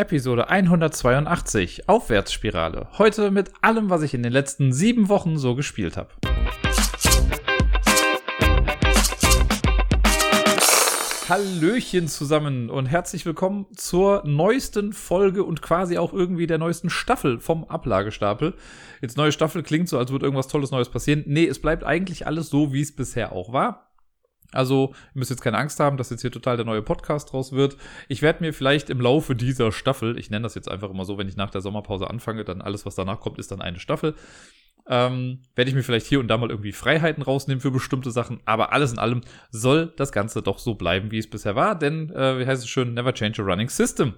Episode 182 Aufwärtsspirale. Heute mit allem, was ich in den letzten sieben Wochen so gespielt habe. Hallöchen zusammen und herzlich willkommen zur neuesten Folge und quasi auch irgendwie der neuesten Staffel vom Ablagestapel. Jetzt neue Staffel klingt so, als würde irgendwas Tolles Neues passieren. Nee, es bleibt eigentlich alles so, wie es bisher auch war. Also, ihr müsst jetzt keine Angst haben, dass jetzt hier total der neue Podcast draus wird. Ich werde mir vielleicht im Laufe dieser Staffel, ich nenne das jetzt einfach immer so, wenn ich nach der Sommerpause anfange, dann alles, was danach kommt, ist dann eine Staffel. Ähm, werde ich mir vielleicht hier und da mal irgendwie Freiheiten rausnehmen für bestimmte Sachen, aber alles in allem soll das Ganze doch so bleiben, wie es bisher war, denn, äh, wie heißt es schön, never change a running system.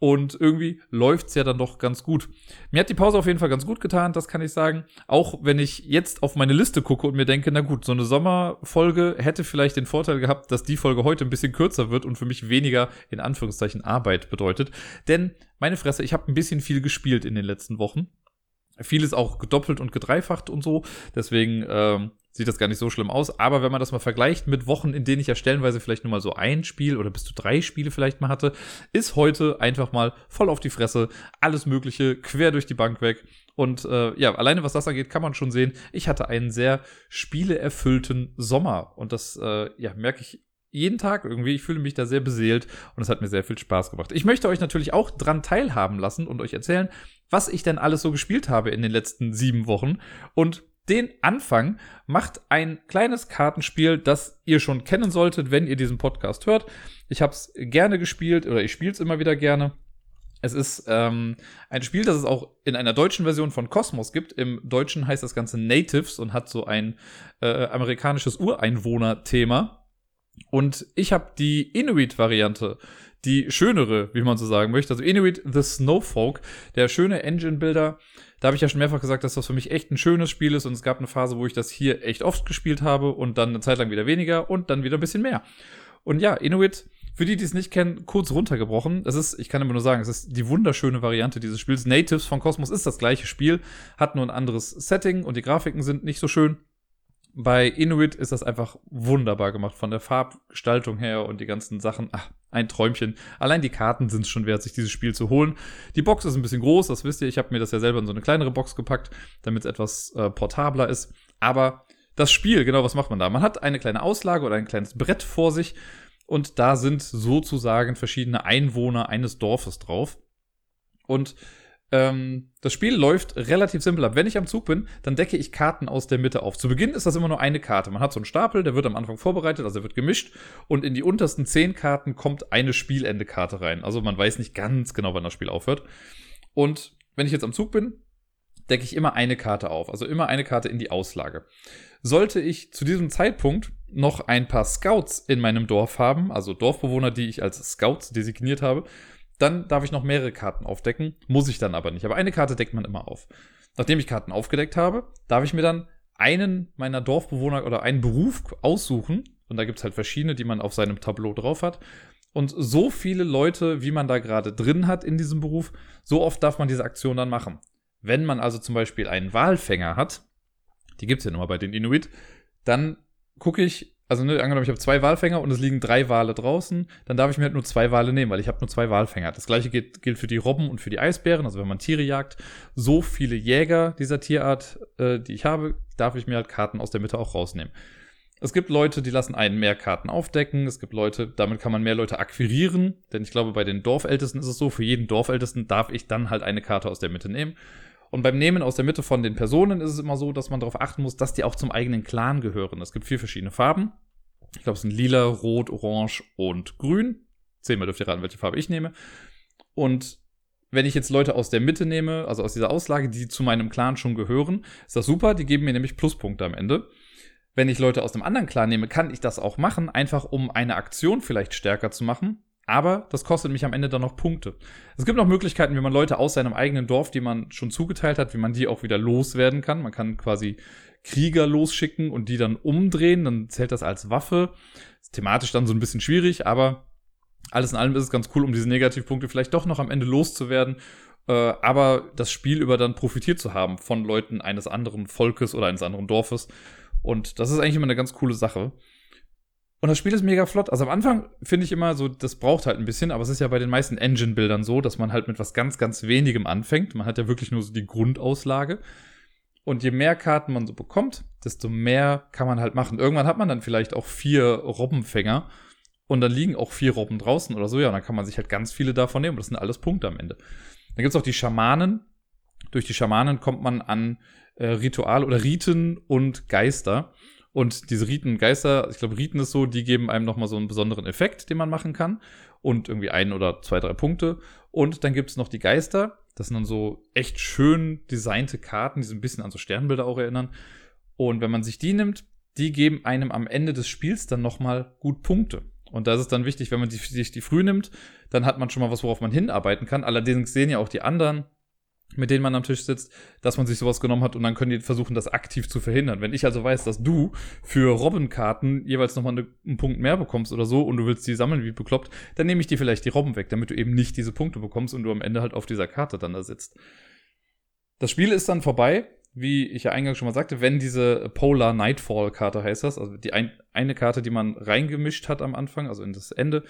Und irgendwie läuft's ja dann doch ganz gut. Mir hat die Pause auf jeden Fall ganz gut getan, das kann ich sagen. Auch wenn ich jetzt auf meine Liste gucke und mir denke, na gut, so eine Sommerfolge hätte vielleicht den Vorteil gehabt, dass die Folge heute ein bisschen kürzer wird und für mich weniger in Anführungszeichen Arbeit bedeutet. Denn meine Fresse, ich habe ein bisschen viel gespielt in den letzten Wochen. Vieles auch gedoppelt und gedreifacht und so. Deswegen ähm, sieht das gar nicht so schlimm aus. Aber wenn man das mal vergleicht mit Wochen, in denen ich ja stellenweise vielleicht nur mal so ein Spiel oder bis zu drei Spiele vielleicht mal hatte, ist heute einfach mal voll auf die Fresse, alles Mögliche, quer durch die Bank weg. Und äh, ja, alleine was das angeht, kann man schon sehen, ich hatte einen sehr spieleerfüllten Sommer. Und das äh, ja, merke ich jeden Tag irgendwie. Ich fühle mich da sehr beseelt und es hat mir sehr viel Spaß gemacht. Ich möchte euch natürlich auch dran teilhaben lassen und euch erzählen, was ich denn alles so gespielt habe in den letzten sieben Wochen. Und den Anfang macht ein kleines Kartenspiel, das ihr schon kennen solltet, wenn ihr diesen Podcast hört. Ich habe es gerne gespielt oder ich spiele es immer wieder gerne. Es ist ähm, ein Spiel, das es auch in einer deutschen Version von Cosmos gibt. Im Deutschen heißt das Ganze Natives und hat so ein äh, amerikanisches Ureinwohner-Thema. Und ich habe die Inuit-Variante die schönere, wie man so sagen möchte. Also Inuit the Snowfolk, der schöne Engine-Builder. Da habe ich ja schon mehrfach gesagt, dass das für mich echt ein schönes Spiel ist und es gab eine Phase, wo ich das hier echt oft gespielt habe und dann eine Zeit lang wieder weniger und dann wieder ein bisschen mehr. Und ja, Inuit, für die, die es nicht kennen, kurz runtergebrochen. Es ist, ich kann immer nur sagen, es ist die wunderschöne Variante dieses Spiels. Natives von Cosmos ist das gleiche Spiel, hat nur ein anderes Setting und die Grafiken sind nicht so schön. Bei Inuit ist das einfach wunderbar gemacht von der Farbgestaltung her und die ganzen Sachen. Ach, ein Träumchen. Allein die Karten sind es schon wert, sich dieses Spiel zu holen. Die Box ist ein bisschen groß, das wisst ihr. Ich habe mir das ja selber in so eine kleinere Box gepackt, damit es etwas äh, portabler ist. Aber das Spiel, genau, was macht man da? Man hat eine kleine Auslage oder ein kleines Brett vor sich und da sind sozusagen verschiedene Einwohner eines Dorfes drauf. Und ähm, das Spiel läuft relativ simpel ab. Wenn ich am Zug bin, dann decke ich Karten aus der Mitte auf. Zu Beginn ist das immer nur eine Karte. Man hat so einen Stapel, der wird am Anfang vorbereitet, also wird gemischt. Und in die untersten zehn Karten kommt eine Spielende-Karte rein. Also man weiß nicht ganz genau, wann das Spiel aufhört. Und wenn ich jetzt am Zug bin, decke ich immer eine Karte auf. Also immer eine Karte in die Auslage. Sollte ich zu diesem Zeitpunkt noch ein paar Scouts in meinem Dorf haben, also Dorfbewohner, die ich als Scouts designiert habe, dann darf ich noch mehrere Karten aufdecken, muss ich dann aber nicht. Aber eine Karte deckt man immer auf. Nachdem ich Karten aufgedeckt habe, darf ich mir dann einen meiner Dorfbewohner oder einen Beruf aussuchen. Und da gibt es halt verschiedene, die man auf seinem Tableau drauf hat. Und so viele Leute, wie man da gerade drin hat in diesem Beruf, so oft darf man diese Aktion dann machen. Wenn man also zum Beispiel einen Walfänger hat, die gibt es ja nun bei den Inuit, dann gucke ich, also ne, angenommen, ich habe zwei Walfänger und es liegen drei Wale draußen, dann darf ich mir halt nur zwei Wale nehmen, weil ich habe nur zwei Walfänger. Das gleiche gilt, gilt für die Robben und für die Eisbären, also wenn man Tiere jagt. So viele Jäger dieser Tierart, äh, die ich habe, darf ich mir halt Karten aus der Mitte auch rausnehmen. Es gibt Leute, die lassen einen mehr Karten aufdecken. Es gibt Leute, damit kann man mehr Leute akquirieren. Denn ich glaube, bei den Dorfältesten ist es so, für jeden Dorfältesten darf ich dann halt eine Karte aus der Mitte nehmen. Und beim Nehmen aus der Mitte von den Personen ist es immer so, dass man darauf achten muss, dass die auch zum eigenen Clan gehören. Es gibt vier verschiedene Farben. Ich glaube, es sind lila, rot, orange und grün. Zehnmal dürft ihr raten, welche Farbe ich nehme. Und wenn ich jetzt Leute aus der Mitte nehme, also aus dieser Auslage, die zu meinem Clan schon gehören, ist das super. Die geben mir nämlich Pluspunkte am Ende. Wenn ich Leute aus dem anderen Clan nehme, kann ich das auch machen, einfach um eine Aktion vielleicht stärker zu machen. Aber das kostet mich am Ende dann noch Punkte. Es gibt noch Möglichkeiten, wie man Leute aus seinem eigenen Dorf, die man schon zugeteilt hat, wie man die auch wieder loswerden kann. Man kann quasi Krieger losschicken und die dann umdrehen, dann zählt das als Waffe. Ist thematisch dann so ein bisschen schwierig, aber alles in allem ist es ganz cool, um diese Negativpunkte vielleicht doch noch am Ende loszuwerden, äh, aber das Spiel über dann profitiert zu haben von Leuten eines anderen Volkes oder eines anderen Dorfes. Und das ist eigentlich immer eine ganz coole Sache. Und das Spiel ist mega flott. Also am Anfang finde ich immer so, das braucht halt ein bisschen, aber es ist ja bei den meisten Engine-Bildern so, dass man halt mit was ganz, ganz wenigem anfängt. Man hat ja wirklich nur so die Grundauslage. Und je mehr Karten man so bekommt, desto mehr kann man halt machen. Irgendwann hat man dann vielleicht auch vier Robbenfänger und dann liegen auch vier Robben draußen oder so. Ja, und dann kann man sich halt ganz viele davon nehmen. Das sind alles Punkte am Ende. Dann gibt's auch die Schamanen. Durch die Schamanen kommt man an äh, Ritual oder Riten und Geister. Und diese Riten Geister, ich glaube, Riten ist so, die geben einem nochmal so einen besonderen Effekt, den man machen kann. Und irgendwie ein oder zwei, drei Punkte. Und dann gibt's noch die Geister. Das sind dann so echt schön designte Karten, die so ein bisschen an so Sternbilder auch erinnern. Und wenn man sich die nimmt, die geben einem am Ende des Spiels dann nochmal gut Punkte. Und da ist es dann wichtig, wenn man die, sich die früh nimmt, dann hat man schon mal was, worauf man hinarbeiten kann. Allerdings sehen ja auch die anderen, mit denen man am Tisch sitzt, dass man sich sowas genommen hat und dann können die versuchen, das aktiv zu verhindern. Wenn ich also weiß, dass du für Robbenkarten jeweils nochmal eine, einen Punkt mehr bekommst oder so und du willst die sammeln wie bekloppt, dann nehme ich dir vielleicht die Robben weg, damit du eben nicht diese Punkte bekommst und du am Ende halt auf dieser Karte dann da sitzt. Das Spiel ist dann vorbei, wie ich ja eingangs schon mal sagte, wenn diese Polar Nightfall Karte heißt das, also die ein, eine Karte, die man reingemischt hat am Anfang, also in das Ende,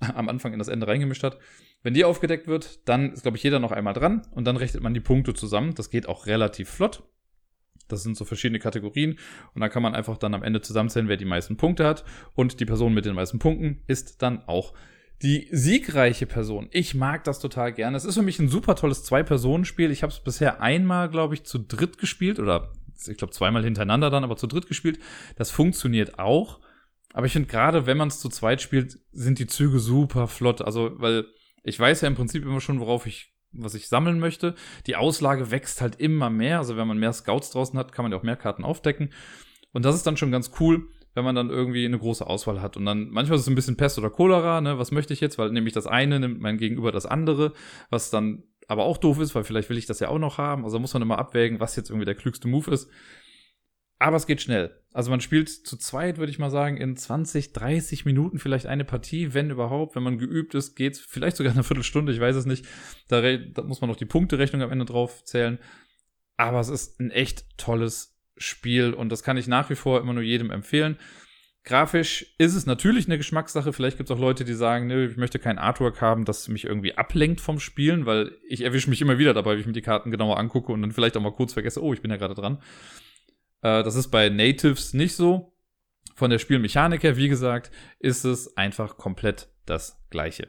am Anfang in das Ende reingemischt hat, wenn die aufgedeckt wird, dann ist, glaube ich, jeder noch einmal dran und dann rechnet man die Punkte zusammen. Das geht auch relativ flott. Das sind so verschiedene Kategorien und dann kann man einfach dann am Ende zusammenzählen, wer die meisten Punkte hat und die Person mit den meisten Punkten ist dann auch die siegreiche Person. Ich mag das total gerne. Es ist für mich ein super tolles Zwei-Personen-Spiel. Ich habe es bisher einmal, glaube ich, zu dritt gespielt oder ich glaube zweimal hintereinander dann, aber zu dritt gespielt. Das funktioniert auch. Aber ich finde gerade, wenn man es zu zweit spielt, sind die Züge super flott. Also, weil ich weiß ja im Prinzip immer schon, worauf ich, was ich sammeln möchte. Die Auslage wächst halt immer mehr. Also wenn man mehr Scouts draußen hat, kann man ja auch mehr Karten aufdecken. Und das ist dann schon ganz cool, wenn man dann irgendwie eine große Auswahl hat. Und dann manchmal ist es ein bisschen Pest oder Cholera, ne? Was möchte ich jetzt? Weil nämlich das eine nimmt mein Gegenüber das andere, was dann aber auch doof ist, weil vielleicht will ich das ja auch noch haben. Also muss man immer abwägen, was jetzt irgendwie der klügste Move ist. Aber es geht schnell. Also man spielt zu zweit, würde ich mal sagen, in 20, 30 Minuten vielleicht eine Partie, wenn überhaupt. Wenn man geübt ist, geht's vielleicht sogar eine Viertelstunde, ich weiß es nicht. Da, da muss man noch die Punkterechnung am Ende drauf zählen. Aber es ist ein echt tolles Spiel und das kann ich nach wie vor immer nur jedem empfehlen. Grafisch ist es natürlich eine Geschmackssache. Vielleicht gibt es auch Leute, die sagen, nee, ich möchte kein Artwork haben, das mich irgendwie ablenkt vom Spielen, weil ich erwische mich immer wieder dabei, wie ich mir die Karten genauer angucke und dann vielleicht auch mal kurz vergesse, oh, ich bin ja gerade dran. Äh, das ist bei Natives nicht so. Von der Spielmechanik her, wie gesagt, ist es einfach komplett das gleiche.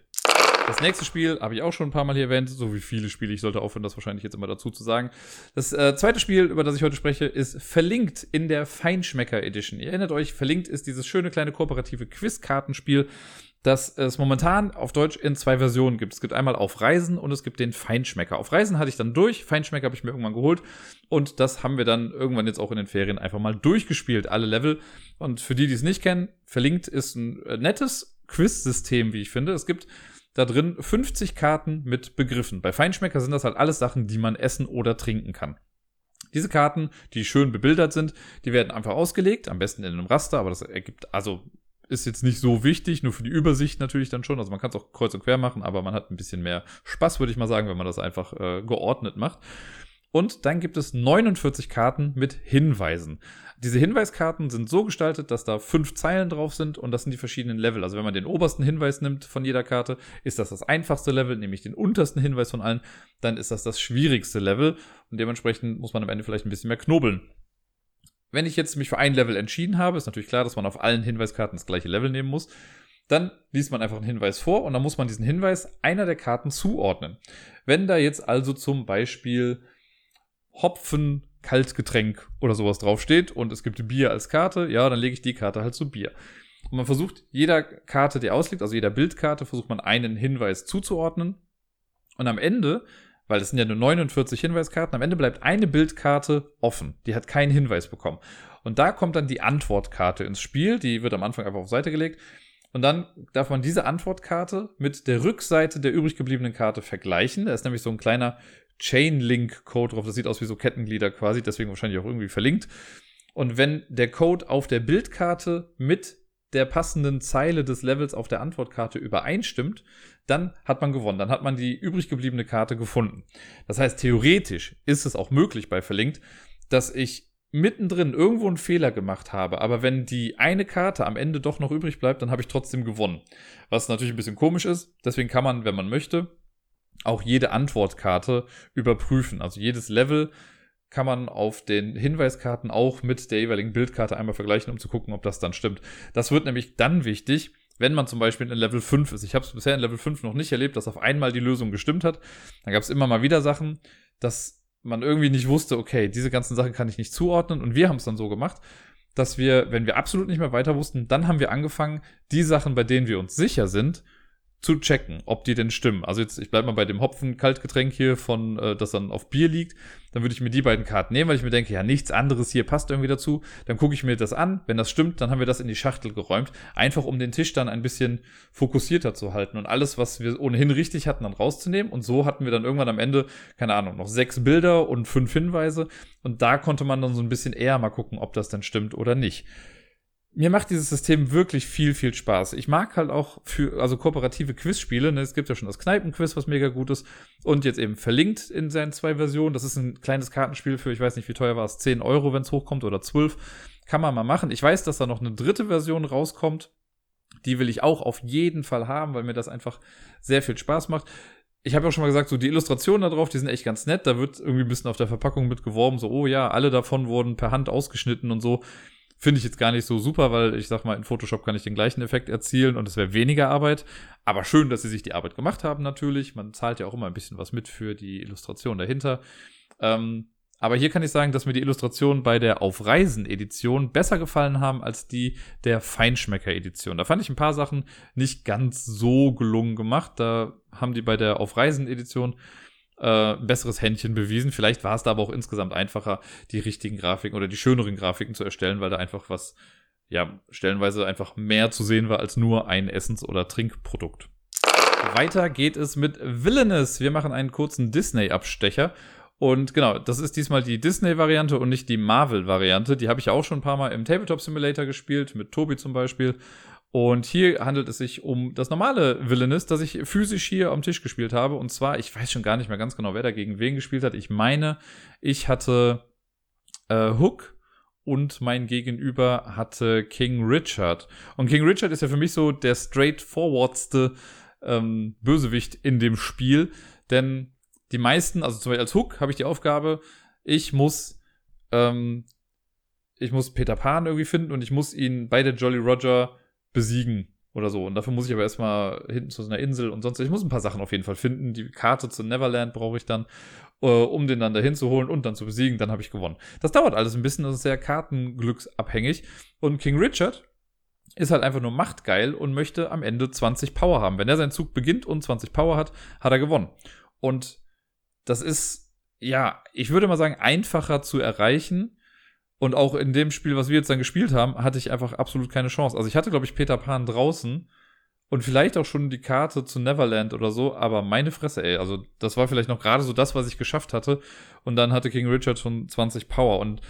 Das nächste Spiel habe ich auch schon ein paar Mal hier erwähnt, so wie viele Spiele, ich sollte aufhören, das wahrscheinlich jetzt immer dazu zu sagen. Das äh, zweite Spiel, über das ich heute spreche, ist Verlinkt in der Feinschmecker Edition. Ihr erinnert euch, Verlinkt ist dieses schöne kleine kooperative Quizkartenspiel, dass es momentan auf Deutsch in zwei Versionen gibt. Es gibt einmal auf Reisen und es gibt den Feinschmecker. Auf Reisen hatte ich dann durch, Feinschmecker habe ich mir irgendwann geholt und das haben wir dann irgendwann jetzt auch in den Ferien einfach mal durchgespielt, alle Level. Und für die, die es nicht kennen, verlinkt ist ein äh, nettes Quiz-System, wie ich finde. Es gibt da drin 50 Karten mit Begriffen. Bei Feinschmecker sind das halt alles Sachen, die man essen oder trinken kann. Diese Karten, die schön bebildert sind, die werden einfach ausgelegt, am besten in einem Raster, aber das ergibt, also ist jetzt nicht so wichtig, nur für die Übersicht natürlich dann schon. Also man kann es auch kreuz und quer machen, aber man hat ein bisschen mehr Spaß, würde ich mal sagen, wenn man das einfach äh, geordnet macht. Und dann gibt es 49 Karten mit Hinweisen. Diese Hinweiskarten sind so gestaltet, dass da fünf Zeilen drauf sind und das sind die verschiedenen Level. Also wenn man den obersten Hinweis nimmt von jeder Karte, ist das das einfachste Level, nämlich den untersten Hinweis von allen. Dann ist das das schwierigste Level und dementsprechend muss man am Ende vielleicht ein bisschen mehr knobeln. Wenn ich jetzt mich für ein Level entschieden habe, ist natürlich klar, dass man auf allen Hinweiskarten das gleiche Level nehmen muss. Dann liest man einfach einen Hinweis vor und dann muss man diesen Hinweis einer der Karten zuordnen. Wenn da jetzt also zum Beispiel Hopfen, Kaltgetränk oder sowas draufsteht und es gibt Bier als Karte, ja, dann lege ich die Karte halt zu Bier. Und man versucht jeder Karte, die ausliegt, also jeder Bildkarte, versucht man einen Hinweis zuzuordnen. Und am Ende weil es sind ja nur 49 Hinweiskarten. Am Ende bleibt eine Bildkarte offen. Die hat keinen Hinweis bekommen. Und da kommt dann die Antwortkarte ins Spiel. Die wird am Anfang einfach auf Seite gelegt. Und dann darf man diese Antwortkarte mit der Rückseite der übrig gebliebenen Karte vergleichen. Da ist nämlich so ein kleiner Chain-Link-Code drauf. Das sieht aus wie so Kettenglieder quasi, deswegen wahrscheinlich auch irgendwie verlinkt. Und wenn der Code auf der Bildkarte mit der passenden Zeile des Levels auf der Antwortkarte übereinstimmt, dann hat man gewonnen. Dann hat man die übrig gebliebene Karte gefunden. Das heißt, theoretisch ist es auch möglich bei Verlinkt, dass ich mittendrin irgendwo einen Fehler gemacht habe, aber wenn die eine Karte am Ende doch noch übrig bleibt, dann habe ich trotzdem gewonnen. Was natürlich ein bisschen komisch ist. Deswegen kann man, wenn man möchte, auch jede Antwortkarte überprüfen. Also jedes Level kann man auf den Hinweiskarten auch mit der jeweiligen Bildkarte einmal vergleichen, um zu gucken, ob das dann stimmt. Das wird nämlich dann wichtig, wenn man zum Beispiel in Level 5 ist. Ich habe es bisher in Level 5 noch nicht erlebt, dass auf einmal die Lösung gestimmt hat. Dann gab es immer mal wieder Sachen, dass man irgendwie nicht wusste, okay, diese ganzen Sachen kann ich nicht zuordnen. Und wir haben es dann so gemacht, dass wir, wenn wir absolut nicht mehr weiter wussten, dann haben wir angefangen, die Sachen, bei denen wir uns sicher sind, zu checken, ob die denn stimmen. Also jetzt, ich bleibe mal bei dem Hopfen-Kaltgetränk hier von, äh, das dann auf Bier liegt. Dann würde ich mir die beiden Karten nehmen, weil ich mir denke, ja, nichts anderes hier passt irgendwie dazu. Dann gucke ich mir das an. Wenn das stimmt, dann haben wir das in die Schachtel geräumt. Einfach um den Tisch dann ein bisschen fokussierter zu halten und alles, was wir ohnehin richtig hatten, dann rauszunehmen. Und so hatten wir dann irgendwann am Ende, keine Ahnung, noch sechs Bilder und fünf Hinweise. Und da konnte man dann so ein bisschen eher mal gucken, ob das denn stimmt oder nicht mir macht dieses System wirklich viel, viel Spaß. Ich mag halt auch für, also kooperative Quizspiele. Ne? Es gibt ja schon das Kneipenquiz, was mega gut ist. Und jetzt eben verlinkt in seinen zwei Versionen. Das ist ein kleines Kartenspiel für, ich weiß nicht, wie teuer war es, 10 Euro, wenn es hochkommt, oder 12. Kann man mal machen. Ich weiß, dass da noch eine dritte Version rauskommt. Die will ich auch auf jeden Fall haben, weil mir das einfach sehr viel Spaß macht. Ich habe ja auch schon mal gesagt, so die Illustrationen da drauf, die sind echt ganz nett. Da wird irgendwie ein bisschen auf der Verpackung mit geworben, so, oh ja, alle davon wurden per Hand ausgeschnitten und so Finde ich jetzt gar nicht so super, weil ich sag mal, in Photoshop kann ich den gleichen Effekt erzielen und es wäre weniger Arbeit. Aber schön, dass sie sich die Arbeit gemacht haben, natürlich. Man zahlt ja auch immer ein bisschen was mit für die Illustration dahinter. Ähm, aber hier kann ich sagen, dass mir die Illustrationen bei der Auf Reisen Edition besser gefallen haben als die der Feinschmecker Edition. Da fand ich ein paar Sachen nicht ganz so gelungen gemacht. Da haben die bei der Auf Reisen Edition äh, besseres Händchen bewiesen. Vielleicht war es da aber auch insgesamt einfacher, die richtigen Grafiken oder die schöneren Grafiken zu erstellen, weil da einfach was, ja, stellenweise einfach mehr zu sehen war als nur ein Essens- oder Trinkprodukt. Weiter geht es mit Villainous. Wir machen einen kurzen Disney-Abstecher. Und genau, das ist diesmal die Disney-Variante und nicht die Marvel-Variante. Die habe ich auch schon ein paar Mal im Tabletop Simulator gespielt, mit Tobi zum Beispiel. Und hier handelt es sich um das normale Villainous, das ich physisch hier am Tisch gespielt habe. Und zwar, ich weiß schon gar nicht mehr ganz genau, wer dagegen wen gespielt hat. Ich meine, ich hatte äh, Hook und mein Gegenüber hatte King Richard. Und King Richard ist ja für mich so der straightforwardste ähm, Bösewicht in dem Spiel. Denn die meisten, also zum Beispiel als Hook habe ich die Aufgabe, ich muss ähm, ich muss Peter Pan irgendwie finden und ich muss ihn bei der Jolly Roger besiegen oder so. Und dafür muss ich aber erstmal hinten zu so einer Insel und sonst. Ich muss ein paar Sachen auf jeden Fall finden. Die Karte zu Neverland brauche ich dann, äh, um den dann dahin zu holen und dann zu besiegen. Dann habe ich gewonnen. Das dauert alles ein bisschen. Das ist sehr kartenglücksabhängig. Und King Richard ist halt einfach nur machtgeil und möchte am Ende 20 Power haben. Wenn er seinen Zug beginnt und 20 Power hat, hat er gewonnen. Und das ist, ja, ich würde mal sagen, einfacher zu erreichen und auch in dem Spiel, was wir jetzt dann gespielt haben, hatte ich einfach absolut keine Chance. Also ich hatte, glaube ich, Peter Pan draußen und vielleicht auch schon die Karte zu Neverland oder so, aber meine Fresse, ey. Also das war vielleicht noch gerade so das, was ich geschafft hatte. Und dann hatte King Richard schon 20 Power. Und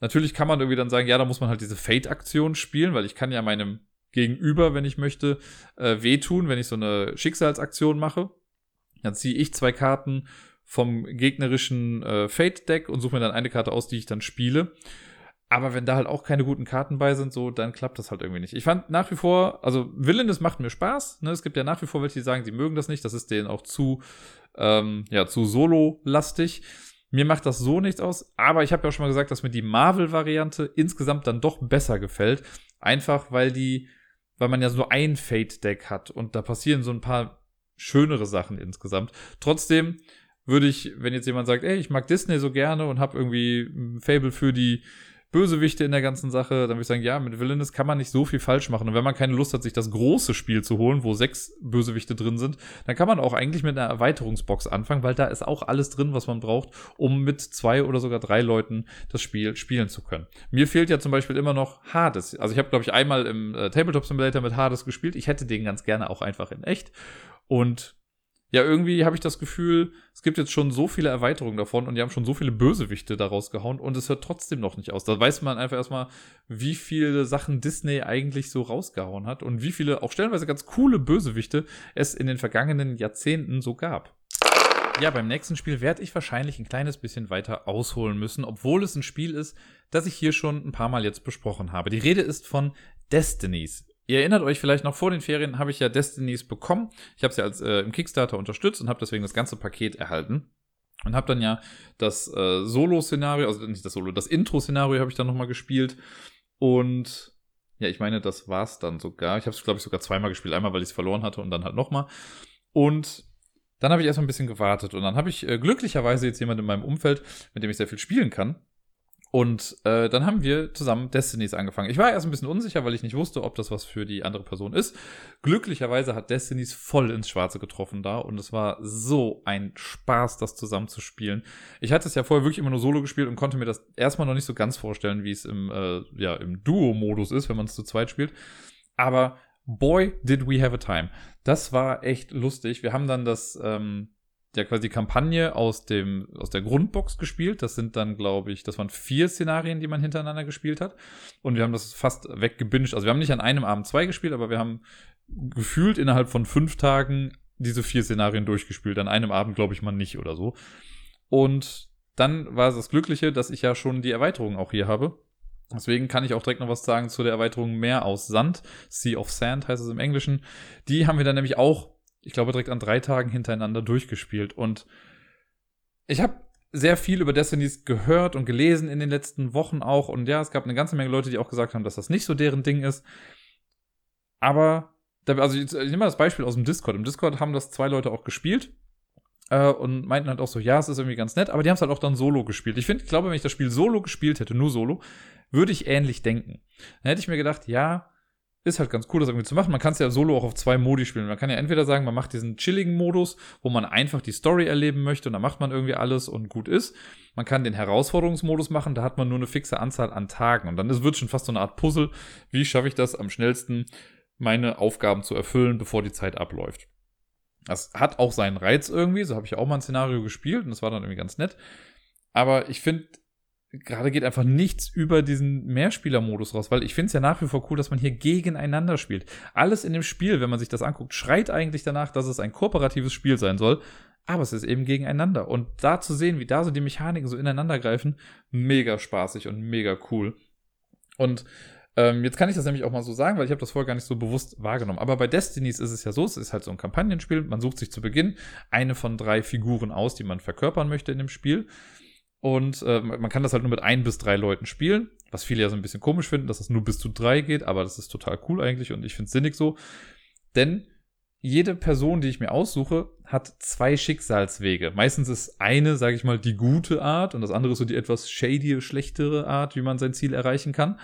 natürlich kann man irgendwie dann sagen, ja, da muss man halt diese Fate-Aktion spielen, weil ich kann ja meinem Gegenüber, wenn ich möchte, äh, wehtun, wenn ich so eine Schicksalsaktion mache. Dann ziehe ich zwei Karten vom gegnerischen äh, Fate-Deck und suche mir dann eine Karte aus, die ich dann spiele. Aber wenn da halt auch keine guten Karten bei sind, so, dann klappt das halt irgendwie nicht. Ich fand nach wie vor, also Willen, das macht mir Spaß. Ne? Es gibt ja nach wie vor welche, die sagen, sie mögen das nicht. Das ist denen auch zu, ähm, ja, zu solo-lastig. Mir macht das so nichts aus. Aber ich habe ja auch schon mal gesagt, dass mir die Marvel-Variante insgesamt dann doch besser gefällt. Einfach, weil die, weil man ja so ein Fate-Deck hat und da passieren so ein paar schönere Sachen insgesamt. Trotzdem würde ich, wenn jetzt jemand sagt, ey, ich mag Disney so gerne und habe irgendwie ein Fable für die Bösewichte in der ganzen Sache, dann würde ich sagen, ja, mit Villainous kann man nicht so viel falsch machen. Und wenn man keine Lust hat, sich das große Spiel zu holen, wo sechs Bösewichte drin sind, dann kann man auch eigentlich mit einer Erweiterungsbox anfangen, weil da ist auch alles drin, was man braucht, um mit zwei oder sogar drei Leuten das Spiel spielen zu können. Mir fehlt ja zum Beispiel immer noch Hades. Also ich habe, glaube ich, einmal im äh, Tabletop Simulator mit Hades gespielt. Ich hätte den ganz gerne auch einfach in echt. Und ja, irgendwie habe ich das Gefühl, es gibt jetzt schon so viele Erweiterungen davon und die haben schon so viele Bösewichte daraus gehauen und es hört trotzdem noch nicht aus. Da weiß man einfach erstmal, wie viele Sachen Disney eigentlich so rausgehauen hat und wie viele auch stellenweise ganz coole Bösewichte es in den vergangenen Jahrzehnten so gab. Ja, beim nächsten Spiel werde ich wahrscheinlich ein kleines bisschen weiter ausholen müssen, obwohl es ein Spiel ist, das ich hier schon ein paar Mal jetzt besprochen habe. Die Rede ist von Destinies. Ihr erinnert euch vielleicht noch vor den Ferien habe ich ja Destinies bekommen. Ich habe ja als äh, im Kickstarter unterstützt und habe deswegen das ganze Paket erhalten. Und habe dann ja das äh, Solo-Szenario, also nicht das Solo, das Intro-Szenario habe ich dann nochmal gespielt. Und ja, ich meine, das war's dann sogar. Ich habe es, glaube ich, sogar zweimal gespielt. Einmal, weil ich es verloren hatte und dann halt nochmal. Und dann habe ich erstmal ein bisschen gewartet. Und dann habe ich äh, glücklicherweise jetzt jemand in meinem Umfeld, mit dem ich sehr viel spielen kann. Und äh, dann haben wir zusammen Destinies angefangen. Ich war erst ein bisschen unsicher, weil ich nicht wusste, ob das was für die andere Person ist. Glücklicherweise hat Destinies voll ins Schwarze getroffen da und es war so ein Spaß, das zusammen zu spielen. Ich hatte es ja vorher wirklich immer nur Solo gespielt und konnte mir das erstmal noch nicht so ganz vorstellen, wie es im, äh, ja, im Duo-Modus ist, wenn man es zu zweit spielt. Aber boy, did we have a time. Das war echt lustig. Wir haben dann das, ähm, ja quasi die Kampagne aus dem aus der Grundbox gespielt. Das sind dann, glaube ich, das waren vier Szenarien, die man hintereinander gespielt hat. Und wir haben das fast weggebinged. Also wir haben nicht an einem Abend zwei gespielt, aber wir haben gefühlt innerhalb von fünf Tagen diese vier Szenarien durchgespielt. An einem Abend, glaube ich, mal nicht oder so. Und dann war es das Glückliche, dass ich ja schon die Erweiterung auch hier habe. Deswegen kann ich auch direkt noch was sagen zu der Erweiterung Meer aus Sand. Sea of Sand heißt es im Englischen. Die haben wir dann nämlich auch ich glaube, direkt an drei Tagen hintereinander durchgespielt. Und ich habe sehr viel über Destinies gehört und gelesen in den letzten Wochen auch. Und ja, es gab eine ganze Menge Leute, die auch gesagt haben, dass das nicht so deren Ding ist. Aber, also ich nehme mal das Beispiel aus dem Discord. Im Discord haben das zwei Leute auch gespielt äh, und meinten halt auch so, ja, es ist irgendwie ganz nett, aber die haben es halt auch dann solo gespielt. Ich finde, ich glaube, wenn ich das Spiel solo gespielt hätte, nur solo, würde ich ähnlich denken. Dann hätte ich mir gedacht, ja, ist halt ganz cool, das irgendwie zu machen. Man kann es ja solo auch auf zwei Modi spielen. Man kann ja entweder sagen, man macht diesen chilligen Modus, wo man einfach die Story erleben möchte und dann macht man irgendwie alles und gut ist. Man kann den Herausforderungsmodus machen, da hat man nur eine fixe Anzahl an Tagen und dann ist, wird schon fast so eine Art Puzzle. Wie schaffe ich das am schnellsten, meine Aufgaben zu erfüllen, bevor die Zeit abläuft? Das hat auch seinen Reiz irgendwie, so habe ich auch mal ein Szenario gespielt und das war dann irgendwie ganz nett. Aber ich finde, gerade geht einfach nichts über diesen Mehrspieler-Modus raus, weil ich finde es ja nach wie vor cool, dass man hier gegeneinander spielt. Alles in dem Spiel, wenn man sich das anguckt, schreit eigentlich danach, dass es ein kooperatives Spiel sein soll, aber es ist eben gegeneinander. Und da zu sehen, wie da so die Mechaniken so ineinander greifen, mega spaßig und mega cool. Und ähm, jetzt kann ich das nämlich auch mal so sagen, weil ich habe das vorher gar nicht so bewusst wahrgenommen. Aber bei Destinies ist es ja so, es ist halt so ein Kampagnenspiel. Man sucht sich zu Beginn eine von drei Figuren aus, die man verkörpern möchte in dem Spiel. Und äh, man kann das halt nur mit ein bis drei Leuten spielen, was viele ja so ein bisschen komisch finden, dass das nur bis zu drei geht, aber das ist total cool eigentlich und ich finde es sinnig so. Denn jede Person, die ich mir aussuche, hat zwei Schicksalswege. Meistens ist eine, sage ich mal, die gute Art und das andere ist so die etwas shady, schlechtere Art, wie man sein Ziel erreichen kann.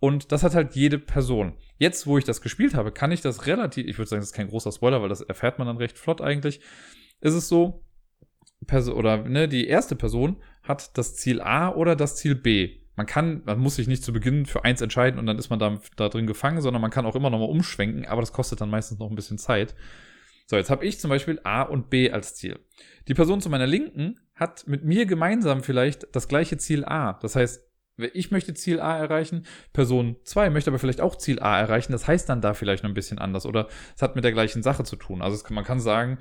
Und das hat halt jede Person. Jetzt, wo ich das gespielt habe, kann ich das relativ, ich würde sagen, das ist kein großer Spoiler, weil das erfährt man dann recht flott eigentlich, ist es so, Person oder ne, die erste Person hat das Ziel A oder das Ziel B. Man kann, man muss sich nicht zu Beginn für eins entscheiden und dann ist man da, da drin gefangen, sondern man kann auch immer nochmal umschwenken, aber das kostet dann meistens noch ein bisschen Zeit. So, jetzt habe ich zum Beispiel A und B als Ziel. Die Person zu meiner Linken hat mit mir gemeinsam vielleicht das gleiche Ziel A. Das heißt, ich möchte Ziel A erreichen, Person 2 möchte aber vielleicht auch Ziel A erreichen. Das heißt dann da vielleicht noch ein bisschen anders oder es hat mit der gleichen Sache zu tun. Also kann, man kann sagen,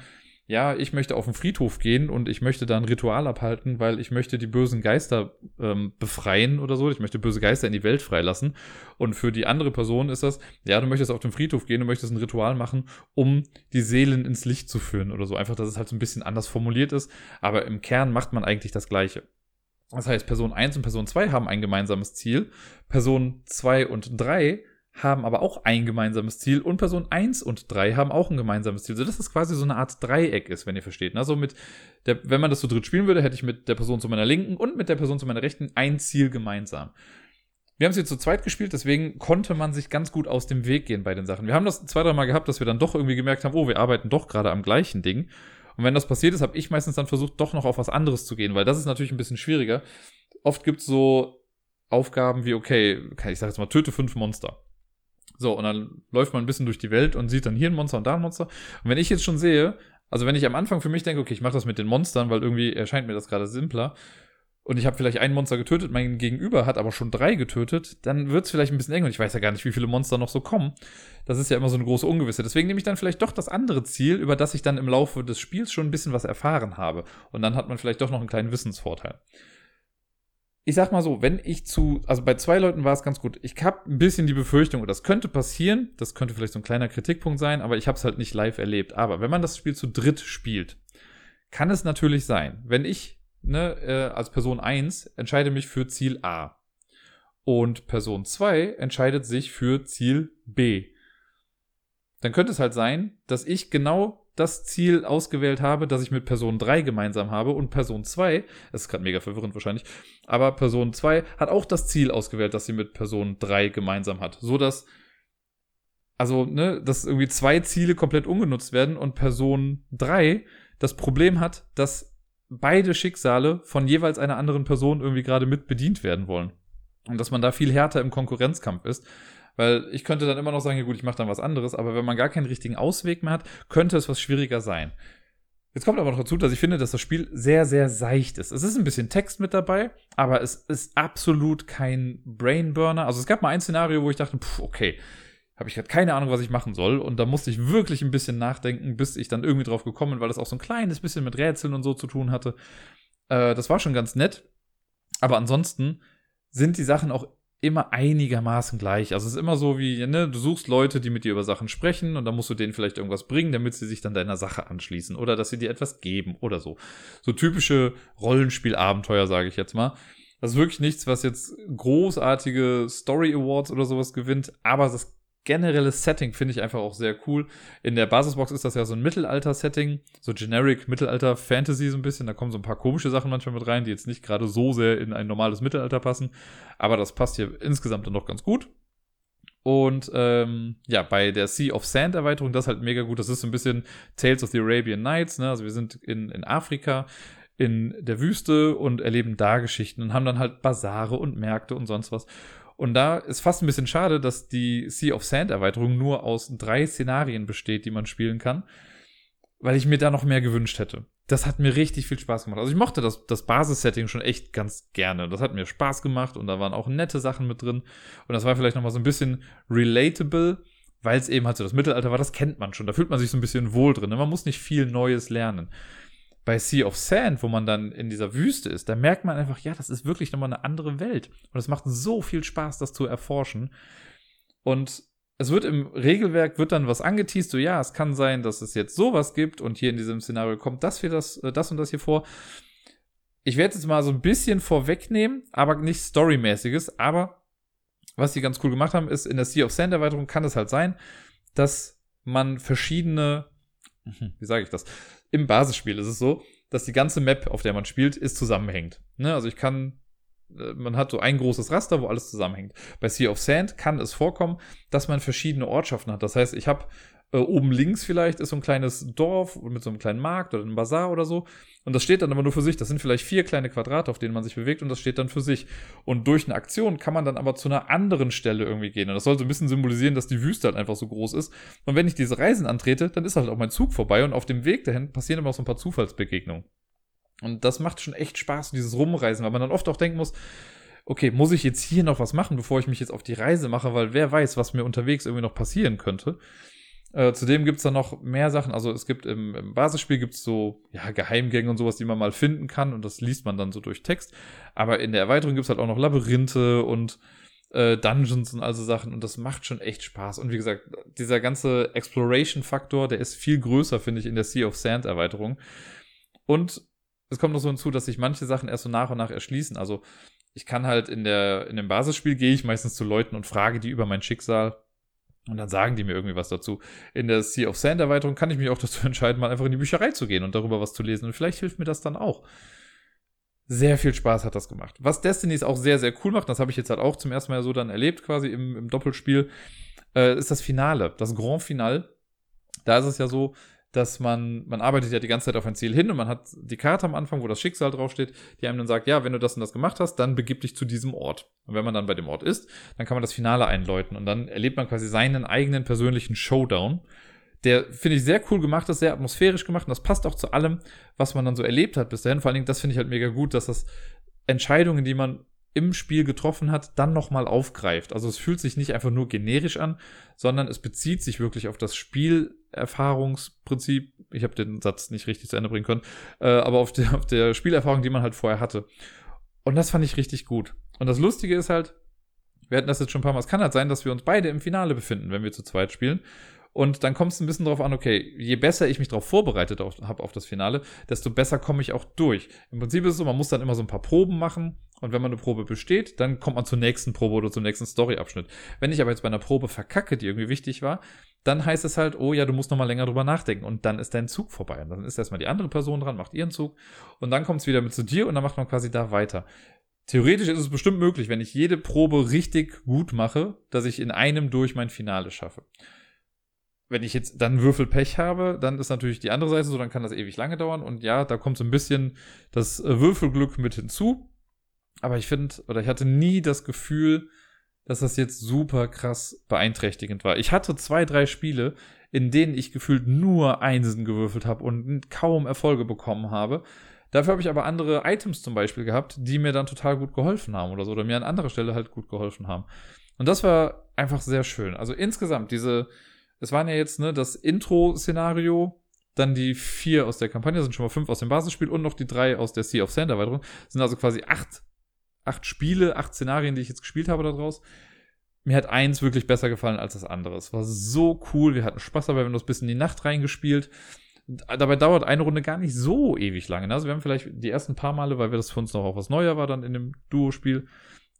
ja, ich möchte auf den Friedhof gehen und ich möchte da ein Ritual abhalten, weil ich möchte die bösen Geister ähm, befreien oder so. Ich möchte böse Geister in die Welt freilassen. Und für die andere Person ist das, ja, du möchtest auf den Friedhof gehen, du möchtest ein Ritual machen, um die Seelen ins Licht zu führen oder so. Einfach, dass es halt so ein bisschen anders formuliert ist. Aber im Kern macht man eigentlich das Gleiche. Das heißt, Person 1 und Person 2 haben ein gemeinsames Ziel. Person 2 und 3 haben aber auch ein gemeinsames Ziel und Person 1 und 3 haben auch ein gemeinsames Ziel. So dass es quasi so eine Art Dreieck ist, wenn ihr versteht. Also mit der, wenn man das zu dritt spielen würde, hätte ich mit der Person zu meiner linken und mit der Person zu meiner rechten ein Ziel gemeinsam. Wir haben es jetzt zu zweit gespielt, deswegen konnte man sich ganz gut aus dem Weg gehen bei den Sachen. Wir haben das zwei, dreimal gehabt, dass wir dann doch irgendwie gemerkt haben, oh, wir arbeiten doch gerade am gleichen Ding. Und wenn das passiert ist, habe ich meistens dann versucht, doch noch auf was anderes zu gehen, weil das ist natürlich ein bisschen schwieriger. Oft gibt es so Aufgaben wie, okay, ich sage jetzt mal, töte fünf Monster. So, und dann läuft man ein bisschen durch die Welt und sieht dann hier ein Monster und da ein Monster. Und wenn ich jetzt schon sehe, also wenn ich am Anfang für mich denke, okay, ich mache das mit den Monstern, weil irgendwie erscheint mir das gerade simpler. und ich habe vielleicht ein Monster getötet, mein Gegenüber hat aber schon drei getötet, dann wird es vielleicht ein bisschen eng und ich weiß ja gar nicht, wie viele Monster noch so kommen. Das ist ja immer so eine große Ungewisse. Deswegen nehme ich dann vielleicht doch das andere Ziel, über das ich dann im Laufe des Spiels schon ein bisschen was erfahren habe. Und dann hat man vielleicht doch noch einen kleinen Wissensvorteil. Ich sag mal so, wenn ich zu, also bei zwei Leuten war es ganz gut. Ich habe ein bisschen die Befürchtung, das könnte passieren, das könnte vielleicht so ein kleiner Kritikpunkt sein, aber ich habe es halt nicht live erlebt. Aber wenn man das Spiel zu dritt spielt, kann es natürlich sein, wenn ich ne, äh, als Person 1 entscheide mich für Ziel A. Und Person 2 entscheidet sich für Ziel B. Dann könnte es halt sein, dass ich genau das Ziel ausgewählt habe, das ich mit Person 3 gemeinsam habe und Person 2, das ist gerade mega verwirrend wahrscheinlich, aber Person 2 hat auch das Ziel ausgewählt, das sie mit Person 3 gemeinsam hat, so dass also, ne, dass irgendwie zwei Ziele komplett ungenutzt werden und Person 3 das Problem hat, dass beide Schicksale von jeweils einer anderen Person irgendwie gerade mit bedient werden wollen. Und dass man da viel härter im Konkurrenzkampf ist. Weil ich könnte dann immer noch sagen, ja gut, ich mache dann was anderes, aber wenn man gar keinen richtigen Ausweg mehr hat, könnte es was schwieriger sein. Jetzt kommt aber noch dazu, dass ich finde, dass das Spiel sehr, sehr seicht ist. Es ist ein bisschen Text mit dabei, aber es ist absolut kein Brainburner. Also es gab mal ein Szenario, wo ich dachte, pff, okay, habe ich gerade keine Ahnung, was ich machen soll. Und da musste ich wirklich ein bisschen nachdenken, bis ich dann irgendwie drauf gekommen bin, weil das auch so ein kleines bisschen mit Rätseln und so zu tun hatte. Äh, das war schon ganz nett. Aber ansonsten sind die Sachen auch immer einigermaßen gleich. Also es ist immer so wie, ne, du suchst Leute, die mit dir über Sachen sprechen und dann musst du denen vielleicht irgendwas bringen, damit sie sich dann deiner Sache anschließen oder dass sie dir etwas geben oder so. So typische Rollenspielabenteuer, sage ich jetzt mal. Das ist wirklich nichts, was jetzt großartige Story Awards oder sowas gewinnt, aber das generelles Setting finde ich einfach auch sehr cool. In der Basisbox ist das ja so ein Mittelalter-Setting, so generic Mittelalter-Fantasy so ein bisschen. Da kommen so ein paar komische Sachen manchmal mit rein, die jetzt nicht gerade so sehr in ein normales Mittelalter passen. Aber das passt hier insgesamt dann doch ganz gut. Und ähm, ja, bei der Sea of Sand Erweiterung, das ist halt mega gut. Das ist so ein bisschen Tales of the Arabian Nights. Ne? Also wir sind in, in Afrika, in der Wüste und erleben da Geschichten und haben dann halt Basare und Märkte und sonst was. Und da ist fast ein bisschen schade, dass die Sea of Sand Erweiterung nur aus drei Szenarien besteht, die man spielen kann, weil ich mir da noch mehr gewünscht hätte. Das hat mir richtig viel Spaß gemacht. Also ich mochte das, das Basissetting schon echt ganz gerne. Das hat mir Spaß gemacht und da waren auch nette Sachen mit drin. Und das war vielleicht nochmal so ein bisschen relatable, weil es eben halt so das Mittelalter war. Das kennt man schon. Da fühlt man sich so ein bisschen wohl drin. Man muss nicht viel Neues lernen bei Sea of Sand, wo man dann in dieser Wüste ist, da merkt man einfach, ja, das ist wirklich nochmal eine andere Welt. Und es macht so viel Spaß, das zu erforschen. Und es wird im Regelwerk, wird dann was angeteased, so ja, es kann sein, dass es jetzt sowas gibt und hier in diesem Szenario kommt das, für das, äh, das und das hier vor. Ich werde jetzt mal so ein bisschen vorwegnehmen, aber nichts Storymäßiges, aber was sie ganz cool gemacht haben, ist in der Sea of Sand Erweiterung kann es halt sein, dass man verschiedene, wie sage ich das, im Basisspiel ist es so, dass die ganze Map, auf der man spielt, ist zusammenhängt. Ne? Also ich kann, äh, man hat so ein großes Raster, wo alles zusammenhängt. Bei Sea of Sand kann es vorkommen, dass man verschiedene Ortschaften hat. Das heißt, ich habe äh, oben links vielleicht ist so ein kleines Dorf mit so einem kleinen Markt oder einem Bazar oder so. Und das steht dann aber nur für sich. Das sind vielleicht vier kleine Quadrate, auf denen man sich bewegt und das steht dann für sich. Und durch eine Aktion kann man dann aber zu einer anderen Stelle irgendwie gehen. Und das soll so ein bisschen symbolisieren, dass die Wüste halt einfach so groß ist. Und wenn ich diese Reisen antrete, dann ist halt auch mein Zug vorbei und auf dem Weg dahin passieren aber auch so ein paar Zufallsbegegnungen. Und das macht schon echt Spaß, dieses Rumreisen, weil man dann oft auch denken muss, okay, muss ich jetzt hier noch was machen, bevor ich mich jetzt auf die Reise mache, weil wer weiß, was mir unterwegs irgendwie noch passieren könnte. Äh, zudem gibt's da noch mehr Sachen. Also es gibt im, im Basisspiel gibt's so ja, Geheimgänge und sowas, die man mal finden kann und das liest man dann so durch Text. Aber in der Erweiterung gibt's halt auch noch Labyrinthe und äh, Dungeons und also Sachen und das macht schon echt Spaß. Und wie gesagt, dieser ganze Exploration-Faktor, der ist viel größer, finde ich, in der Sea of Sand Erweiterung. Und es kommt noch so hinzu, dass sich manche Sachen erst so nach und nach erschließen. Also ich kann halt in der, in dem Basisspiel gehe ich meistens zu Leuten und frage die über mein Schicksal und dann sagen die mir irgendwie was dazu. In der Sea of Sand Erweiterung kann ich mich auch dazu entscheiden, mal einfach in die Bücherei zu gehen und darüber was zu lesen. Und vielleicht hilft mir das dann auch. Sehr viel Spaß hat das gemacht. Was Destiny auch sehr, sehr cool macht, das habe ich jetzt halt auch zum ersten Mal so dann erlebt, quasi im, im Doppelspiel, äh, ist das Finale, das Grand Finale. Da ist es ja so, dass man, man arbeitet ja die ganze Zeit auf ein Ziel hin und man hat die Karte am Anfang, wo das Schicksal draufsteht, die einem dann sagt, ja, wenn du das und das gemacht hast, dann begib dich zu diesem Ort. Und wenn man dann bei dem Ort ist, dann kann man das Finale einläuten und dann erlebt man quasi seinen eigenen persönlichen Showdown. Der finde ich sehr cool gemacht ist, sehr atmosphärisch gemacht und das passt auch zu allem, was man dann so erlebt hat bis dahin. Vor allen Dingen, das finde ich halt mega gut, dass das Entscheidungen, die man im Spiel getroffen hat, dann nochmal aufgreift. Also es fühlt sich nicht einfach nur generisch an, sondern es bezieht sich wirklich auf das Spielerfahrungsprinzip. Ich habe den Satz nicht richtig zu Ende bringen können, äh, aber auf der, auf der Spielerfahrung, die man halt vorher hatte. Und das fand ich richtig gut. Und das Lustige ist halt, wir hatten das jetzt schon ein paar Mal, es kann halt sein, dass wir uns beide im Finale befinden, wenn wir zu zweit spielen. Und dann kommt es ein bisschen darauf an, okay, je besser ich mich darauf vorbereitet habe auf das Finale, desto besser komme ich auch durch. Im Prinzip ist es so, man muss dann immer so ein paar Proben machen und wenn man eine Probe besteht, dann kommt man zur nächsten Probe oder zum nächsten Storyabschnitt. Wenn ich aber jetzt bei einer Probe verkacke, die irgendwie wichtig war, dann heißt es halt, oh ja, du musst nochmal länger drüber nachdenken und dann ist dein Zug vorbei. Und dann ist erstmal die andere Person dran, macht ihren Zug und dann kommt es wieder mit zu dir und dann macht man quasi da weiter. Theoretisch ist es bestimmt möglich, wenn ich jede Probe richtig gut mache, dass ich in einem durch mein Finale schaffe wenn ich jetzt dann Würfelpech habe, dann ist natürlich die andere Seite so, dann kann das ewig lange dauern. Und ja, da kommt so ein bisschen das äh, Würfelglück mit hinzu. Aber ich finde, oder ich hatte nie das Gefühl, dass das jetzt super krass beeinträchtigend war. Ich hatte zwei, drei Spiele, in denen ich gefühlt nur Einsen gewürfelt habe und kaum Erfolge bekommen habe. Dafür habe ich aber andere Items zum Beispiel gehabt, die mir dann total gut geholfen haben oder so, oder mir an anderer Stelle halt gut geholfen haben. Und das war einfach sehr schön. Also insgesamt diese, es waren ja jetzt ne, das Intro-Szenario, dann die vier aus der Kampagne, sind schon mal fünf aus dem Basisspiel und noch die drei aus der Sea of Sand Erweiterung. Sind also quasi acht, acht Spiele, acht Szenarien, die ich jetzt gespielt habe daraus. Mir hat eins wirklich besser gefallen als das andere. Es war so cool, wir hatten Spaß dabei, wir haben das bis in die Nacht reingespielt. Dabei dauert eine Runde gar nicht so ewig lange. Ne? Also wir haben vielleicht die ersten paar Male, weil wir das für uns noch auch was Neuer war dann in dem Duo-Spiel,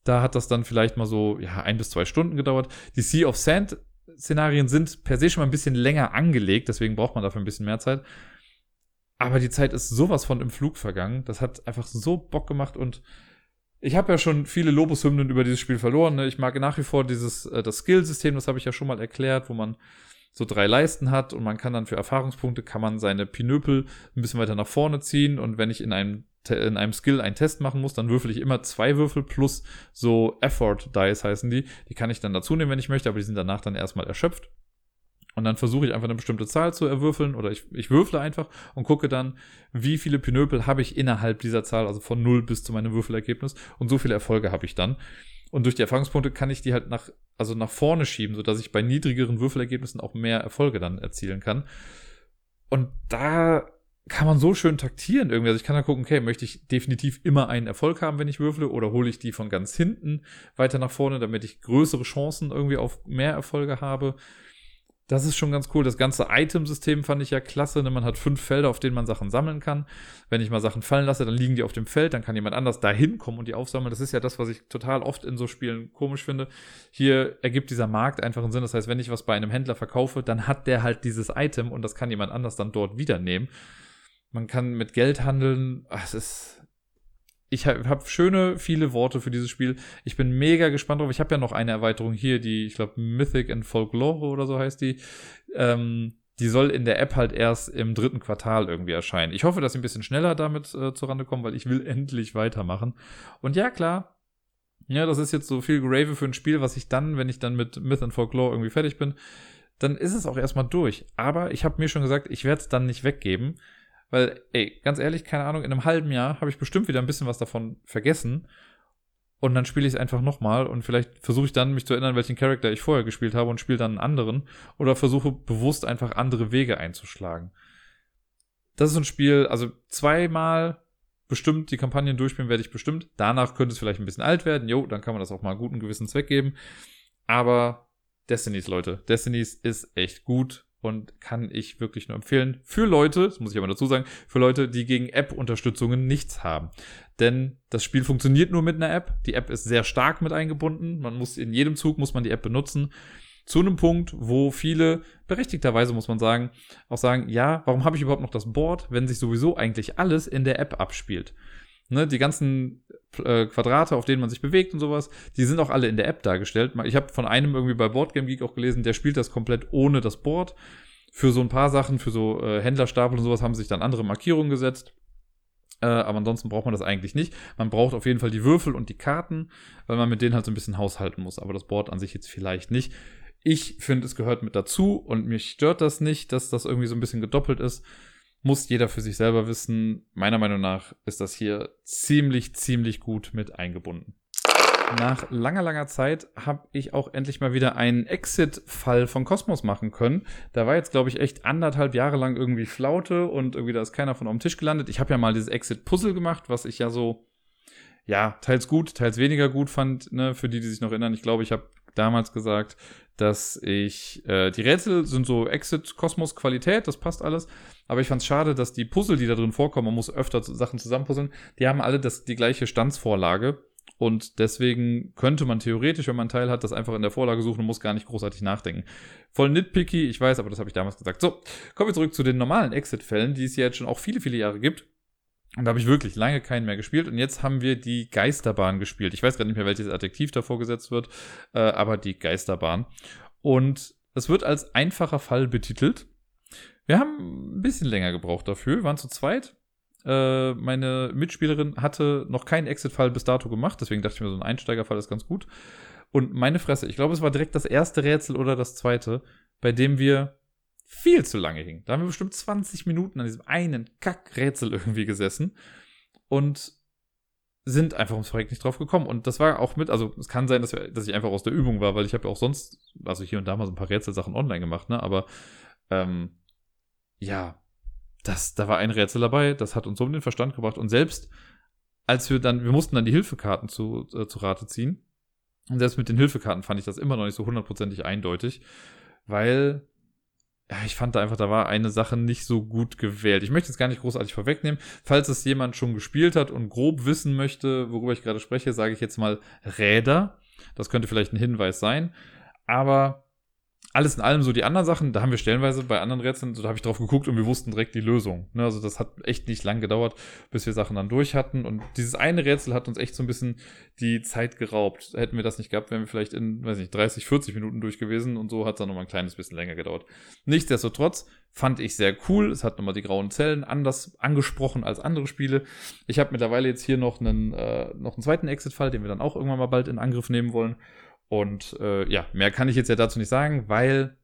da hat das dann vielleicht mal so ja, ein bis zwei Stunden gedauert. Die Sea of Sand Szenarien sind per se schon mal ein bisschen länger angelegt, deswegen braucht man dafür ein bisschen mehr Zeit. Aber die Zeit ist sowas von im Flug vergangen. Das hat einfach so Bock gemacht und ich habe ja schon viele Lobeshymnen über dieses Spiel verloren. Ne? Ich mag nach wie vor dieses äh, das Skill-System, das habe ich ja schon mal erklärt, wo man so drei Leisten hat und man kann dann für Erfahrungspunkte kann man seine Pinöpel ein bisschen weiter nach vorne ziehen und wenn ich in einem in einem Skill einen Test machen muss, dann würfel ich immer zwei Würfel plus so Effort Dice heißen die. Die kann ich dann dazu nehmen, wenn ich möchte, aber die sind danach dann erstmal erschöpft. Und dann versuche ich einfach eine bestimmte Zahl zu erwürfeln oder ich, ich würfle einfach und gucke dann, wie viele Pinöpel habe ich innerhalb dieser Zahl, also von 0 bis zu meinem Würfelergebnis und so viele Erfolge habe ich dann. Und durch die Erfahrungspunkte kann ich die halt nach, also nach vorne schieben, sodass ich bei niedrigeren Würfelergebnissen auch mehr Erfolge dann erzielen kann. Und da kann man so schön taktieren irgendwie. Also ich kann da gucken, okay, möchte ich definitiv immer einen Erfolg haben, wenn ich würfle, oder hole ich die von ganz hinten weiter nach vorne, damit ich größere Chancen irgendwie auf mehr Erfolge habe. Das ist schon ganz cool. Das ganze Item-System fand ich ja klasse. Ne? Man hat fünf Felder, auf denen man Sachen sammeln kann. Wenn ich mal Sachen fallen lasse, dann liegen die auf dem Feld, dann kann jemand anders da hinkommen und die aufsammeln. Das ist ja das, was ich total oft in so Spielen komisch finde. Hier ergibt dieser Markt einfach einen Sinn. Das heißt, wenn ich was bei einem Händler verkaufe, dann hat der halt dieses Item und das kann jemand anders dann dort wieder nehmen. Man kann mit Geld handeln. Ach, es ist. Ich habe hab schöne, viele Worte für dieses Spiel. Ich bin mega gespannt drauf. Ich habe ja noch eine Erweiterung hier, die, ich glaube, Mythic and Folklore oder so heißt die. Ähm, die soll in der App halt erst im dritten Quartal irgendwie erscheinen. Ich hoffe, dass sie ein bisschen schneller damit äh, zurande kommen, weil ich will endlich weitermachen. Und ja, klar. Ja, das ist jetzt so viel Grave für ein Spiel, was ich dann, wenn ich dann mit Myth and Folklore irgendwie fertig bin, dann ist es auch erstmal durch. Aber ich habe mir schon gesagt, ich werde es dann nicht weggeben weil, ey, ganz ehrlich, keine Ahnung, in einem halben Jahr habe ich bestimmt wieder ein bisschen was davon vergessen. Und dann spiele ich es einfach nochmal und vielleicht versuche ich dann, mich zu erinnern, welchen Charakter ich vorher gespielt habe und spiele dann einen anderen. Oder versuche bewusst einfach andere Wege einzuschlagen. Das ist ein Spiel, also zweimal bestimmt die Kampagnen durchspielen werde ich bestimmt. Danach könnte es vielleicht ein bisschen alt werden. Jo, dann kann man das auch mal guten gewissen Zweck geben. Aber Destinies, Leute. Destinies ist echt gut und kann ich wirklich nur empfehlen für Leute, das muss ich aber dazu sagen, für Leute, die gegen App-Unterstützungen nichts haben. Denn das Spiel funktioniert nur mit einer App. Die App ist sehr stark mit eingebunden. Man muss in jedem Zug muss man die App benutzen. Zu einem Punkt, wo viele, berechtigterweise muss man sagen, auch sagen, ja, warum habe ich überhaupt noch das Board, wenn sich sowieso eigentlich alles in der App abspielt? Ne, die ganzen äh, Quadrate, auf denen man sich bewegt und sowas, die sind auch alle in der App dargestellt. Ich habe von einem irgendwie bei Boardgame Geek auch gelesen, der spielt das komplett ohne das Board. Für so ein paar Sachen, für so äh, Händlerstapel und sowas haben sich dann andere Markierungen gesetzt. Äh, aber ansonsten braucht man das eigentlich nicht. Man braucht auf jeden Fall die Würfel und die Karten, weil man mit denen halt so ein bisschen haushalten muss. Aber das Board an sich jetzt vielleicht nicht. Ich finde, es gehört mit dazu und mich stört das nicht, dass das irgendwie so ein bisschen gedoppelt ist. Muss jeder für sich selber wissen. Meiner Meinung nach ist das hier ziemlich, ziemlich gut mit eingebunden. Nach langer, langer Zeit habe ich auch endlich mal wieder einen Exit-Fall von Cosmos machen können. Da war jetzt, glaube ich, echt anderthalb Jahre lang irgendwie Flaute und irgendwie da ist keiner von auf dem Tisch gelandet. Ich habe ja mal dieses Exit-Puzzle gemacht, was ich ja so, ja, teils gut, teils weniger gut fand, ne, für die, die sich noch erinnern. Ich glaube, ich habe damals gesagt, dass ich, äh, die Rätsel sind so Exit-Kosmos-Qualität, das passt alles. Aber ich fand es schade, dass die Puzzle, die da drin vorkommen, man muss öfter Sachen zusammenpuzzeln, die haben alle das, die gleiche Standsvorlage. Und deswegen könnte man theoretisch, wenn man einen Teil hat, das einfach in der Vorlage suchen und muss gar nicht großartig nachdenken. Voll nitpicky, ich weiß, aber das habe ich damals gesagt. So, kommen wir zurück zu den normalen Exit-Fällen, die es ja jetzt schon auch viele, viele Jahre gibt. Und da habe ich wirklich lange keinen mehr gespielt. Und jetzt haben wir die Geisterbahn gespielt. Ich weiß gerade nicht mehr, welches Adjektiv davor gesetzt wird, äh, aber die Geisterbahn. Und es wird als einfacher Fall betitelt. Wir haben ein bisschen länger gebraucht dafür. Wir waren zu zweit. Äh, meine Mitspielerin hatte noch keinen Exit-Fall bis dato gemacht, deswegen dachte ich mir, so ein Einsteigerfall ist ganz gut. Und meine Fresse, ich glaube, es war direkt das erste Rätsel oder das zweite, bei dem wir viel zu lange hingen. Da haben wir bestimmt 20 Minuten an diesem einen Kack-Rätsel irgendwie gesessen und sind einfach ums Projekt nicht drauf gekommen. Und das war auch mit, also es kann sein, dass, wir, dass ich einfach aus der Übung war, weil ich habe ja auch sonst, also hier und da mal so ein paar Rätselsachen online gemacht, ne? Aber ähm, ja, das, da war ein Rätsel dabei, das hat uns so um den Verstand gebracht. Und selbst als wir dann, wir mussten dann die Hilfekarten zu, äh, zu Rate ziehen. Und selbst mit den Hilfekarten fand ich das immer noch nicht so hundertprozentig eindeutig, weil ich fand da einfach, da war eine Sache nicht so gut gewählt. Ich möchte jetzt gar nicht großartig vorwegnehmen. Falls es jemand schon gespielt hat und grob wissen möchte, worüber ich gerade spreche, sage ich jetzt mal Räder. Das könnte vielleicht ein Hinweis sein. Aber alles in allem so die anderen Sachen, da haben wir stellenweise bei anderen Rätseln, so da habe ich drauf geguckt und wir wussten direkt die Lösung. Ne, also das hat echt nicht lang gedauert, bis wir Sachen dann durch hatten. Und dieses eine Rätsel hat uns echt so ein bisschen die Zeit geraubt. Hätten wir das nicht gehabt, wären wir vielleicht in, weiß nicht, 30, 40 Minuten durch gewesen und so hat es dann nochmal ein kleines bisschen länger gedauert. Nichtsdestotrotz fand ich sehr cool. Es hat nochmal die grauen Zellen anders angesprochen als andere Spiele. Ich habe mittlerweile jetzt hier noch einen, äh, noch einen zweiten Exit-Fall, den wir dann auch irgendwann mal bald in Angriff nehmen wollen. Und äh, ja, mehr kann ich jetzt ja dazu nicht sagen, weil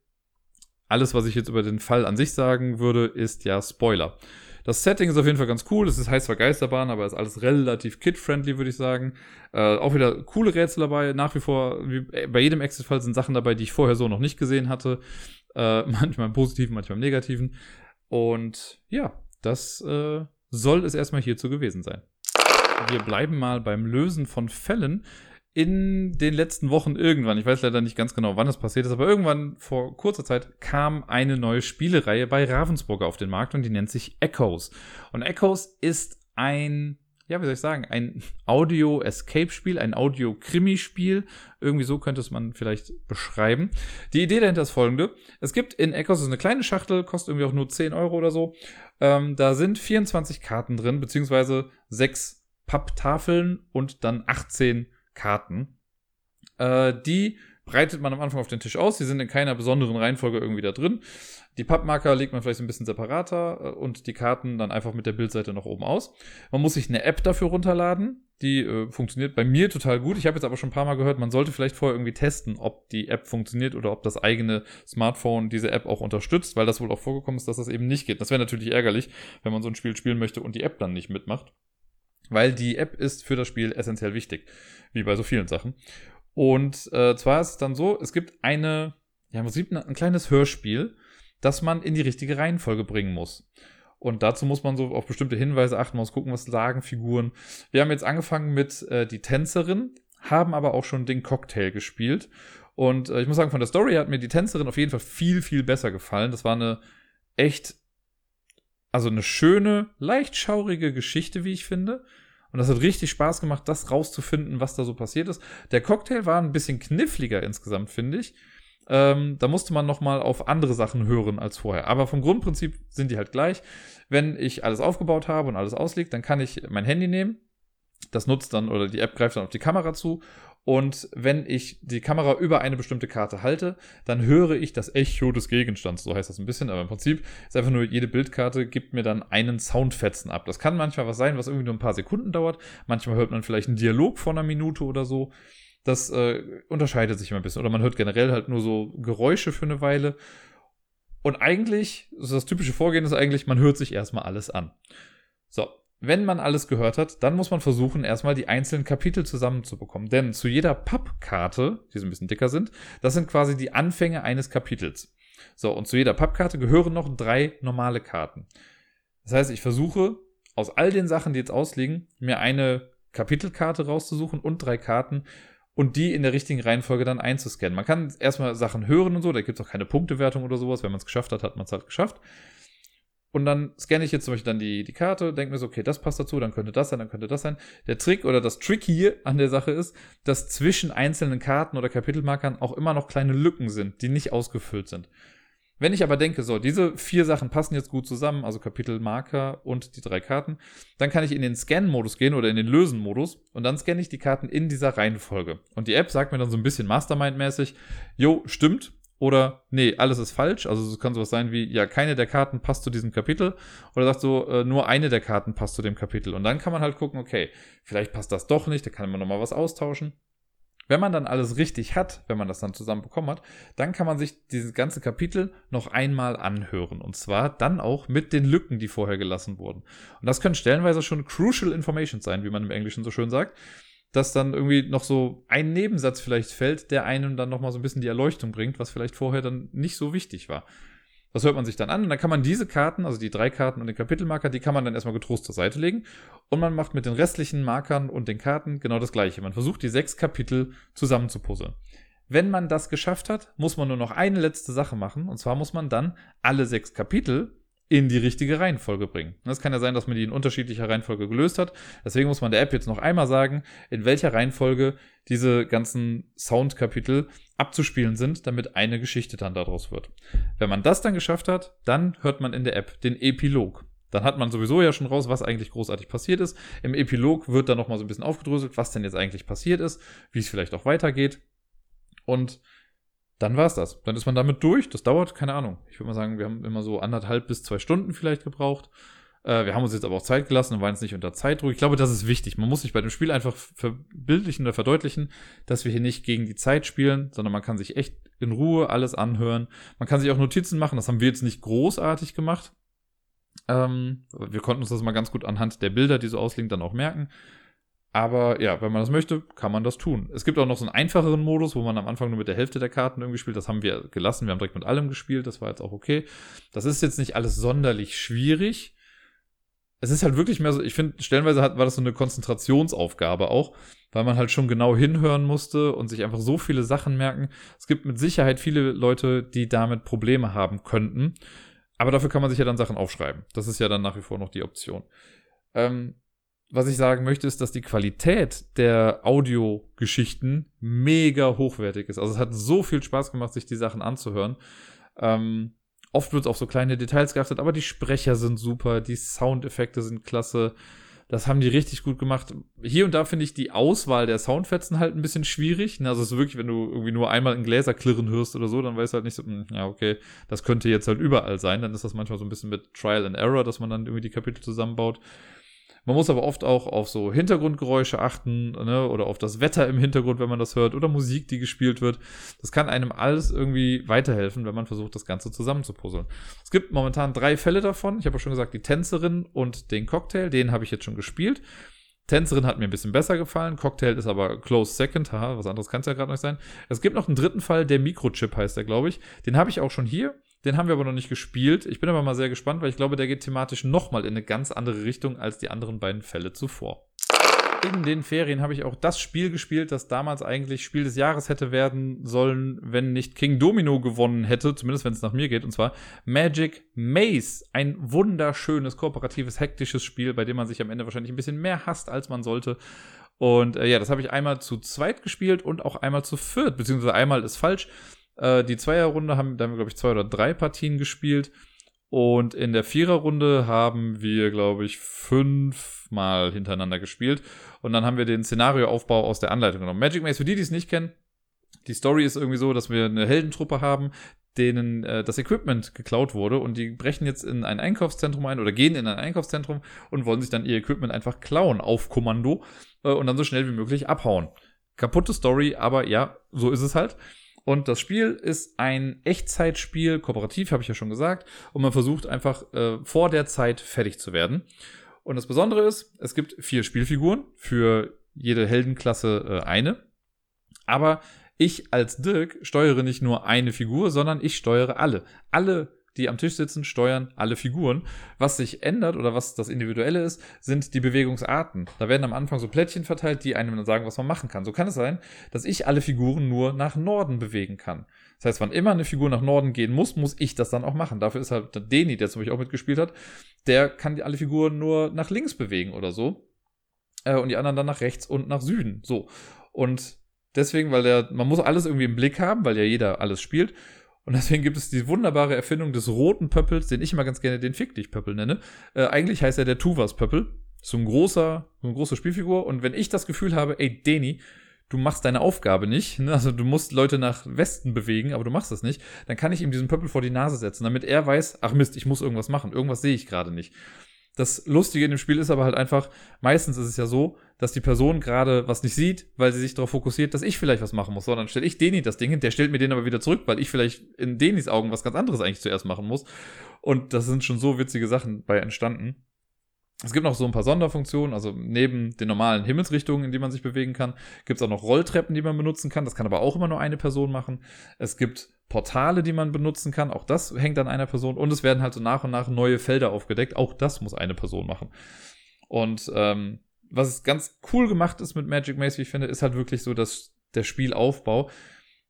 alles, was ich jetzt über den Fall an sich sagen würde, ist ja Spoiler. Das Setting ist auf jeden Fall ganz cool. Es ist heiß zwar Geisterbahn, aber ist alles relativ kid-friendly, würde ich sagen. Äh, auch wieder coole Rätsel dabei. Nach wie vor, wie bei jedem Exit-Fall sind Sachen dabei, die ich vorher so noch nicht gesehen hatte. Äh, manchmal im Positiven, manchmal im Negativen. Und ja, das äh, soll es erstmal hierzu gewesen sein. Wir bleiben mal beim Lösen von Fällen in den letzten Wochen irgendwann, ich weiß leider nicht ganz genau, wann das passiert ist, aber irgendwann vor kurzer Zeit kam eine neue Spielereihe bei Ravensburger auf den Markt und die nennt sich Echoes. Und Echoes ist ein, ja, wie soll ich sagen, ein Audio-Escape-Spiel, ein Audio-Krimi-Spiel. Irgendwie so könnte es man vielleicht beschreiben. Die Idee dahinter ist folgende. Es gibt in Echoes eine kleine Schachtel, kostet irgendwie auch nur 10 Euro oder so. Ähm, da sind 24 Karten drin, beziehungsweise sechs Papptafeln und dann 18 Karten. Äh, die breitet man am Anfang auf den Tisch aus. Die sind in keiner besonderen Reihenfolge irgendwie da drin. Die Pappmarker legt man vielleicht ein bisschen separater äh, und die Karten dann einfach mit der Bildseite noch oben aus. Man muss sich eine App dafür runterladen. Die äh, funktioniert bei mir total gut. Ich habe jetzt aber schon ein paar Mal gehört, man sollte vielleicht vorher irgendwie testen, ob die App funktioniert oder ob das eigene Smartphone diese App auch unterstützt, weil das wohl auch vorgekommen ist, dass das eben nicht geht. Das wäre natürlich ärgerlich, wenn man so ein Spiel spielen möchte und die App dann nicht mitmacht. Weil die App ist für das Spiel essentiell wichtig wie bei so vielen Sachen. Und äh, zwar ist es dann so, es gibt eine, ja, im Prinzip ein, kleines Hörspiel, das man in die richtige Reihenfolge bringen muss. Und dazu muss man so auf bestimmte Hinweise achten, muss gucken, was sagen Figuren. Wir haben jetzt angefangen mit äh, die Tänzerin, haben aber auch schon den Cocktail gespielt. Und äh, ich muss sagen, von der Story hat mir die Tänzerin auf jeden Fall viel, viel besser gefallen. Das war eine echt, also eine schöne, leicht schaurige Geschichte, wie ich finde. Und das hat richtig Spaß gemacht, das rauszufinden, was da so passiert ist. Der Cocktail war ein bisschen kniffliger insgesamt, finde ich. Ähm, da musste man nochmal auf andere Sachen hören als vorher. Aber vom Grundprinzip sind die halt gleich. Wenn ich alles aufgebaut habe und alles ausliegt, dann kann ich mein Handy nehmen. Das nutzt dann oder die App greift dann auf die Kamera zu und wenn ich die Kamera über eine bestimmte Karte halte, dann höre ich das Echo des Gegenstands. So heißt das ein bisschen, aber im Prinzip ist einfach nur, jede Bildkarte gibt mir dann einen Soundfetzen ab. Das kann manchmal was sein, was irgendwie nur ein paar Sekunden dauert. Manchmal hört man vielleicht einen Dialog von einer Minute oder so. Das äh, unterscheidet sich immer ein bisschen. Oder man hört generell halt nur so Geräusche für eine Weile. Und eigentlich, das typische Vorgehen ist eigentlich, man hört sich erstmal alles an. So, wenn man alles gehört hat, dann muss man versuchen, erstmal die einzelnen Kapitel zusammenzubekommen. Denn zu jeder Pappkarte, die so ein bisschen dicker sind, das sind quasi die Anfänge eines Kapitels. So, und zu jeder Pappkarte gehören noch drei normale Karten. Das heißt, ich versuche aus all den Sachen, die jetzt ausliegen, mir eine Kapitelkarte rauszusuchen und drei Karten und die in der richtigen Reihenfolge dann einzuscannen. Man kann erstmal Sachen hören und so, da gibt es auch keine Punktewertung oder sowas. Wenn man es geschafft hat, hat man es halt geschafft. Und dann scanne ich jetzt zum Beispiel dann die, die Karte, denke mir so, okay, das passt dazu, dann könnte das sein, dann könnte das sein. Der Trick oder das Trick hier an der Sache ist, dass zwischen einzelnen Karten oder Kapitelmarkern auch immer noch kleine Lücken sind, die nicht ausgefüllt sind. Wenn ich aber denke, so, diese vier Sachen passen jetzt gut zusammen, also Kapitelmarker und die drei Karten, dann kann ich in den Scan-Modus gehen oder in den Lösen-Modus und dann scanne ich die Karten in dieser Reihenfolge. Und die App sagt mir dann so ein bisschen Mastermind-mäßig, jo, stimmt, oder nee, alles ist falsch. Also es kann sowas sein wie, ja, keine der Karten passt zu diesem Kapitel. Oder sagt so, äh, nur eine der Karten passt zu dem Kapitel. Und dann kann man halt gucken, okay, vielleicht passt das doch nicht, da kann man nochmal was austauschen. Wenn man dann alles richtig hat, wenn man das dann zusammen bekommen hat, dann kann man sich dieses ganze Kapitel noch einmal anhören. Und zwar dann auch mit den Lücken, die vorher gelassen wurden. Und das können stellenweise schon crucial information sein, wie man im Englischen so schön sagt. Dass dann irgendwie noch so ein Nebensatz vielleicht fällt, der einem dann nochmal so ein bisschen die Erleuchtung bringt, was vielleicht vorher dann nicht so wichtig war. Das hört man sich dann an und dann kann man diese Karten, also die drei Karten und den Kapitelmarker, die kann man dann erstmal getrost zur Seite legen und man macht mit den restlichen Markern und den Karten genau das gleiche. Man versucht die sechs Kapitel zusammen zu puzzeln. Wenn man das geschafft hat, muss man nur noch eine letzte Sache machen und zwar muss man dann alle sechs Kapitel in die richtige Reihenfolge bringen. Es kann ja sein, dass man die in unterschiedlicher Reihenfolge gelöst hat. Deswegen muss man der App jetzt noch einmal sagen, in welcher Reihenfolge diese ganzen Soundkapitel abzuspielen sind, damit eine Geschichte dann daraus wird. Wenn man das dann geschafft hat, dann hört man in der App den Epilog. Dann hat man sowieso ja schon raus, was eigentlich großartig passiert ist. Im Epilog wird dann nochmal so ein bisschen aufgedröselt, was denn jetzt eigentlich passiert ist, wie es vielleicht auch weitergeht. Und dann war es das. Dann ist man damit durch. Das dauert, keine Ahnung. Ich würde mal sagen, wir haben immer so anderthalb bis zwei Stunden vielleicht gebraucht. Äh, wir haben uns jetzt aber auch Zeit gelassen und waren jetzt nicht unter Zeitdruck. Ich glaube, das ist wichtig. Man muss sich bei dem Spiel einfach verbildlichen oder verdeutlichen, dass wir hier nicht gegen die Zeit spielen, sondern man kann sich echt in Ruhe alles anhören. Man kann sich auch Notizen machen. Das haben wir jetzt nicht großartig gemacht. Ähm, wir konnten uns das mal ganz gut anhand der Bilder, die so ausliegen, dann auch merken. Aber ja, wenn man das möchte, kann man das tun. Es gibt auch noch so einen einfacheren Modus, wo man am Anfang nur mit der Hälfte der Karten irgendwie spielt. Das haben wir gelassen. Wir haben direkt mit allem gespielt. Das war jetzt auch okay. Das ist jetzt nicht alles sonderlich schwierig. Es ist halt wirklich mehr so, ich finde, stellenweise hat, war das so eine Konzentrationsaufgabe auch, weil man halt schon genau hinhören musste und sich einfach so viele Sachen merken. Es gibt mit Sicherheit viele Leute, die damit Probleme haben könnten. Aber dafür kann man sich ja dann Sachen aufschreiben. Das ist ja dann nach wie vor noch die Option. Ähm, was ich sagen möchte, ist, dass die Qualität der Audiogeschichten mega hochwertig ist. Also es hat so viel Spaß gemacht, sich die Sachen anzuhören. Ähm, oft wird es auf so kleine Details geachtet, aber die Sprecher sind super, die Soundeffekte sind klasse. Das haben die richtig gut gemacht. Hier und da finde ich die Auswahl der Soundfetzen halt ein bisschen schwierig. Also es ist wirklich, wenn du irgendwie nur einmal ein Gläser klirren hörst oder so, dann weißt du halt nicht so, hm, ja, okay, das könnte jetzt halt überall sein. Dann ist das manchmal so ein bisschen mit Trial and Error, dass man dann irgendwie die Kapitel zusammenbaut. Man muss aber oft auch auf so Hintergrundgeräusche achten ne, oder auf das Wetter im Hintergrund, wenn man das hört, oder Musik, die gespielt wird. Das kann einem alles irgendwie weiterhelfen, wenn man versucht, das Ganze zusammenzupuzzeln. Es gibt momentan drei Fälle davon. Ich habe ja schon gesagt, die Tänzerin und den Cocktail, den habe ich jetzt schon gespielt. Tänzerin hat mir ein bisschen besser gefallen. Cocktail ist aber close second. Haha, was anderes kann es ja gerade nicht sein. Es gibt noch einen dritten Fall, der Mikrochip heißt der, glaube ich. Den habe ich auch schon hier. Den haben wir aber noch nicht gespielt. Ich bin aber mal sehr gespannt, weil ich glaube, der geht thematisch nochmal in eine ganz andere Richtung als die anderen beiden Fälle zuvor. In den Ferien habe ich auch das Spiel gespielt, das damals eigentlich Spiel des Jahres hätte werden sollen, wenn nicht King Domino gewonnen hätte, zumindest wenn es nach mir geht, und zwar Magic Maze. Ein wunderschönes, kooperatives, hektisches Spiel, bei dem man sich am Ende wahrscheinlich ein bisschen mehr hasst, als man sollte. Und äh, ja, das habe ich einmal zu zweit gespielt und auch einmal zu viert, beziehungsweise einmal ist falsch. Äh, die Zweierrunde haben, da haben wir, glaube ich, zwei oder drei Partien gespielt. Und in der Viererrunde haben wir, glaube ich, fünfmal hintereinander gespielt. Und dann haben wir den Szenarioaufbau aus der Anleitung genommen. Magic Maze, für die, die es nicht kennen, die Story ist irgendwie so, dass wir eine Heldentruppe haben, denen äh, das Equipment geklaut wurde und die brechen jetzt in ein Einkaufszentrum ein oder gehen in ein Einkaufszentrum und wollen sich dann ihr Equipment einfach klauen auf Kommando äh, und dann so schnell wie möglich abhauen. Kaputte Story, aber ja, so ist es halt. Und das Spiel ist ein Echtzeitspiel, kooperativ, habe ich ja schon gesagt. Und man versucht einfach äh, vor der Zeit fertig zu werden. Und das Besondere ist, es gibt vier Spielfiguren, für jede Heldenklasse äh, eine. Aber ich als Dirk steuere nicht nur eine Figur, sondern ich steuere alle. Alle die am Tisch sitzen, steuern alle Figuren. Was sich ändert oder was das Individuelle ist, sind die Bewegungsarten. Da werden am Anfang so Plättchen verteilt, die einem dann sagen, was man machen kann. So kann es sein, dass ich alle Figuren nur nach Norden bewegen kann. Das heißt, wann immer eine Figur nach Norden gehen muss, muss ich das dann auch machen. Dafür ist halt der Deni, der zum Beispiel auch mitgespielt hat, der kann alle Figuren nur nach links bewegen oder so. Äh, und die anderen dann nach rechts und nach Süden. So. Und deswegen, weil der, man muss alles irgendwie im Blick haben, weil ja jeder alles spielt. Und deswegen gibt es die wunderbare Erfindung des roten Pöppels, den ich immer ganz gerne den Fick dich Pöppel nenne. Äh, eigentlich heißt er der Tuvas Pöppel. So ein großer, so eine große Spielfigur. Und wenn ich das Gefühl habe, ey, Deni, du machst deine Aufgabe nicht, ne? also du musst Leute nach Westen bewegen, aber du machst das nicht, dann kann ich ihm diesen Pöppel vor die Nase setzen, damit er weiß, ach Mist, ich muss irgendwas machen, irgendwas sehe ich gerade nicht. Das Lustige in dem Spiel ist aber halt einfach, meistens ist es ja so, dass die Person gerade was nicht sieht, weil sie sich darauf fokussiert, dass ich vielleicht was machen muss. Sondern stelle ich Deni das Ding hin, der stellt mir den aber wieder zurück, weil ich vielleicht in Denis Augen was ganz anderes eigentlich zuerst machen muss. Und das sind schon so witzige Sachen bei entstanden. Es gibt noch so ein paar Sonderfunktionen, also neben den normalen Himmelsrichtungen, in die man sich bewegen kann, gibt es auch noch Rolltreppen, die man benutzen kann. Das kann aber auch immer nur eine Person machen. Es gibt Portale, die man benutzen kann. Auch das hängt an einer Person. Und es werden halt so nach und nach neue Felder aufgedeckt. Auch das muss eine Person machen. Und ähm, was ganz cool gemacht ist mit Magic Maze, wie ich finde, ist halt wirklich so dass der Spielaufbau.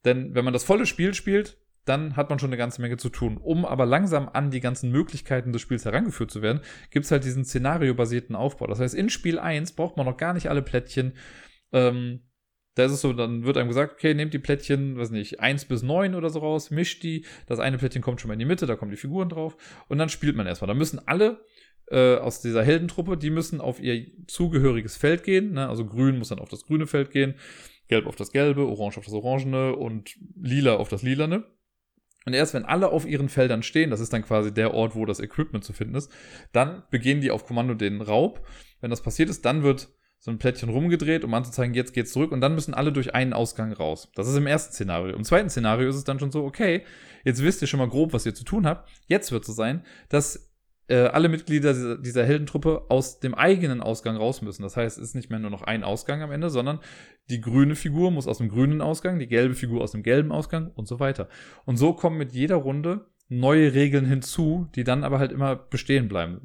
Denn wenn man das volle Spiel spielt, dann hat man schon eine ganze Menge zu tun. Um aber langsam an die ganzen Möglichkeiten des Spiels herangeführt zu werden, gibt es halt diesen szenariobasierten Aufbau. Das heißt, in Spiel 1 braucht man noch gar nicht alle Plättchen. Ähm, da ist es so, dann wird einem gesagt, okay, nehmt die Plättchen, weiß nicht, 1 bis 9 oder so raus, mischt die. Das eine Plättchen kommt schon mal in die Mitte, da kommen die Figuren drauf. Und dann spielt man erstmal. Da müssen alle äh, aus dieser Heldentruppe, die müssen auf ihr zugehöriges Feld gehen. Ne? Also grün muss dann auf das grüne Feld gehen, gelb auf das gelbe, orange auf das orangene und lila auf das lilane. Und erst wenn alle auf ihren Feldern stehen, das ist dann quasi der Ort, wo das Equipment zu finden ist, dann begehen die auf Kommando den Raub. Wenn das passiert ist, dann wird so ein Plättchen rumgedreht, um anzuzeigen, jetzt geht's zurück und dann müssen alle durch einen Ausgang raus. Das ist im ersten Szenario. Im zweiten Szenario ist es dann schon so, okay, jetzt wisst ihr schon mal grob, was ihr zu tun habt. Jetzt wird es so sein, dass äh, alle Mitglieder dieser, dieser Heldentruppe aus dem eigenen Ausgang raus müssen. Das heißt, es ist nicht mehr nur noch ein Ausgang am Ende, sondern die grüne Figur muss aus dem grünen Ausgang, die gelbe Figur aus dem gelben Ausgang und so weiter. Und so kommen mit jeder Runde neue Regeln hinzu, die dann aber halt immer bestehen bleiben.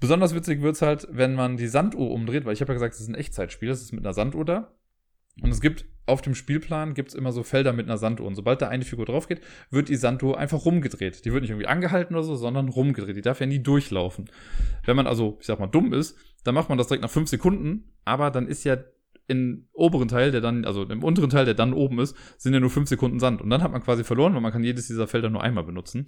Besonders witzig wird's halt, wenn man die Sanduhr umdreht, weil ich habe ja gesagt, es ist ein Echtzeitspiel, es ist mit einer Sanduhr da. Und es gibt auf dem Spielplan gibt's immer so Felder mit einer Sanduhr. Und sobald da eine Figur drauf geht, wird die Sanduhr einfach rumgedreht. Die wird nicht irgendwie angehalten oder so, sondern rumgedreht. Die darf ja nie durchlaufen. Wenn man also, ich sag mal, dumm ist, dann macht man das direkt nach fünf Sekunden, aber dann ist ja im oberen Teil, der dann, also im unteren Teil, der dann oben ist, sind ja nur fünf Sekunden Sand. Und dann hat man quasi verloren, weil man kann jedes dieser Felder nur einmal benutzen.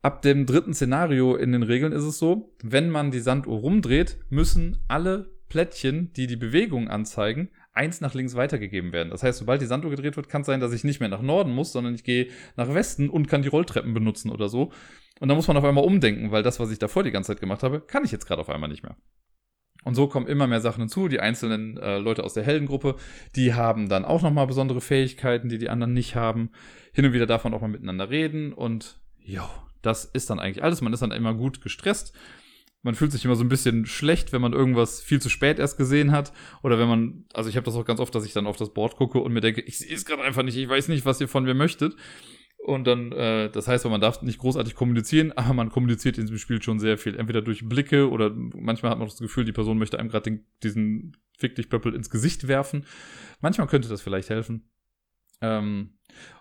Ab dem dritten Szenario in den Regeln ist es so, wenn man die Sanduhr rumdreht, müssen alle Plättchen, die die Bewegung anzeigen, eins nach links weitergegeben werden. Das heißt, sobald die Sanduhr gedreht wird, kann es sein, dass ich nicht mehr nach Norden muss, sondern ich gehe nach Westen und kann die Rolltreppen benutzen oder so. Und da muss man auf einmal umdenken, weil das, was ich davor die ganze Zeit gemacht habe, kann ich jetzt gerade auf einmal nicht mehr. Und so kommen immer mehr Sachen hinzu. Die einzelnen äh, Leute aus der Heldengruppe, die haben dann auch nochmal besondere Fähigkeiten, die die anderen nicht haben. Hin und wieder man auch mal miteinander reden und ja, das ist dann eigentlich alles. Man ist dann immer gut gestresst man fühlt sich immer so ein bisschen schlecht, wenn man irgendwas viel zu spät erst gesehen hat. Oder wenn man, also ich habe das auch ganz oft, dass ich dann auf das Board gucke und mir denke, ich sehe es gerade einfach nicht, ich weiß nicht, was ihr von mir möchtet. Und dann, äh, das heißt, man darf nicht großartig kommunizieren, aber man kommuniziert in diesem Spiel schon sehr viel. Entweder durch Blicke oder manchmal hat man das Gefühl, die Person möchte einem gerade diesen Fick dich Pöppel ins Gesicht werfen. Manchmal könnte das vielleicht helfen. Ähm,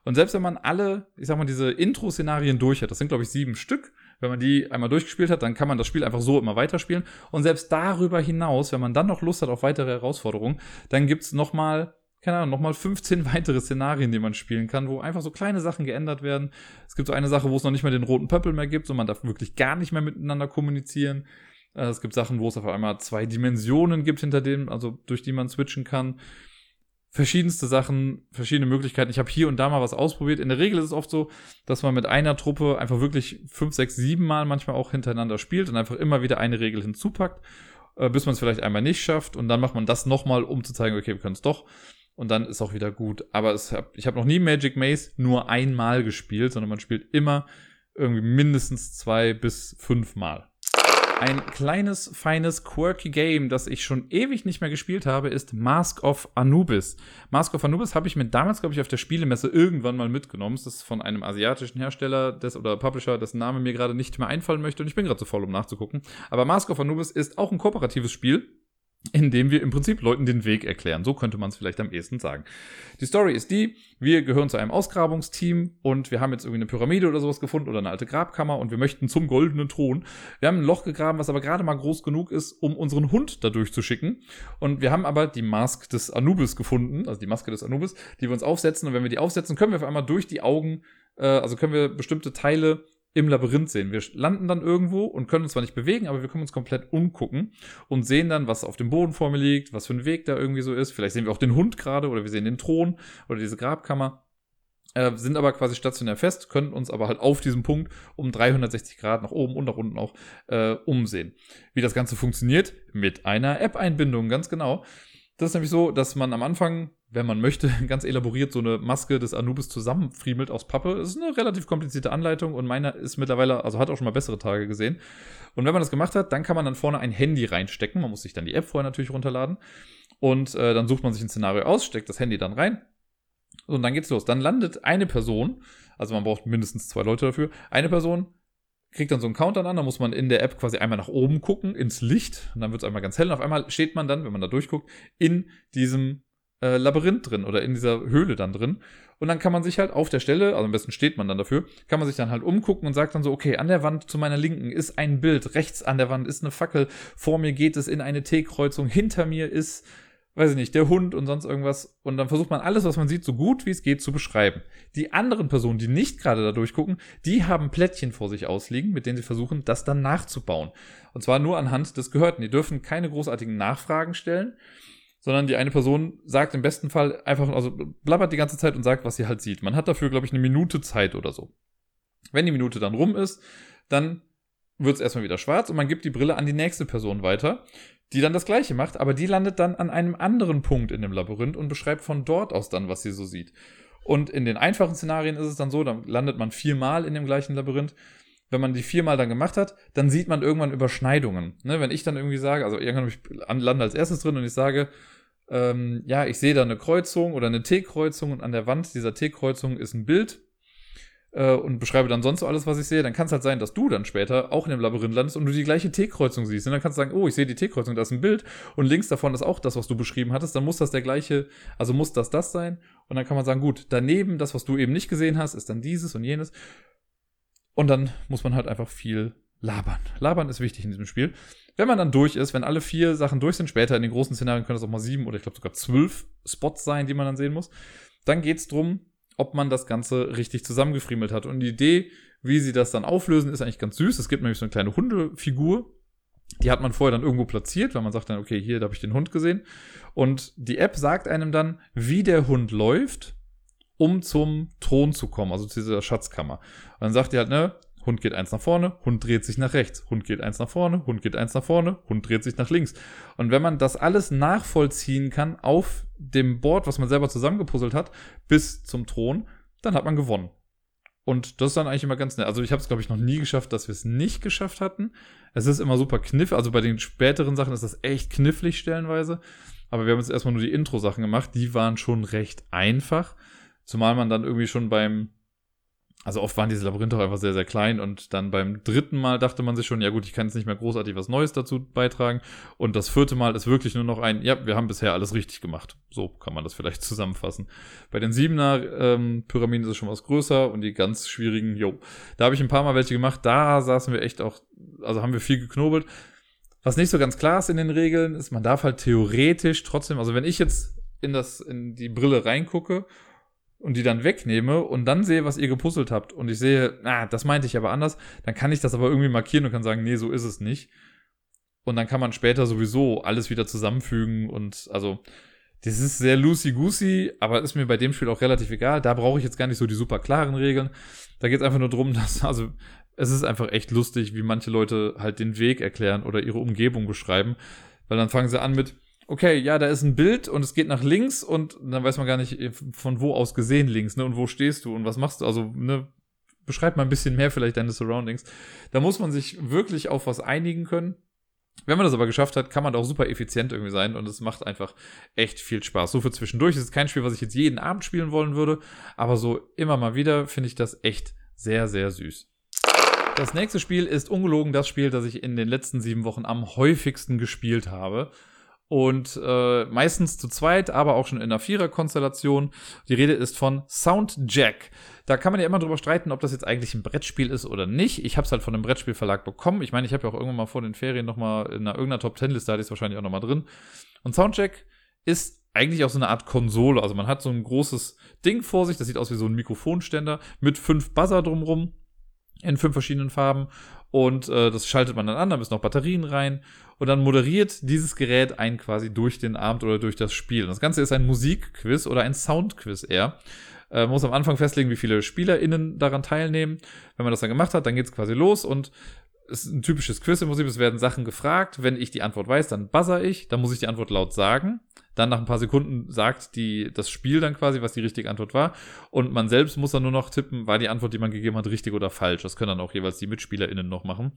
und selbst wenn man alle, ich sag mal, diese Intro-Szenarien durch hat, das sind glaube ich sieben Stück, wenn man die einmal durchgespielt hat, dann kann man das Spiel einfach so immer weiterspielen. Und selbst darüber hinaus, wenn man dann noch Lust hat auf weitere Herausforderungen, dann gibt's nochmal, keine Ahnung, nochmal 15 weitere Szenarien, die man spielen kann, wo einfach so kleine Sachen geändert werden. Es gibt so eine Sache, wo es noch nicht mehr den roten Pöppel mehr gibt und man darf wirklich gar nicht mehr miteinander kommunizieren. Äh, es gibt Sachen, wo es auf einmal zwei Dimensionen gibt, hinter denen, also durch die man switchen kann verschiedenste Sachen, verschiedene Möglichkeiten. Ich habe hier und da mal was ausprobiert. In der Regel ist es oft so, dass man mit einer Truppe einfach wirklich fünf, sechs, sieben Mal manchmal auch hintereinander spielt und einfach immer wieder eine Regel hinzupackt, äh, bis man es vielleicht einmal nicht schafft und dann macht man das nochmal, um zu zeigen, okay, wir können es doch. und dann ist auch wieder gut. Aber hab, ich habe noch nie Magic Maze nur einmal gespielt, sondern man spielt immer irgendwie mindestens zwei bis fünf Mal. Ein kleines, feines, quirky Game, das ich schon ewig nicht mehr gespielt habe, ist Mask of Anubis. Mask of Anubis habe ich mir damals, glaube ich, auf der Spielemesse irgendwann mal mitgenommen. Das ist von einem asiatischen Hersteller des, oder Publisher, dessen Name mir gerade nicht mehr einfallen möchte und ich bin gerade zu voll, um nachzugucken. Aber Mask of Anubis ist auch ein kooperatives Spiel indem wir im Prinzip Leuten den Weg erklären. So könnte man es vielleicht am ehesten sagen. Die Story ist die, wir gehören zu einem Ausgrabungsteam und wir haben jetzt irgendwie eine Pyramide oder sowas gefunden oder eine alte Grabkammer und wir möchten zum goldenen Thron. Wir haben ein Loch gegraben, was aber gerade mal groß genug ist, um unseren Hund da durchzuschicken. Und wir haben aber die Maske des Anubis gefunden, also die Maske des Anubis, die wir uns aufsetzen. Und wenn wir die aufsetzen, können wir auf einmal durch die Augen, äh, also können wir bestimmte Teile im Labyrinth sehen. Wir landen dann irgendwo und können uns zwar nicht bewegen, aber wir können uns komplett umgucken und sehen dann, was auf dem Boden vor mir liegt, was für ein Weg da irgendwie so ist. Vielleicht sehen wir auch den Hund gerade oder wir sehen den Thron oder diese Grabkammer. Äh, sind aber quasi stationär fest, können uns aber halt auf diesem Punkt um 360 Grad nach oben und nach unten auch äh, umsehen. Wie das Ganze funktioniert? Mit einer App-Einbindung, ganz genau. Das ist nämlich so, dass man am Anfang wenn man möchte, ganz elaboriert so eine Maske des Anubis zusammenfriemelt aus Pappe. Das ist eine relativ komplizierte Anleitung und meiner ist mittlerweile, also hat auch schon mal bessere Tage gesehen. Und wenn man das gemacht hat, dann kann man dann vorne ein Handy reinstecken. Man muss sich dann die App vorher natürlich runterladen. Und äh, dann sucht man sich ein Szenario aus, steckt das Handy dann rein. Und dann geht's los. Dann landet eine Person, also man braucht mindestens zwei Leute dafür, eine Person kriegt dann so einen Countdown an, da muss man in der App quasi einmal nach oben gucken, ins Licht, und dann wird es einmal ganz hell, und auf einmal steht man dann, wenn man da durchguckt, in diesem äh, Labyrinth drin oder in dieser Höhle dann drin. Und dann kann man sich halt auf der Stelle, also am besten steht man dann dafür, kann man sich dann halt umgucken und sagt dann so, okay, an der Wand zu meiner Linken ist ein Bild, rechts an der Wand ist eine Fackel, vor mir geht es in eine T-Kreuzung, hinter mir ist, weiß ich nicht, der Hund und sonst irgendwas. Und dann versucht man alles, was man sieht, so gut wie es geht zu beschreiben. Die anderen Personen, die nicht gerade da durchgucken, die haben Plättchen vor sich ausliegen, mit denen sie versuchen, das dann nachzubauen. Und zwar nur anhand des Gehörten. Die dürfen keine großartigen Nachfragen stellen sondern die eine Person sagt im besten Fall einfach, also blabbert die ganze Zeit und sagt, was sie halt sieht. Man hat dafür, glaube ich, eine Minute Zeit oder so. Wenn die Minute dann rum ist, dann wird es erstmal wieder schwarz und man gibt die Brille an die nächste Person weiter, die dann das gleiche macht, aber die landet dann an einem anderen Punkt in dem Labyrinth und beschreibt von dort aus dann, was sie so sieht. Und in den einfachen Szenarien ist es dann so, dann landet man viermal in dem gleichen Labyrinth. Wenn man die viermal dann gemacht hat, dann sieht man irgendwann Überschneidungen. Ne, wenn ich dann irgendwie sage, also irgendwann ich lande als erstes drin und ich sage, ähm, ja, ich sehe da eine Kreuzung oder eine T-Kreuzung und an der Wand dieser T-Kreuzung ist ein Bild äh, und beschreibe dann sonst so alles, was ich sehe, dann kann es halt sein, dass du dann später auch in dem Labyrinth landest und du die gleiche T-Kreuzung siehst. Und dann kannst du sagen, oh, ich sehe die T-Kreuzung, da ist ein Bild und links davon ist auch das, was du beschrieben hattest, dann muss das der gleiche, also muss das das sein. Und dann kann man sagen, gut, daneben, das, was du eben nicht gesehen hast, ist dann dieses und jenes. Und dann muss man halt einfach viel labern. Labern ist wichtig in diesem Spiel. Wenn man dann durch ist, wenn alle vier Sachen durch sind, später in den großen Szenarien können es auch mal sieben oder ich glaube sogar zwölf Spots sein, die man dann sehen muss, dann geht es darum, ob man das Ganze richtig zusammengefriemelt hat. Und die Idee, wie sie das dann auflösen, ist eigentlich ganz süß. Es gibt nämlich so eine kleine Hundefigur, die hat man vorher dann irgendwo platziert, weil man sagt dann, okay, hier, da habe ich den Hund gesehen. Und die App sagt einem dann, wie der Hund läuft, um zum Thron zu kommen, also zu dieser Schatzkammer. Und dann sagt die halt, ne, Hund geht eins nach vorne, Hund dreht sich nach rechts, Hund geht eins nach vorne, Hund geht eins nach vorne, Hund dreht sich nach links. Und wenn man das alles nachvollziehen kann auf dem Board, was man selber zusammengepuzzelt hat, bis zum Thron, dann hat man gewonnen. Und das ist dann eigentlich immer ganz nett. Also ich habe es, glaube ich, noch nie geschafft, dass wir es nicht geschafft hatten. Es ist immer super kniff. Also bei den späteren Sachen ist das echt knifflig stellenweise. Aber wir haben jetzt erstmal nur die Intro-Sachen gemacht. Die waren schon recht einfach. Zumal man dann irgendwie schon beim also oft waren diese Labyrinthe auch einfach sehr, sehr klein und dann beim dritten Mal dachte man sich schon, ja gut, ich kann jetzt nicht mehr großartig was Neues dazu beitragen. Und das vierte Mal ist wirklich nur noch ein, ja, wir haben bisher alles richtig gemacht. So kann man das vielleicht zusammenfassen. Bei den siebener ähm, Pyramiden ist es schon was größer und die ganz schwierigen, jo, da habe ich ein paar Mal welche gemacht, da saßen wir echt auch, also haben wir viel geknobelt. Was nicht so ganz klar ist in den Regeln, ist, man darf halt theoretisch trotzdem, also wenn ich jetzt in das, in die Brille reingucke und die dann wegnehme und dann sehe, was ihr gepuzzelt habt und ich sehe, ah, das meinte ich aber anders, dann kann ich das aber irgendwie markieren und kann sagen, nee, so ist es nicht. Und dann kann man später sowieso alles wieder zusammenfügen und also, das ist sehr loosey-goosey, aber ist mir bei dem Spiel auch relativ egal. Da brauche ich jetzt gar nicht so die super klaren Regeln. Da geht es einfach nur darum, dass, also, es ist einfach echt lustig, wie manche Leute halt den Weg erklären oder ihre Umgebung beschreiben. Weil dann fangen sie an mit, okay, ja, da ist ein Bild und es geht nach links und dann weiß man gar nicht, von wo aus gesehen links, ne? Und wo stehst du und was machst du? Also, ne, beschreib mal ein bisschen mehr vielleicht deine Surroundings. Da muss man sich wirklich auf was einigen können. Wenn man das aber geschafft hat, kann man da auch super effizient irgendwie sein und es macht einfach echt viel Spaß. So für zwischendurch ist es kein Spiel, was ich jetzt jeden Abend spielen wollen würde, aber so immer mal wieder finde ich das echt sehr, sehr süß. Das nächste Spiel ist ungelogen das Spiel, das ich in den letzten sieben Wochen am häufigsten gespielt habe und äh, meistens zu zweit, aber auch schon in einer Vierer-Konstellation. Die Rede ist von Soundjack. Da kann man ja immer drüber streiten, ob das jetzt eigentlich ein Brettspiel ist oder nicht. Ich habe es halt von einem Brettspielverlag bekommen. Ich meine, ich habe ja auch irgendwann mal vor den Ferien noch mal in einer, irgendeiner Top Ten Liste hatte ich es wahrscheinlich auch noch mal drin. Und Soundjack ist eigentlich auch so eine Art Konsole. Also man hat so ein großes Ding vor sich, das sieht aus wie so ein Mikrofonständer mit fünf Buzzer drumrum in fünf verschiedenen Farben und äh, das schaltet man dann an, da müssen noch Batterien rein und dann moderiert dieses Gerät einen quasi durch den Abend oder durch das Spiel. Das Ganze ist ein Musikquiz oder ein Soundquiz eher. Äh, man muss am Anfang festlegen, wie viele SpielerInnen daran teilnehmen. Wenn man das dann gemacht hat, dann geht's quasi los und es ist ein typisches Quiz im Prinzip. Es werden Sachen gefragt. Wenn ich die Antwort weiß, dann buzzer ich. Dann muss ich die Antwort laut sagen. Dann nach ein paar Sekunden sagt die, das Spiel dann quasi, was die richtige Antwort war. Und man selbst muss dann nur noch tippen, war die Antwort, die man gegeben hat, richtig oder falsch. Das können dann auch jeweils die MitspielerInnen noch machen.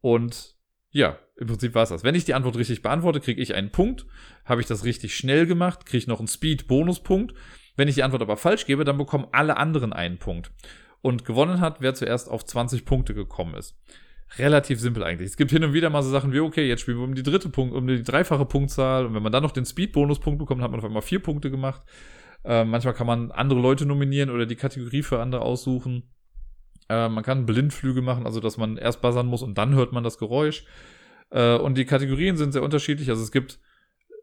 Und ja, im Prinzip war es das. Wenn ich die Antwort richtig beantworte, kriege ich einen Punkt. Habe ich das richtig schnell gemacht, kriege ich noch einen Speed-Bonuspunkt. Wenn ich die Antwort aber falsch gebe, dann bekommen alle anderen einen Punkt. Und gewonnen hat, wer zuerst auf 20 Punkte gekommen ist relativ simpel eigentlich. Es gibt hin und wieder mal so Sachen wie, okay, jetzt spielen wir um die dritte Punkt, um die dreifache Punktzahl. Und wenn man dann noch den Speed-Bonus-Punkt bekommt, hat man auf einmal vier Punkte gemacht. Äh, manchmal kann man andere Leute nominieren oder die Kategorie für andere aussuchen. Äh, man kann Blindflüge machen, also dass man erst buzzern muss und dann hört man das Geräusch. Äh, und die Kategorien sind sehr unterschiedlich. Also es gibt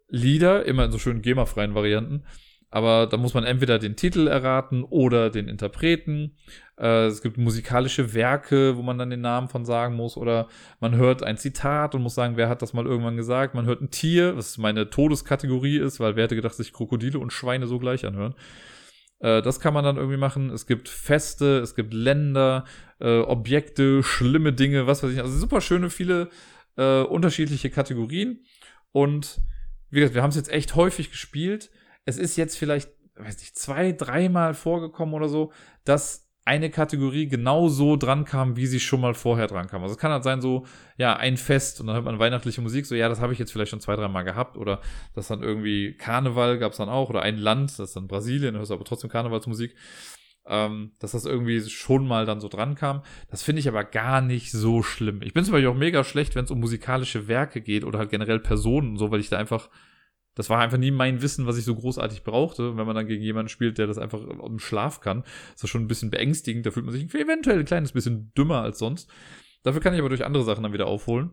Lieder, immer in so schönen GEMA-freien Varianten. Aber da muss man entweder den Titel erraten oder den Interpreten. Äh, es gibt musikalische Werke, wo man dann den Namen von sagen muss. Oder man hört ein Zitat und muss sagen, wer hat das mal irgendwann gesagt. Man hört ein Tier, was meine Todeskategorie ist, weil wer hätte gedacht, sich Krokodile und Schweine so gleich anhören. Äh, das kann man dann irgendwie machen. Es gibt Feste, es gibt Länder, äh, Objekte, schlimme Dinge, was weiß ich. Also super schöne, viele unterschiedliche Kategorien. Und wie gesagt, wir haben es jetzt echt häufig gespielt es ist jetzt vielleicht, weiß nicht, zwei, dreimal vorgekommen oder so, dass eine Kategorie genau so dran kam, wie sie schon mal vorher dran kam. Also es kann halt sein, so, ja, ein Fest und dann hört man weihnachtliche Musik, so, ja, das habe ich jetzt vielleicht schon zwei, dreimal gehabt oder das dann irgendwie Karneval gab es dann auch oder ein Land, das ist dann Brasilien, hörst aber trotzdem Karnevalsmusik, ähm, dass das irgendwie schon mal dann so dran kam. Das finde ich aber gar nicht so schlimm. Ich bin zum Beispiel auch mega schlecht, wenn es um musikalische Werke geht oder halt generell Personen so, weil ich da einfach das war einfach nie mein Wissen, was ich so großartig brauchte. Und wenn man dann gegen jemanden spielt, der das einfach im Schlaf kann, ist das schon ein bisschen beängstigend. Da fühlt man sich eventuell ein kleines bisschen dümmer als sonst. Dafür kann ich aber durch andere Sachen dann wieder aufholen.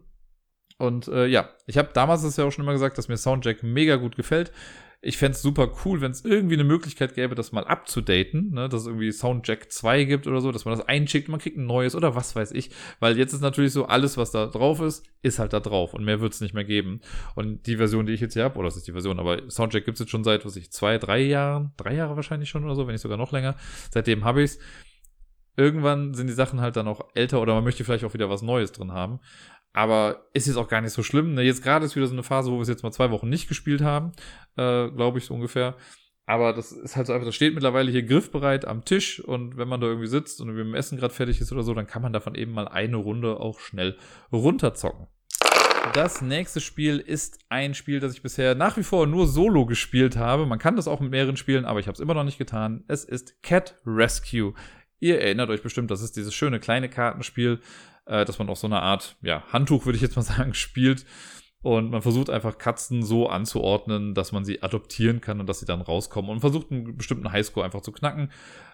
Und äh, ja, ich habe damals das ja auch schon immer gesagt, dass mir Soundjack mega gut gefällt. Ich fände es super cool, wenn es irgendwie eine Möglichkeit gäbe, das mal abzudaten, ne? dass es irgendwie Soundjack 2 gibt oder so, dass man das einschickt, man kriegt ein neues oder was weiß ich. Weil jetzt ist natürlich so, alles, was da drauf ist, ist halt da drauf und mehr wird es nicht mehr geben. Und die Version, die ich jetzt hier habe, oder das ist die Version, aber Soundjack gibt es jetzt schon seit, was ich, zwei, drei Jahren, drei Jahre wahrscheinlich schon oder so, wenn nicht sogar noch länger. Seitdem habe ich's irgendwann sind die Sachen halt dann auch älter oder man möchte vielleicht auch wieder was Neues drin haben. Aber ist jetzt auch gar nicht so schlimm. Ne? Jetzt gerade ist wieder so eine Phase, wo wir es jetzt mal zwei Wochen nicht gespielt haben, äh, glaube ich so ungefähr. Aber das ist halt so einfach, das steht mittlerweile hier griffbereit am Tisch und wenn man da irgendwie sitzt und mit dem Essen gerade fertig ist oder so, dann kann man davon eben mal eine Runde auch schnell runterzocken. Das nächste Spiel ist ein Spiel, das ich bisher nach wie vor nur solo gespielt habe. Man kann das auch mit mehreren spielen, aber ich habe es immer noch nicht getan. Es ist Cat Rescue. Ihr erinnert euch bestimmt, das ist dieses schöne kleine Kartenspiel, äh, dass man auch so eine Art, ja, Handtuch, würde ich jetzt mal sagen, spielt. Und man versucht einfach Katzen so anzuordnen, dass man sie adoptieren kann und dass sie dann rauskommen und versucht einen bestimmten Highscore einfach zu knacken.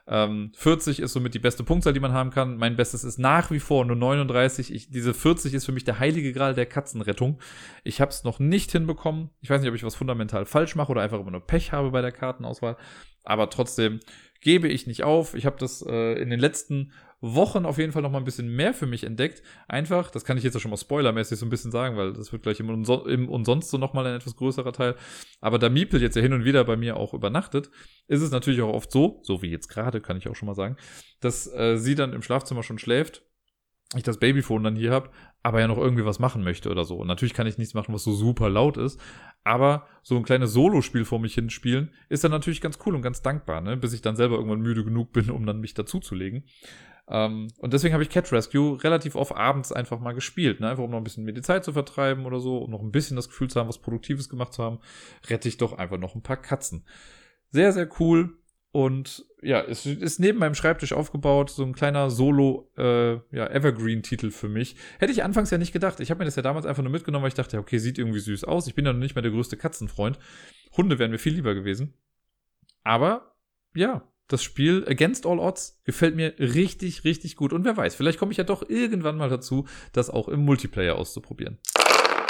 Ähm, 40 ist somit die beste Punktzahl, die man haben kann. Mein Bestes ist nach wie vor nur 39. Ich, diese 40 ist für mich der heilige Gral der Katzenrettung. Ich habe es noch nicht hinbekommen. Ich weiß nicht, ob ich was fundamental falsch mache oder einfach immer nur Pech habe bei der Kartenauswahl. Aber trotzdem gebe ich nicht auf. Ich habe das äh, in den letzten Wochen auf jeden Fall noch mal ein bisschen mehr für mich entdeckt. Einfach, das kann ich jetzt ja schon mal spoilermäßig so ein bisschen sagen, weil das wird gleich im, Unso im Umsonst so noch mal ein etwas größerer Teil. Aber da Miepel jetzt ja hin und wieder bei mir auch übernachtet, ist es natürlich auch oft so, so wie jetzt gerade, kann ich auch schon mal sagen, dass äh, sie dann im Schlafzimmer schon schläft ich das Babyphone dann hier habe, aber ja noch irgendwie was machen möchte oder so. Und natürlich kann ich nichts machen, was so super laut ist, Aber so ein kleines Solo-Spiel vor mich hinspielen, ist dann natürlich ganz cool und ganz dankbar, ne? bis ich dann selber irgendwann müde genug bin, um dann mich dazuzulegen. Ähm, und deswegen habe ich Cat Rescue relativ oft abends einfach mal gespielt, ne? einfach um noch ein bisschen mir die Zeit zu vertreiben oder so, um noch ein bisschen das Gefühl zu haben, was Produktives gemacht zu haben, rette ich doch einfach noch ein paar Katzen. Sehr, sehr cool. Und ja, es ist neben meinem Schreibtisch aufgebaut, so ein kleiner Solo, äh, ja, Evergreen-Titel für mich. Hätte ich anfangs ja nicht gedacht. Ich habe mir das ja damals einfach nur mitgenommen, weil ich dachte, okay, sieht irgendwie süß aus. Ich bin ja noch nicht mehr der größte Katzenfreund. Hunde wären mir viel lieber gewesen. Aber ja, das Spiel Against All Odds gefällt mir richtig, richtig gut. Und wer weiß, vielleicht komme ich ja doch irgendwann mal dazu, das auch im Multiplayer auszuprobieren.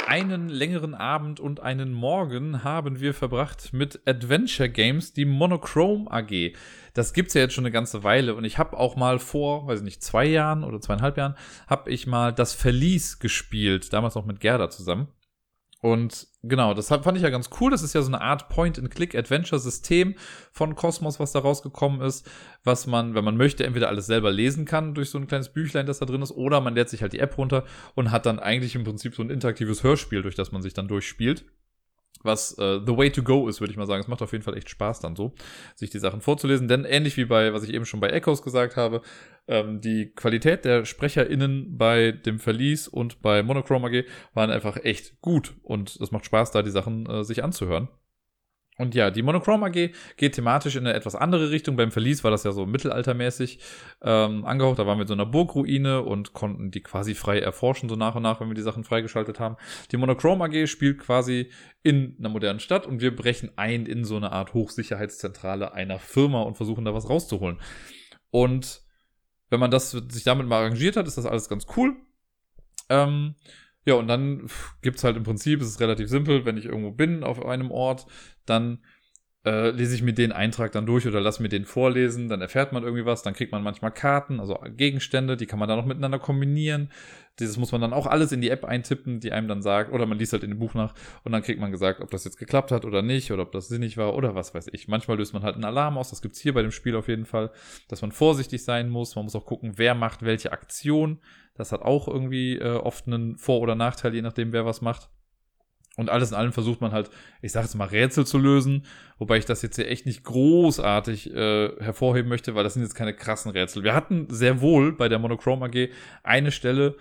Einen längeren Abend und einen Morgen haben wir verbracht mit Adventure Games, die Monochrome AG. Das gibt's ja jetzt schon eine ganze Weile und ich habe auch mal vor, weiß ich nicht, zwei Jahren oder zweieinhalb Jahren, habe ich mal das Verlies gespielt, damals noch mit Gerda zusammen. Und genau, das fand ich ja ganz cool. Das ist ja so eine Art Point-and-Click-Adventure-System von Cosmos, was da rausgekommen ist, was man, wenn man möchte, entweder alles selber lesen kann durch so ein kleines Büchlein, das da drin ist, oder man lädt sich halt die App runter und hat dann eigentlich im Prinzip so ein interaktives Hörspiel, durch das man sich dann durchspielt was äh, the way to go ist, würde ich mal sagen. Es macht auf jeden Fall echt Spaß dann so, sich die Sachen vorzulesen. Denn ähnlich wie bei, was ich eben schon bei Echoes gesagt habe, ähm, die Qualität der SprecherInnen bei dem Verlies und bei Monochrome AG waren einfach echt gut. Und es macht Spaß, da die Sachen äh, sich anzuhören. Und ja, die Monochrome AG geht thematisch in eine etwas andere Richtung. Beim Verlies war das ja so mittelaltermäßig ähm, angehaucht. Da waren wir in so einer Burgruine und konnten die quasi frei erforschen, so nach und nach, wenn wir die Sachen freigeschaltet haben. Die Monochrome AG spielt quasi in einer modernen Stadt und wir brechen ein in so eine Art Hochsicherheitszentrale einer Firma und versuchen da was rauszuholen. Und wenn man das sich damit mal arrangiert hat, ist das alles ganz cool. Ähm, ja, und dann gibt's halt im Prinzip, es ist relativ simpel, wenn ich irgendwo bin auf einem Ort, dann äh, lese ich mir den Eintrag dann durch oder lasse mir den vorlesen, dann erfährt man irgendwie was, dann kriegt man manchmal Karten, also Gegenstände, die kann man dann noch miteinander kombinieren. Dieses muss man dann auch alles in die App eintippen, die einem dann sagt, oder man liest halt in dem Buch nach und dann kriegt man gesagt, ob das jetzt geklappt hat oder nicht, oder ob das sinnig war oder was weiß ich. Manchmal löst man halt einen Alarm aus, das gibt's hier bei dem Spiel auf jeden Fall, dass man vorsichtig sein muss, man muss auch gucken, wer macht welche Aktion. Das hat auch irgendwie äh, oft einen Vor- oder Nachteil, je nachdem, wer was macht. Und alles in allem versucht man halt, ich sage jetzt mal, Rätsel zu lösen, wobei ich das jetzt hier echt nicht großartig äh, hervorheben möchte, weil das sind jetzt keine krassen Rätsel. Wir hatten sehr wohl bei der Monochrome AG eine Stelle,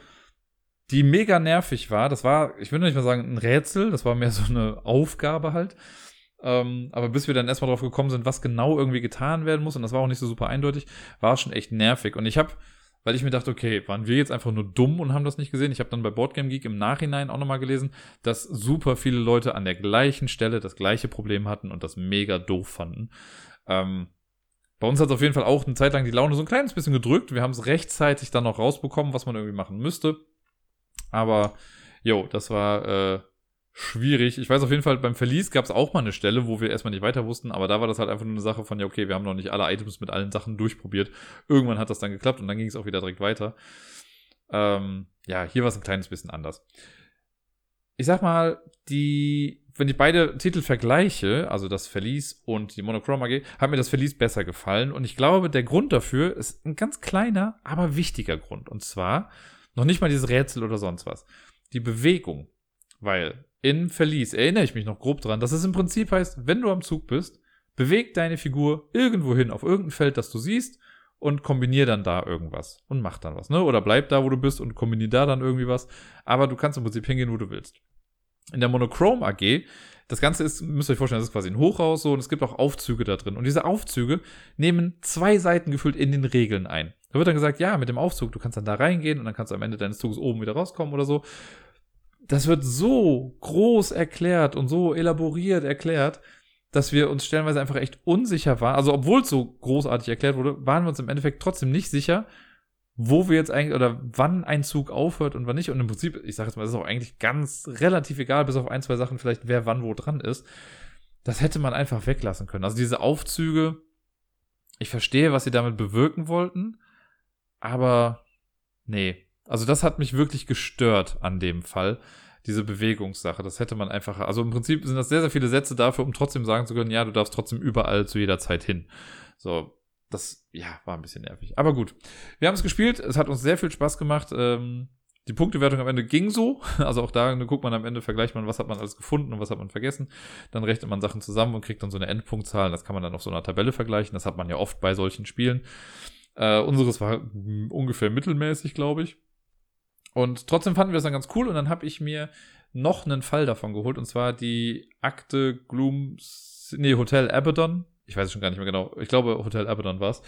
die mega nervig war. Das war, ich würde nicht mal sagen, ein Rätsel, das war mehr so eine Aufgabe halt. Ähm, aber bis wir dann erstmal drauf gekommen sind, was genau irgendwie getan werden muss, und das war auch nicht so super eindeutig, war schon echt nervig. Und ich habe weil ich mir dachte, okay, waren wir jetzt einfach nur dumm und haben das nicht gesehen? Ich habe dann bei Boardgame Geek im Nachhinein auch nochmal gelesen, dass super viele Leute an der gleichen Stelle das gleiche Problem hatten und das mega doof fanden. Ähm, bei uns hat es auf jeden Fall auch eine Zeit lang die Laune so ein kleines bisschen gedrückt. Wir haben es rechtzeitig dann noch rausbekommen, was man irgendwie machen müsste. Aber, jo, das war äh, schwierig. Ich weiß auf jeden Fall, beim Verlies gab es auch mal eine Stelle, wo wir erstmal nicht weiter wussten, aber da war das halt einfach nur eine Sache von, ja, okay, wir haben noch nicht alle Items mit allen Sachen durchprobiert. Irgendwann hat das dann geklappt und dann ging es auch wieder direkt weiter. Ähm, ja, hier war es ein kleines bisschen anders. Ich sag mal, die, wenn ich beide Titel vergleiche, also das Verlies und die Monochrome AG, hat mir das Verlies besser gefallen und ich glaube, der Grund dafür ist ein ganz kleiner, aber wichtiger Grund. Und zwar noch nicht mal dieses Rätsel oder sonst was. Die Bewegung. Weil in Verlies erinnere ich mich noch grob dran, dass es im Prinzip heißt, wenn du am Zug bist, beweg deine Figur irgendwo hin auf irgendein Feld, das du siehst und kombinier dann da irgendwas und mach dann was, ne? Oder bleib da, wo du bist und kombinier da dann irgendwie was. Aber du kannst im Prinzip hingehen, wo du willst. In der Monochrome AG, das Ganze ist, müsst ihr euch vorstellen, das ist quasi ein Hochhaus so und es gibt auch Aufzüge da drin. Und diese Aufzüge nehmen zwei Seiten gefüllt in den Regeln ein. Da wird dann gesagt, ja, mit dem Aufzug, du kannst dann da reingehen und dann kannst du am Ende deines Zuges oben wieder rauskommen oder so das wird so groß erklärt und so elaboriert erklärt, dass wir uns stellenweise einfach echt unsicher waren. Also, obwohl es so großartig erklärt wurde, waren wir uns im Endeffekt trotzdem nicht sicher, wo wir jetzt eigentlich oder wann ein Zug aufhört und wann nicht. Und im Prinzip, ich sage jetzt mal, ist auch eigentlich ganz relativ egal, bis auf ein, zwei Sachen vielleicht, wer wann wo dran ist. Das hätte man einfach weglassen können. Also diese Aufzüge, ich verstehe, was sie damit bewirken wollten, aber nee, also das hat mich wirklich gestört an dem Fall, diese Bewegungssache. Das hätte man einfach, also im Prinzip sind das sehr, sehr viele Sätze dafür, um trotzdem sagen zu können, ja, du darfst trotzdem überall zu jeder Zeit hin. So, das, ja, war ein bisschen nervig. Aber gut, wir haben es gespielt, es hat uns sehr viel Spaß gemacht. Ähm, Die Punktewertung am Ende ging so. Also auch da guckt man am Ende, vergleicht man, was hat man alles gefunden und was hat man vergessen. Dann rechnet man Sachen zusammen und kriegt dann so eine Endpunktzahl. Das kann man dann auf so einer Tabelle vergleichen. Das hat man ja oft bei solchen Spielen. Äh, unseres war ungefähr mittelmäßig, glaube ich. Und trotzdem fanden wir es dann ganz cool und dann habe ich mir noch einen Fall davon geholt und zwar die Akte Gloom, nee, Hotel Abaddon. Ich weiß schon gar nicht mehr genau. Ich glaube, Hotel Abaddon war es.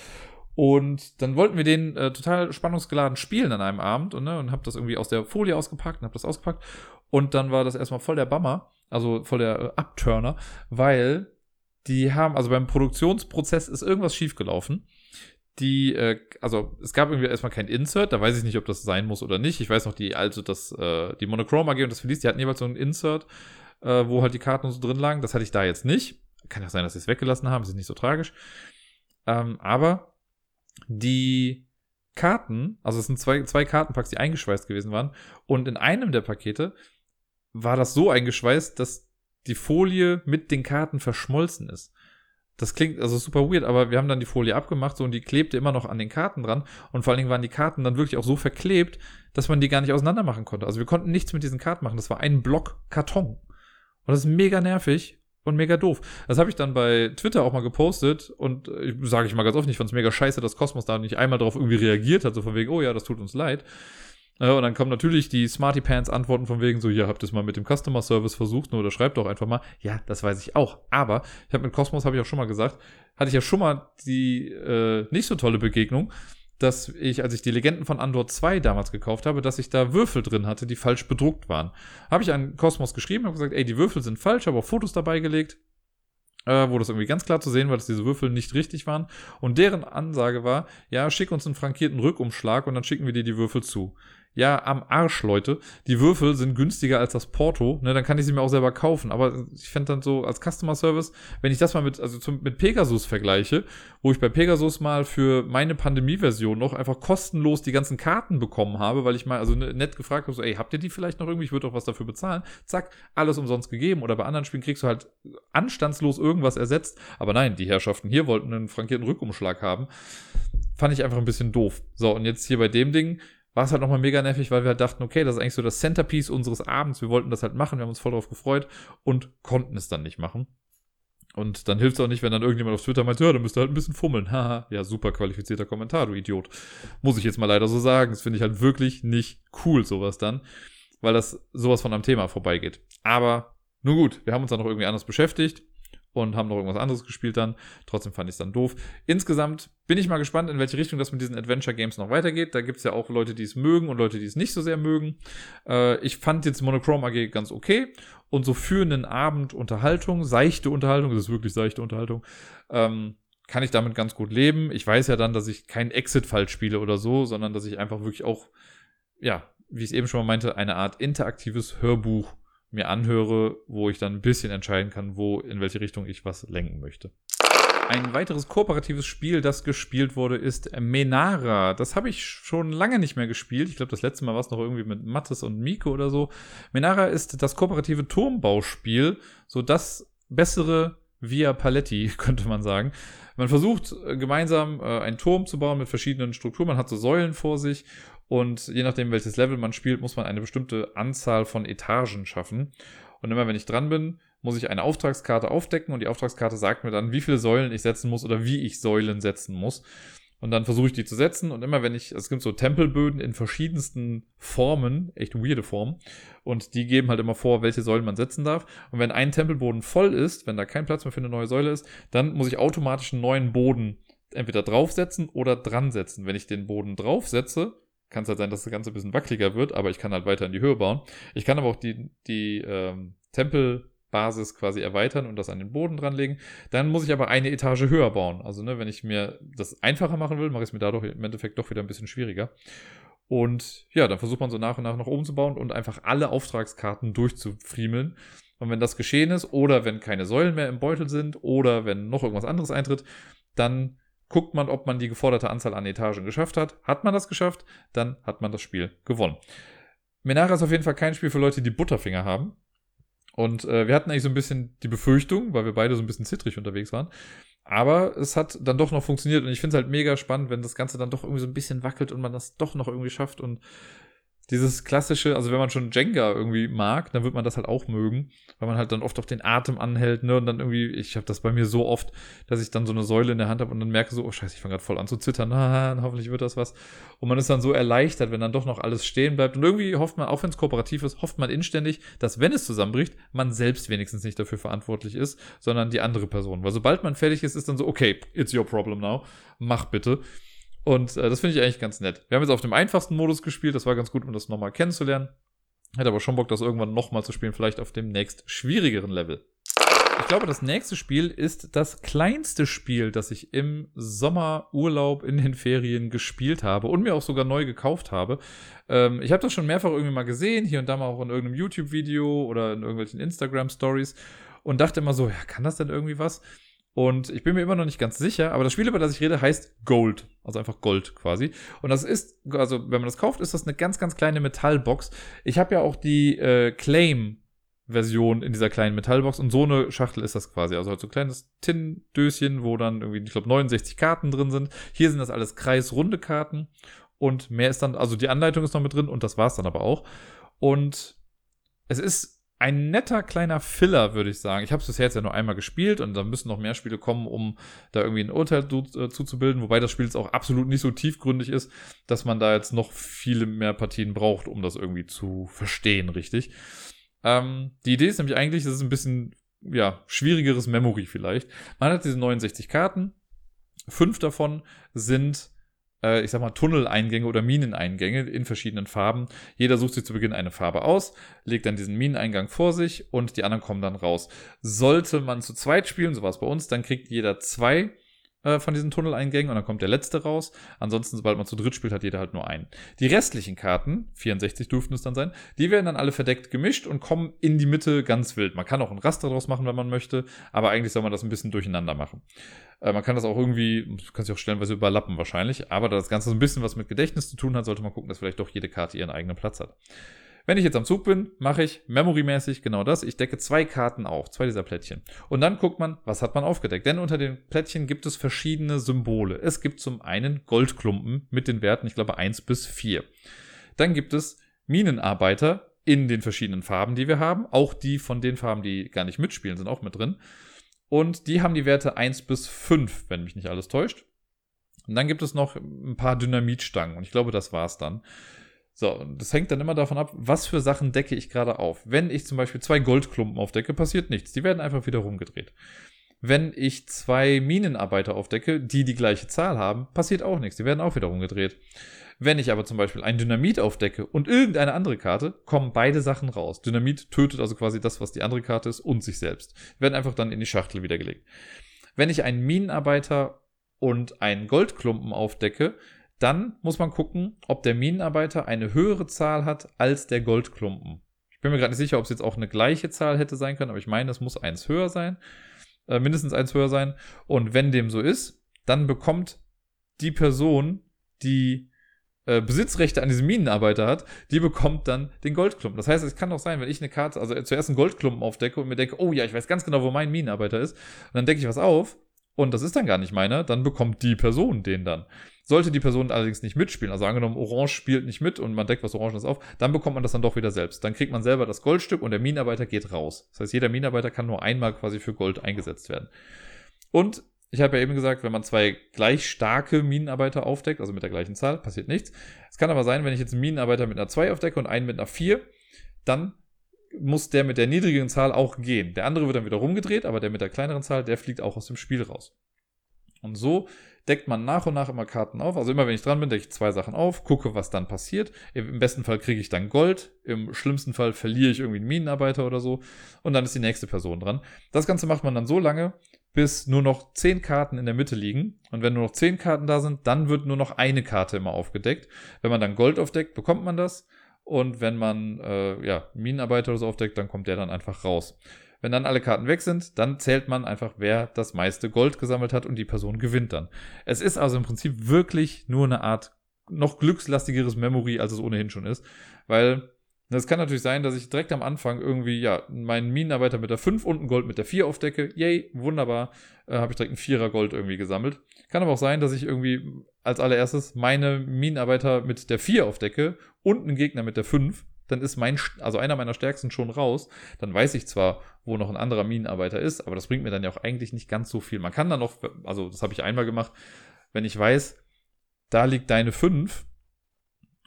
Und dann wollten wir den äh, total spannungsgeladen spielen an einem Abend und, ne, und hab das irgendwie aus der Folie ausgepackt und hab das ausgepackt. Und dann war das erstmal voll der Bummer, also voll der äh, Upturner, weil die haben, also beim Produktionsprozess ist irgendwas schiefgelaufen. Die, äh, also es gab irgendwie erstmal kein Insert, da weiß ich nicht, ob das sein muss oder nicht. Ich weiß noch, die, also das, äh, die Monochrome AG und das Felice, die hatten jeweils so ein Insert, äh, wo halt die Karten so drin lagen. Das hatte ich da jetzt nicht. Kann ja sein, dass sie es weggelassen haben, das ist nicht so tragisch. Ähm, aber die Karten, also es sind zwei, zwei Kartenpacks, die eingeschweißt gewesen waren. Und in einem der Pakete war das so eingeschweißt, dass die Folie mit den Karten verschmolzen ist. Das klingt also super weird, aber wir haben dann die Folie abgemacht so und die klebte immer noch an den Karten dran und vor allen Dingen waren die Karten dann wirklich auch so verklebt, dass man die gar nicht auseinander machen konnte. Also wir konnten nichts mit diesen Karten machen. Das war ein Block Karton. Und das ist mega nervig und mega doof. Das habe ich dann bei Twitter auch mal gepostet und äh, sage ich mal ganz offen, ich fand es mega scheiße, dass Cosmos da nicht einmal darauf irgendwie reagiert hat, so von wegen, oh ja, das tut uns leid. Äh, und dann kommen natürlich die Smarty Pants Antworten von wegen so, ja, habt es mal mit dem Customer Service versucht, oder schreibt doch einfach mal. Ja, das weiß ich auch. Aber ich habe mit Cosmos, habe ich auch schon mal gesagt, hatte ich ja schon mal die äh, nicht so tolle Begegnung, dass ich, als ich die Legenden von Andor 2 damals gekauft habe, dass ich da Würfel drin hatte, die falsch bedruckt waren. Habe ich an Cosmos geschrieben, habe gesagt, ey, die Würfel sind falsch, habe auch Fotos dabei gelegt, äh, wo das irgendwie ganz klar zu sehen war, dass diese Würfel nicht richtig waren. Und deren Ansage war, ja, schick uns einen frankierten Rückumschlag und dann schicken wir dir die Würfel zu ja, am Arsch, Leute. Die Würfel sind günstiger als das Porto, ne, dann kann ich sie mir auch selber kaufen. Aber ich fände dann so als Customer Service, wenn ich das mal mit, also zum, mit Pegasus vergleiche, wo ich bei Pegasus mal für meine Pandemie-Version noch einfach kostenlos die ganzen Karten bekommen habe, weil ich mal, also ne, nett gefragt habe, so, ey, habt ihr die vielleicht noch irgendwie? Ich würde doch was dafür bezahlen. Zack, alles umsonst gegeben. Oder bei anderen Spielen kriegst du halt anstandslos irgendwas ersetzt. Aber nein, die Herrschaften hier wollten einen frankierten Rückumschlag haben. Fand ich einfach ein bisschen doof. So, und jetzt hier bei dem Ding, war es halt nochmal mega nervig, weil wir halt dachten, okay, das ist eigentlich so das Centerpiece unseres Abends. Wir wollten das halt machen, wir haben uns voll drauf gefreut und konnten es dann nicht machen. Und dann hilft es auch nicht, wenn dann irgendjemand auf Twitter meint, ja, dann müsst ihr halt ein bisschen fummeln. Haha, ja, super qualifizierter Kommentar, du Idiot. Muss ich jetzt mal leider so sagen. Das finde ich halt wirklich nicht cool, sowas dann. Weil das sowas von am Thema vorbeigeht. Aber, nun gut, wir haben uns dann noch irgendwie anders beschäftigt und haben noch irgendwas anderes gespielt dann. Trotzdem fand ich es dann doof. Insgesamt bin ich mal gespannt, in welche Richtung das mit diesen Adventure Games noch weitergeht. Da gibt es ja auch Leute, die es mögen und Leute, die es nicht so sehr mögen. Äh, ich fand jetzt Monochrome AG ganz okay. Und so für einen Abend Unterhaltung, seichte Unterhaltung, das ist wirklich seichte Unterhaltung, ähm, kann ich damit ganz gut leben. Ich weiß ja dann, dass ich kein Exit-Fall spiele oder so, sondern dass ich einfach wirklich auch, ja, wie ich es eben schon mal meinte, eine Art interaktives Hörbuch mir anhöre, wo ich dann ein bisschen entscheiden kann, wo, in welche Richtung ich was lenken möchte. Ein weiteres kooperatives Spiel, das gespielt wurde, ist Menara. Das habe ich schon lange nicht mehr gespielt. Ich glaube, das letzte Mal war es noch irgendwie mit Mattes und Miko oder so. Menara ist das kooperative Turmbauspiel, so das bessere Via Paletti, könnte man sagen. Man versucht äh, gemeinsam äh, einen Turm zu bauen mit verschiedenen Strukturen. Man hat so Säulen vor sich und je nachdem, welches Level man spielt, muss man eine bestimmte Anzahl von Etagen schaffen. Und immer wenn ich dran bin, muss ich eine Auftragskarte aufdecken und die Auftragskarte sagt mir dann, wie viele Säulen ich setzen muss oder wie ich Säulen setzen muss. Und dann versuche ich die zu setzen und immer wenn ich, es gibt so Tempelböden in verschiedensten Formen, echt weirde Formen, und die geben halt immer vor, welche Säulen man setzen darf. Und wenn ein Tempelboden voll ist, wenn da kein Platz mehr für eine neue Säule ist, dann muss ich automatisch einen neuen Boden entweder draufsetzen oder dran setzen. Wenn ich den Boden draufsetze, kann es halt sein, dass das Ganze ein bisschen wackeliger wird, aber ich kann halt weiter in die Höhe bauen. Ich kann aber auch die, die ähm, Tempelbasis quasi erweitern und das an den Boden dranlegen. Dann muss ich aber eine Etage höher bauen. Also, ne, wenn ich mir das einfacher machen will, mache ich es mir dadurch im Endeffekt doch wieder ein bisschen schwieriger. Und ja, dann versucht man so nach und nach nach oben zu bauen und einfach alle Auftragskarten durchzufriemeln. Und wenn das geschehen ist, oder wenn keine Säulen mehr im Beutel sind, oder wenn noch irgendwas anderes eintritt, dann guckt man, ob man die geforderte Anzahl an Etagen geschafft hat. Hat man das geschafft, dann hat man das Spiel gewonnen. Menara ist auf jeden Fall kein Spiel für Leute, die Butterfinger haben. Und äh, wir hatten eigentlich so ein bisschen die Befürchtung, weil wir beide so ein bisschen zittrig unterwegs waren. Aber es hat dann doch noch funktioniert und ich finde es halt mega spannend, wenn das Ganze dann doch irgendwie so ein bisschen wackelt und man das doch noch irgendwie schafft. Und dieses klassische, also wenn man schon Jenga irgendwie mag, dann wird man das halt auch mögen, weil man halt dann oft auch den Atem anhält, ne, und dann irgendwie, ich habe das bei mir so oft, dass ich dann so eine Säule in der Hand habe und dann merke so, oh scheiße, ich fange gerade voll an zu zittern, ah, hoffentlich wird das was. Und man ist dann so erleichtert, wenn dann doch noch alles stehen bleibt. Und irgendwie hofft man, auch wenn es kooperativ ist, hofft man inständig, dass wenn es zusammenbricht, man selbst wenigstens nicht dafür verantwortlich ist, sondern die andere Person. Weil sobald man fertig ist, ist dann so, okay, it's your problem now, mach bitte. Und äh, das finde ich eigentlich ganz nett. Wir haben jetzt auf dem einfachsten Modus gespielt, das war ganz gut, um das nochmal kennenzulernen. Hätte aber schon Bock, das irgendwann nochmal zu spielen, vielleicht auf dem nächst schwierigeren Level. Ich glaube, das nächste Spiel ist das kleinste Spiel, das ich im Sommerurlaub in den Ferien gespielt habe und mir auch sogar neu gekauft habe. Ähm, ich habe das schon mehrfach irgendwie mal gesehen, hier und da mal auch in irgendeinem YouTube-Video oder in irgendwelchen Instagram-Stories und dachte immer so, ja, kann das denn irgendwie was? Und ich bin mir immer noch nicht ganz sicher, aber das Spiel, über das ich rede, heißt Gold. Also einfach Gold quasi. Und das ist, also wenn man das kauft, ist das eine ganz, ganz kleine Metallbox. Ich habe ja auch die äh, Claim-Version in dieser kleinen Metallbox und so eine Schachtel ist das quasi. Also halt so ein kleines Tin-Döschen, wo dann irgendwie, ich glaube, 69 Karten drin sind. Hier sind das alles kreisrunde Karten und mehr ist dann, also die Anleitung ist noch mit drin und das war's dann aber auch. Und es ist ein netter kleiner Filler, würde ich sagen. Ich habe es bisher jetzt ja nur einmal gespielt und da müssen noch mehr Spiele kommen, um da irgendwie ein Urteil äh, zuzubilden, wobei das Spiel jetzt auch absolut nicht so tiefgründig ist, dass man da jetzt noch viele mehr Partien braucht, um das irgendwie zu verstehen, richtig. Ähm, die Idee ist nämlich eigentlich, es ist ein bisschen, ja, schwierigeres Memory vielleicht. Man hat diese 69 Karten, fünf davon sind äh, ich sag mal, Tunneleingänge oder Mineneingänge in verschiedenen Farben. Jeder sucht sich zu Beginn eine Farbe aus, legt dann diesen Mineneingang vor sich und die anderen kommen dann raus. Sollte man zu zweit spielen, so war es bei uns, dann kriegt jeder zwei äh, von diesen Tunneleingängen und dann kommt der letzte raus. Ansonsten, sobald man zu dritt spielt, hat jeder halt nur einen. Die restlichen Karten, 64 dürften es dann sein, die werden dann alle verdeckt gemischt und kommen in die Mitte ganz wild. Man kann auch ein Raster draus machen, wenn man möchte, aber eigentlich soll man das ein bisschen durcheinander machen. Äh, man kann das auch irgendwie, kann sich auch stellenweise überlappen wahrscheinlich, aber da das Ganze so ein bisschen was mit Gedächtnis zu tun hat, sollte man gucken, dass vielleicht doch jede Karte ihren eigenen Platz hat. Wenn ich jetzt am Zug bin, mache ich memorymäßig genau das. Ich decke zwei Karten auf, zwei dieser Plättchen. Und dann guckt man, was hat man aufgedeckt. Denn unter den Plättchen gibt es verschiedene Symbole. Es gibt zum einen Goldklumpen mit den Werten, ich glaube, 1 bis 4. Dann gibt es Minenarbeiter in den verschiedenen Farben, die wir haben. Auch die von den Farben, die gar nicht mitspielen, sind auch mit drin. Und die haben die Werte 1 bis 5, wenn mich nicht alles täuscht. Und dann gibt es noch ein paar Dynamitstangen. Und ich glaube, das war's dann. So, das hängt dann immer davon ab, was für Sachen decke ich gerade auf. Wenn ich zum Beispiel zwei Goldklumpen aufdecke, passiert nichts. Die werden einfach wieder rumgedreht. Wenn ich zwei Minenarbeiter aufdecke, die die gleiche Zahl haben, passiert auch nichts. Die werden auch wieder rumgedreht. Wenn ich aber zum Beispiel ein Dynamit aufdecke und irgendeine andere Karte, kommen beide Sachen raus. Dynamit tötet also quasi das, was die andere Karte ist und sich selbst. Werden einfach dann in die Schachtel wiedergelegt. Wenn ich einen Minenarbeiter und einen Goldklumpen aufdecke, dann muss man gucken, ob der Minenarbeiter eine höhere Zahl hat als der Goldklumpen. Ich bin mir gerade nicht sicher, ob es jetzt auch eine gleiche Zahl hätte sein können, aber ich meine, es muss eins höher sein, äh, mindestens eins höher sein. Und wenn dem so ist, dann bekommt die Person, die äh, Besitzrechte an diesem Minenarbeiter hat, die bekommt dann den Goldklumpen. Das heißt, es kann doch sein, wenn ich eine Karte, also zuerst einen Goldklumpen aufdecke und mir denke, oh ja, ich weiß ganz genau, wo mein Minenarbeiter ist, und dann decke ich was auf und das ist dann gar nicht meiner, dann bekommt die Person den dann. Sollte die Person allerdings nicht mitspielen, also angenommen, Orange spielt nicht mit und man deckt was Orangenes auf, dann bekommt man das dann doch wieder selbst. Dann kriegt man selber das Goldstück und der Minenarbeiter geht raus. Das heißt, jeder Minenarbeiter kann nur einmal quasi für Gold eingesetzt werden. Und ich habe ja eben gesagt, wenn man zwei gleich starke Minenarbeiter aufdeckt, also mit der gleichen Zahl, passiert nichts. Es kann aber sein, wenn ich jetzt einen Minenarbeiter mit einer 2 aufdecke und einen mit einer 4, dann muss der mit der niedrigen Zahl auch gehen. Der andere wird dann wieder rumgedreht, aber der mit der kleineren Zahl, der fliegt auch aus dem Spiel raus. Und so deckt man nach und nach immer Karten auf. Also immer wenn ich dran bin, decke ich zwei Sachen auf, gucke, was dann passiert. Im besten Fall kriege ich dann Gold, im schlimmsten Fall verliere ich irgendwie einen Minenarbeiter oder so und dann ist die nächste Person dran. Das Ganze macht man dann so lange, bis nur noch zehn Karten in der Mitte liegen. Und wenn nur noch zehn Karten da sind, dann wird nur noch eine Karte immer aufgedeckt. Wenn man dann Gold aufdeckt, bekommt man das. Und wenn man äh, ja, Minenarbeiter oder so aufdeckt, dann kommt der dann einfach raus. Wenn dann alle Karten weg sind, dann zählt man einfach, wer das meiste Gold gesammelt hat und die Person gewinnt dann. Es ist also im Prinzip wirklich nur eine Art noch glückslastigeres Memory, als es ohnehin schon ist, weil Das kann natürlich sein, dass ich direkt am Anfang irgendwie, ja, meinen Minenarbeiter mit der 5 und ein Gold mit der 4 aufdecke. Yay, wunderbar. Äh, Habe ich direkt ein Vierer Gold irgendwie gesammelt. Kann aber auch sein, dass ich irgendwie als allererstes meine Minenarbeiter mit der 4 aufdecke und einen Gegner mit der 5. Dann ist mein, also einer meiner stärksten schon raus. Dann weiß ich zwar, wo noch ein anderer Minenarbeiter ist, aber das bringt mir dann ja auch eigentlich nicht ganz so viel. Man kann dann noch, also das habe ich einmal gemacht, wenn ich weiß, da liegt deine 5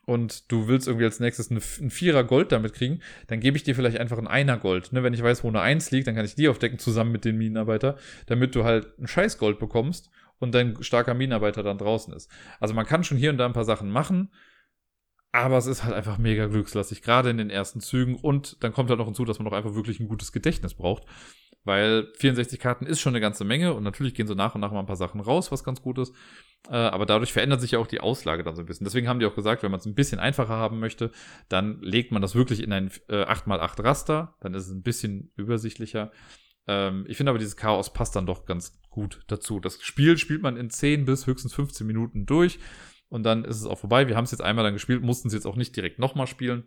und du willst irgendwie als nächstes eine, ein Vierer Gold damit kriegen, dann gebe ich dir vielleicht einfach ein Einer Gold. Ne? Wenn ich weiß, wo eine Eins liegt, dann kann ich die aufdecken zusammen mit den Minenarbeiter, damit du halt ein Scheiß Gold bekommst und dein starker Minenarbeiter dann draußen ist. Also man kann schon hier und da ein paar Sachen machen, aber es ist halt einfach mega glückslastig, gerade in den ersten Zügen. Und dann kommt halt noch hinzu, dass man auch einfach wirklich ein gutes Gedächtnis braucht. Weil 64 Karten ist schon eine ganze Menge und natürlich gehen so nach und nach mal ein paar Sachen raus, was ganz gut ist. Äh, aber dadurch verändert sich ja auch die Auslage dann so ein bisschen. Deswegen haben die auch gesagt, wenn man es ein bisschen einfacher haben möchte, dann legt man das wirklich in ein äh, 8x8 Raster. Dann ist es ein bisschen übersichtlicher. Ähm, ich finde aber, dieses Chaos passt dann doch ganz gut dazu. Das Spiel spielt man in 10 bis höchstens 15 Minuten durch und dann ist es auch vorbei. Wir haben es jetzt einmal dann gespielt, mussten es jetzt auch nicht direkt nochmal spielen.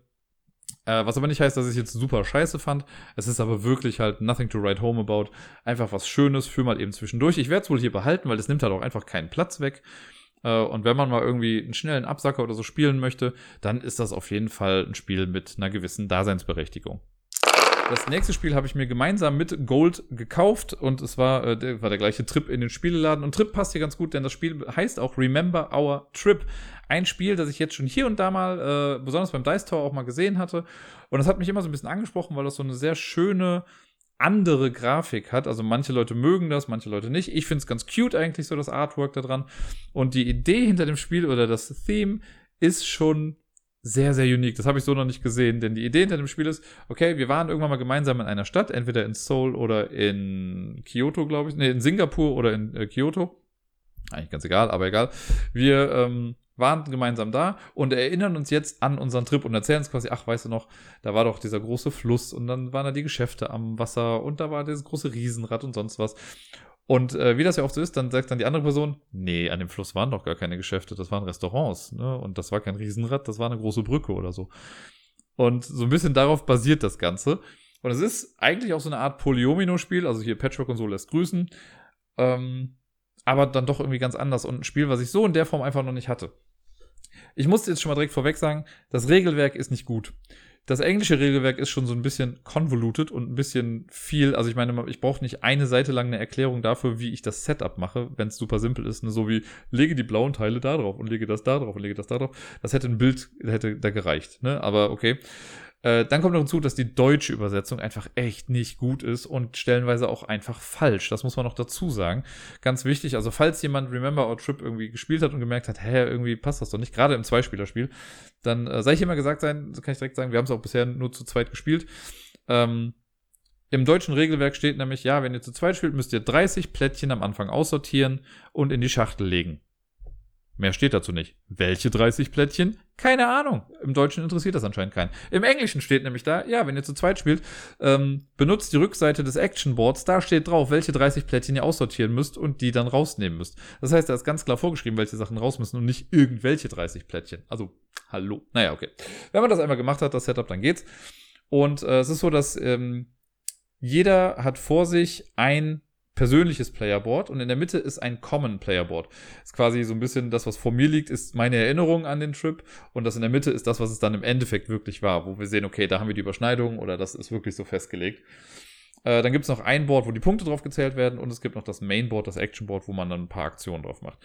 Äh, was aber nicht heißt, dass ich es jetzt super scheiße fand. Es ist aber wirklich halt nothing to write home about. Einfach was Schönes für mal eben zwischendurch. Ich werde es wohl hier behalten, weil es nimmt halt auch einfach keinen Platz weg. Äh, und wenn man mal irgendwie einen schnellen Absacker oder so spielen möchte, dann ist das auf jeden Fall ein Spiel mit einer gewissen Daseinsberechtigung. Das nächste Spiel habe ich mir gemeinsam mit Gold gekauft und es war, äh, der, war der gleiche Trip in den Spieleladen. Und Trip passt hier ganz gut, denn das Spiel heißt auch Remember Our Trip. Ein Spiel, das ich jetzt schon hier und da mal, äh, besonders beim Dice Tower auch mal gesehen hatte. Und das hat mich immer so ein bisschen angesprochen, weil das so eine sehr schöne, andere Grafik hat. Also manche Leute mögen das, manche Leute nicht. Ich finde es ganz cute eigentlich, so das Artwork da dran. Und die Idee hinter dem Spiel oder das Theme ist schon sehr, sehr unique. Das habe ich so noch nicht gesehen, denn die Idee hinter dem Spiel ist, okay, wir waren irgendwann mal gemeinsam in einer Stadt, entweder in Seoul oder in Kyoto, glaube ich, nee, in Singapur oder in äh, Kyoto. Eigentlich ganz egal, aber egal. Wir ähm, waren gemeinsam da und erinnern uns jetzt an unseren Trip und erzählen uns quasi, ach, weißt du noch, da war doch dieser große Fluss und dann waren da die Geschäfte am Wasser und da war dieses große Riesenrad und sonst was. Und äh, wie das ja oft so ist, dann sagt dann die andere Person, nee, an dem Fluss waren doch gar keine Geschäfte, das waren Restaurants, ne? Und das war kein Riesenrad, das war eine große Brücke oder so. Und so ein bisschen darauf basiert das Ganze. Und es ist eigentlich auch so eine Art Polyomino-Spiel, also hier Patchwork und so lässt grüßen. Ähm, aber dann doch irgendwie ganz anders und ein Spiel, was ich so in der Form einfach noch nicht hatte. Ich musste jetzt schon mal direkt vorweg sagen, das Regelwerk ist nicht gut das englische Regelwerk ist schon so ein bisschen convoluted und ein bisschen viel. Also ich meine, ich brauche nicht eine Seite lang eine Erklärung dafür, wie ich das Setup mache, wenn es super simpel ist. Ne? So wie lege die blauen Teile da drauf und lege das da drauf und lege das da drauf. Das hätte ein Bild, hätte da gereicht. Ne? Aber okay. Äh, dann kommt noch hinzu, dass die deutsche Übersetzung einfach echt nicht gut ist und stellenweise auch einfach falsch. Das muss man noch dazu sagen. Ganz wichtig, also falls jemand Remember Our Trip irgendwie gespielt hat und gemerkt hat, hä, irgendwie passt das doch nicht, gerade im Zweispielerspiel, dann äh, sei ich immer gesagt sein, kann ich direkt sagen, wir haben es auch bisher nur zu zweit gespielt. Ähm, im deutschen Regelwerk steht nämlich, ja, wenn ihr zu zweit spielt, müsst ihr 30 Plättchen am Anfang aussortieren und in die Schachtel legen. Mehr steht dazu nicht. Welche 30 Plättchen? Keine Ahnung. Im Deutschen interessiert das anscheinend keinen. Im Englischen steht nämlich da, ja, wenn ihr zu zweit spielt, ähm, benutzt die Rückseite des Action Boards. Da steht drauf, welche 30 Plättchen ihr aussortieren müsst und die dann rausnehmen müsst. Das heißt, da ist ganz klar vorgeschrieben, welche Sachen raus müssen und nicht irgendwelche 30 Plättchen. Also, hallo. Naja, okay. Wenn man das einmal gemacht hat, das Setup, dann geht's. Und äh, es ist so, dass ähm, jeder hat vor sich ein persönliches Playerboard und in der Mitte ist ein Common Playerboard. Ist quasi so ein bisschen das, was vor mir liegt, ist meine Erinnerung an den Trip und das in der Mitte ist das, was es dann im Endeffekt wirklich war, wo wir sehen, okay, da haben wir die Überschneidung oder das ist wirklich so festgelegt. Äh, dann gibt es noch ein Board, wo die Punkte drauf gezählt werden und es gibt noch das Mainboard, das Actionboard, wo man dann ein paar Aktionen drauf macht.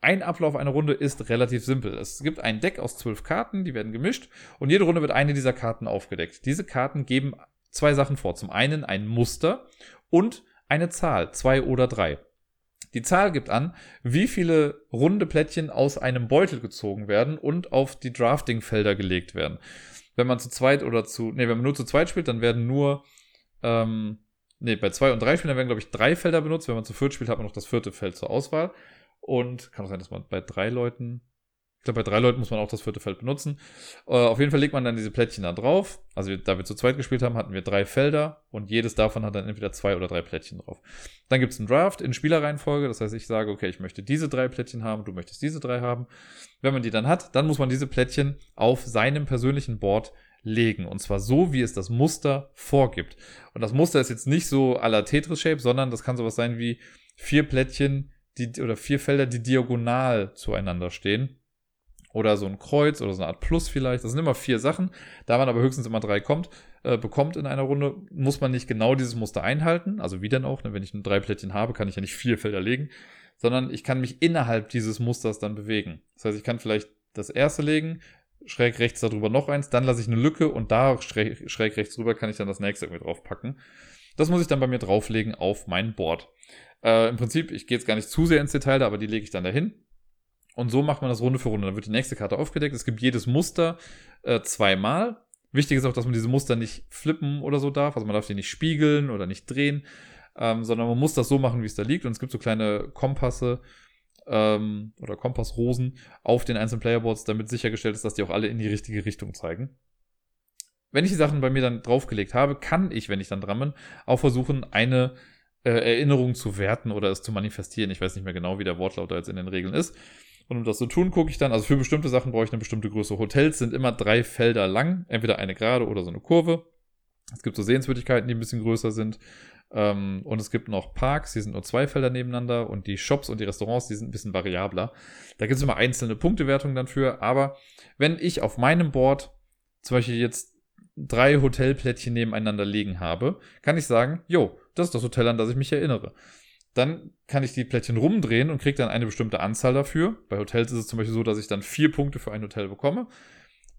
Ein Ablauf einer Runde ist relativ simpel. Es gibt ein Deck aus zwölf Karten, die werden gemischt und jede Runde wird eine dieser Karten aufgedeckt. Diese Karten geben zwei Sachen vor. Zum einen ein Muster und eine Zahl, zwei oder drei. Die Zahl gibt an, wie viele runde Plättchen aus einem Beutel gezogen werden und auf die Drafting-Felder gelegt werden. Wenn man zu zweit oder zu, nee, wenn man nur zu zweit spielt, dann werden nur, ähm, nee, bei zwei und drei Spielen werden, glaube ich, drei Felder benutzt. Wenn man zu viert spielt, hat man noch das vierte Feld zur Auswahl. Und kann auch sein, dass man bei drei Leuten ich glaube, bei drei Leuten muss man auch das vierte Feld benutzen. Äh, auf jeden Fall legt man dann diese Plättchen da drauf. Also, da wir zu zweit gespielt haben, hatten wir drei Felder und jedes davon hat dann entweder zwei oder drei Plättchen drauf. Dann gibt es einen Draft in Spielerreihenfolge. Das heißt, ich sage, okay, ich möchte diese drei Plättchen haben, du möchtest diese drei haben. Wenn man die dann hat, dann muss man diese Plättchen auf seinem persönlichen Board legen. Und zwar so, wie es das Muster vorgibt. Und das Muster ist jetzt nicht so à la Tetris-Shape, sondern das kann sowas sein wie vier Plättchen, die, oder vier Felder, die diagonal zueinander stehen. Oder so ein Kreuz oder so eine Art Plus vielleicht. Das sind immer vier Sachen. Da man aber höchstens immer drei kommt, äh, bekommt in einer Runde, muss man nicht genau dieses Muster einhalten. Also wie denn auch, ne? wenn ich nur drei Plättchen habe, kann ich ja nicht vier Felder legen, sondern ich kann mich innerhalb dieses Musters dann bewegen. Das heißt, ich kann vielleicht das erste legen, schräg rechts darüber noch eins, dann lasse ich eine Lücke und da schräg, schräg rechts drüber kann ich dann das nächste irgendwie draufpacken. Das muss ich dann bei mir drauflegen auf mein Board. Äh, Im Prinzip, ich gehe jetzt gar nicht zu sehr ins Detail, aber die lege ich dann dahin. Und so macht man das Runde für Runde. Dann wird die nächste Karte aufgedeckt. Es gibt jedes Muster äh, zweimal. Wichtig ist auch, dass man diese Muster nicht flippen oder so darf. Also man darf die nicht spiegeln oder nicht drehen, ähm, sondern man muss das so machen, wie es da liegt. Und es gibt so kleine Kompasse, ähm, oder Kompassrosen auf den einzelnen Playerboards, damit sichergestellt ist, dass die auch alle in die richtige Richtung zeigen. Wenn ich die Sachen bei mir dann draufgelegt habe, kann ich, wenn ich dann dran bin, auch versuchen, eine äh, Erinnerung zu werten oder es zu manifestieren. Ich weiß nicht mehr genau, wie der Wortlaut da jetzt in den Regeln ist. Und um das zu tun, gucke ich dann, also für bestimmte Sachen brauche ich eine bestimmte Größe. Hotels sind immer drei Felder lang, entweder eine gerade oder so eine Kurve. Es gibt so Sehenswürdigkeiten, die ein bisschen größer sind. Ähm, und es gibt noch Parks, die sind nur zwei Felder nebeneinander und die Shops und die Restaurants, die sind ein bisschen variabler. Da gibt es immer einzelne Punktewertungen dann für, aber wenn ich auf meinem Board zum Beispiel jetzt drei Hotelplättchen nebeneinander liegen habe, kann ich sagen, jo, das ist das Hotel, an das ich mich erinnere. Dann kann ich die Plättchen rumdrehen und kriege dann eine bestimmte Anzahl dafür. Bei Hotels ist es zum Beispiel so, dass ich dann vier Punkte für ein Hotel bekomme,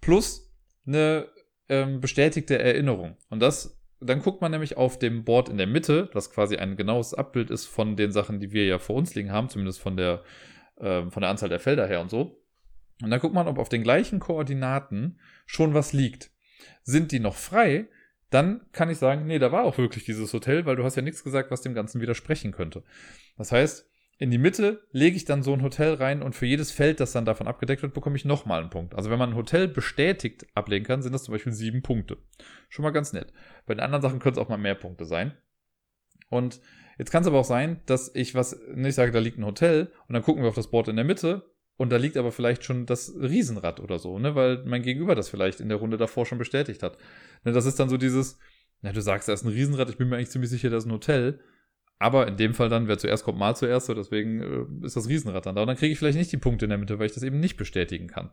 plus eine ähm, bestätigte Erinnerung. Und das dann guckt man nämlich auf dem Board in der Mitte, was quasi ein genaues Abbild ist von den Sachen, die wir ja vor uns liegen haben, zumindest von der, äh, von der Anzahl der Felder her und so. Und dann guckt man, ob auf den gleichen Koordinaten schon was liegt. Sind die noch frei, dann kann ich sagen, nee, da war auch wirklich dieses Hotel, weil du hast ja nichts gesagt, was dem Ganzen widersprechen könnte. Das heißt, in die Mitte lege ich dann so ein Hotel rein und für jedes Feld, das dann davon abgedeckt wird, bekomme ich nochmal einen Punkt. Also wenn man ein Hotel bestätigt ablegen kann, sind das zum Beispiel sieben Punkte. Schon mal ganz nett. Bei den anderen Sachen können es auch mal mehr Punkte sein. Und jetzt kann es aber auch sein, dass ich was, nicht sage, da liegt ein Hotel und dann gucken wir auf das Board in der Mitte und da liegt aber vielleicht schon das Riesenrad oder so, ne, weil mein Gegenüber das vielleicht in der Runde davor schon bestätigt hat. Ne, das ist dann so dieses, na, du sagst, da ist ein Riesenrad, ich bin mir eigentlich ziemlich sicher, da ist ein Hotel. Aber in dem Fall dann, wer zuerst kommt, mal zuerst, so deswegen äh, ist das Riesenrad dann da. Und dann kriege ich vielleicht nicht die Punkte in der Mitte, weil ich das eben nicht bestätigen kann.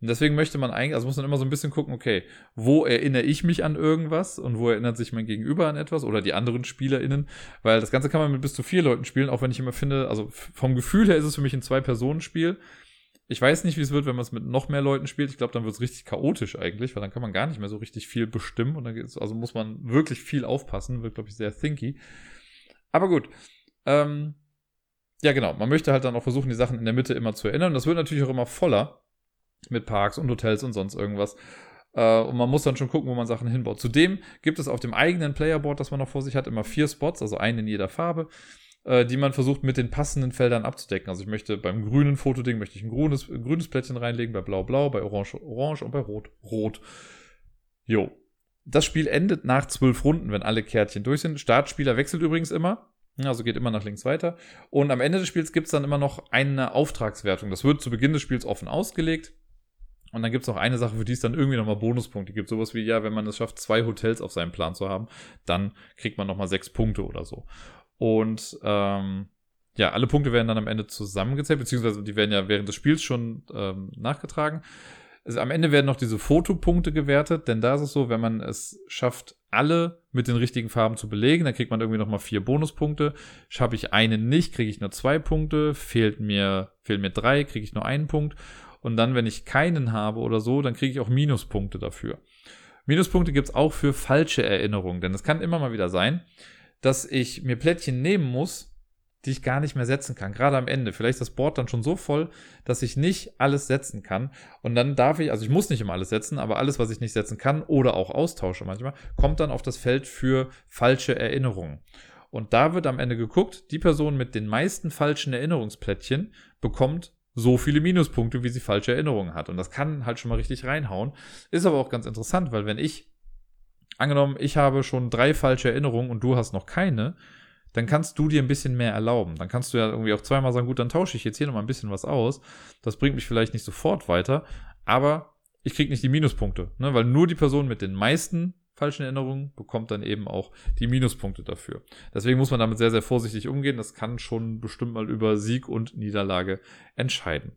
Und deswegen möchte man eigentlich, also muss man immer so ein bisschen gucken, okay, wo erinnere ich mich an irgendwas und wo erinnert sich mein Gegenüber an etwas oder die anderen SpielerInnen, weil das Ganze kann man mit bis zu vier Leuten spielen, auch wenn ich immer finde, also vom Gefühl her ist es für mich ein Zwei-Personen-Spiel. Ich weiß nicht, wie es wird, wenn man es mit noch mehr Leuten spielt. Ich glaube, dann wird es richtig chaotisch eigentlich, weil dann kann man gar nicht mehr so richtig viel bestimmen und dann geht's, also muss man wirklich viel aufpassen, wird, glaube ich, sehr thinky. Aber gut. Ähm, ja, genau. Man möchte halt dann auch versuchen, die Sachen in der Mitte immer zu erinnern. Das wird natürlich auch immer voller mit Parks und Hotels und sonst irgendwas. Äh, und man muss dann schon gucken, wo man Sachen hinbaut. Zudem gibt es auf dem eigenen Playerboard, das man noch vor sich hat, immer vier Spots, also einen in jeder Farbe, äh, die man versucht mit den passenden Feldern abzudecken. Also ich möchte beim grünen Fotoding möchte ich ein grünes, ein grünes Plättchen reinlegen, bei blau blau, bei orange orange und bei rot rot. Jo das Spiel endet nach zwölf Runden, wenn alle Kärtchen durch sind. Startspieler wechselt übrigens immer. Also geht immer nach links weiter. Und am Ende des Spiels gibt es dann immer noch eine Auftragswertung. Das wird zu Beginn des Spiels offen ausgelegt. Und dann gibt es noch eine Sache, für die es dann irgendwie nochmal Bonuspunkte gibt. Sowas wie, ja, wenn man es schafft, zwei Hotels auf seinem Plan zu haben, dann kriegt man nochmal sechs Punkte oder so. Und ähm, ja, alle Punkte werden dann am Ende zusammengezählt, beziehungsweise die werden ja während des Spiels schon ähm, nachgetragen. Also am Ende werden noch diese Fotopunkte gewertet, denn da ist es so, wenn man es schafft, alle mit den richtigen Farben zu belegen, dann kriegt man irgendwie nochmal vier Bonuspunkte. Schaffe ich einen nicht, kriege ich nur zwei Punkte. Fehlt mir, fehlen mir drei, kriege ich nur einen Punkt. Und dann, wenn ich keinen habe oder so, dann kriege ich auch Minuspunkte dafür. Minuspunkte gibt es auch für falsche Erinnerungen, denn es kann immer mal wieder sein, dass ich mir Plättchen nehmen muss, die ich gar nicht mehr setzen kann. Gerade am Ende. Vielleicht ist das Board dann schon so voll, dass ich nicht alles setzen kann. Und dann darf ich, also ich muss nicht immer alles setzen, aber alles, was ich nicht setzen kann oder auch austausche manchmal, kommt dann auf das Feld für falsche Erinnerungen. Und da wird am Ende geguckt, die Person mit den meisten falschen Erinnerungsplättchen bekommt so viele Minuspunkte, wie sie falsche Erinnerungen hat. Und das kann halt schon mal richtig reinhauen. Ist aber auch ganz interessant, weil wenn ich, angenommen, ich habe schon drei falsche Erinnerungen und du hast noch keine, dann kannst du dir ein bisschen mehr erlauben. Dann kannst du ja irgendwie auch zweimal sagen, gut, dann tausche ich jetzt hier nochmal ein bisschen was aus. Das bringt mich vielleicht nicht sofort weiter, aber ich kriege nicht die Minuspunkte, ne? weil nur die Person mit den meisten falschen Erinnerungen bekommt dann eben auch die Minuspunkte dafür. Deswegen muss man damit sehr, sehr vorsichtig umgehen. Das kann schon bestimmt mal über Sieg und Niederlage entscheiden.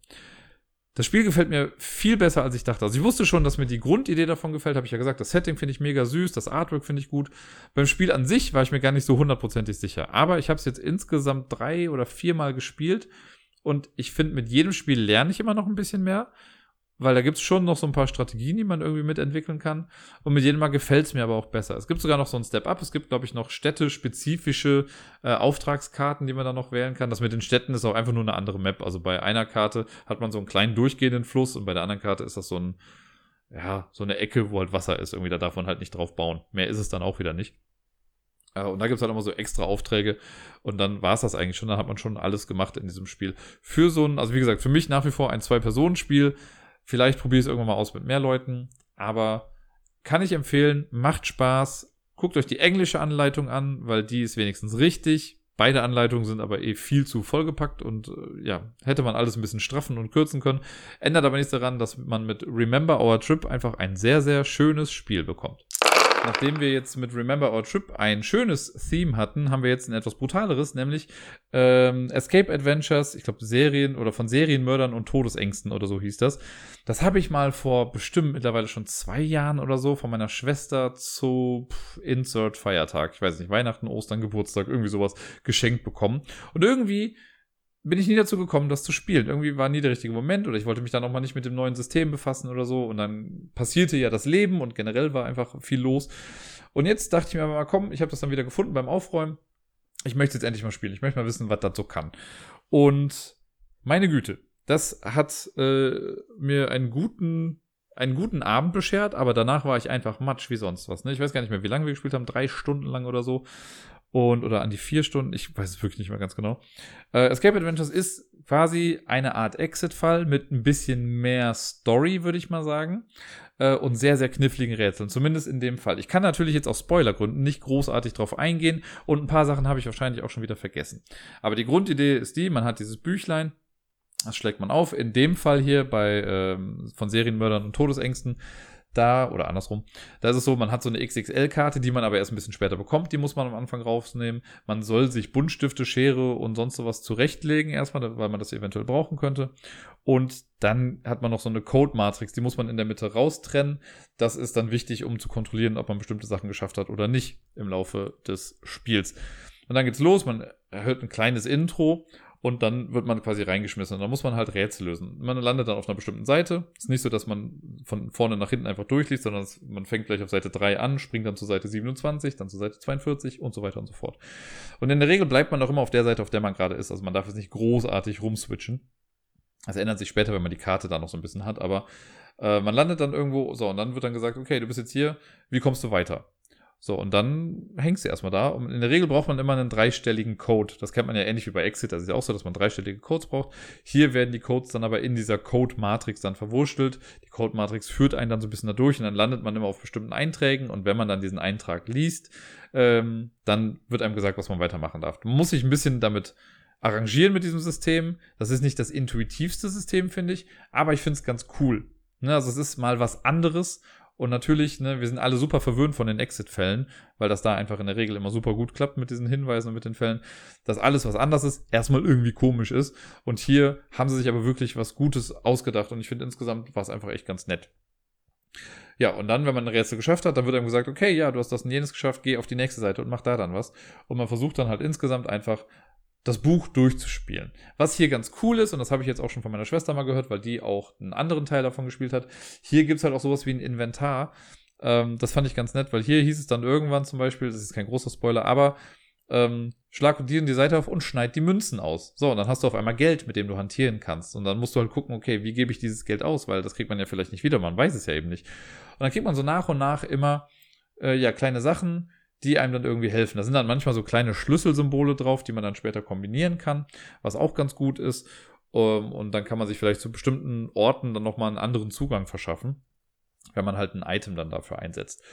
Das Spiel gefällt mir viel besser, als ich dachte. Also ich wusste schon, dass mir die Grundidee davon gefällt, habe ich ja gesagt. Das Setting finde ich mega süß, das Artwork finde ich gut. Beim Spiel an sich war ich mir gar nicht so hundertprozentig sicher. Aber ich habe es jetzt insgesamt drei oder viermal gespielt und ich finde, mit jedem Spiel lerne ich immer noch ein bisschen mehr weil da gibt es schon noch so ein paar Strategien, die man irgendwie mitentwickeln kann. Und mit jedem Mal gefällt es mir aber auch besser. Es gibt sogar noch so ein Step-Up. Es gibt, glaube ich, noch städtespezifische äh, Auftragskarten, die man dann noch wählen kann. Das mit den Städten ist auch einfach nur eine andere Map. Also bei einer Karte hat man so einen kleinen durchgehenden Fluss und bei der anderen Karte ist das so ein, ja, so eine Ecke, wo halt Wasser ist. Irgendwie, da darf man halt nicht drauf bauen. Mehr ist es dann auch wieder nicht. Äh, und da gibt es halt immer so extra Aufträge. Und dann war es das eigentlich schon. Dann hat man schon alles gemacht in diesem Spiel. Für so ein, also wie gesagt, für mich nach wie vor ein Zwei-Personen-Spiel. Vielleicht probiere ich es irgendwann mal aus mit mehr Leuten, aber kann ich empfehlen, macht Spaß. Guckt euch die englische Anleitung an, weil die ist wenigstens richtig. Beide Anleitungen sind aber eh viel zu vollgepackt und äh, ja, hätte man alles ein bisschen straffen und kürzen können. Ändert aber nichts daran, dass man mit Remember Our Trip einfach ein sehr, sehr schönes Spiel bekommt. Nachdem wir jetzt mit Remember Our Trip ein schönes Theme hatten, haben wir jetzt ein etwas brutaleres, nämlich ähm, Escape Adventures, ich glaube Serien oder von Serienmördern und Todesängsten oder so hieß das. Das habe ich mal vor bestimmt mittlerweile schon zwei Jahren oder so von meiner Schwester zu pff, Insert Feiertag, ich weiß nicht, Weihnachten, Ostern, Geburtstag, irgendwie sowas geschenkt bekommen. Und irgendwie bin ich nie dazu gekommen, das zu spielen. Irgendwie war nie der richtige Moment oder ich wollte mich dann auch mal nicht mit dem neuen System befassen oder so. Und dann passierte ja das Leben und generell war einfach viel los. Und jetzt dachte ich mir mal, komm, ich habe das dann wieder gefunden beim Aufräumen. Ich möchte jetzt endlich mal spielen. Ich möchte mal wissen, was das so kann. Und meine Güte, das hat äh, mir einen guten, einen guten Abend beschert, aber danach war ich einfach matsch wie sonst was. Ne? Ich weiß gar nicht mehr, wie lange wir gespielt haben, drei Stunden lang oder so und oder an die vier Stunden, ich weiß es wirklich nicht mehr ganz genau. Äh, Escape Adventures ist quasi eine Art Exit-Fall mit ein bisschen mehr Story, würde ich mal sagen, äh, und sehr, sehr kniffligen Rätseln, zumindest in dem Fall. Ich kann natürlich jetzt aus Spoilergründen nicht großartig drauf eingehen und ein paar Sachen habe ich wahrscheinlich auch schon wieder vergessen. Aber die Grundidee ist die, man hat dieses Büchlein, das schlägt man auf. In dem Fall hier bei ähm, von Serienmördern und Todesängsten da, oder andersrum, da ist es so, man hat so eine XXL-Karte, die man aber erst ein bisschen später bekommt, die muss man am Anfang rausnehmen. Man soll sich Buntstifte, Schere und sonst sowas zurechtlegen erstmal, weil man das eventuell brauchen könnte. Und dann hat man noch so eine Code-Matrix, die muss man in der Mitte raustrennen. Das ist dann wichtig, um zu kontrollieren, ob man bestimmte Sachen geschafft hat oder nicht im Laufe des Spiels. Und dann geht's los, man hört ein kleines Intro und dann wird man quasi reingeschmissen. Und dann muss man halt Rätsel lösen. Man landet dann auf einer bestimmten Seite. Ist nicht so, dass man von vorne nach hinten einfach durchliest, sondern man fängt gleich auf Seite 3 an, springt dann zur Seite 27, dann zur Seite 42 und so weiter und so fort. Und in der Regel bleibt man auch immer auf der Seite, auf der man gerade ist. Also man darf jetzt nicht großartig rumswitchen. Das ändert sich später, wenn man die Karte da noch so ein bisschen hat, aber äh, man landet dann irgendwo, so, und dann wird dann gesagt, okay, du bist jetzt hier, wie kommst du weiter? So, und dann hängst du erstmal da. Und in der Regel braucht man immer einen dreistelligen Code. Das kennt man ja ähnlich wie bei Exit. Das ist ja auch so, dass man dreistellige Codes braucht. Hier werden die Codes dann aber in dieser Code-Matrix dann verwurstelt. Die Code-Matrix führt einen dann so ein bisschen da durch und dann landet man immer auf bestimmten Einträgen. Und wenn man dann diesen Eintrag liest, ähm, dann wird einem gesagt, was man weitermachen darf. Man muss sich ein bisschen damit arrangieren mit diesem System. Das ist nicht das intuitivste System, finde ich. Aber ich finde es ganz cool. Ne, also es ist mal was anderes und natürlich, ne, wir sind alle super verwöhnt von den Exit-Fällen, weil das da einfach in der Regel immer super gut klappt mit diesen Hinweisen und mit den Fällen, dass alles, was anders ist, erstmal irgendwie komisch ist. Und hier haben sie sich aber wirklich was Gutes ausgedacht und ich finde insgesamt war es einfach echt ganz nett. Ja, und dann, wenn man ein Rätsel geschafft hat, dann wird einem gesagt, okay, ja, du hast das und jenes geschafft, geh auf die nächste Seite und mach da dann was. Und man versucht dann halt insgesamt einfach das Buch durchzuspielen. Was hier ganz cool ist, und das habe ich jetzt auch schon von meiner Schwester mal gehört, weil die auch einen anderen Teil davon gespielt hat, hier gibt es halt auch sowas wie ein Inventar. Ähm, das fand ich ganz nett, weil hier hieß es dann irgendwann zum Beispiel, das ist kein großer Spoiler, aber ähm, schlag dir die Seite auf und schneid die Münzen aus. So, und dann hast du auf einmal Geld, mit dem du hantieren kannst. Und dann musst du halt gucken, okay, wie gebe ich dieses Geld aus, weil das kriegt man ja vielleicht nicht wieder, man weiß es ja eben nicht. Und dann kriegt man so nach und nach immer, äh, ja, kleine Sachen, die einem dann irgendwie helfen. Da sind dann manchmal so kleine Schlüsselsymbole drauf, die man dann später kombinieren kann, was auch ganz gut ist. Ähm, und dann kann man sich vielleicht zu bestimmten Orten dann nochmal einen anderen Zugang verschaffen, wenn man halt ein Item dann dafür einsetzt.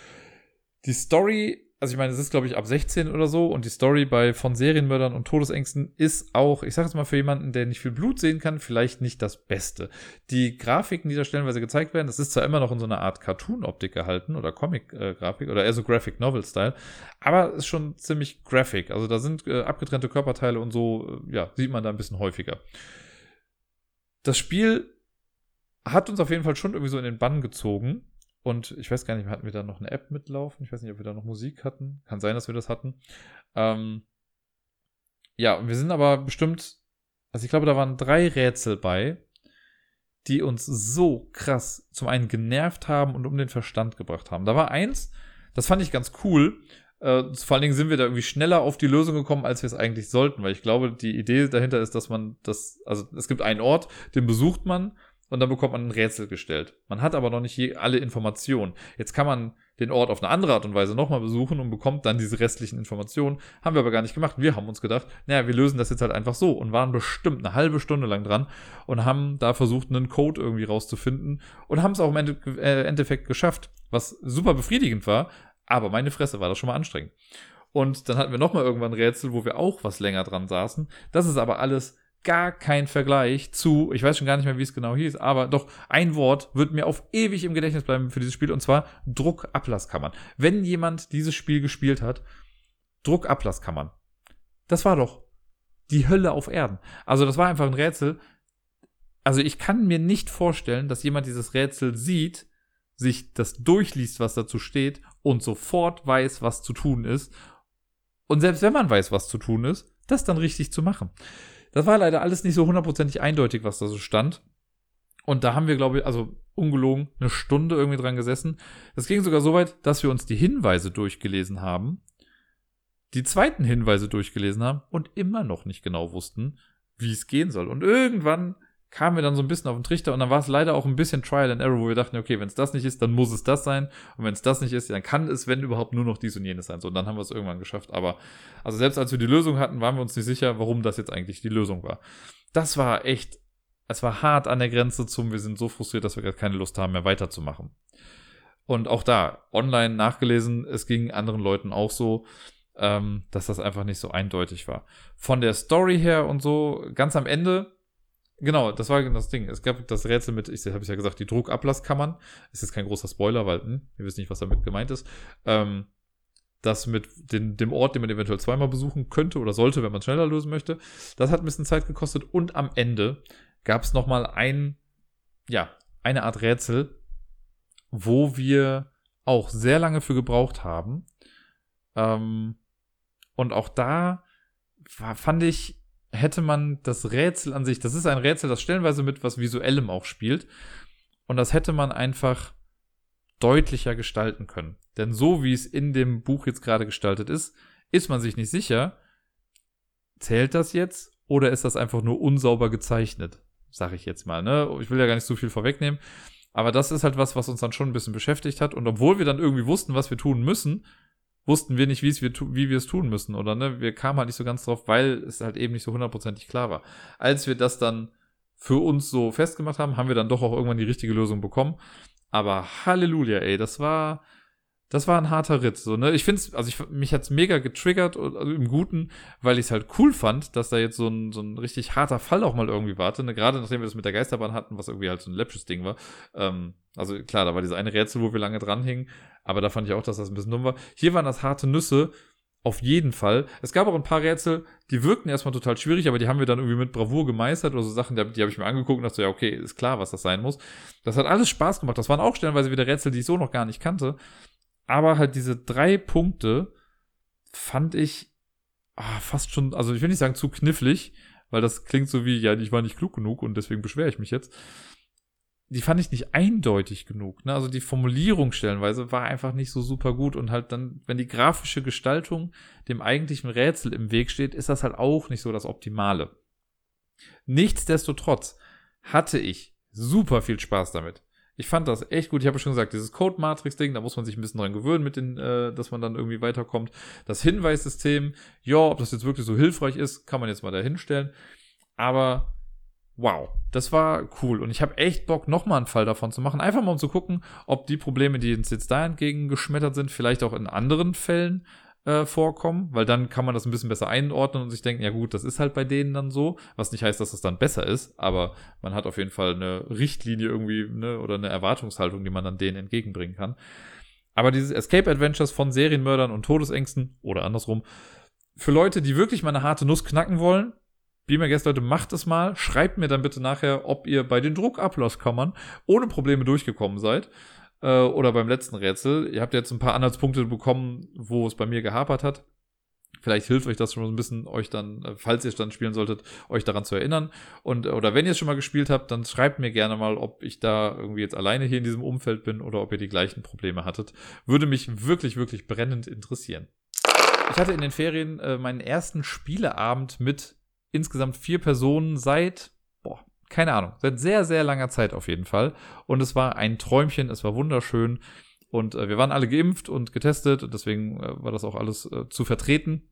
Die Story also ich meine, es ist, glaube ich, ab 16 oder so und die Story bei von Serienmördern und Todesängsten ist auch, ich sage jetzt mal für jemanden, der nicht viel Blut sehen kann, vielleicht nicht das Beste. Die Grafiken, die da stellenweise gezeigt werden, das ist zwar immer noch in so einer Art Cartoon-Optik gehalten oder Comic-Grafik oder eher so Graphic-Novel-Style, aber ist schon ziemlich graphic. Also da sind äh, abgetrennte Körperteile und so, äh, ja, sieht man da ein bisschen häufiger. Das Spiel hat uns auf jeden Fall schon irgendwie so in den Bann gezogen und ich weiß gar nicht, hatten wir da noch eine App mitlaufen? Ich weiß nicht, ob wir da noch Musik hatten. Kann sein, dass wir das hatten. Ähm, ja, wir sind aber bestimmt, also ich glaube, da waren drei Rätsel bei, die uns so krass zum einen genervt haben und um den Verstand gebracht haben. Da war eins, das fand ich ganz cool. Äh, vor allen Dingen sind wir da irgendwie schneller auf die Lösung gekommen, als wir es eigentlich sollten, weil ich glaube, die Idee dahinter ist, dass man das, also es gibt einen Ort, den besucht man und dann bekommt man ein Rätsel gestellt. Man hat aber noch nicht alle Informationen. Jetzt kann man den Ort auf eine andere Art und Weise nochmal besuchen und bekommt dann diese restlichen Informationen. Haben wir aber gar nicht gemacht. Wir haben uns gedacht, naja, wir lösen das jetzt halt einfach so und waren bestimmt eine halbe Stunde lang dran und haben da versucht, einen Code irgendwie rauszufinden und haben es auch im äh, Endeffekt geschafft, was super befriedigend war. Aber meine Fresse war das schon mal anstrengend. Und dann hatten wir nochmal irgendwann ein Rätsel, wo wir auch was länger dran saßen. Das ist aber alles gar kein Vergleich zu, ich weiß schon gar nicht mehr, wie es genau hieß, aber doch ein Wort wird mir auf ewig im Gedächtnis bleiben für dieses Spiel und zwar Druckablasskammern. Wenn jemand dieses Spiel gespielt hat, Druckablasskammern. Das war doch die Hölle auf Erden. Also das war einfach ein Rätsel. Also ich kann mir nicht vorstellen, dass jemand dieses Rätsel sieht, sich das durchliest, was dazu steht und sofort weiß, was zu tun ist. Und selbst wenn man weiß, was zu tun ist, das dann richtig zu machen. Das war leider alles nicht so hundertprozentig eindeutig, was da so stand. Und da haben wir, glaube ich, also ungelogen, eine Stunde irgendwie dran gesessen. Das ging sogar so weit, dass wir uns die Hinweise durchgelesen haben, die zweiten Hinweise durchgelesen haben und immer noch nicht genau wussten, wie es gehen soll. Und irgendwann kamen wir dann so ein bisschen auf den Trichter und dann war es leider auch ein bisschen Trial and Error, wo wir dachten, okay, wenn es das nicht ist, dann muss es das sein und wenn es das nicht ist, dann kann es, wenn überhaupt, nur noch dies und jenes sein. So, und dann haben wir es irgendwann geschafft. Aber also selbst als wir die Lösung hatten, waren wir uns nicht sicher, warum das jetzt eigentlich die Lösung war. Das war echt, es war hart an der Grenze zum, wir sind so frustriert, dass wir gerade keine Lust haben, mehr weiterzumachen. Und auch da, online nachgelesen, es ging anderen Leuten auch so, ähm, dass das einfach nicht so eindeutig war. Von der Story her und so, ganz am Ende, Genau, das war das Ding. Es gab das Rätsel mit, ich habe es ja gesagt, die Druckablasskammern. Ist jetzt kein großer Spoiler, weil hm, ihr wisst nicht, was damit gemeint ist. Ähm, das mit den, dem Ort, den man eventuell zweimal besuchen könnte oder sollte, wenn man schneller lösen möchte. Das hat ein bisschen Zeit gekostet und am Ende gab es nochmal ein, ja, eine Art Rätsel, wo wir auch sehr lange für gebraucht haben. Ähm, und auch da war, fand ich, hätte man das Rätsel an sich, das ist ein Rätsel, das stellenweise mit was Visuellem auch spielt. Und das hätte man einfach deutlicher gestalten können. Denn so wie es in dem Buch jetzt gerade gestaltet ist, ist man sich nicht sicher, zählt das jetzt oder ist das einfach nur unsauber gezeichnet? Sag ich jetzt mal, ne? Ich will ja gar nicht so viel vorwegnehmen. Aber das ist halt was, was uns dann schon ein bisschen beschäftigt hat. Und obwohl wir dann irgendwie wussten, was wir tun müssen, wussten wir nicht, wie, wir, wie wir es tun müssen, oder ne? Wir kamen halt nicht so ganz drauf, weil es halt eben nicht so hundertprozentig klar war. Als wir das dann für uns so festgemacht haben, haben wir dann doch auch irgendwann die richtige Lösung bekommen. Aber Halleluja, ey, das war, das war ein harter Ritt. So, ne? Ich finde es, also ich, mich hat's mega getriggert, also im Guten, weil ich es halt cool fand, dass da jetzt so ein, so ein richtig harter Fall auch mal irgendwie warte. Ne? Gerade nachdem wir das mit der Geisterbahn hatten, was irgendwie halt so ein läppsches Ding war. Ähm, also klar, da war dieses eine Rätsel, wo wir lange dranhingen, aber da fand ich auch, dass das ein bisschen dumm war. Hier waren das harte Nüsse, auf jeden Fall. Es gab auch ein paar Rätsel, die wirkten erstmal total schwierig, aber die haben wir dann irgendwie mit Bravour gemeistert oder so Sachen, die, die habe ich mir angeguckt und dachte ja, okay, ist klar, was das sein muss. Das hat alles Spaß gemacht. Das waren auch stellenweise wieder Rätsel, die ich so noch gar nicht kannte. Aber halt diese drei Punkte fand ich ah, fast schon, also ich will nicht sagen zu knifflig, weil das klingt so wie, ja, ich war nicht klug genug und deswegen beschwere ich mich jetzt. Die fand ich nicht eindeutig genug. Ne? Also die Formulierung stellenweise war einfach nicht so super gut und halt dann, wenn die grafische Gestaltung dem eigentlichen Rätsel im Weg steht, ist das halt auch nicht so das Optimale. Nichtsdestotrotz hatte ich super viel Spaß damit. Ich fand das echt gut. Ich habe schon gesagt, dieses Code-Matrix-Ding, da muss man sich ein bisschen dran gewöhnen, mit den, äh, dass man dann irgendwie weiterkommt. Das Hinweissystem, ja, ob das jetzt wirklich so hilfreich ist, kann man jetzt mal dahinstellen. Aber wow, das war cool. Und ich habe echt Bock, nochmal einen Fall davon zu machen. Einfach mal um zu gucken, ob die Probleme, die uns jetzt da entgegengeschmettert sind, vielleicht auch in anderen Fällen äh, vorkommen, weil dann kann man das ein bisschen besser einordnen und sich denken, ja gut, das ist halt bei denen dann so, was nicht heißt, dass das dann besser ist, aber man hat auf jeden Fall eine Richtlinie irgendwie ne, oder eine Erwartungshaltung, die man dann denen entgegenbringen kann. Aber dieses Escape Adventures von Serienmördern und Todesängsten oder andersrum, für Leute, die wirklich mal eine harte Nuss knacken wollen, Be My Guest, Leute, macht es mal. Schreibt mir dann bitte nachher, ob ihr bei den Druckabschlusskammern ohne Probleme durchgekommen seid. Äh, oder beim letzten Rätsel. Ihr habt jetzt ein paar Anhaltspunkte bekommen, wo es bei mir gehapert hat. Vielleicht hilft euch das schon ein bisschen, euch dann, äh, falls ihr es dann spielen solltet, euch daran zu erinnern. Und, oder wenn ihr es schon mal gespielt habt, dann schreibt mir gerne mal, ob ich da irgendwie jetzt alleine hier in diesem Umfeld bin oder ob ihr die gleichen Probleme hattet. Würde mich wirklich, wirklich brennend interessieren. Ich hatte in den Ferien äh, meinen ersten Spieleabend mit insgesamt vier Personen seit, boah, keine Ahnung, seit sehr, sehr langer Zeit auf jeden Fall. Und es war ein Träumchen, es war wunderschön. Und äh, wir waren alle geimpft und getestet und deswegen äh, war das auch alles äh, zu vertreten.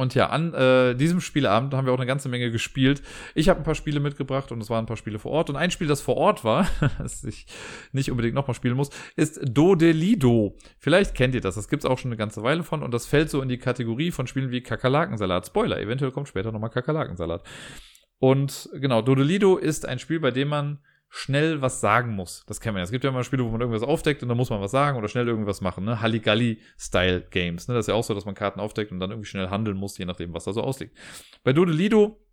Und ja, an äh, diesem Spieleabend haben wir auch eine ganze Menge gespielt. Ich habe ein paar Spiele mitgebracht und es waren ein paar Spiele vor Ort. Und ein Spiel, das vor Ort war, das ich nicht unbedingt nochmal spielen muss, ist Dodelido. Vielleicht kennt ihr das. Das gibt es auch schon eine ganze Weile von. Und das fällt so in die Kategorie von Spielen wie Kakerlakensalat. Spoiler, eventuell kommt später nochmal Kakerlakensalat. Und genau, Dodelido ist ein Spiel, bei dem man schnell was sagen muss. Das kennt man ja. Es gibt ja immer Spiele, wo man irgendwas aufdeckt und dann muss man was sagen oder schnell irgendwas machen. Ne? Halligalli-Style-Games. Ne? Das ist ja auch so, dass man Karten aufdeckt und dann irgendwie schnell handeln muss, je nachdem, was da so ausliegt. Bei Dodelido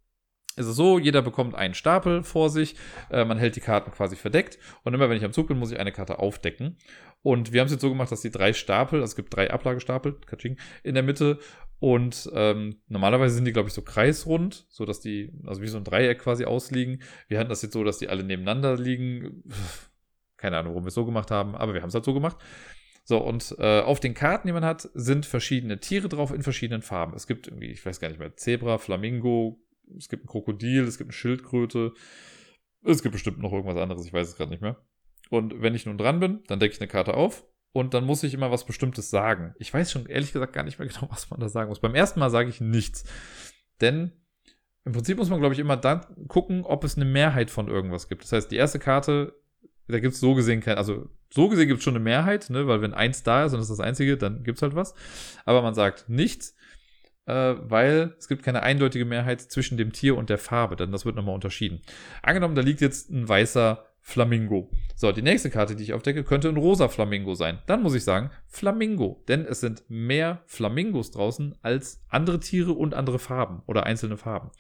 ist es so, jeder bekommt einen Stapel vor sich, äh, man hält die Karten quasi verdeckt und immer wenn ich am Zug bin, muss ich eine Karte aufdecken. Und wir haben es jetzt so gemacht, dass die drei Stapel, also es gibt drei Ablagestapel, Katsching, in der Mitte und ähm, normalerweise sind die, glaube ich, so kreisrund, so dass die, also wie so ein Dreieck quasi ausliegen. Wir hatten das jetzt so, dass die alle nebeneinander liegen. Keine Ahnung, warum wir es so gemacht haben, aber wir haben es halt so gemacht. So, und äh, auf den Karten, die man hat, sind verschiedene Tiere drauf in verschiedenen Farben. Es gibt irgendwie, ich weiß gar nicht mehr, Zebra, Flamingo, es gibt ein Krokodil, es gibt eine Schildkröte. Es gibt bestimmt noch irgendwas anderes, ich weiß es gerade nicht mehr. Und wenn ich nun dran bin, dann decke ich eine Karte auf und dann muss ich immer was Bestimmtes sagen. Ich weiß schon ehrlich gesagt gar nicht mehr genau, was man da sagen muss. Beim ersten Mal sage ich nichts. Denn im Prinzip muss man, glaube ich, immer dann gucken, ob es eine Mehrheit von irgendwas gibt. Das heißt, die erste Karte, da gibt es so gesehen kein, also so gesehen gibt es schon eine Mehrheit, ne, weil wenn eins da ist und das ist das einzige, dann gibt es halt was. Aber man sagt nichts, äh, weil es gibt keine eindeutige Mehrheit zwischen dem Tier und der Farbe, denn das wird nochmal unterschieden. Angenommen, da liegt jetzt ein weißer Flamingo. So, die nächste Karte, die ich aufdecke, könnte ein rosa Flamingo sein. Dann muss ich sagen Flamingo, denn es sind mehr Flamingos draußen als andere Tiere und andere Farben oder einzelne Farben.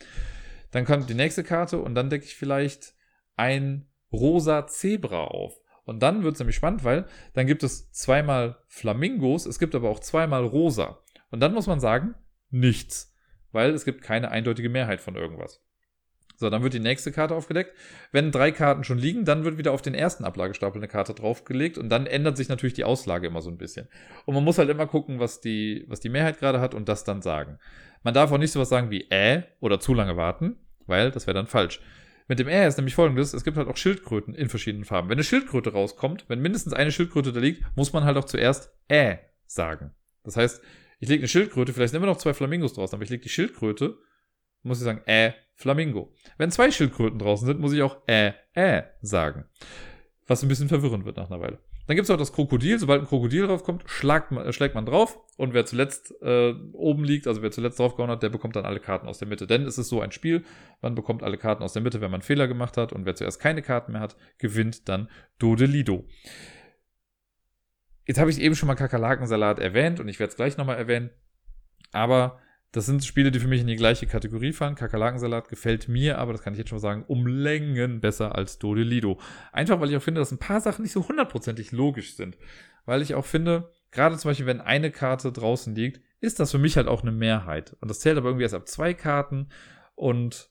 Dann kommt die nächste Karte und dann decke ich vielleicht ein rosa Zebra auf. Und dann wird es nämlich spannend, weil dann gibt es zweimal Flamingos, es gibt aber auch zweimal rosa. Und dann muss man sagen, nichts, weil es gibt keine eindeutige Mehrheit von irgendwas. So, dann wird die nächste Karte aufgedeckt. Wenn drei Karten schon liegen, dann wird wieder auf den ersten Ablagestapel eine Karte draufgelegt und dann ändert sich natürlich die Auslage immer so ein bisschen. Und man muss halt immer gucken, was die, was die Mehrheit gerade hat und das dann sagen. Man darf auch nicht sowas sagen wie äh oder zu lange warten, weil das wäre dann falsch. Mit dem äh ist nämlich folgendes, es gibt halt auch Schildkröten in verschiedenen Farben. Wenn eine Schildkröte rauskommt, wenn mindestens eine Schildkröte da liegt, muss man halt auch zuerst äh sagen. Das heißt, ich lege eine Schildkröte, vielleicht sind immer noch zwei Flamingos draußen, aber ich lege die Schildkröte muss ich sagen, äh, Flamingo. Wenn zwei Schildkröten draußen sind, muss ich auch äh, äh sagen. Was ein bisschen verwirrend wird nach einer Weile. Dann gibt es auch das Krokodil. Sobald ein Krokodil draufkommt, schlägt man, schlägt man drauf. Und wer zuletzt äh, oben liegt, also wer zuletzt draufgehauen hat, der bekommt dann alle Karten aus der Mitte. Denn es ist so ein Spiel, man bekommt alle Karten aus der Mitte, wenn man Fehler gemacht hat. Und wer zuerst keine Karten mehr hat, gewinnt dann Dodelido. Jetzt habe ich eben schon mal Kakerlakensalat erwähnt und ich werde es gleich nochmal erwähnen. Aber das sind Spiele, die für mich in die gleiche Kategorie fallen. Kakerlakensalat gefällt mir, aber das kann ich jetzt schon mal sagen, um Längen besser als Dodelido. Einfach, weil ich auch finde, dass ein paar Sachen nicht so hundertprozentig logisch sind. Weil ich auch finde, gerade zum Beispiel, wenn eine Karte draußen liegt, ist das für mich halt auch eine Mehrheit. Und das zählt aber irgendwie erst ab zwei Karten. Und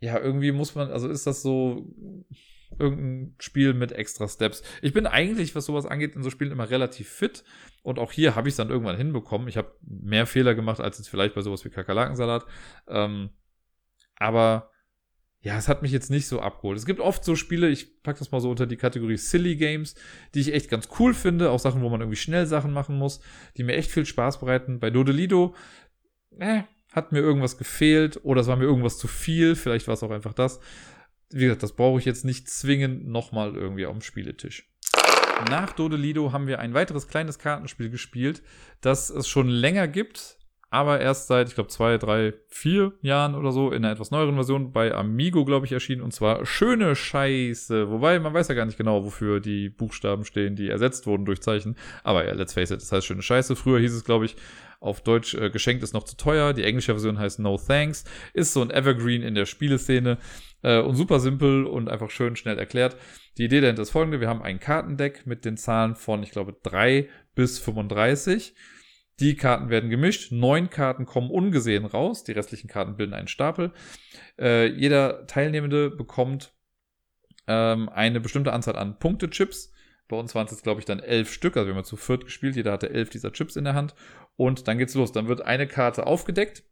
ja, irgendwie muss man, also ist das so irgendein Spiel mit extra Steps. Ich bin eigentlich, was sowas angeht, in so Spielen immer relativ fit. Und auch hier habe ich es dann irgendwann hinbekommen. Ich habe mehr Fehler gemacht als jetzt vielleicht bei sowas wie Kakerlakensalat. Ähm, aber ja, es hat mich jetzt nicht so abgeholt. Es gibt oft so Spiele, ich packe das mal so unter die Kategorie Silly Games, die ich echt ganz cool finde. Auch Sachen, wo man irgendwie schnell Sachen machen muss, die mir echt viel Spaß bereiten. Bei Dodelido, äh, hat mir irgendwas gefehlt oder es war mir irgendwas zu viel, vielleicht war es auch einfach das. Wie gesagt, das brauche ich jetzt nicht zwingend nochmal irgendwie dem Spieletisch. Nach Dodelido haben wir ein weiteres kleines Kartenspiel gespielt, das es schon länger gibt, aber erst seit, ich glaube, zwei, drei, vier Jahren oder so in einer etwas neueren Version bei Amigo, glaube ich, erschienen. Und zwar Schöne Scheiße. Wobei, man weiß ja gar nicht genau, wofür die Buchstaben stehen, die ersetzt wurden durch Zeichen. Aber ja, let's face it, das heißt Schöne Scheiße. Früher hieß es, glaube ich, auf Deutsch äh, geschenkt ist noch zu teuer. Die englische Version heißt No Thanks. Ist so ein Evergreen in der Spieleszene. Äh, und super simpel und einfach schön schnell erklärt. Die Idee dahinter ist folgende. Wir haben ein Kartendeck mit den Zahlen von, ich glaube, 3 bis 35. Die Karten werden gemischt. Neun Karten kommen ungesehen raus. Die restlichen Karten bilden einen Stapel. Äh, jeder Teilnehmende bekommt ähm, eine bestimmte Anzahl an Punktechips. Bei uns waren es jetzt, glaube ich, dann elf Stück. Also wir haben zu viert gespielt. Jeder hatte elf dieser Chips in der Hand. Und dann geht's los. Dann wird eine Karte aufgedeckt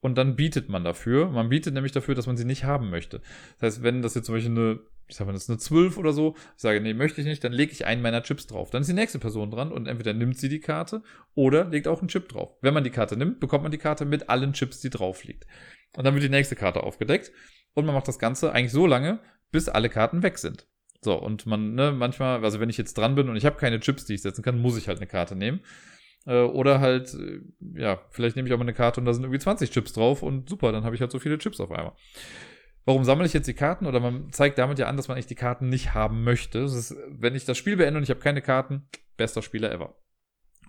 und dann bietet man dafür. Man bietet nämlich dafür, dass man sie nicht haben möchte. Das heißt, wenn das jetzt zum Beispiel eine ich sag mal, das ist eine 12 oder so, ich sage, nee, möchte ich nicht, dann lege ich einen meiner Chips drauf. Dann ist die nächste Person dran und entweder nimmt sie die Karte oder legt auch einen Chip drauf. Wenn man die Karte nimmt, bekommt man die Karte mit allen Chips, die drauf liegt. Und dann wird die nächste Karte aufgedeckt und man macht das Ganze eigentlich so lange, bis alle Karten weg sind. So, und man, ne, manchmal, also wenn ich jetzt dran bin und ich habe keine Chips, die ich setzen kann, muss ich halt eine Karte nehmen. Äh, oder halt, äh, ja, vielleicht nehme ich auch mal eine Karte und da sind irgendwie 20 Chips drauf und super, dann habe ich halt so viele Chips auf einmal. Warum sammle ich jetzt die Karten? Oder man zeigt damit ja an, dass man eigentlich die Karten nicht haben möchte. Ist, wenn ich das Spiel beende und ich habe keine Karten, bester Spieler ever.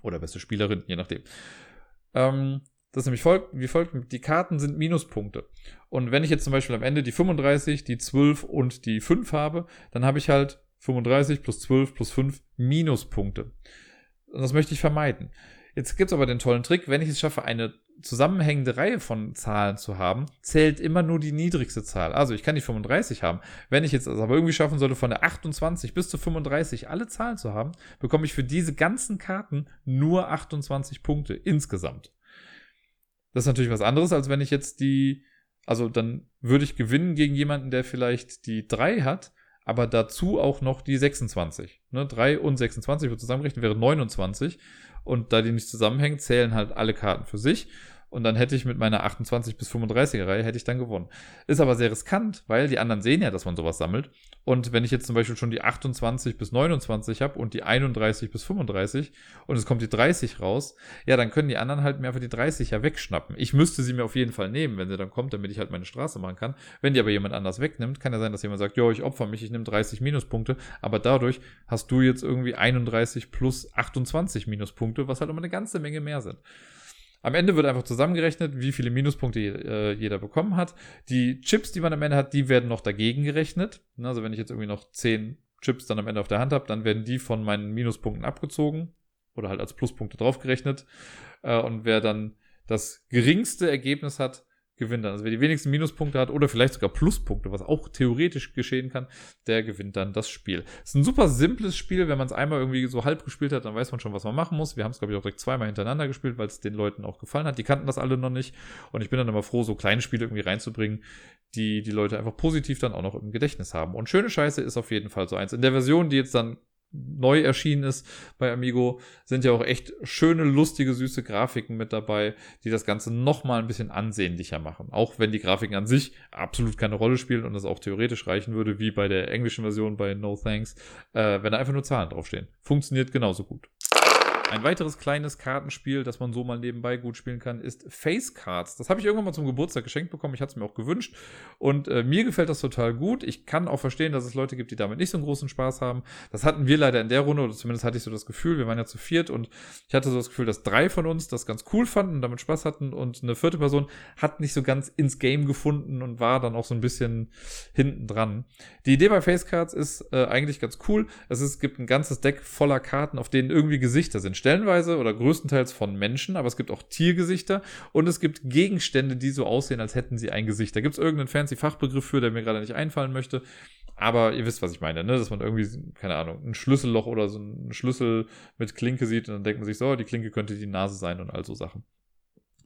Oder beste Spielerin, je nachdem. Ähm, das ist nämlich folgt, wie folgt, die Karten sind Minuspunkte. Und wenn ich jetzt zum Beispiel am Ende die 35, die 12 und die 5 habe, dann habe ich halt 35 plus 12 plus 5 Minuspunkte. Und das möchte ich vermeiden. Jetzt gibt es aber den tollen Trick, wenn ich es schaffe, eine zusammenhängende Reihe von Zahlen zu haben, zählt immer nur die niedrigste Zahl. Also ich kann die 35 haben. Wenn ich jetzt aber irgendwie schaffen sollte, von der 28 bis zu 35 alle Zahlen zu haben, bekomme ich für diese ganzen Karten nur 28 Punkte insgesamt. Das ist natürlich was anderes, als wenn ich jetzt die, also dann würde ich gewinnen gegen jemanden, der vielleicht die 3 hat, aber dazu auch noch die 26. Ne, 3 und 26 wird zusammengerechnet, wäre 29. Und da die nicht zusammenhängen, zählen halt alle Karten für sich. Und dann hätte ich mit meiner 28 bis 35er Reihe hätte ich dann gewonnen. Ist aber sehr riskant, weil die anderen sehen ja, dass man sowas sammelt. Und wenn ich jetzt zum Beispiel schon die 28 bis 29 habe und die 31 bis 35 und es kommt die 30 raus, ja, dann können die anderen halt mir einfach die 30 ja wegschnappen. Ich müsste sie mir auf jeden Fall nehmen, wenn sie dann kommt, damit ich halt meine Straße machen kann. Wenn die aber jemand anders wegnimmt, kann ja sein, dass jemand sagt, jo, ich opfer mich, ich nehme 30 Minuspunkte, aber dadurch hast du jetzt irgendwie 31 plus 28 Minuspunkte, was halt immer eine ganze Menge mehr sind. Am Ende wird einfach zusammengerechnet, wie viele Minuspunkte äh, jeder bekommen hat. Die Chips, die man am Ende hat, die werden noch dagegen gerechnet. Ne, also wenn ich jetzt irgendwie noch 10 Chips dann am Ende auf der Hand habe, dann werden die von meinen Minuspunkten abgezogen oder halt als Pluspunkte draufgerechnet. Äh, und wer dann das geringste Ergebnis hat, gewinnt dann. Also wer die wenigsten Minuspunkte hat oder vielleicht sogar Pluspunkte, was auch theoretisch geschehen kann, der gewinnt dann das Spiel. Es ist ein super simples Spiel, wenn man es einmal irgendwie so halb gespielt hat, dann weiß man schon, was man machen muss. Wir haben es, glaube ich, auch direkt zweimal hintereinander gespielt, weil es den Leuten auch gefallen hat. Die kannten das alle noch nicht. Und ich bin dann immer froh, so kleine Spiele irgendwie reinzubringen, die die Leute einfach positiv dann auch noch im Gedächtnis haben. Und schöne Scheiße ist auf jeden Fall so eins. In der Version, die jetzt dann neu erschienen ist bei Amigo, sind ja auch echt schöne, lustige, süße Grafiken mit dabei, die das Ganze nochmal ein bisschen ansehnlicher machen. Auch wenn die Grafiken an sich absolut keine Rolle spielen und es auch theoretisch reichen würde, wie bei der englischen Version bei No Thanks, äh, wenn da einfach nur Zahlen draufstehen. Funktioniert genauso gut. Ein weiteres kleines Kartenspiel, das man so mal nebenbei gut spielen kann, ist Face Cards. Das habe ich irgendwann mal zum Geburtstag geschenkt bekommen. Ich hatte es mir auch gewünscht. Und äh, mir gefällt das total gut. Ich kann auch verstehen, dass es Leute gibt, die damit nicht so einen großen Spaß haben. Das hatten wir leider in der Runde, oder zumindest hatte ich so das Gefühl, wir waren ja zu viert und ich hatte so das Gefühl, dass drei von uns das ganz cool fanden und damit Spaß hatten und eine vierte Person hat nicht so ganz ins Game gefunden und war dann auch so ein bisschen hinten dran. Die Idee bei Face Cards ist äh, eigentlich ganz cool. Es ist, gibt ein ganzes Deck voller Karten, auf denen irgendwie Gesichter sind stellenweise oder größtenteils von Menschen, aber es gibt auch Tiergesichter und es gibt Gegenstände, die so aussehen, als hätten sie ein Gesicht. Da gibt es irgendeinen fancy Fachbegriff für, der mir gerade nicht einfallen möchte. Aber ihr wisst, was ich meine, ne? Dass man irgendwie, keine Ahnung, ein Schlüsselloch oder so einen Schlüssel mit Klinke sieht und dann denkt man sich so, die Klinke könnte die Nase sein und all so Sachen.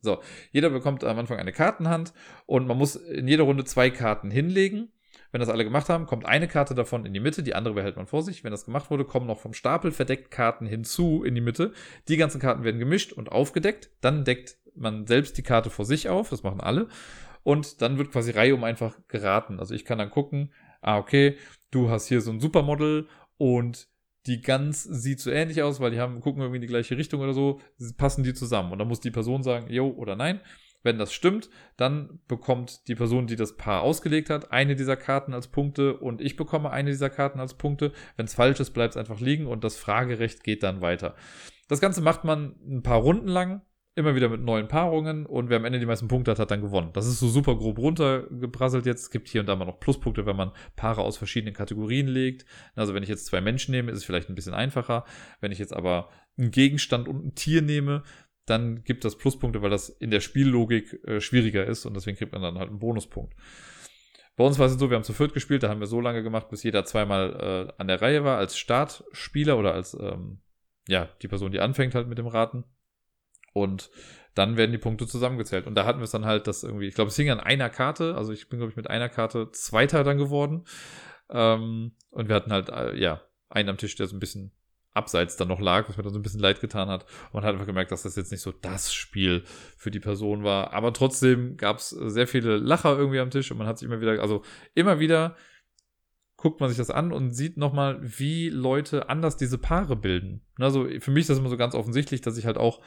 So, jeder bekommt am Anfang eine Kartenhand und man muss in jeder Runde zwei Karten hinlegen wenn das alle gemacht haben, kommt eine Karte davon in die Mitte, die andere behält man vor sich. Wenn das gemacht wurde, kommen noch vom Stapel verdeckt Karten hinzu in die Mitte. Die ganzen Karten werden gemischt und aufgedeckt. Dann deckt man selbst die Karte vor sich auf, das machen alle. Und dann wird quasi Reihe um einfach geraten. Also ich kann dann gucken, ah, okay, du hast hier so ein Supermodel und die Gans sieht so ähnlich aus, weil die haben, gucken irgendwie in die gleiche Richtung oder so, passen die zusammen. Und dann muss die Person sagen, jo oder nein. Wenn das stimmt, dann bekommt die Person, die das Paar ausgelegt hat, eine dieser Karten als Punkte und ich bekomme eine dieser Karten als Punkte. Wenn es falsch ist, bleibt es einfach liegen und das Fragerecht geht dann weiter. Das Ganze macht man ein paar Runden lang, immer wieder mit neuen Paarungen und wer am Ende die meisten Punkte hat, hat dann gewonnen. Das ist so super grob runtergebrasselt jetzt. Es gibt hier und da mal noch Pluspunkte, wenn man Paare aus verschiedenen Kategorien legt. Also wenn ich jetzt zwei Menschen nehme, ist es vielleicht ein bisschen einfacher. Wenn ich jetzt aber einen Gegenstand und ein Tier nehme, dann gibt das Pluspunkte, weil das in der Spiellogik äh, schwieriger ist und deswegen kriegt man dann halt einen Bonuspunkt. Bei uns war es so, wir haben zu viert gespielt, da haben wir so lange gemacht, bis jeder zweimal äh, an der Reihe war, als Startspieler oder als ähm, ja, die Person, die anfängt halt mit dem Raten. Und dann werden die Punkte zusammengezählt. Und da hatten wir es dann halt, dass irgendwie, ich glaube, es hing an einer Karte, also ich bin, glaube ich, mit einer Karte Zweiter dann geworden. Ähm, und wir hatten halt, äh, ja, einen am Tisch, der so ein bisschen abseits dann noch lag, was mir dann so ein bisschen leid getan hat. Und man hat einfach gemerkt, dass das jetzt nicht so das Spiel für die Person war. Aber trotzdem gab es sehr viele Lacher irgendwie am Tisch und man hat sich immer wieder, also immer wieder guckt man sich das an und sieht nochmal, wie Leute anders diese Paare bilden. Also für mich ist das immer so ganz offensichtlich, dass ich halt auch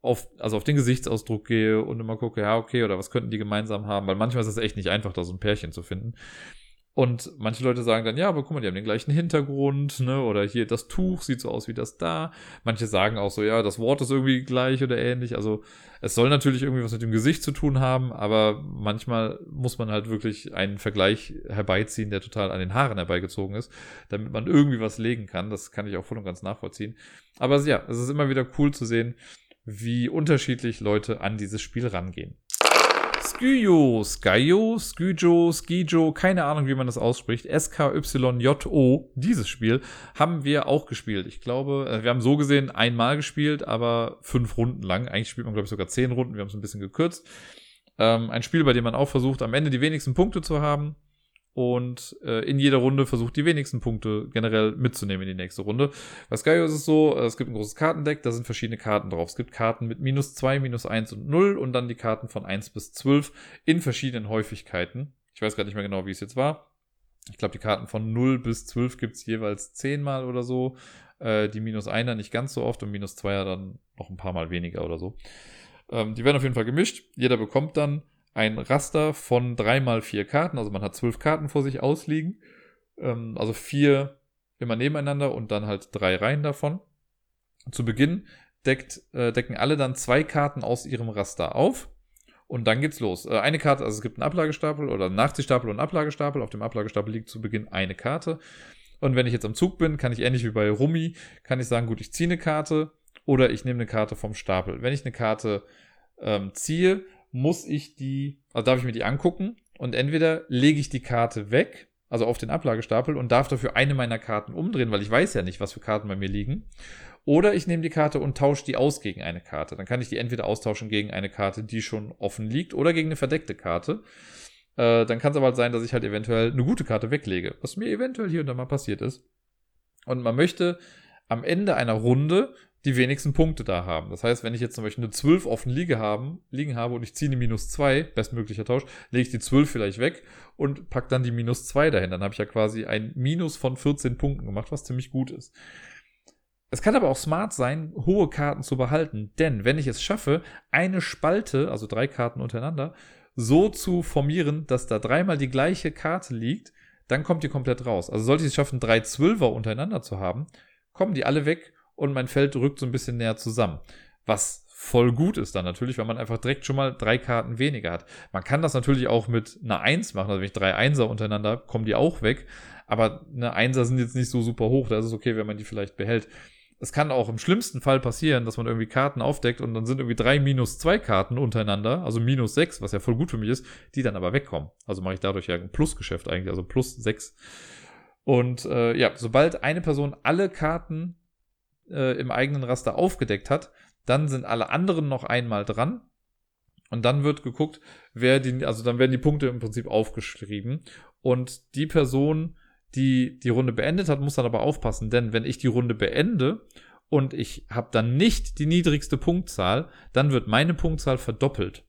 auf, also auf den Gesichtsausdruck gehe und immer gucke, ja, okay, oder was könnten die gemeinsam haben, weil manchmal ist es echt nicht einfach, da so ein Pärchen zu finden. Und manche Leute sagen dann, ja, aber guck mal, die haben den gleichen Hintergrund, ne? Oder hier das Tuch sieht so aus wie das da. Manche sagen auch so, ja, das Wort ist irgendwie gleich oder ähnlich. Also es soll natürlich irgendwie was mit dem Gesicht zu tun haben, aber manchmal muss man halt wirklich einen Vergleich herbeiziehen, der total an den Haaren herbeigezogen ist, damit man irgendwie was legen kann. Das kann ich auch voll und ganz nachvollziehen. Aber ja, es ist immer wieder cool zu sehen, wie unterschiedlich Leute an dieses Spiel rangehen. Skyo, Skyo, Skyjo, Skijo, keine Ahnung, wie man das ausspricht. S-K-Y-J-O, dieses Spiel haben wir auch gespielt. Ich glaube, äh, wir haben so gesehen einmal gespielt, aber fünf Runden lang. Eigentlich spielt man, glaube ich, sogar zehn Runden. Wir haben es ein bisschen gekürzt. Ähm, ein Spiel, bei dem man auch versucht, am Ende die wenigsten Punkte zu haben und äh, in jeder Runde versucht, die wenigsten Punkte generell mitzunehmen in die nächste Runde. Bei Skyo ist es so, äh, es gibt ein großes Kartendeck, da sind verschiedene Karten drauf. Es gibt Karten mit minus 2, minus 1 und 0 und dann die Karten von 1 bis 12 in verschiedenen Häufigkeiten. Ich weiß gar nicht mehr genau, wie es jetzt war. Ich glaube, die Karten von 0 bis 12 gibt es jeweils 10 Mal oder so. Äh, die minus 1er nicht ganz so oft und minus 2er dann noch ein paar Mal weniger oder so. Ähm, die werden auf jeden Fall gemischt. Jeder bekommt dann ein Raster von drei mal vier Karten. Also man hat zwölf Karten vor sich ausliegen. Ähm, also vier immer nebeneinander und dann halt drei Reihen davon. Zu Beginn deckt, äh, decken alle dann zwei Karten aus ihrem Raster auf. Und dann geht's los. Äh, eine Karte, also es gibt einen Ablagestapel oder einen Nachziehstapel und einen Ablagestapel. Auf dem Ablagestapel liegt zu Beginn eine Karte. Und wenn ich jetzt am Zug bin, kann ich ähnlich wie bei Rummi, kann ich sagen, gut, ich ziehe eine Karte oder ich nehme eine Karte vom Stapel. Wenn ich eine Karte ähm, ziehe, muss ich die, also darf ich mir die angucken und entweder lege ich die Karte weg, also auf den Ablagestapel und darf dafür eine meiner Karten umdrehen, weil ich weiß ja nicht, was für Karten bei mir liegen. Oder ich nehme die Karte und tausche die aus gegen eine Karte. Dann kann ich die entweder austauschen gegen eine Karte, die schon offen liegt, oder gegen eine verdeckte Karte. Äh, dann kann es aber halt sein, dass ich halt eventuell eine gute Karte weglege, was mir eventuell hier und da mal passiert ist. Und man möchte am Ende einer Runde die wenigsten Punkte da haben. Das heißt, wenn ich jetzt zum Beispiel eine 12 offen liege haben, liegen habe und ich ziehe eine minus 2, bestmöglicher Tausch, lege ich die 12 vielleicht weg und pack dann die minus 2 dahin. Dann habe ich ja quasi ein Minus von 14 Punkten gemacht, was ziemlich gut ist. Es kann aber auch smart sein, hohe Karten zu behalten, denn wenn ich es schaffe, eine Spalte, also drei Karten untereinander, so zu formieren, dass da dreimal die gleiche Karte liegt, dann kommt die komplett raus. Also sollte ich es schaffen, drei Zwölfer untereinander zu haben, kommen die alle weg und mein Feld rückt so ein bisschen näher zusammen. Was voll gut ist dann natürlich, weil man einfach direkt schon mal drei Karten weniger hat. Man kann das natürlich auch mit einer Eins machen, also wenn ich drei Einser untereinander, kommen die auch weg. Aber eine Einser sind jetzt nicht so super hoch, da ist es okay, wenn man die vielleicht behält. Es kann auch im schlimmsten Fall passieren, dass man irgendwie Karten aufdeckt und dann sind irgendwie drei minus zwei Karten untereinander, also minus sechs, was ja voll gut für mich ist, die dann aber wegkommen. Also mache ich dadurch ja ein Plusgeschäft eigentlich, also plus sechs. Und äh, ja, sobald eine Person alle Karten äh, im eigenen Raster aufgedeckt hat, dann sind alle anderen noch einmal dran. Und dann wird geguckt, wer die, also dann werden die Punkte im Prinzip aufgeschrieben. Und die Person, die die Runde beendet hat, muss dann aber aufpassen, denn wenn ich die Runde beende und ich habe dann nicht die niedrigste Punktzahl, dann wird meine Punktzahl verdoppelt.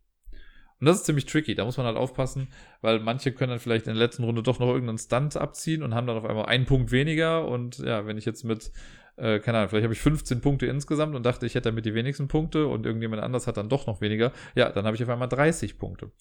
Und das ist ziemlich tricky, da muss man halt aufpassen, weil manche können dann vielleicht in der letzten Runde doch noch irgendeinen Stunt abziehen und haben dann auf einmal einen Punkt weniger. Und ja, wenn ich jetzt mit, äh, keine Ahnung, vielleicht habe ich 15 Punkte insgesamt und dachte, ich hätte damit die wenigsten Punkte und irgendjemand anders hat dann doch noch weniger, ja, dann habe ich auf einmal 30 Punkte.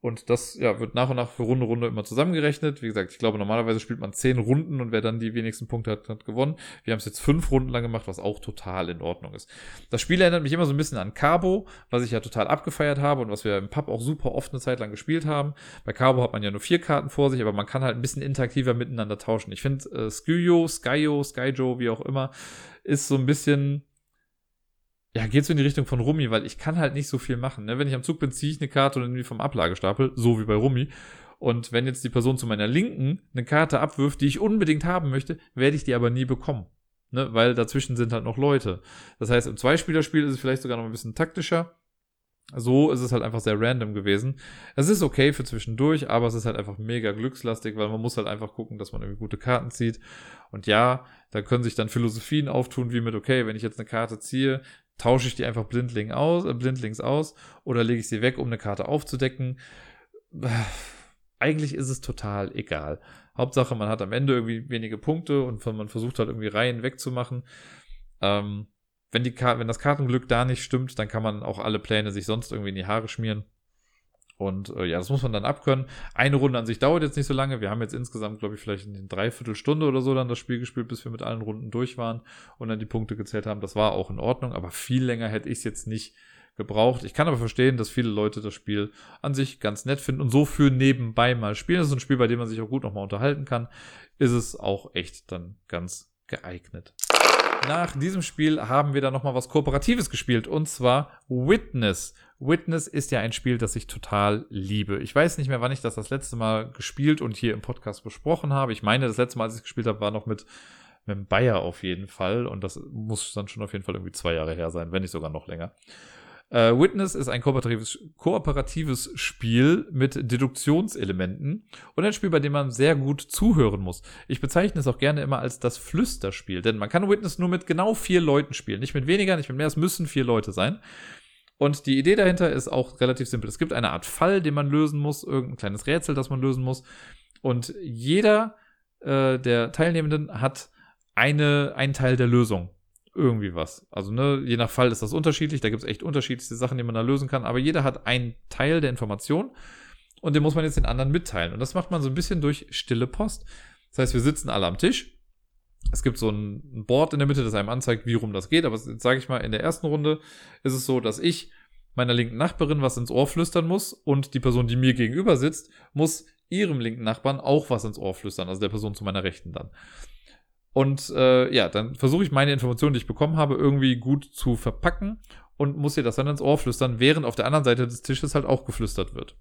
Und das ja, wird nach und nach für Runde Runde immer zusammengerechnet. Wie gesagt, ich glaube, normalerweise spielt man zehn Runden und wer dann die wenigsten Punkte hat, hat gewonnen. Wir haben es jetzt fünf Runden lang gemacht, was auch total in Ordnung ist. Das Spiel erinnert mich immer so ein bisschen an Cabo, was ich ja total abgefeiert habe und was wir im Pub auch super oft eine Zeit lang gespielt haben. Bei Cabo hat man ja nur vier Karten vor sich, aber man kann halt ein bisschen interaktiver miteinander tauschen. Ich finde, äh, Skyo, Skyo, Skyjo, wie auch immer, ist so ein bisschen ja, geht so in die Richtung von Rummi, weil ich kann halt nicht so viel machen. Ne? Wenn ich am Zug bin, ziehe ich eine Karte und irgendwie vom Ablagestapel, so wie bei Rummi. Und wenn jetzt die Person zu meiner Linken eine Karte abwirft, die ich unbedingt haben möchte, werde ich die aber nie bekommen. Ne? Weil dazwischen sind halt noch Leute. Das heißt, im Zweispielerspiel ist es vielleicht sogar noch ein bisschen taktischer. So ist es halt einfach sehr random gewesen. Es ist okay für zwischendurch, aber es ist halt einfach mega glückslastig, weil man muss halt einfach gucken, dass man irgendwie gute Karten zieht. Und ja, da können sich dann Philosophien auftun, wie mit, okay, wenn ich jetzt eine Karte ziehe, tausche ich die einfach blindling aus, äh, blindlings aus oder lege ich sie weg, um eine Karte aufzudecken. Eigentlich ist es total egal. Hauptsache, man hat am Ende irgendwie wenige Punkte und man versucht halt irgendwie Reihen wegzumachen. Ähm, wenn, die, wenn das Kartenglück da nicht stimmt, dann kann man auch alle Pläne sich sonst irgendwie in die Haare schmieren. Und äh, ja, das muss man dann abkönnen. Eine Runde an sich dauert jetzt nicht so lange. Wir haben jetzt insgesamt, glaube ich, vielleicht in den Dreiviertelstunde oder so dann das Spiel gespielt, bis wir mit allen Runden durch waren und dann die Punkte gezählt haben. Das war auch in Ordnung, aber viel länger hätte ich es jetzt nicht gebraucht. Ich kann aber verstehen, dass viele Leute das Spiel an sich ganz nett finden und so für nebenbei mal spielen. Das ist ein Spiel, bei dem man sich auch gut nochmal unterhalten kann. Ist es auch echt dann ganz geeignet. Nach diesem Spiel haben wir dann nochmal was Kooperatives gespielt und zwar Witness. Witness ist ja ein Spiel, das ich total liebe. Ich weiß nicht mehr, wann ich das das letzte Mal gespielt und hier im Podcast besprochen habe. Ich meine, das letzte Mal, als ich es gespielt habe, war noch mit, mit Bayer auf jeden Fall. Und das muss dann schon auf jeden Fall irgendwie zwei Jahre her sein, wenn nicht sogar noch länger. Äh, Witness ist ein kooperatives, kooperatives Spiel mit Deduktionselementen und ein Spiel, bei dem man sehr gut zuhören muss. Ich bezeichne es auch gerne immer als das Flüsterspiel, denn man kann Witness nur mit genau vier Leuten spielen. Nicht mit weniger, nicht mit mehr, es müssen vier Leute sein. Und die Idee dahinter ist auch relativ simpel. Es gibt eine Art Fall, den man lösen muss, irgendein kleines Rätsel, das man lösen muss. Und jeder äh, der Teilnehmenden hat eine, einen Teil der Lösung. Irgendwie was. Also, ne, je nach Fall ist das unterschiedlich. Da gibt es echt unterschiedlichste Sachen, die man da lösen kann. Aber jeder hat einen Teil der Information und den muss man jetzt den anderen mitteilen. Und das macht man so ein bisschen durch stille Post. Das heißt, wir sitzen alle am Tisch es gibt so ein Board in der Mitte, das einem anzeigt, wie rum das geht. Aber jetzt sage ich mal, in der ersten Runde ist es so, dass ich meiner linken Nachbarin was ins Ohr flüstern muss und die Person, die mir gegenüber sitzt, muss ihrem linken Nachbarn auch was ins Ohr flüstern, also der Person zu meiner Rechten dann. Und äh, ja, dann versuche ich meine Informationen, die ich bekommen habe, irgendwie gut zu verpacken und muss ihr das dann ins Ohr flüstern, während auf der anderen Seite des Tisches halt auch geflüstert wird.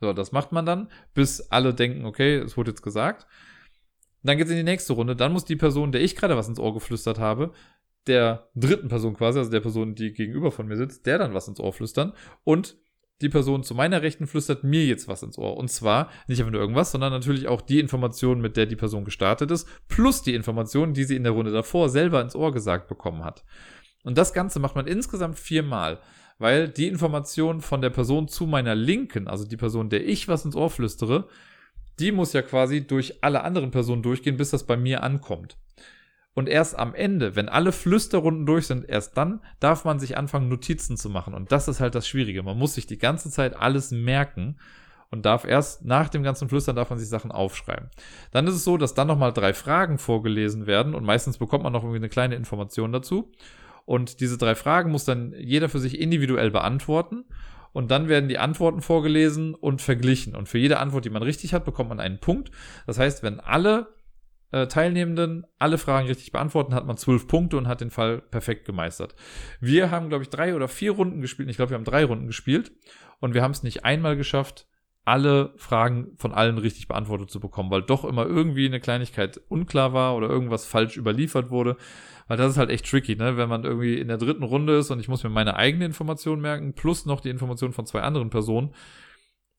So, das macht man dann, bis alle denken, okay, es wurde jetzt gesagt. Dann geht's in die nächste Runde. Dann muss die Person, der ich gerade was ins Ohr geflüstert habe, der dritten Person quasi, also der Person, die gegenüber von mir sitzt, der dann was ins Ohr flüstern. Und die Person zu meiner Rechten flüstert mir jetzt was ins Ohr. Und zwar nicht einfach nur irgendwas, sondern natürlich auch die Information, mit der die Person gestartet ist, plus die Information, die sie in der Runde davor selber ins Ohr gesagt bekommen hat. Und das Ganze macht man insgesamt viermal, weil die Information von der Person zu meiner Linken, also die Person, der ich was ins Ohr flüstere, die muss ja quasi durch alle anderen Personen durchgehen, bis das bei mir ankommt. Und erst am Ende, wenn alle Flüsterrunden durch sind, erst dann darf man sich anfangen, Notizen zu machen. Und das ist halt das Schwierige. Man muss sich die ganze Zeit alles merken und darf erst nach dem ganzen Flüstern darf man sich Sachen aufschreiben. Dann ist es so, dass dann nochmal drei Fragen vorgelesen werden und meistens bekommt man noch irgendwie eine kleine Information dazu. Und diese drei Fragen muss dann jeder für sich individuell beantworten und dann werden die Antworten vorgelesen und verglichen. Und für jede Antwort, die man richtig hat, bekommt man einen Punkt. Das heißt, wenn alle äh, Teilnehmenden alle Fragen richtig beantworten, hat man zwölf Punkte und hat den Fall perfekt gemeistert. Wir haben, glaube ich, drei oder vier Runden gespielt. Ich glaube, wir haben drei Runden gespielt und wir haben es nicht einmal geschafft, alle Fragen von allen richtig beantwortet zu bekommen, weil doch immer irgendwie eine Kleinigkeit unklar war oder irgendwas falsch überliefert wurde. Weil das ist halt echt tricky, ne? Wenn man irgendwie in der dritten Runde ist und ich muss mir meine eigene Information merken, plus noch die Information von zwei anderen Personen,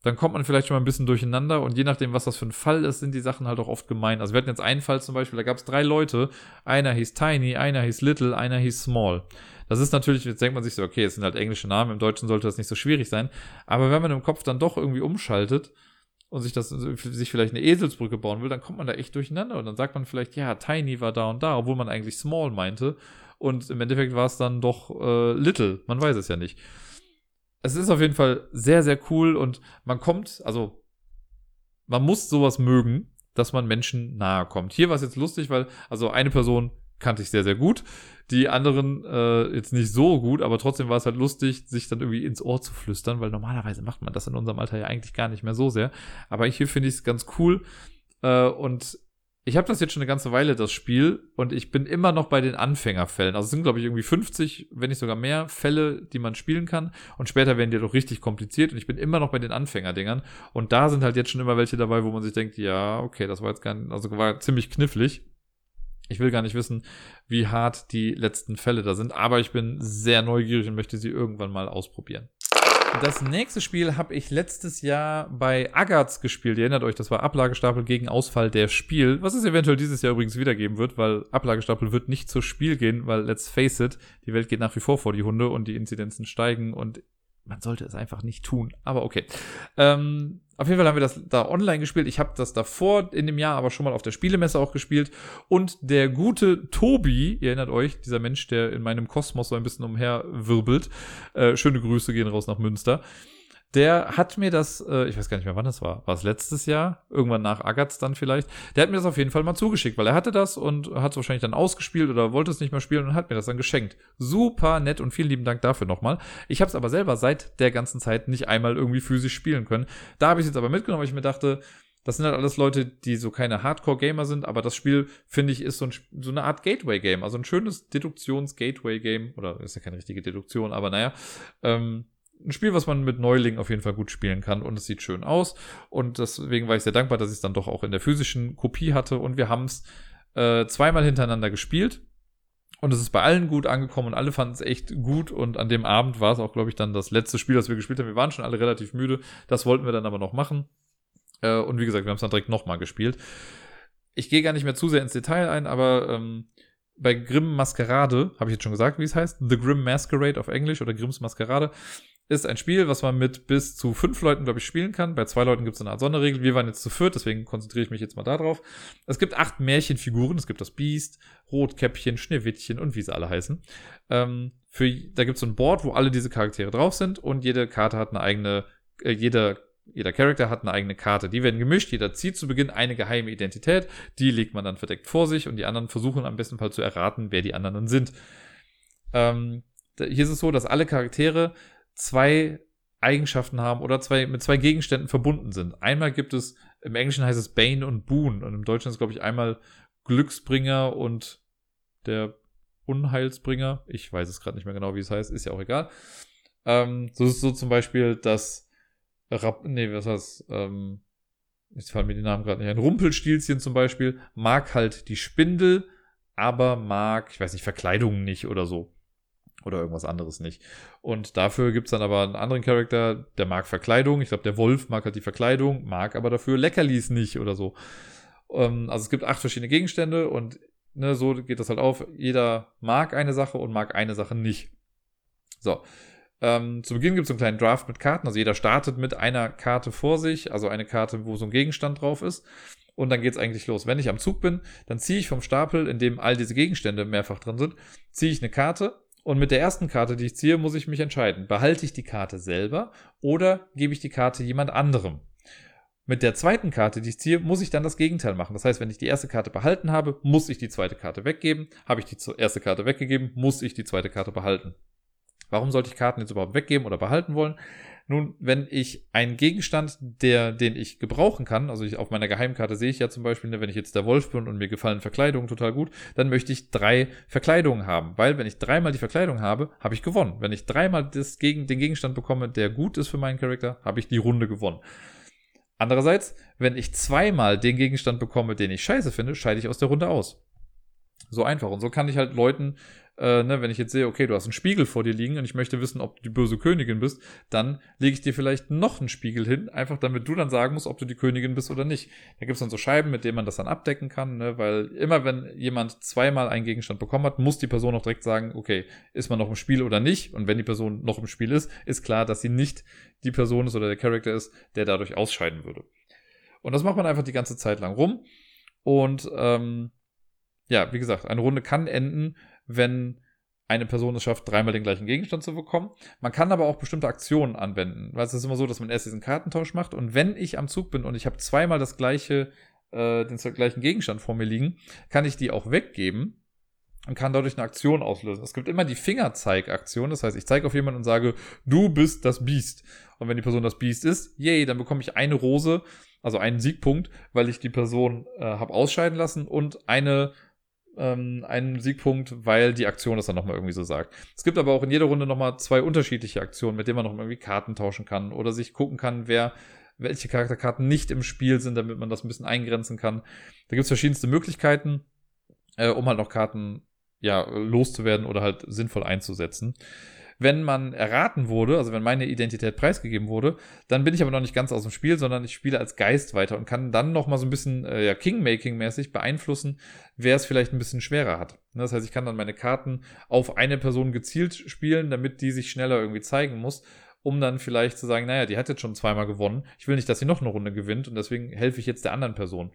dann kommt man vielleicht schon mal ein bisschen durcheinander und je nachdem, was das für ein Fall ist, sind die Sachen halt auch oft gemein. Also wir hatten jetzt einen Fall zum Beispiel, da gab es drei Leute, einer hieß Tiny, einer hieß Little, einer hieß Small. Das ist natürlich, jetzt denkt man sich so, okay, es sind halt englische Namen, im Deutschen sollte das nicht so schwierig sein, aber wenn man im Kopf dann doch irgendwie umschaltet und sich das, sich vielleicht eine Eselsbrücke bauen will, dann kommt man da echt durcheinander und dann sagt man vielleicht, ja, Tiny war da und da, obwohl man eigentlich Small meinte. Und im Endeffekt war es dann doch äh, Little, man weiß es ja nicht es ist auf jeden Fall sehr, sehr cool und man kommt, also man muss sowas mögen, dass man Menschen nahe kommt. Hier war es jetzt lustig, weil, also eine Person kannte ich sehr, sehr gut. Die anderen äh, jetzt nicht so gut, aber trotzdem war es halt lustig, sich dann irgendwie ins Ohr zu flüstern, weil normalerweise macht man das in unserem Alter ja eigentlich gar nicht mehr so sehr. Aber hier finde ich es ganz cool. Äh, und ich habe das jetzt schon eine ganze Weile, das Spiel, und ich bin immer noch bei den Anfängerfällen. Also es sind, glaube ich, irgendwie 50, wenn nicht sogar mehr Fälle, die man spielen kann. Und später werden die doch richtig kompliziert. Und ich bin immer noch bei den Anfängerdingern. Und da sind halt jetzt schon immer welche dabei, wo man sich denkt, ja, okay, das war jetzt gar nicht, also war ziemlich knifflig. Ich will gar nicht wissen, wie hart die letzten Fälle da sind, aber ich bin sehr neugierig und möchte sie irgendwann mal ausprobieren. Das nächste Spiel habe ich letztes Jahr bei Agatz gespielt. Ihr erinnert euch, das war Ablagestapel gegen Ausfall der Spiel, was es eventuell dieses Jahr übrigens wiedergeben wird, weil Ablagestapel wird nicht zur Spiel gehen, weil let's face it, die Welt geht nach wie vor vor die Hunde und die Inzidenzen steigen und man sollte es einfach nicht tun. Aber okay. Ähm, auf jeden Fall haben wir das da online gespielt. Ich habe das davor in dem Jahr aber schon mal auf der Spielemesse auch gespielt. Und der gute Tobi, ihr erinnert euch, dieser Mensch, der in meinem Kosmos so ein bisschen umherwirbelt. Äh, schöne Grüße gehen raus nach Münster der hat mir das, äh, ich weiß gar nicht mehr, wann das war. War es letztes Jahr? Irgendwann nach Agatz dann vielleicht. Der hat mir das auf jeden Fall mal zugeschickt, weil er hatte das und hat es wahrscheinlich dann ausgespielt oder wollte es nicht mehr spielen und hat mir das dann geschenkt. Super nett und vielen lieben Dank dafür nochmal. Ich habe es aber selber seit der ganzen Zeit nicht einmal irgendwie physisch spielen können. Da habe ich es jetzt aber mitgenommen, weil ich mir dachte, das sind halt alles Leute, die so keine Hardcore-Gamer sind, aber das Spiel, finde ich, ist so, ein, so eine Art Gateway-Game. Also ein schönes Deduktions-Gateway-Game. Oder ist ja keine richtige Deduktion, aber naja. Ähm, ein Spiel, was man mit Neulingen auf jeden Fall gut spielen kann und es sieht schön aus. Und deswegen war ich sehr dankbar, dass ich es dann doch auch in der physischen Kopie hatte und wir haben es äh, zweimal hintereinander gespielt. Und es ist bei allen gut angekommen und alle fanden es echt gut. Und an dem Abend war es auch, glaube ich, dann das letzte Spiel, das wir gespielt haben. Wir waren schon alle relativ müde. Das wollten wir dann aber noch machen. Äh, und wie gesagt, wir haben es dann direkt nochmal gespielt. Ich gehe gar nicht mehr zu sehr ins Detail ein, aber ähm, bei Grimm Maskerade, habe ich jetzt schon gesagt, wie es heißt, The Grimm Masquerade auf Englisch oder Grimms Maskerade, ist ein Spiel, was man mit bis zu fünf Leuten, glaube ich, spielen kann. Bei zwei Leuten gibt es eine Art Sonderregel. Wir waren jetzt zu viert, deswegen konzentriere ich mich jetzt mal darauf. Es gibt acht Märchenfiguren. Es gibt das Biest, Rotkäppchen, Schneewittchen und wie sie alle heißen. Ähm, für, da gibt es so ein Board, wo alle diese Charaktere drauf sind und jede Karte hat eine eigene, äh, jeder jeder Charakter hat eine eigene Karte. Die werden gemischt. Jeder zieht zu Beginn eine geheime Identität. Die legt man dann verdeckt vor sich und die anderen versuchen am besten Fall zu erraten, wer die anderen sind. Ähm, hier ist es so, dass alle Charaktere zwei Eigenschaften haben oder zwei, mit zwei Gegenständen verbunden sind. Einmal gibt es, im Englischen heißt es Bane und Boon und im Deutschen ist, glaube ich, einmal Glücksbringer und der Unheilsbringer. Ich weiß es gerade nicht mehr genau, wie es heißt, ist ja auch egal. Ähm, so ist so zum Beispiel das Rap nee, was heißt, ähm, jetzt fallen mir die Namen gerade nicht ein. Rumpelstilzchen zum Beispiel mag halt die Spindel, aber mag, ich weiß nicht, Verkleidungen nicht oder so oder irgendwas anderes nicht. Und dafür gibt es dann aber einen anderen Charakter, der mag Verkleidung. Ich glaube, der Wolf mag halt die Verkleidung, mag aber dafür Leckerlis nicht oder so. Ähm, also es gibt acht verschiedene Gegenstände und ne, so geht das halt auf. Jeder mag eine Sache und mag eine Sache nicht. So. Ähm, zu Beginn gibt es einen kleinen Draft mit Karten. Also jeder startet mit einer Karte vor sich, also eine Karte, wo so ein Gegenstand drauf ist. Und dann geht es eigentlich los. Wenn ich am Zug bin, dann ziehe ich vom Stapel, in dem all diese Gegenstände mehrfach drin sind, ziehe ich eine Karte und mit der ersten Karte, die ich ziehe, muss ich mich entscheiden. Behalte ich die Karte selber oder gebe ich die Karte jemand anderem? Mit der zweiten Karte, die ich ziehe, muss ich dann das Gegenteil machen. Das heißt, wenn ich die erste Karte behalten habe, muss ich die zweite Karte weggeben. Habe ich die erste Karte weggegeben, muss ich die zweite Karte behalten. Warum sollte ich Karten jetzt überhaupt weggeben oder behalten wollen? Nun, wenn ich einen Gegenstand, der, den ich gebrauchen kann, also ich, auf meiner Geheimkarte sehe ich ja zum Beispiel, ne, wenn ich jetzt der Wolf bin und mir gefallen Verkleidungen total gut, dann möchte ich drei Verkleidungen haben, weil wenn ich dreimal die Verkleidung habe, habe ich gewonnen. Wenn ich dreimal das gegen, den Gegenstand bekomme, der gut ist für meinen Charakter, habe ich die Runde gewonnen. Andererseits, wenn ich zweimal den Gegenstand bekomme, den ich scheiße finde, scheide ich aus der Runde aus. So einfach. Und so kann ich halt Leuten äh, ne, wenn ich jetzt sehe, okay, du hast einen Spiegel vor dir liegen und ich möchte wissen, ob du die böse Königin bist, dann lege ich dir vielleicht noch einen Spiegel hin, einfach damit du dann sagen musst, ob du die Königin bist oder nicht. Da gibt es dann so Scheiben, mit denen man das dann abdecken kann, ne, weil immer wenn jemand zweimal einen Gegenstand bekommen hat, muss die Person auch direkt sagen, okay, ist man noch im Spiel oder nicht? Und wenn die Person noch im Spiel ist, ist klar, dass sie nicht die Person ist oder der Charakter ist, der dadurch ausscheiden würde. Und das macht man einfach die ganze Zeit lang rum. Und ähm, ja, wie gesagt, eine Runde kann enden, wenn eine Person es schafft, dreimal den gleichen Gegenstand zu bekommen. Man kann aber auch bestimmte Aktionen anwenden. Weil es ist immer so, dass man erst diesen Kartentausch macht und wenn ich am Zug bin und ich habe zweimal das gleiche, äh, den gleichen Gegenstand vor mir liegen, kann ich die auch weggeben und kann dadurch eine Aktion auslösen. Es gibt immer die Fingerzeig-Aktion, das heißt, ich zeige auf jemanden und sage, du bist das Biest. Und wenn die Person das Biest ist, yay, dann bekomme ich eine Rose, also einen Siegpunkt, weil ich die Person äh, habe ausscheiden lassen und eine ähm, einen Siegpunkt, weil die Aktion das dann nochmal irgendwie so sagt. Es gibt aber auch in jeder Runde nochmal zwei unterschiedliche Aktionen, mit denen man noch irgendwie Karten tauschen kann oder sich gucken kann, wer welche Charakterkarten nicht im Spiel sind, damit man das ein bisschen eingrenzen kann. Da gibt es verschiedenste Möglichkeiten, äh, um halt noch Karten ja, loszuwerden oder halt sinnvoll einzusetzen wenn man erraten wurde, also wenn meine Identität preisgegeben wurde, dann bin ich aber noch nicht ganz aus dem Spiel, sondern ich spiele als Geist weiter und kann dann noch mal so ein bisschen äh, ja, Kingmaking-mäßig beeinflussen, wer es vielleicht ein bisschen schwerer hat. Ne, das heißt, ich kann dann meine Karten auf eine Person gezielt spielen, damit die sich schneller irgendwie zeigen muss um dann vielleicht zu sagen, naja, die hat jetzt schon zweimal gewonnen. Ich will nicht, dass sie noch eine Runde gewinnt und deswegen helfe ich jetzt der anderen Person.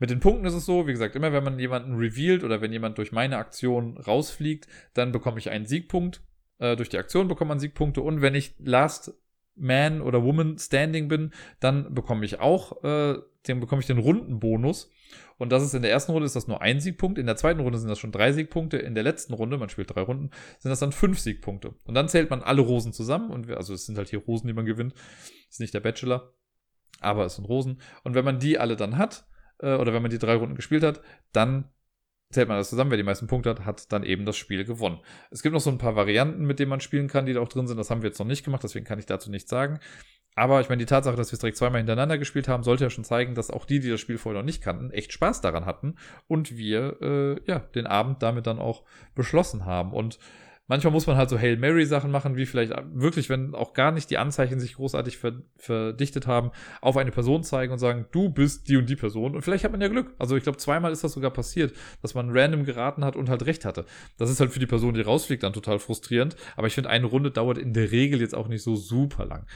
Mit den Punkten ist es so, wie gesagt, immer wenn man jemanden revealed oder wenn jemand durch meine Aktion rausfliegt, dann bekomme ich einen Siegpunkt. Äh, durch die Aktion bekommt man Siegpunkte und wenn ich Last Man oder Woman Standing bin, dann bekomme ich auch, äh, den bekomme ich den Rundenbonus. Und das ist in der ersten Runde ist das nur ein Siegpunkt, in der zweiten Runde sind das schon drei Siegpunkte, in der letzten Runde, man spielt drei Runden, sind das dann fünf Siegpunkte. Und dann zählt man alle Rosen zusammen und wir, also es sind halt hier Rosen, die man gewinnt. ist nicht der Bachelor, aber es sind Rosen. Und wenn man die alle dann hat, äh, oder wenn man die drei Runden gespielt hat, dann zählt man das zusammen, wer die meisten Punkte hat, hat dann eben das Spiel gewonnen. Es gibt noch so ein paar Varianten, mit denen man spielen kann, die da auch drin sind. Das haben wir jetzt noch nicht gemacht, deswegen kann ich dazu nichts sagen. Aber ich meine, die Tatsache, dass wir es direkt zweimal hintereinander gespielt haben, sollte ja schon zeigen, dass auch die, die das Spiel vorher noch nicht kannten, echt Spaß daran hatten und wir äh, ja den Abend damit dann auch beschlossen haben. Und Manchmal muss man halt so Hail Mary Sachen machen, wie vielleicht wirklich, wenn auch gar nicht die Anzeichen sich großartig verdichtet haben, auf eine Person zeigen und sagen, du bist die und die Person. Und vielleicht hat man ja Glück. Also ich glaube, zweimal ist das sogar passiert, dass man random geraten hat und halt recht hatte. Das ist halt für die Person, die rausfliegt, dann total frustrierend. Aber ich finde, eine Runde dauert in der Regel jetzt auch nicht so super lang.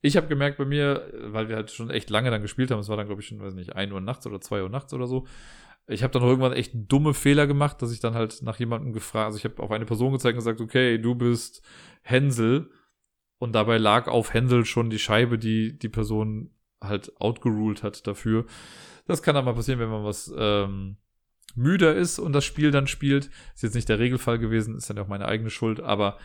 Ich habe gemerkt bei mir, weil wir halt schon echt lange dann gespielt haben, es war dann, glaube ich, schon, weiß nicht, 1 Uhr nachts oder 2 Uhr nachts oder so, ich habe dann irgendwann echt dumme Fehler gemacht, dass ich dann halt nach jemandem gefragt, also ich habe auf eine Person gezeigt und gesagt, okay, du bist Hänsel. Und dabei lag auf Hänsel schon die Scheibe, die die Person halt outgeruled hat dafür. Das kann dann mal passieren, wenn man was ähm, müder ist und das Spiel dann spielt. Ist jetzt nicht der Regelfall gewesen, ist dann auch meine eigene Schuld, aber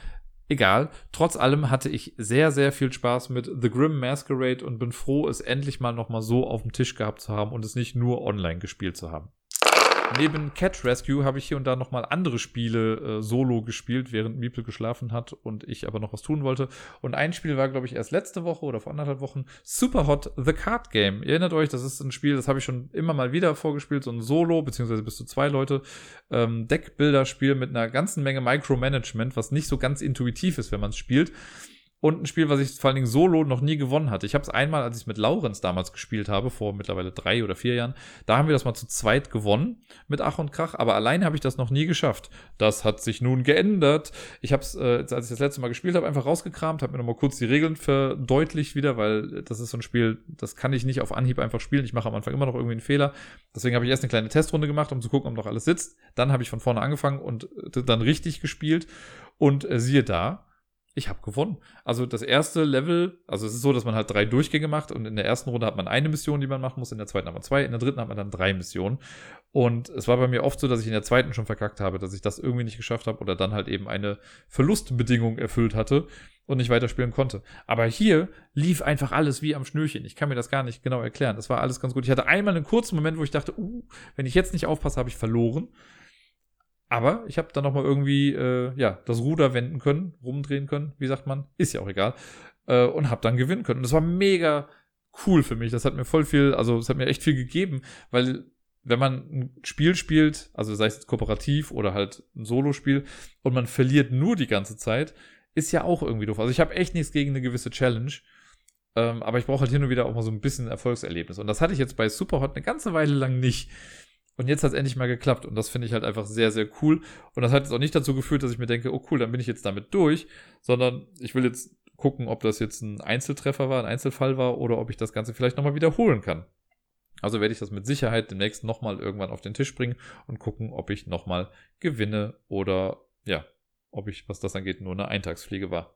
egal. Trotz allem hatte ich sehr, sehr viel Spaß mit The Grim Masquerade und bin froh, es endlich mal nochmal so auf dem Tisch gehabt zu haben und es nicht nur online gespielt zu haben. Neben Cat Rescue habe ich hier und da nochmal andere Spiele äh, solo gespielt, während Miepel geschlafen hat und ich aber noch was tun wollte. Und ein Spiel war, glaube ich, erst letzte Woche oder vor anderthalb Wochen Super Hot The Card Game. Ihr erinnert euch, das ist ein Spiel, das habe ich schon immer mal wieder vorgespielt, so ein Solo, beziehungsweise bis zu zwei Leute ähm, Deckbilder-Spiel mit einer ganzen Menge Micromanagement, was nicht so ganz intuitiv ist, wenn man es spielt und ein Spiel, was ich vor allen Dingen solo noch nie gewonnen hatte. Ich habe es einmal, als ich mit Laurenz damals gespielt habe, vor mittlerweile drei oder vier Jahren, da haben wir das mal zu zweit gewonnen mit Ach und Krach, aber alleine habe ich das noch nie geschafft. Das hat sich nun geändert. Ich habe es, äh, als ich das letzte Mal gespielt habe, einfach rausgekramt, habe mir nochmal kurz die Regeln verdeutlicht wieder, weil das ist so ein Spiel, das kann ich nicht auf Anhieb einfach spielen. Ich mache am Anfang immer noch irgendwie einen Fehler. Deswegen habe ich erst eine kleine Testrunde gemacht, um zu gucken, ob noch alles sitzt. Dann habe ich von vorne angefangen und äh, dann richtig gespielt. Und äh, siehe da, ich habe gewonnen. Also das erste Level, also es ist so, dass man halt drei Durchgänge macht und in der ersten Runde hat man eine Mission, die man machen muss, in der zweiten hat man zwei, in der dritten hat man dann drei Missionen. Und es war bei mir oft so, dass ich in der zweiten schon verkackt habe, dass ich das irgendwie nicht geschafft habe oder dann halt eben eine Verlustbedingung erfüllt hatte und nicht weiterspielen konnte. Aber hier lief einfach alles wie am Schnürchen. Ich kann mir das gar nicht genau erklären. Das war alles ganz gut. Ich hatte einmal einen kurzen Moment, wo ich dachte, uh, wenn ich jetzt nicht aufpasse, habe ich verloren. Aber ich habe dann nochmal irgendwie äh, ja, das Ruder wenden können, rumdrehen können, wie sagt man, ist ja auch egal. Äh, und habe dann gewinnen können. Und das war mega cool für mich. Das hat mir voll viel, also es hat mir echt viel gegeben, weil wenn man ein Spiel spielt, also sei es kooperativ oder halt ein Solospiel, und man verliert nur die ganze Zeit, ist ja auch irgendwie doof. Also ich habe echt nichts gegen eine gewisse Challenge. Ähm, aber ich brauche halt hin und wieder auch mal so ein bisschen Erfolgserlebnis. Und das hatte ich jetzt bei Superhot eine ganze Weile lang nicht. Und jetzt hat es endlich mal geklappt. Und das finde ich halt einfach sehr, sehr cool. Und das hat jetzt auch nicht dazu geführt, dass ich mir denke, oh cool, dann bin ich jetzt damit durch, sondern ich will jetzt gucken, ob das jetzt ein Einzeltreffer war, ein Einzelfall war oder ob ich das Ganze vielleicht nochmal wiederholen kann. Also werde ich das mit Sicherheit demnächst nochmal irgendwann auf den Tisch bringen und gucken, ob ich nochmal gewinne oder ja, ob ich, was das angeht, nur eine Eintagsfliege war.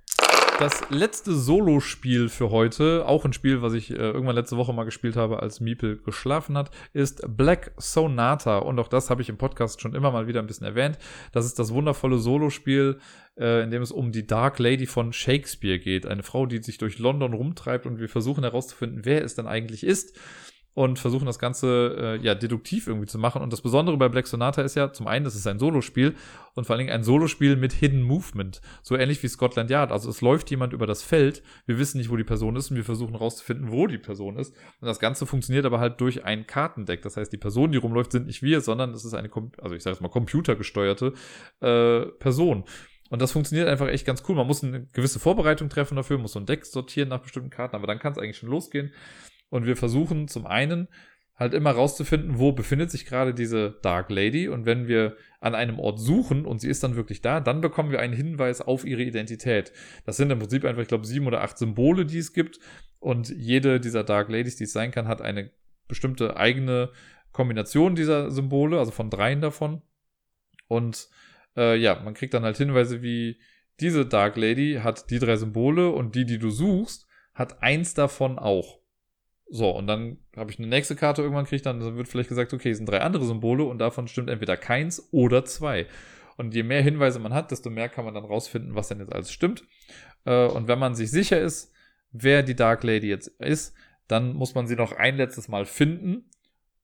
Das letzte Solo-Spiel für heute, auch ein Spiel, was ich äh, irgendwann letzte Woche mal gespielt habe, als Miepel geschlafen hat, ist Black Sonata. Und auch das habe ich im Podcast schon immer mal wieder ein bisschen erwähnt. Das ist das wundervolle Solo-Spiel, äh, in dem es um die Dark Lady von Shakespeare geht. Eine Frau, die sich durch London rumtreibt und wir versuchen herauszufinden, wer es denn eigentlich ist und versuchen das Ganze äh, ja deduktiv irgendwie zu machen. Und das Besondere bei Black Sonata ist ja zum einen, das ist ein Solospiel und vor allen Dingen ein Solospiel mit Hidden Movement, so ähnlich wie Scotland Yard. Also es läuft jemand über das Feld, wir wissen nicht, wo die Person ist und wir versuchen herauszufinden, wo die Person ist. Und das Ganze funktioniert aber halt durch ein Kartendeck. Das heißt, die Person, die rumläuft, sind nicht wir, sondern es ist eine, also ich sage jetzt mal computergesteuerte äh, Person. Und das funktioniert einfach echt ganz cool. Man muss eine gewisse Vorbereitung treffen dafür, muss so ein Deck sortieren nach bestimmten Karten, aber dann kann es eigentlich schon losgehen. Und wir versuchen zum einen halt immer rauszufinden, wo befindet sich gerade diese Dark Lady. Und wenn wir an einem Ort suchen und sie ist dann wirklich da, dann bekommen wir einen Hinweis auf ihre Identität. Das sind im Prinzip einfach, ich glaube, sieben oder acht Symbole, die es gibt. Und jede dieser Dark Ladies, die es sein kann, hat eine bestimmte eigene Kombination dieser Symbole, also von dreien davon. Und äh, ja, man kriegt dann halt Hinweise wie diese Dark Lady hat die drei Symbole und die, die du suchst, hat eins davon auch. So, und dann habe ich eine nächste Karte irgendwann kriegt, dann wird vielleicht gesagt, okay, es sind drei andere Symbole und davon stimmt entweder keins oder zwei. Und je mehr Hinweise man hat, desto mehr kann man dann rausfinden, was denn jetzt alles stimmt. Äh, und wenn man sich sicher ist, wer die Dark Lady jetzt ist, dann muss man sie noch ein letztes Mal finden.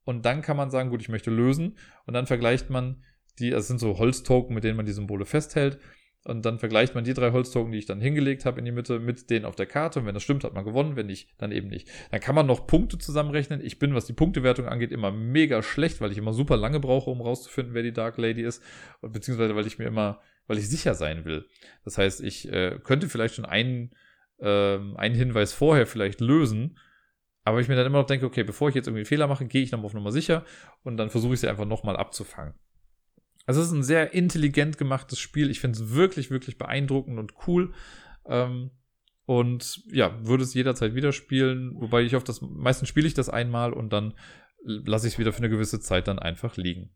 Und dann kann man sagen, gut, ich möchte lösen. Und dann vergleicht man die, also es sind so Holztoken, mit denen man die Symbole festhält. Und dann vergleicht man die drei Holztoken, die ich dann hingelegt habe in die Mitte, mit denen auf der Karte. Und wenn das stimmt, hat man gewonnen. Wenn nicht, dann eben nicht. Dann kann man noch Punkte zusammenrechnen. Ich bin, was die Punktewertung angeht, immer mega schlecht, weil ich immer super lange brauche, um rauszufinden, wer die Dark Lady ist. Beziehungsweise, weil ich mir immer, weil ich sicher sein will. Das heißt, ich äh, könnte vielleicht schon einen, äh, einen Hinweis vorher vielleicht lösen. Aber ich mir dann immer noch denke, okay, bevor ich jetzt irgendwie einen Fehler mache, gehe ich nochmal auf Nummer sicher und dann versuche ich sie einfach nochmal abzufangen. Also es ist ein sehr intelligent gemachtes Spiel. Ich finde es wirklich, wirklich beeindruckend und cool. Ähm, und ja, würde es jederzeit wieder spielen. Wobei ich auf das, meistens spiele ich das einmal und dann lasse ich es wieder für eine gewisse Zeit dann einfach liegen.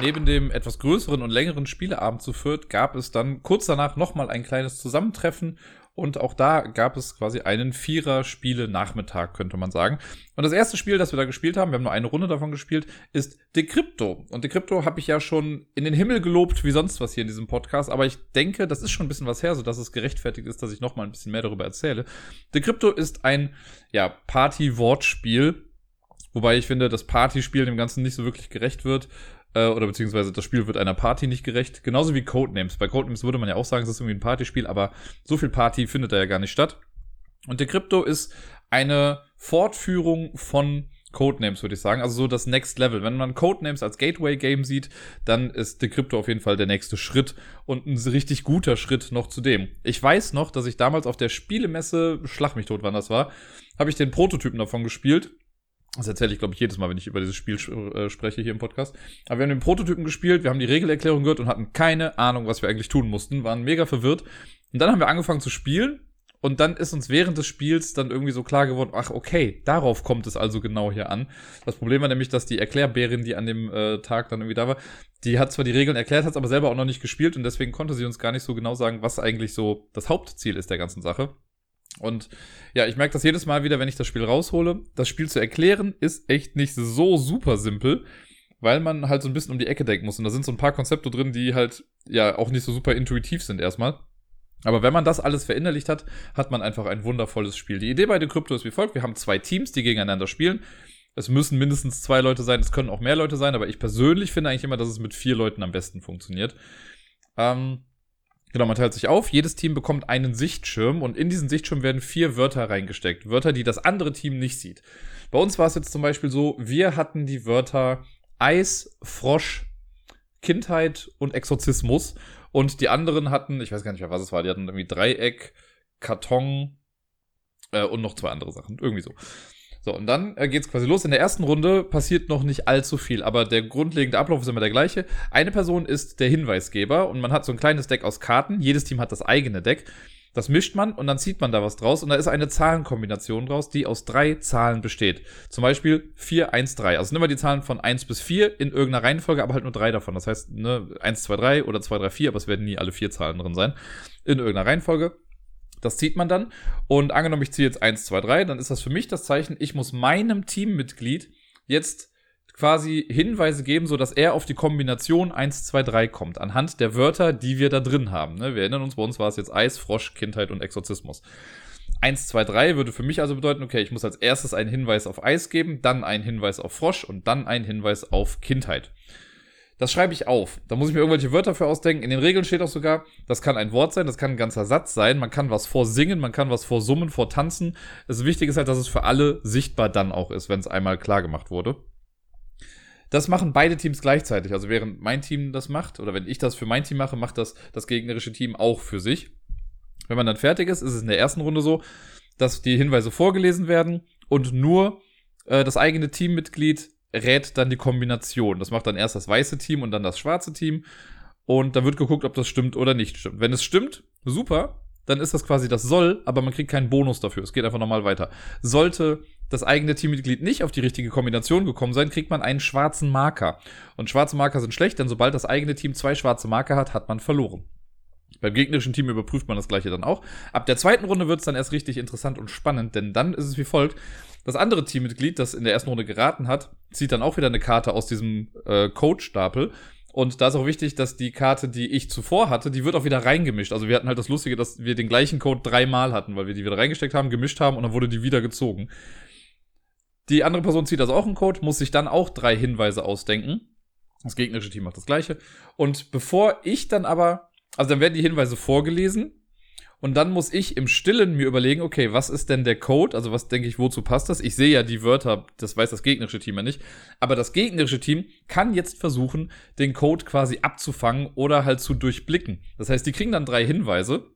Neben dem etwas größeren und längeren Spieleabend zu Fürth gab es dann kurz danach nochmal ein kleines Zusammentreffen und auch da gab es quasi einen Vierer-Spiele-Nachmittag, könnte man sagen. Und das erste Spiel, das wir da gespielt haben, wir haben nur eine Runde davon gespielt, ist Decrypto. Und Decrypto habe ich ja schon in den Himmel gelobt, wie sonst was hier in diesem Podcast. Aber ich denke, das ist schon ein bisschen was her, sodass es gerechtfertigt ist, dass ich nochmal ein bisschen mehr darüber erzähle. Decrypto ist ein, ja, Party-Wortspiel. Wobei ich finde, das Partyspiel dem Ganzen nicht so wirklich gerecht wird äh, oder beziehungsweise das Spiel wird einer Party nicht gerecht. Genauso wie Codenames. Bei Codenames würde man ja auch sagen, es ist irgendwie ein Partyspiel, aber so viel Party findet da ja gar nicht statt. Und der Crypto ist eine Fortführung von Codenames, würde ich sagen. Also so das Next Level. Wenn man Codenames als Gateway-Game sieht, dann ist Decrypto auf jeden Fall der nächste Schritt und ein richtig guter Schritt noch zu dem. Ich weiß noch, dass ich damals auf der Spielemesse, schlag mich tot, wann das war, habe ich den Prototypen davon gespielt das erzähle ich, glaube ich, jedes Mal, wenn ich über dieses Spiel äh, spreche hier im Podcast. Aber wir haben den Prototypen gespielt, wir haben die Regelerklärung gehört und hatten keine Ahnung, was wir eigentlich tun mussten, waren mega verwirrt. Und dann haben wir angefangen zu spielen und dann ist uns während des Spiels dann irgendwie so klar geworden, ach okay, darauf kommt es also genau hier an. Das Problem war nämlich, dass die Erklärbärin, die an dem äh, Tag dann irgendwie da war, die hat zwar die Regeln erklärt, hat es aber selber auch noch nicht gespielt und deswegen konnte sie uns gar nicht so genau sagen, was eigentlich so das Hauptziel ist der ganzen Sache. Und ja, ich merke das jedes Mal wieder, wenn ich das Spiel raushole. Das Spiel zu erklären ist echt nicht so super simpel, weil man halt so ein bisschen um die Ecke denken muss. Und da sind so ein paar Konzepte drin, die halt ja auch nicht so super intuitiv sind erstmal. Aber wenn man das alles verinnerlicht hat, hat man einfach ein wundervolles Spiel. Die Idee bei The Crypto ist wie folgt. Wir haben zwei Teams, die gegeneinander spielen. Es müssen mindestens zwei Leute sein, es können auch mehr Leute sein, aber ich persönlich finde eigentlich immer, dass es mit vier Leuten am besten funktioniert. Ähm, Genau, man teilt sich auf. Jedes Team bekommt einen Sichtschirm und in diesen Sichtschirm werden vier Wörter reingesteckt. Wörter, die das andere Team nicht sieht. Bei uns war es jetzt zum Beispiel so, wir hatten die Wörter Eis, Frosch, Kindheit und Exorzismus. Und die anderen hatten, ich weiß gar nicht mehr, was es war, die hatten irgendwie Dreieck, Karton äh, und noch zwei andere Sachen. Irgendwie so. So, und dann äh, geht's quasi los. In der ersten Runde passiert noch nicht allzu viel, aber der grundlegende Ablauf ist immer der gleiche. Eine Person ist der Hinweisgeber und man hat so ein kleines Deck aus Karten. Jedes Team hat das eigene Deck. Das mischt man und dann zieht man da was draus und da ist eine Zahlenkombination draus, die aus drei Zahlen besteht. Zum Beispiel 4, 1, 3. Also nimm mal die Zahlen von 1 bis 4 in irgendeiner Reihenfolge, aber halt nur drei davon. Das heißt, ne, 1, 2, 3 oder 2, 3, 4, aber es werden nie alle vier Zahlen drin sein. In irgendeiner Reihenfolge. Das zieht man dann. Und angenommen, ich ziehe jetzt 1, 2, 3, dann ist das für mich das Zeichen, ich muss meinem Teammitglied jetzt quasi Hinweise geben, so dass er auf die Kombination 1, 2, 3 kommt, anhand der Wörter, die wir da drin haben. Ne? Wir erinnern uns, bei uns war es jetzt Eis, Frosch, Kindheit und Exorzismus. 1, 2, 3 würde für mich also bedeuten, okay, ich muss als erstes einen Hinweis auf Eis geben, dann einen Hinweis auf Frosch und dann einen Hinweis auf Kindheit. Das schreibe ich auf. Da muss ich mir irgendwelche Wörter für ausdenken. In den Regeln steht auch sogar, das kann ein Wort sein, das kann ein ganzer Satz sein. Man kann was vorsingen, man kann was vorsummen, vortanzen. Das Wichtige ist halt, dass es für alle sichtbar dann auch ist, wenn es einmal klar gemacht wurde. Das machen beide Teams gleichzeitig. Also während mein Team das macht oder wenn ich das für mein Team mache, macht das das gegnerische Team auch für sich. Wenn man dann fertig ist, ist es in der ersten Runde so, dass die Hinweise vorgelesen werden und nur äh, das eigene Teammitglied rät dann die Kombination. Das macht dann erst das weiße Team und dann das schwarze Team. Und dann wird geguckt, ob das stimmt oder nicht stimmt. Wenn es stimmt, super, dann ist das quasi das soll, aber man kriegt keinen Bonus dafür. Es geht einfach nochmal weiter. Sollte das eigene Teammitglied nicht auf die richtige Kombination gekommen sein, kriegt man einen schwarzen Marker. Und schwarze Marker sind schlecht, denn sobald das eigene Team zwei schwarze Marker hat, hat man verloren. Beim gegnerischen Team überprüft man das gleiche dann auch. Ab der zweiten Runde wird es dann erst richtig interessant und spannend, denn dann ist es wie folgt. Das andere Teammitglied, das in der ersten Runde geraten hat, zieht dann auch wieder eine Karte aus diesem äh, Code-Stapel. Und da ist auch wichtig, dass die Karte, die ich zuvor hatte, die wird auch wieder reingemischt. Also wir hatten halt das Lustige, dass wir den gleichen Code dreimal hatten, weil wir die wieder reingesteckt haben, gemischt haben und dann wurde die wieder gezogen. Die andere Person zieht also auch einen Code, muss sich dann auch drei Hinweise ausdenken. Das gegnerische Team macht das gleiche. Und bevor ich dann aber, also dann werden die Hinweise vorgelesen und dann muss ich im Stillen mir überlegen, okay, was ist denn der Code? Also was denke ich, wozu passt das? Ich sehe ja die Wörter, das weiß das gegnerische Team ja nicht. Aber das gegnerische Team kann jetzt versuchen, den Code quasi abzufangen oder halt zu durchblicken. Das heißt, die kriegen dann drei Hinweise,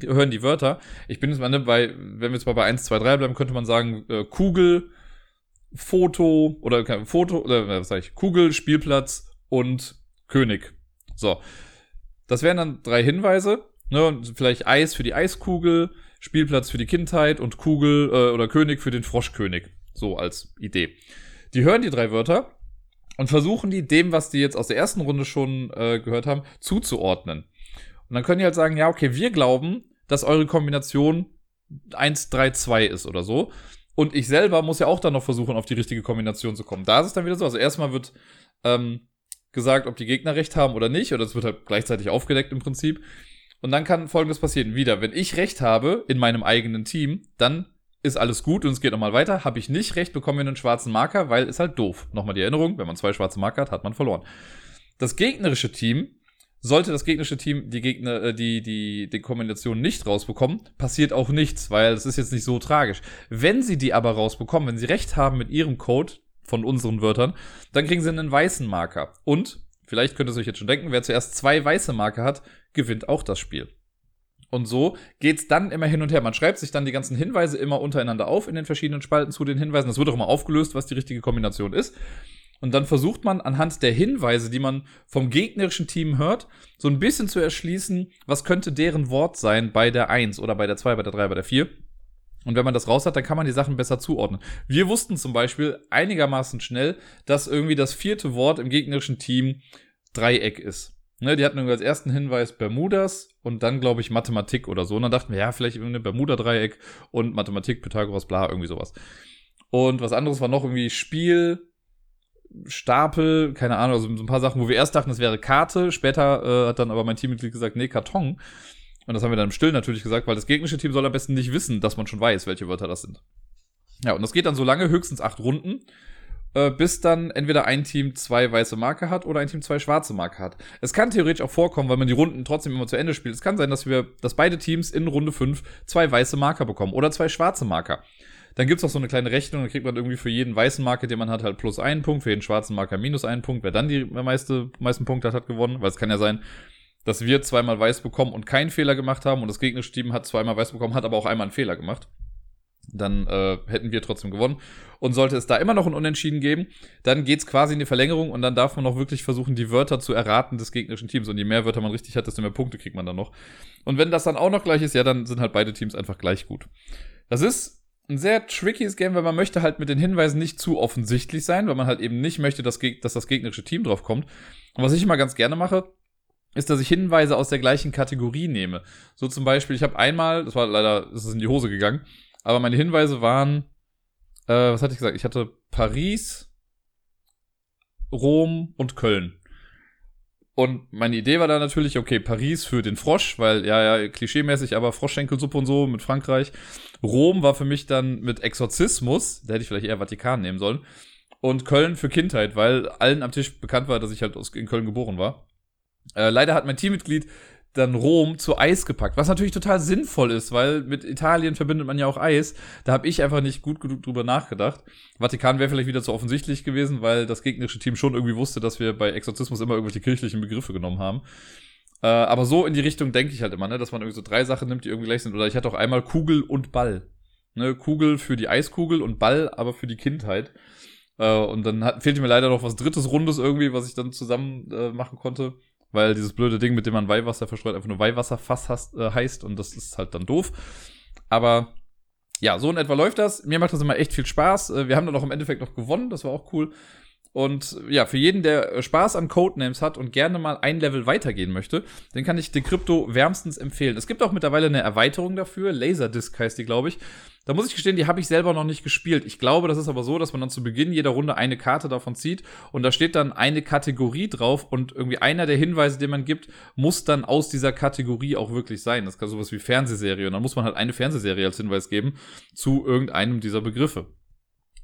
hören die Wörter. Ich bin jetzt mal ne, bei, wenn wir jetzt mal bei 1, 2, 3 bleiben, könnte man sagen, äh, Kugel, Foto oder kein Foto, oder was sag ich, Kugel, Spielplatz und König. So. Das wären dann drei Hinweise Ne, vielleicht Eis für die Eiskugel, Spielplatz für die Kindheit und Kugel äh, oder König für den Froschkönig. So als Idee. Die hören die drei Wörter und versuchen die dem, was die jetzt aus der ersten Runde schon äh, gehört haben, zuzuordnen. Und dann können die halt sagen, ja, okay, wir glauben, dass eure Kombination 1, 3, 2 ist oder so. Und ich selber muss ja auch dann noch versuchen, auf die richtige Kombination zu kommen. Da ist es dann wieder so. Also erstmal wird ähm, gesagt, ob die Gegner recht haben oder nicht. Oder es wird halt gleichzeitig aufgedeckt im Prinzip. Und dann kann Folgendes passieren. Wieder, wenn ich recht habe in meinem eigenen Team, dann ist alles gut und es geht nochmal weiter. Habe ich nicht recht, bekommen wir einen schwarzen Marker, weil ist halt doof. Nochmal die Erinnerung, wenn man zwei schwarze Marker hat, hat man verloren. Das gegnerische Team, sollte das gegnerische Team die Gegner, äh, die, die, die Kombination nicht rausbekommen, passiert auch nichts, weil es ist jetzt nicht so tragisch. Wenn sie die aber rausbekommen, wenn sie recht haben mit ihrem Code von unseren Wörtern, dann kriegen sie einen weißen Marker. Und Vielleicht könnt ihr es euch jetzt schon denken, wer zuerst zwei weiße Marke hat, gewinnt auch das Spiel. Und so geht's dann immer hin und her. Man schreibt sich dann die ganzen Hinweise immer untereinander auf in den verschiedenen Spalten zu den Hinweisen. Das wird auch immer aufgelöst, was die richtige Kombination ist. Und dann versucht man anhand der Hinweise, die man vom gegnerischen Team hört, so ein bisschen zu erschließen, was könnte deren Wort sein bei der 1 oder bei der 2, bei der 3, bei der 4. Und wenn man das raus hat, dann kann man die Sachen besser zuordnen. Wir wussten zum Beispiel einigermaßen schnell, dass irgendwie das vierte Wort im gegnerischen Team Dreieck ist. Ne, die hatten irgendwie als ersten Hinweis Bermudas und dann, glaube ich, Mathematik oder so. Und dann dachten wir, ja, vielleicht irgendwie Bermuda-Dreieck und Mathematik, Pythagoras, bla, irgendwie sowas. Und was anderes war noch irgendwie Spiel, Stapel, keine Ahnung, also so ein paar Sachen, wo wir erst dachten, es wäre Karte. Später äh, hat dann aber mein Teammitglied gesagt, nee, Karton. Und das haben wir dann im Stillen natürlich gesagt, weil das gegnerische Team soll am besten nicht wissen, dass man schon weiß, welche Wörter das sind. Ja, und das geht dann so lange, höchstens acht Runden, äh, bis dann entweder ein Team zwei weiße Marke hat oder ein Team zwei schwarze Marke hat. Es kann theoretisch auch vorkommen, weil man die Runden trotzdem immer zu Ende spielt. Es kann sein, dass wir, dass beide Teams in Runde fünf zwei weiße Marker bekommen oder zwei schwarze Marker. Dann gibt's auch so eine kleine Rechnung, dann kriegt man irgendwie für jeden weißen Marker, den man hat, halt plus einen Punkt, für jeden schwarzen Marker minus einen Punkt. Wer dann die meiste, meisten Punkte hat, hat gewonnen, weil es kann ja sein, dass wir zweimal weiß bekommen und keinen Fehler gemacht haben und das gegnerische Team hat zweimal weiß bekommen, hat aber auch einmal einen Fehler gemacht. Dann äh, hätten wir trotzdem gewonnen. Und sollte es da immer noch ein Unentschieden geben, dann geht's quasi in die Verlängerung und dann darf man noch wirklich versuchen, die Wörter zu erraten des gegnerischen Teams. Und je mehr Wörter man richtig hat, desto mehr Punkte kriegt man dann noch. Und wenn das dann auch noch gleich ist, ja, dann sind halt beide Teams einfach gleich gut. Das ist ein sehr trickyes Game, weil man möchte halt mit den Hinweisen nicht zu offensichtlich sein, weil man halt eben nicht möchte, dass, dass das gegnerische Team drauf kommt. Und was ich immer ganz gerne mache, ist, dass ich Hinweise aus der gleichen Kategorie nehme. So zum Beispiel, ich habe einmal, das war leider, ist es in die Hose gegangen, aber meine Hinweise waren, äh, was hatte ich gesagt? Ich hatte Paris, Rom und Köln. Und meine Idee war da natürlich, okay, Paris für den Frosch, weil, ja, ja, klischeemäßig, aber Froschschenkelsuppe und so mit Frankreich. Rom war für mich dann mit Exorzismus, da hätte ich vielleicht eher Vatikan nehmen sollen. Und Köln für Kindheit, weil allen am Tisch bekannt war, dass ich halt in Köln geboren war. Äh, leider hat mein Teammitglied dann Rom zu Eis gepackt, was natürlich total sinnvoll ist, weil mit Italien verbindet man ja auch Eis. Da habe ich einfach nicht gut genug drüber nachgedacht. Vatikan wäre vielleicht wieder zu offensichtlich gewesen, weil das gegnerische Team schon irgendwie wusste, dass wir bei Exorzismus immer irgendwelche kirchlichen Begriffe genommen haben. Äh, aber so in die Richtung denke ich halt immer, ne, dass man irgendwie so drei Sachen nimmt, die irgendwie gleich sind. Oder ich hatte auch einmal Kugel und Ball. Ne, Kugel für die Eiskugel und Ball aber für die Kindheit. Äh, und dann hat, fehlte mir leider noch was drittes Rundes irgendwie, was ich dann zusammen äh, machen konnte weil dieses blöde Ding, mit dem man Weihwasser verstreut, einfach nur Weihwasserfass hast, äh, heißt und das ist halt dann doof. Aber ja, so in etwa läuft das. Mir macht das immer echt viel Spaß. Äh, wir haben dann auch im Endeffekt noch gewonnen, das war auch cool. Und ja, für jeden, der Spaß an Codenames hat und gerne mal ein Level weitergehen möchte, den kann ich Decrypto wärmstens empfehlen. Es gibt auch mittlerweile eine Erweiterung dafür. Laserdisc heißt die, glaube ich. Da muss ich gestehen, die habe ich selber noch nicht gespielt. Ich glaube, das ist aber so, dass man dann zu Beginn jeder Runde eine Karte davon zieht und da steht dann eine Kategorie drauf und irgendwie einer der Hinweise, den man gibt, muss dann aus dieser Kategorie auch wirklich sein. Das kann sowas wie Fernsehserie und dann muss man halt eine Fernsehserie als Hinweis geben zu irgendeinem dieser Begriffe.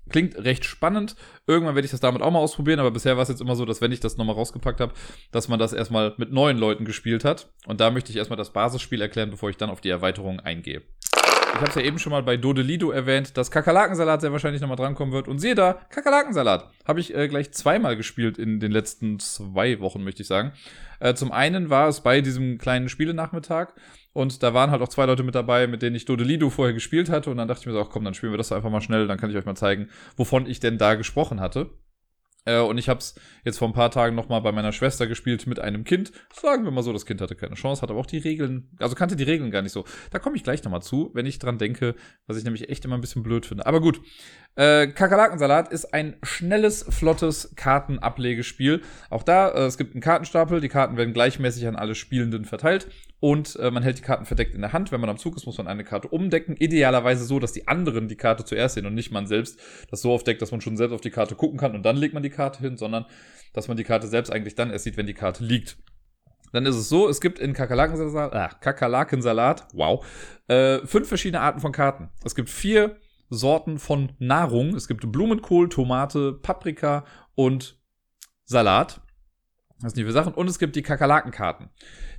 Klingt recht spannend. Irgendwann werde ich das damit auch mal ausprobieren, aber bisher war es jetzt immer so, dass wenn ich das nochmal rausgepackt habe, dass man das erstmal mit neuen Leuten gespielt hat. Und da möchte ich erstmal das Basisspiel erklären, bevor ich dann auf die Erweiterung eingehe. Ich habe es ja eben schon mal bei Dodelido erwähnt, dass Kakerlakensalat sehr wahrscheinlich nochmal drankommen wird. Und siehe da, Kakerlakensalat. Habe ich äh, gleich zweimal gespielt in den letzten zwei Wochen, möchte ich sagen. Äh, zum einen war es bei diesem kleinen Spielenachmittag und da waren halt auch zwei Leute mit dabei, mit denen ich Dodelido vorher gespielt hatte. Und dann dachte ich mir so, ach komm, dann spielen wir das einfach mal schnell, dann kann ich euch mal zeigen, wovon ich denn da gesprochen hatte. Äh, und ich habe es jetzt vor ein paar Tagen nochmal bei meiner Schwester gespielt mit einem Kind. Sagen wir mal so, das Kind hatte keine Chance, hat aber auch die Regeln, also kannte die Regeln gar nicht so. Da komme ich gleich nochmal zu, wenn ich dran denke, was ich nämlich echt immer ein bisschen blöd finde. Aber gut. Äh, Kakerlakensalat ist ein schnelles, flottes Kartenablegespiel. Auch da, äh, es gibt einen Kartenstapel, die Karten werden gleichmäßig an alle Spielenden verteilt und äh, man hält die Karten verdeckt in der Hand. Wenn man am Zug ist, muss man eine Karte umdecken. Idealerweise so, dass die anderen die Karte zuerst sehen und nicht man selbst das so aufdeckt, dass man schon selbst auf die Karte gucken kann und dann legt man die Karte hin, sondern dass man die Karte selbst eigentlich dann erst sieht, wenn die Karte liegt. Dann ist es so, es gibt in Kakerlakensalat, ah, Kakerlakensalat, wow, äh, fünf verschiedene Arten von Karten. Es gibt vier Sorten von Nahrung. Es gibt Blumenkohl, Tomate, Paprika und Salat. Das sind die vier Sachen. Und es gibt die Kakerlakenkarten.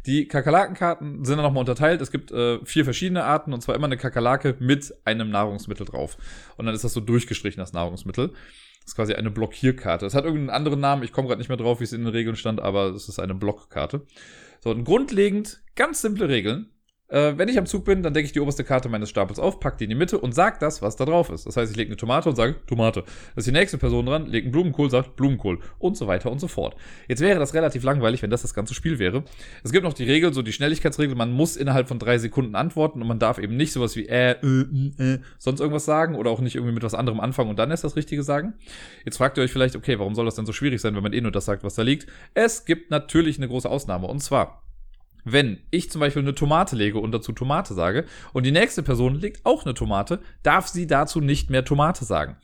Die Kakerlakenkarten sind dann nochmal unterteilt. Es gibt äh, vier verschiedene Arten und zwar immer eine Kakerlake mit einem Nahrungsmittel drauf. Und dann ist das so durchgestrichen, das Nahrungsmittel. Das ist quasi eine Blockierkarte. Das hat irgendeinen anderen Namen. Ich komme gerade nicht mehr drauf, wie es in den Regeln stand, aber es ist eine Blockkarte. So, und grundlegend ganz simple Regeln. Äh, wenn ich am Zug bin, dann decke ich die oberste Karte meines Stapels auf, packe die in die Mitte und sag das, was da drauf ist. Das heißt, ich lege eine Tomate und sage Tomate. Das ist die nächste Person dran, legt einen Blumenkohl, sagt Blumenkohl und so weiter und so fort. Jetzt wäre das relativ langweilig, wenn das das ganze Spiel wäre. Es gibt noch die Regel, so die Schnelligkeitsregel, man muss innerhalb von drei Sekunden antworten und man darf eben nicht sowas wie äh, äh, äh, sonst irgendwas sagen oder auch nicht irgendwie mit was anderem anfangen und dann erst das Richtige sagen. Jetzt fragt ihr euch vielleicht, okay, warum soll das denn so schwierig sein, wenn man eh nur das sagt, was da liegt? Es gibt natürlich eine große Ausnahme und zwar wenn ich zum Beispiel eine Tomate lege und dazu Tomate sage und die nächste Person legt auch eine Tomate, darf sie dazu nicht mehr Tomate sagen.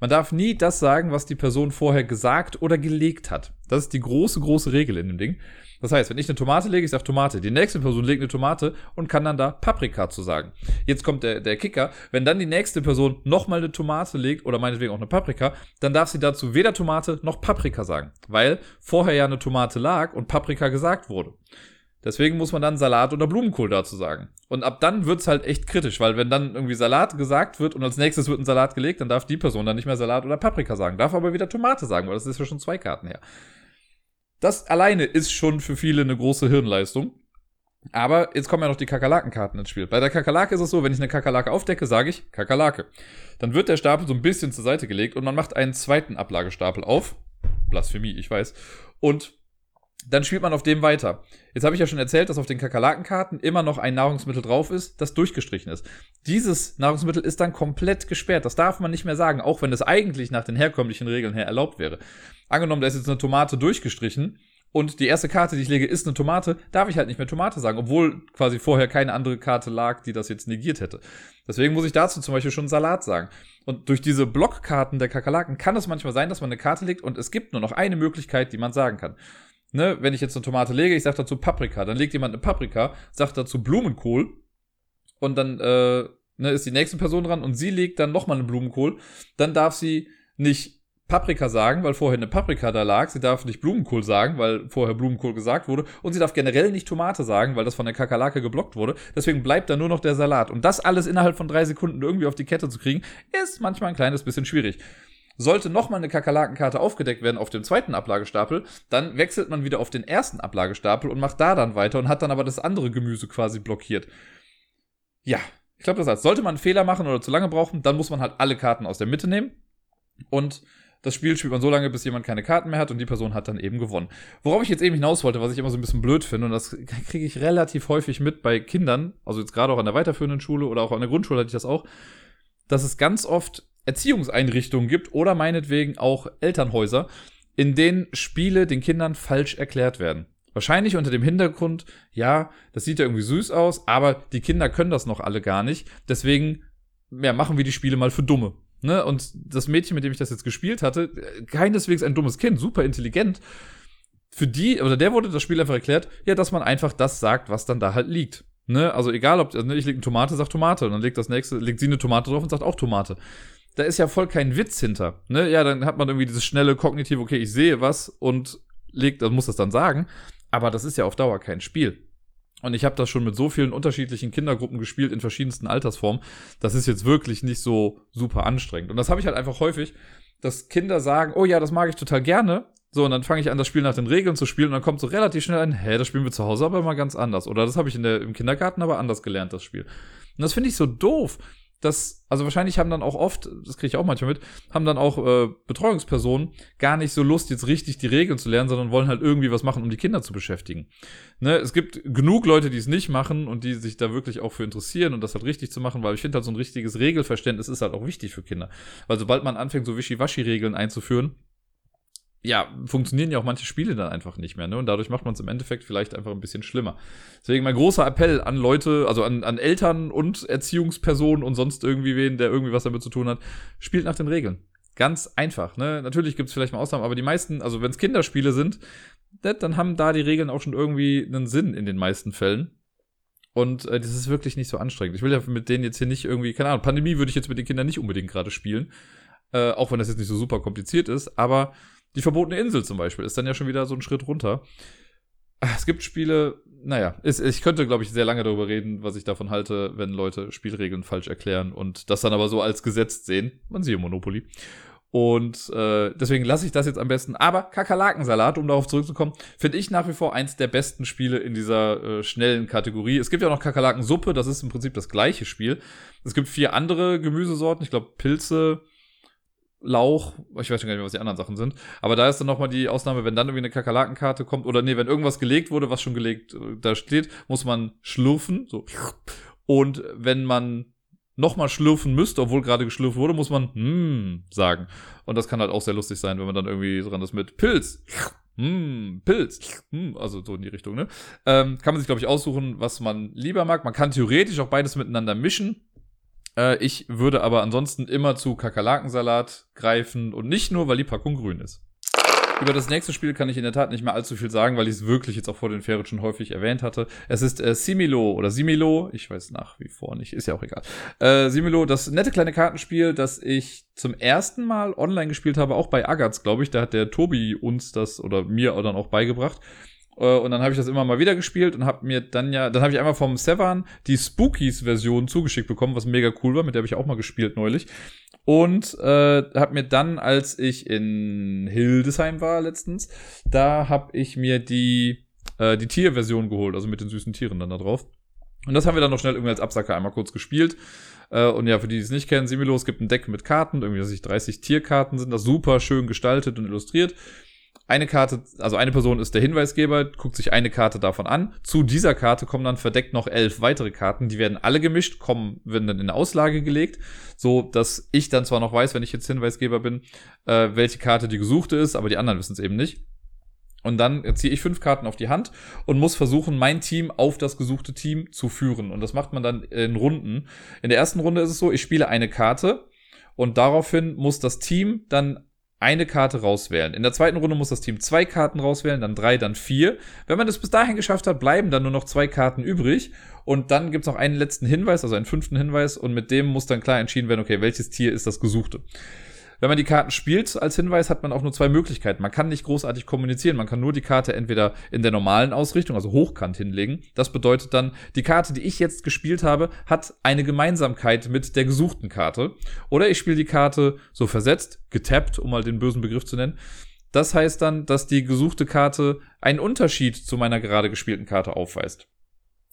Man darf nie das sagen, was die Person vorher gesagt oder gelegt hat. Das ist die große, große Regel in dem Ding. Das heißt, wenn ich eine Tomate lege, ich sage Tomate, die nächste Person legt eine Tomate und kann dann da Paprika zu sagen. Jetzt kommt der, der Kicker, wenn dann die nächste Person nochmal eine Tomate legt oder meinetwegen auch eine Paprika, dann darf sie dazu weder Tomate noch Paprika sagen, weil vorher ja eine Tomate lag und Paprika gesagt wurde. Deswegen muss man dann Salat oder Blumenkohl dazu sagen. Und ab dann wird's halt echt kritisch, weil wenn dann irgendwie Salat gesagt wird und als nächstes wird ein Salat gelegt, dann darf die Person dann nicht mehr Salat oder Paprika sagen, darf aber wieder Tomate sagen, weil das ist ja schon zwei Karten her. Das alleine ist schon für viele eine große Hirnleistung. Aber jetzt kommen ja noch die Kakerlakenkarten ins Spiel. Bei der Kakerlake ist es so, wenn ich eine Kakerlake aufdecke, sage ich Kakerlake. Dann wird der Stapel so ein bisschen zur Seite gelegt und man macht einen zweiten Ablagestapel auf. Blasphemie, ich weiß. Und dann spielt man auf dem weiter. Jetzt habe ich ja schon erzählt, dass auf den Kakerlakenkarten immer noch ein Nahrungsmittel drauf ist, das durchgestrichen ist. Dieses Nahrungsmittel ist dann komplett gesperrt. Das darf man nicht mehr sagen, auch wenn es eigentlich nach den herkömmlichen Regeln her erlaubt wäre. Angenommen, da ist jetzt eine Tomate durchgestrichen und die erste Karte, die ich lege, ist eine Tomate, darf ich halt nicht mehr Tomate sagen, obwohl quasi vorher keine andere Karte lag, die das jetzt negiert hätte. Deswegen muss ich dazu zum Beispiel schon Salat sagen. Und durch diese Blockkarten der Kakerlaken kann es manchmal sein, dass man eine Karte legt und es gibt nur noch eine Möglichkeit, die man sagen kann ne, wenn ich jetzt eine Tomate lege, ich sage dazu Paprika, dann legt jemand eine Paprika, sagt dazu Blumenkohl und dann äh, ne, ist die nächste Person dran und sie legt dann nochmal einen Blumenkohl, dann darf sie nicht Paprika sagen, weil vorher eine Paprika da lag. Sie darf nicht Blumenkohl sagen, weil vorher Blumenkohl gesagt wurde. Und sie darf generell nicht Tomate sagen, weil das von der Kakerlake geblockt wurde. Deswegen bleibt da nur noch der Salat. Und das alles innerhalb von drei Sekunden irgendwie auf die Kette zu kriegen, ist manchmal ein kleines bisschen schwierig. Sollte nochmal eine Kakerlakenkarte aufgedeckt werden auf dem zweiten Ablagestapel, dann wechselt man wieder auf den ersten Ablagestapel und macht da dann weiter und hat dann aber das andere Gemüse quasi blockiert. Ja, ich glaube, das heißt, sollte man einen Fehler machen oder zu lange brauchen, dann muss man halt alle Karten aus der Mitte nehmen und das Spiel spielt man so lange, bis jemand keine Karten mehr hat und die Person hat dann eben gewonnen. Worauf ich jetzt eben hinaus wollte, was ich immer so ein bisschen blöd finde, und das kriege ich relativ häufig mit bei Kindern, also jetzt gerade auch an der weiterführenden Schule oder auch an der Grundschule hatte ich das auch, dass es ganz oft Erziehungseinrichtungen gibt oder meinetwegen auch Elternhäuser, in denen Spiele den Kindern falsch erklärt werden. Wahrscheinlich unter dem Hintergrund, ja, das sieht ja irgendwie süß aus, aber die Kinder können das noch alle gar nicht. Deswegen, ja, machen wir die Spiele mal für Dumme. Ne? Und das Mädchen, mit dem ich das jetzt gespielt hatte, keineswegs ein dummes Kind, super intelligent. Für die, oder der wurde das Spiel einfach erklärt, ja, dass man einfach das sagt, was dann da halt liegt. Ne? Also egal, ob, also ich lege eine Tomate, sagt Tomate, und dann legt das nächste, legt sie eine Tomate drauf und sagt auch Tomate da ist ja voll kein Witz hinter. Ne? Ja, dann hat man irgendwie dieses schnelle Kognitiv, okay, ich sehe was und legt, dann muss das dann sagen. Aber das ist ja auf Dauer kein Spiel. Und ich habe das schon mit so vielen unterschiedlichen Kindergruppen gespielt in verschiedensten Altersformen. Das ist jetzt wirklich nicht so super anstrengend. Und das habe ich halt einfach häufig, dass Kinder sagen, oh ja, das mag ich total gerne. So, und dann fange ich an, das Spiel nach den Regeln zu spielen und dann kommt so relativ schnell ein, hä, das spielen wir zu Hause aber immer ganz anders. Oder das habe ich in der, im Kindergarten aber anders gelernt, das Spiel. Und das finde ich so doof, dass, also wahrscheinlich haben dann auch oft, das kriege ich auch manchmal mit, haben dann auch äh, Betreuungspersonen gar nicht so Lust, jetzt richtig die Regeln zu lernen, sondern wollen halt irgendwie was machen, um die Kinder zu beschäftigen. Ne, es gibt genug Leute, die es nicht machen und die sich da wirklich auch für interessieren und das halt richtig zu machen, weil ich finde halt so ein richtiges Regelverständnis ist halt auch wichtig für Kinder. Weil sobald man anfängt, so Wischiwaschi-Regeln einzuführen, ja, funktionieren ja auch manche Spiele dann einfach nicht mehr, ne? Und dadurch macht man es im Endeffekt vielleicht einfach ein bisschen schlimmer. Deswegen mein großer Appell an Leute, also an, an Eltern und Erziehungspersonen und sonst irgendwie wen, der irgendwie was damit zu tun hat, spielt nach den Regeln. Ganz einfach, ne? Natürlich gibt es vielleicht mal Ausnahmen, aber die meisten, also wenn es Kinderspiele sind, ne, dann haben da die Regeln auch schon irgendwie einen Sinn in den meisten Fällen. Und äh, das ist wirklich nicht so anstrengend. Ich will ja mit denen jetzt hier nicht irgendwie, keine Ahnung, Pandemie würde ich jetzt mit den Kindern nicht unbedingt gerade spielen. Äh, auch wenn das jetzt nicht so super kompliziert ist, aber die verbotene Insel zum Beispiel ist dann ja schon wieder so ein Schritt runter. Es gibt Spiele, naja, ist, ich könnte, glaube ich, sehr lange darüber reden, was ich davon halte, wenn Leute Spielregeln falsch erklären und das dann aber so als Gesetz sehen. Man sieht Monopoly. Und äh, deswegen lasse ich das jetzt am besten. Aber Kakerlakensalat, um darauf zurückzukommen, finde ich nach wie vor eins der besten Spiele in dieser äh, schnellen Kategorie. Es gibt ja auch noch Kakerlakensuppe, das ist im Prinzip das gleiche Spiel. Es gibt vier andere Gemüsesorten, ich glaube Pilze, Lauch, ich weiß schon gar nicht mehr, was die anderen Sachen sind, aber da ist dann nochmal die Ausnahme, wenn dann irgendwie eine Kakerlakenkarte kommt oder nee, wenn irgendwas gelegt wurde, was schon gelegt äh, da steht, muss man schlürfen, so. Und wenn man nochmal schlürfen müsste, obwohl gerade geschlürft wurde, muss man hm sagen. Und das kann halt auch sehr lustig sein, wenn man dann irgendwie dran ist mit Pilz. Hm, Pilz. Hm, also so in die Richtung, ne? Ähm, kann man sich, glaube ich, aussuchen, was man lieber mag. Man kann theoretisch auch beides miteinander mischen. Äh, ich würde aber ansonsten immer zu Kakerlakensalat greifen und nicht nur, weil die Packung grün ist. Über das nächste Spiel kann ich in der Tat nicht mehr allzu viel sagen, weil ich es wirklich jetzt auch vor den Ferien schon häufig erwähnt hatte. Es ist äh, Similo oder Similo, ich weiß nach wie vor nicht, ist ja auch egal. Äh, Similo, das nette kleine Kartenspiel, das ich zum ersten Mal online gespielt habe, auch bei Agatz, glaube ich. Da hat der Tobi uns das oder mir dann auch beigebracht. Äh, und dann habe ich das immer mal wieder gespielt und habe mir dann ja, dann habe ich einmal vom Sevan die Spookies-Version zugeschickt bekommen, was mega cool war, mit der habe ich auch mal gespielt neulich. Und äh, habe mir dann, als ich in Hildesheim war letztens, da habe ich mir die, äh, die Tierversion geholt, also mit den süßen Tieren dann da drauf. Und das haben wir dann noch schnell irgendwie als Absacker einmal kurz gespielt. Äh, und ja, für die, die es nicht kennen, Similo, es gibt ein Deck mit Karten, irgendwie, dass ich 30 Tierkarten sind, das super schön gestaltet und illustriert. Eine Karte, also eine Person ist der Hinweisgeber, guckt sich eine Karte davon an. Zu dieser Karte kommen dann verdeckt noch elf weitere Karten. Die werden alle gemischt, kommen, werden dann in Auslage gelegt, so dass ich dann zwar noch weiß, wenn ich jetzt Hinweisgeber bin, äh, welche Karte die gesuchte ist, aber die anderen wissen es eben nicht. Und dann ziehe ich fünf Karten auf die Hand und muss versuchen, mein Team auf das gesuchte Team zu führen. Und das macht man dann in Runden. In der ersten Runde ist es so, ich spiele eine Karte und daraufhin muss das Team dann eine Karte rauswählen. In der zweiten Runde muss das Team zwei Karten rauswählen, dann drei, dann vier. Wenn man es bis dahin geschafft hat, bleiben dann nur noch zwei Karten übrig. Und dann gibt es noch einen letzten Hinweis, also einen fünften Hinweis. Und mit dem muss dann klar entschieden werden, okay, welches Tier ist das Gesuchte. Wenn man die Karten spielt als Hinweis, hat man auch nur zwei Möglichkeiten. Man kann nicht großartig kommunizieren. Man kann nur die Karte entweder in der normalen Ausrichtung, also hochkant hinlegen. Das bedeutet dann, die Karte, die ich jetzt gespielt habe, hat eine Gemeinsamkeit mit der gesuchten Karte. Oder ich spiele die Karte so versetzt, getappt, um mal den bösen Begriff zu nennen. Das heißt dann, dass die gesuchte Karte einen Unterschied zu meiner gerade gespielten Karte aufweist.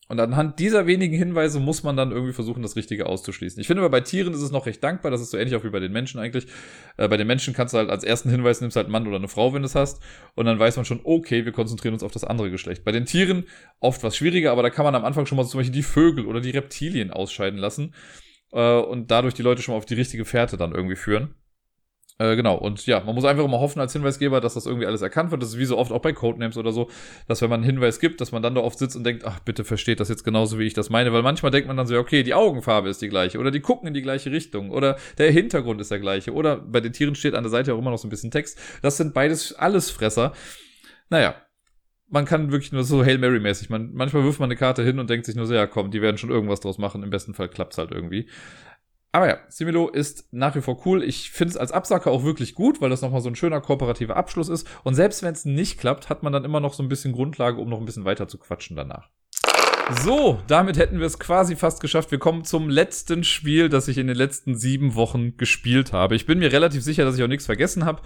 Und anhand dieser wenigen Hinweise muss man dann irgendwie versuchen, das Richtige auszuschließen. Ich finde aber bei Tieren ist es noch recht dankbar, das ist so ähnlich auch wie bei den Menschen eigentlich. Äh, bei den Menschen kannst du halt als ersten Hinweis nimmst halt Mann oder eine Frau, wenn du es hast. Und dann weiß man schon, okay, wir konzentrieren uns auf das andere Geschlecht. Bei den Tieren oft was schwieriger, aber da kann man am Anfang schon mal zum Beispiel die Vögel oder die Reptilien ausscheiden lassen. Äh, und dadurch die Leute schon mal auf die richtige Fährte dann irgendwie führen. Äh, genau, und ja, man muss einfach immer hoffen als Hinweisgeber, dass das irgendwie alles erkannt wird. Das ist wie so oft auch bei Codenames oder so, dass wenn man einen Hinweis gibt, dass man dann da oft sitzt und denkt, ach, bitte versteht das jetzt genauso, wie ich das meine. Weil manchmal denkt man dann so, okay, die Augenfarbe ist die gleiche oder die gucken in die gleiche Richtung oder der Hintergrund ist der gleiche oder bei den Tieren steht an der Seite auch immer noch so ein bisschen Text. Das sind beides Allesfresser. Naja, man kann wirklich nur so Hail Mary-mäßig. Man, manchmal wirft man eine Karte hin und denkt sich nur so, ja komm, die werden schon irgendwas draus machen. Im besten Fall klappt's halt irgendwie. Aber ja, Similo ist nach wie vor cool. Ich finde es als Absacker auch wirklich gut, weil das nochmal so ein schöner kooperativer Abschluss ist. Und selbst wenn es nicht klappt, hat man dann immer noch so ein bisschen Grundlage, um noch ein bisschen weiter zu quatschen danach. So, damit hätten wir es quasi fast geschafft. Wir kommen zum letzten Spiel, das ich in den letzten sieben Wochen gespielt habe. Ich bin mir relativ sicher, dass ich auch nichts vergessen habe.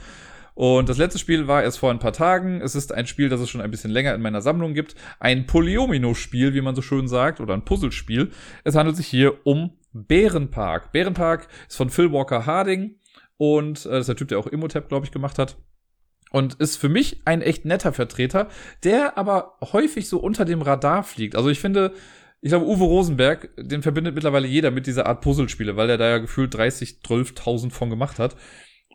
Und das letzte Spiel war erst vor ein paar Tagen. Es ist ein Spiel, das es schon ein bisschen länger in meiner Sammlung gibt. Ein Polyomino-Spiel, wie man so schön sagt, oder ein Puzzlespiel. Es handelt sich hier um Bärenpark. Bärenpark ist von Phil Walker Harding und äh, das ist der Typ, der auch Immotep, glaube ich, gemacht hat. Und ist für mich ein echt netter Vertreter, der aber häufig so unter dem Radar fliegt. Also ich finde, ich glaube, Uwe Rosenberg, den verbindet mittlerweile jeder mit dieser Art Puzzlespiele, weil der da ja gefühlt 30, 12.000 von gemacht hat.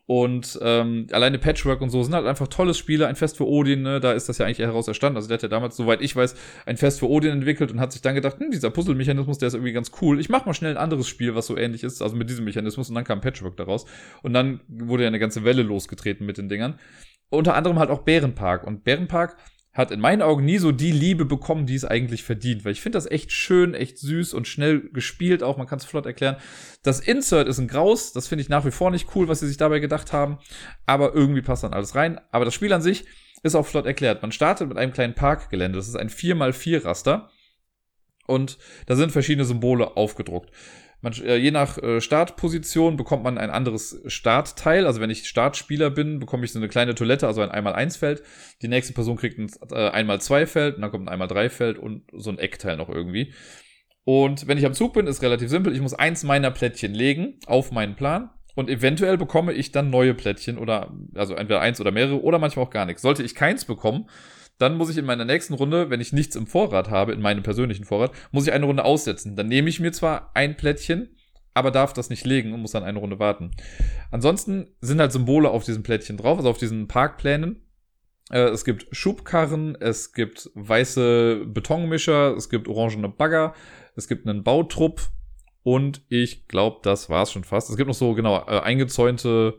Und ähm, alleine Patchwork und so sind halt einfach tolles Spiele. Ein Fest für Odin, ne, da ist das ja eigentlich heraus erstanden. Also der hat ja damals, soweit ich weiß, ein Fest für Odin entwickelt und hat sich dann gedacht, hm, dieser Puzzle-Mechanismus, der ist irgendwie ganz cool. Ich mach mal schnell ein anderes Spiel, was so ähnlich ist, also mit diesem Mechanismus. Und dann kam Patchwork daraus. Und dann wurde ja eine ganze Welle losgetreten mit den Dingern. Unter anderem halt auch Bärenpark. Und Bärenpark hat in meinen Augen nie so die Liebe bekommen, die es eigentlich verdient. Weil ich finde das echt schön, echt süß und schnell gespielt auch. Man kann es flott erklären. Das Insert ist ein Graus. Das finde ich nach wie vor nicht cool, was sie sich dabei gedacht haben. Aber irgendwie passt dann alles rein. Aber das Spiel an sich ist auch flott erklärt. Man startet mit einem kleinen Parkgelände. Das ist ein 4x4 Raster. Und da sind verschiedene Symbole aufgedruckt. Man, äh, je nach äh, Startposition bekommt man ein anderes Startteil. Also wenn ich Startspieler bin, bekomme ich so eine kleine Toilette, also ein 1x1-Feld. Die nächste Person kriegt ein äh, 1x2-Feld und dann kommt ein 1x3-Feld und so ein Eckteil noch irgendwie. Und wenn ich am Zug bin, ist relativ simpel. Ich muss eins meiner Plättchen legen auf meinen Plan. Und eventuell bekomme ich dann neue Plättchen oder, also entweder eins oder mehrere oder manchmal auch gar nichts. Sollte ich keins bekommen, dann muss ich in meiner nächsten Runde, wenn ich nichts im Vorrat habe, in meinem persönlichen Vorrat, muss ich eine Runde aussetzen. Dann nehme ich mir zwar ein Plättchen, aber darf das nicht legen und muss dann eine Runde warten. Ansonsten sind halt Symbole auf diesen Plättchen drauf, also auf diesen Parkplänen. Äh, es gibt Schubkarren, es gibt weiße Betonmischer, es gibt orangene Bagger, es gibt einen Bautrupp und ich glaube, das war's schon fast. Es gibt noch so, genau, äh, eingezäunte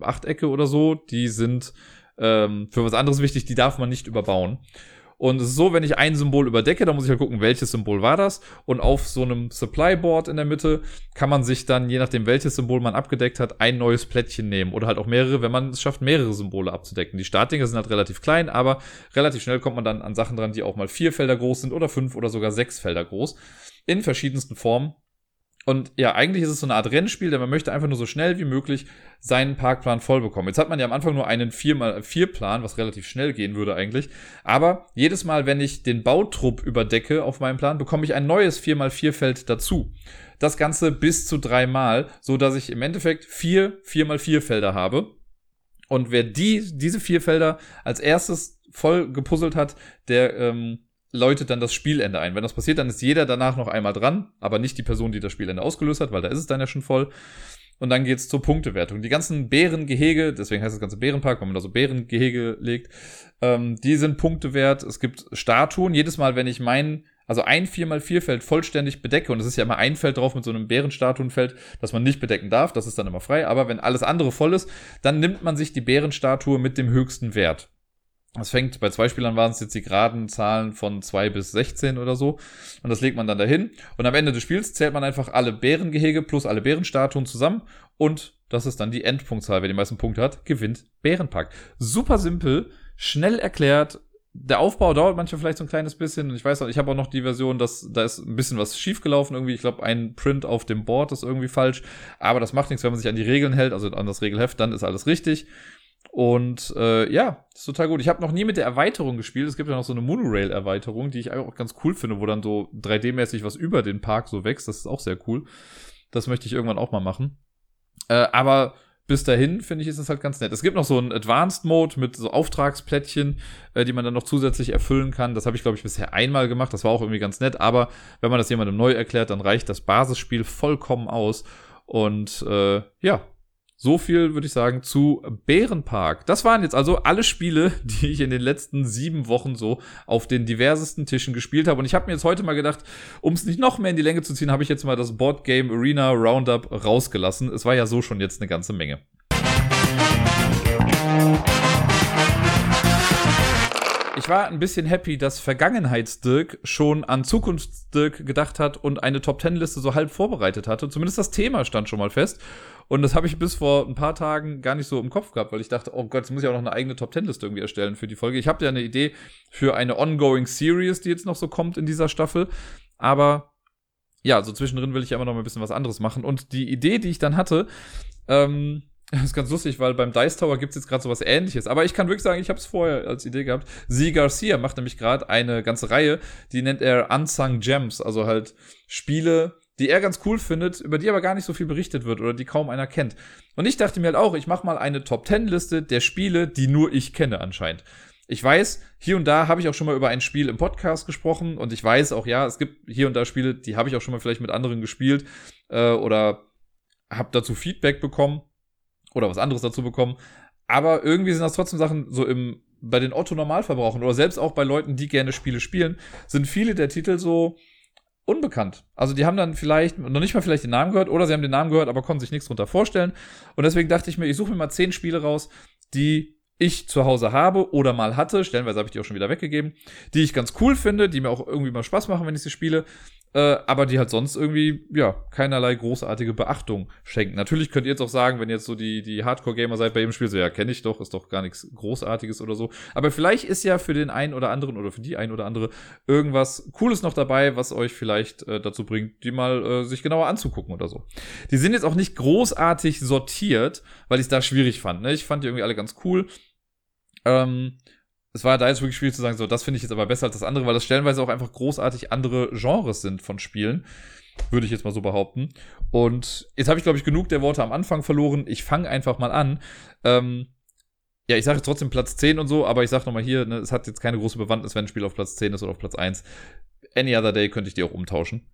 Achtecke oder so, die sind ähm, für was anderes wichtig, die darf man nicht überbauen. Und es ist so, wenn ich ein Symbol überdecke, dann muss ich halt gucken, welches Symbol war das. Und auf so einem Supply Board in der Mitte kann man sich dann, je nachdem welches Symbol man abgedeckt hat, ein neues Plättchen nehmen. Oder halt auch mehrere, wenn man es schafft, mehrere Symbole abzudecken. Die Startdinger sind halt relativ klein, aber relativ schnell kommt man dann an Sachen dran, die auch mal vier Felder groß sind oder fünf oder sogar sechs Felder groß. In verschiedensten Formen. Und ja, eigentlich ist es so eine Art Rennspiel, denn man möchte einfach nur so schnell wie möglich seinen Parkplan voll bekommen. Jetzt hat man ja am Anfang nur einen 4x4-Plan, was relativ schnell gehen würde eigentlich. Aber jedes Mal, wenn ich den Bautrupp überdecke auf meinem Plan, bekomme ich ein neues 4x4-Feld dazu. Das Ganze bis zu dreimal, so dass ich im Endeffekt vier 4x4 Felder habe. Und wer die, diese vier Felder als erstes voll gepuzzelt hat, der ähm, läutet dann das Spielende ein. Wenn das passiert, dann ist jeder danach noch einmal dran, aber nicht die Person, die das Spielende ausgelöst hat, weil da ist es dann ja schon voll. Und dann geht's zur Punktewertung. Die ganzen Bärengehege, deswegen heißt das ganze Bärenpark, wenn man da so Bärengehege legt, ähm, die sind Punkte wert. Es gibt Statuen. Jedes Mal, wenn ich meinen, also ein 4x4-Feld vollständig bedecke, und es ist ja immer ein Feld drauf mit so einem Bärenstatuenfeld, das man nicht bedecken darf, das ist dann immer frei, aber wenn alles andere voll ist, dann nimmt man sich die Bärenstatue mit dem höchsten Wert. Das fängt, bei zwei Spielern waren es jetzt die geraden Zahlen von 2 bis 16 oder so. Und das legt man dann dahin. Und am Ende des Spiels zählt man einfach alle Bärengehege plus alle Bärenstatuen zusammen. Und das ist dann die Endpunktzahl. Wer die meisten Punkte hat, gewinnt Bärenpack. Super simpel, schnell erklärt. Der Aufbau dauert manchmal vielleicht so ein kleines bisschen. Und ich weiß auch, ich habe auch noch die Version, dass da ist ein bisschen was schiefgelaufen irgendwie. Ich glaube, ein Print auf dem Board ist irgendwie falsch. Aber das macht nichts, wenn man sich an die Regeln hält, also an das Regelheft, dann ist alles richtig. Und äh, ja, ist total gut. Ich habe noch nie mit der Erweiterung gespielt. Es gibt ja noch so eine Monorail-Erweiterung, die ich auch ganz cool finde, wo dann so 3D-mäßig was über den Park so wächst. Das ist auch sehr cool. Das möchte ich irgendwann auch mal machen. Äh, aber bis dahin finde ich ist es halt ganz nett. Es gibt noch so einen Advanced Mode mit so Auftragsplättchen, äh, die man dann noch zusätzlich erfüllen kann. Das habe ich glaube ich bisher einmal gemacht. Das war auch irgendwie ganz nett. Aber wenn man das jemandem neu erklärt, dann reicht das Basisspiel vollkommen aus. Und äh, ja, so viel würde ich sagen zu Bärenpark. Das waren jetzt also alle Spiele, die ich in den letzten sieben Wochen so auf den diversesten Tischen gespielt habe. Und ich habe mir jetzt heute mal gedacht, um es nicht noch mehr in die Länge zu ziehen, habe ich jetzt mal das Board Game Arena Roundup rausgelassen. Es war ja so schon jetzt eine ganze Menge. Ich war ein bisschen happy, dass Vergangenheitsdirk schon an Zukunftsdirk gedacht hat und eine Top Ten Liste so halb vorbereitet hatte. Zumindest das Thema stand schon mal fest. Und das habe ich bis vor ein paar Tagen gar nicht so im Kopf gehabt, weil ich dachte, oh Gott, jetzt muss ich auch noch eine eigene Top Ten Liste irgendwie erstellen für die Folge. Ich habe ja eine Idee für eine ongoing Series, die jetzt noch so kommt in dieser Staffel. Aber ja, so zwischendrin will ich ja immer noch mal ein bisschen was anderes machen. Und die Idee, die ich dann hatte, ähm, das ist ganz lustig, weil beim Dice Tower gibt's jetzt gerade so was ähnliches. Aber ich kann wirklich sagen, ich habe es vorher als Idee gehabt. Sie Garcia macht nämlich gerade eine ganze Reihe, die nennt er Unsung Gems, also halt Spiele, die er ganz cool findet, über die aber gar nicht so viel berichtet wird oder die kaum einer kennt. Und ich dachte mir halt auch, ich mache mal eine Top 10 Liste der Spiele, die nur ich kenne anscheinend. Ich weiß, hier und da habe ich auch schon mal über ein Spiel im Podcast gesprochen und ich weiß auch, ja, es gibt hier und da Spiele, die habe ich auch schon mal vielleicht mit anderen gespielt äh, oder habe dazu Feedback bekommen oder was anderes dazu bekommen. Aber irgendwie sind das trotzdem Sachen so im bei den Otto Normalverbrauchern oder selbst auch bei Leuten, die gerne Spiele spielen, sind viele der Titel so unbekannt. Also die haben dann vielleicht noch nicht mal vielleicht den Namen gehört oder sie haben den Namen gehört, aber konnten sich nichts drunter vorstellen. Und deswegen dachte ich mir, ich suche mir mal zehn Spiele raus, die ich zu Hause habe oder mal hatte, stellenweise habe ich die auch schon wieder weggegeben, die ich ganz cool finde, die mir auch irgendwie mal Spaß machen, wenn ich sie spiele äh, aber die halt sonst irgendwie, ja, keinerlei großartige Beachtung schenken. Natürlich könnt ihr jetzt auch sagen, wenn ihr jetzt so die, die Hardcore-Gamer seid bei jedem Spiel, so ja, kenne ich doch, ist doch gar nichts Großartiges oder so. Aber vielleicht ist ja für den einen oder anderen oder für die ein oder andere irgendwas Cooles noch dabei, was euch vielleicht äh, dazu bringt, die mal äh, sich genauer anzugucken oder so. Die sind jetzt auch nicht großartig sortiert, weil ich es da schwierig fand. Ne? Ich fand die irgendwie alle ganz cool. Ähm, es war da jetzt wirklich schwierig zu sagen, so, das finde ich jetzt aber besser als das andere, weil das stellenweise auch einfach großartig andere Genres sind von Spielen. Würde ich jetzt mal so behaupten. Und jetzt habe ich, glaube ich, genug der Worte am Anfang verloren. Ich fange einfach mal an. Ähm, ja, ich sage trotzdem Platz 10 und so, aber ich sage nochmal hier, ne, es hat jetzt keine große Bewandtnis, wenn ein Spiel auf Platz 10 ist oder auf Platz 1. Any other day könnte ich die auch umtauschen.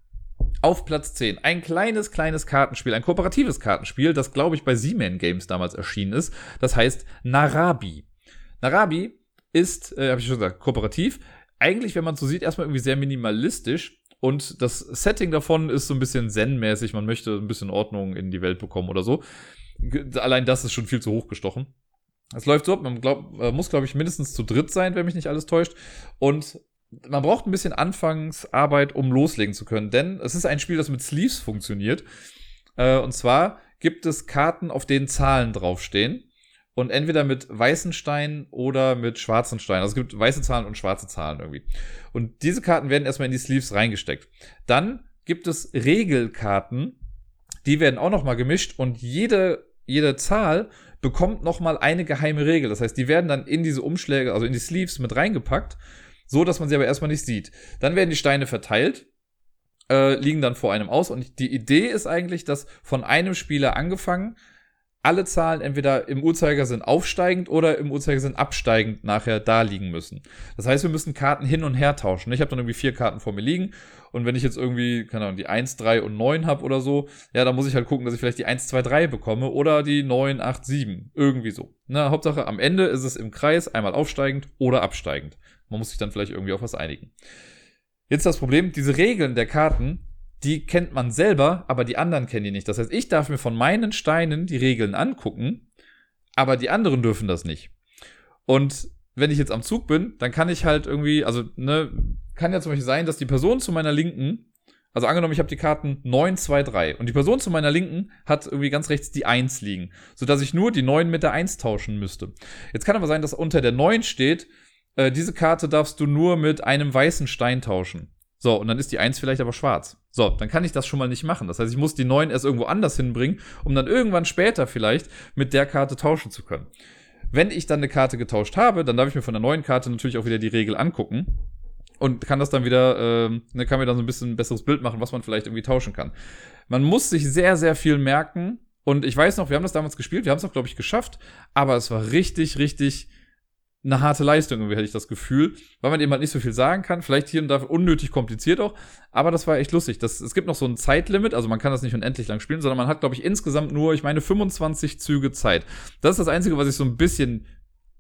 Auf Platz 10 ein kleines, kleines Kartenspiel, ein kooperatives Kartenspiel, das, glaube ich, bei Z-Man Games damals erschienen ist. Das heißt Narabi. Narabi ist, äh, habe ich schon gesagt, kooperativ. Eigentlich, wenn man so sieht, erstmal irgendwie sehr minimalistisch. Und das Setting davon ist so ein bisschen zen-mäßig. Man möchte ein bisschen Ordnung in die Welt bekommen oder so. Allein das ist schon viel zu hoch gestochen. Es läuft so, man glaub, äh, muss, glaube ich, mindestens zu dritt sein, wenn mich nicht alles täuscht. Und man braucht ein bisschen Anfangsarbeit, um loslegen zu können, denn es ist ein Spiel, das mit Sleeves funktioniert. Äh, und zwar gibt es Karten, auf denen Zahlen draufstehen. Und entweder mit weißen Steinen oder mit schwarzen Steinen. Also es gibt weiße Zahlen und schwarze Zahlen irgendwie. Und diese Karten werden erstmal in die Sleeves reingesteckt. Dann gibt es Regelkarten, die werden auch nochmal gemischt und jede, jede Zahl bekommt nochmal eine geheime Regel. Das heißt, die werden dann in diese Umschläge, also in die Sleeves mit reingepackt, so dass man sie aber erstmal nicht sieht. Dann werden die Steine verteilt, äh, liegen dann vor einem aus und die Idee ist eigentlich, dass von einem Spieler angefangen alle Zahlen entweder im Uhrzeigersinn aufsteigend oder im Uhrzeigersinn absteigend nachher da liegen müssen. Das heißt, wir müssen Karten hin und her tauschen. Ich habe dann irgendwie vier Karten vor mir liegen und wenn ich jetzt irgendwie, keine Ahnung, die 1, 3 und 9 habe oder so, ja, dann muss ich halt gucken, dass ich vielleicht die 1, 2, 3 bekomme oder die 9, 8, 7. Irgendwie so. Na, Hauptsache, am Ende ist es im Kreis einmal aufsteigend oder absteigend. Man muss sich dann vielleicht irgendwie auf was einigen. Jetzt das Problem, diese Regeln der Karten, die kennt man selber, aber die anderen kennen die nicht. Das heißt, ich darf mir von meinen Steinen die Regeln angucken, aber die anderen dürfen das nicht. Und wenn ich jetzt am Zug bin, dann kann ich halt irgendwie, also, ne, kann ja zum Beispiel sein, dass die Person zu meiner Linken, also angenommen, ich habe die Karten 9, 2, 3 und die Person zu meiner Linken hat irgendwie ganz rechts die 1 liegen, sodass ich nur die 9 mit der 1 tauschen müsste. Jetzt kann aber sein, dass unter der 9 steht, äh, diese Karte darfst du nur mit einem weißen Stein tauschen. So, und dann ist die 1 vielleicht aber schwarz. So, dann kann ich das schon mal nicht machen. Das heißt, ich muss die 9 erst irgendwo anders hinbringen, um dann irgendwann später vielleicht mit der Karte tauschen zu können. Wenn ich dann eine Karte getauscht habe, dann darf ich mir von der neuen Karte natürlich auch wieder die Regel angucken und kann das dann wieder, äh, kann mir dann so ein bisschen ein besseres Bild machen, was man vielleicht irgendwie tauschen kann. Man muss sich sehr, sehr viel merken. Und ich weiß noch, wir haben das damals gespielt, wir haben es auch, glaube ich, geschafft, aber es war richtig, richtig eine harte Leistung, irgendwie hätte ich das Gefühl, weil man eben halt nicht so viel sagen kann. Vielleicht hier und da unnötig kompliziert auch, aber das war echt lustig. Das, es gibt noch so ein Zeitlimit, also man kann das nicht unendlich lang spielen, sondern man hat, glaube ich, insgesamt nur, ich meine, 25 Züge Zeit. Das ist das Einzige, was ich so ein bisschen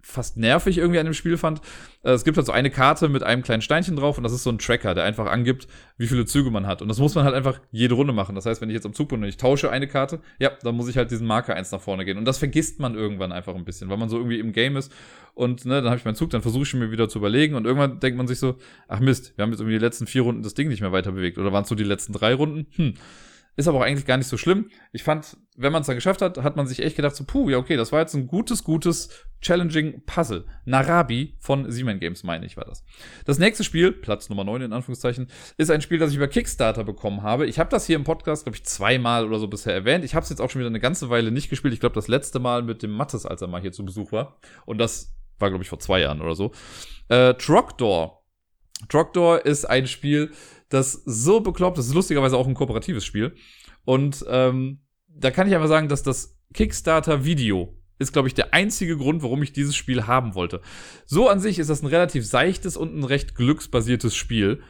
fast nervig irgendwie an dem Spiel fand. Äh, es gibt halt so eine Karte mit einem kleinen Steinchen drauf und das ist so ein Tracker, der einfach angibt, wie viele Züge man hat. Und das muss man halt einfach jede Runde machen. Das heißt, wenn ich jetzt am Zug bin und ich tausche eine Karte, ja, dann muss ich halt diesen Marker eins nach vorne gehen. Und das vergisst man irgendwann einfach ein bisschen, weil man so irgendwie im Game ist. Und ne, dann habe ich meinen Zug, dann versuche ich mir wieder zu überlegen und irgendwann denkt man sich so, ach Mist, wir haben jetzt irgendwie die letzten vier Runden das Ding nicht mehr weiter bewegt. Oder waren es so die letzten drei Runden? Hm. Ist aber auch eigentlich gar nicht so schlimm. Ich fand, wenn man es dann geschafft hat, hat man sich echt gedacht, so, puh, ja, okay, das war jetzt ein gutes, gutes, challenging Puzzle. Narabi von Siemens Games, meine ich, war das. Das nächste Spiel, Platz Nummer 9 in Anführungszeichen, ist ein Spiel, das ich über Kickstarter bekommen habe. Ich habe das hier im Podcast, glaube ich, zweimal oder so bisher erwähnt. Ich habe es jetzt auch schon wieder eine ganze Weile nicht gespielt. Ich glaube, das letzte Mal mit dem Mattes, als er mal hier zu Besuch war. Und das war, glaube ich, vor zwei Jahren oder so. Äh, Trogdor. Trogdor ist ein Spiel, das so bekloppt, das ist lustigerweise auch ein kooperatives Spiel. Und ähm, da kann ich einfach sagen, dass das Kickstarter-Video ist, glaube ich, der einzige Grund, warum ich dieses Spiel haben wollte. So an sich ist das ein relativ seichtes und ein recht glücksbasiertes Spiel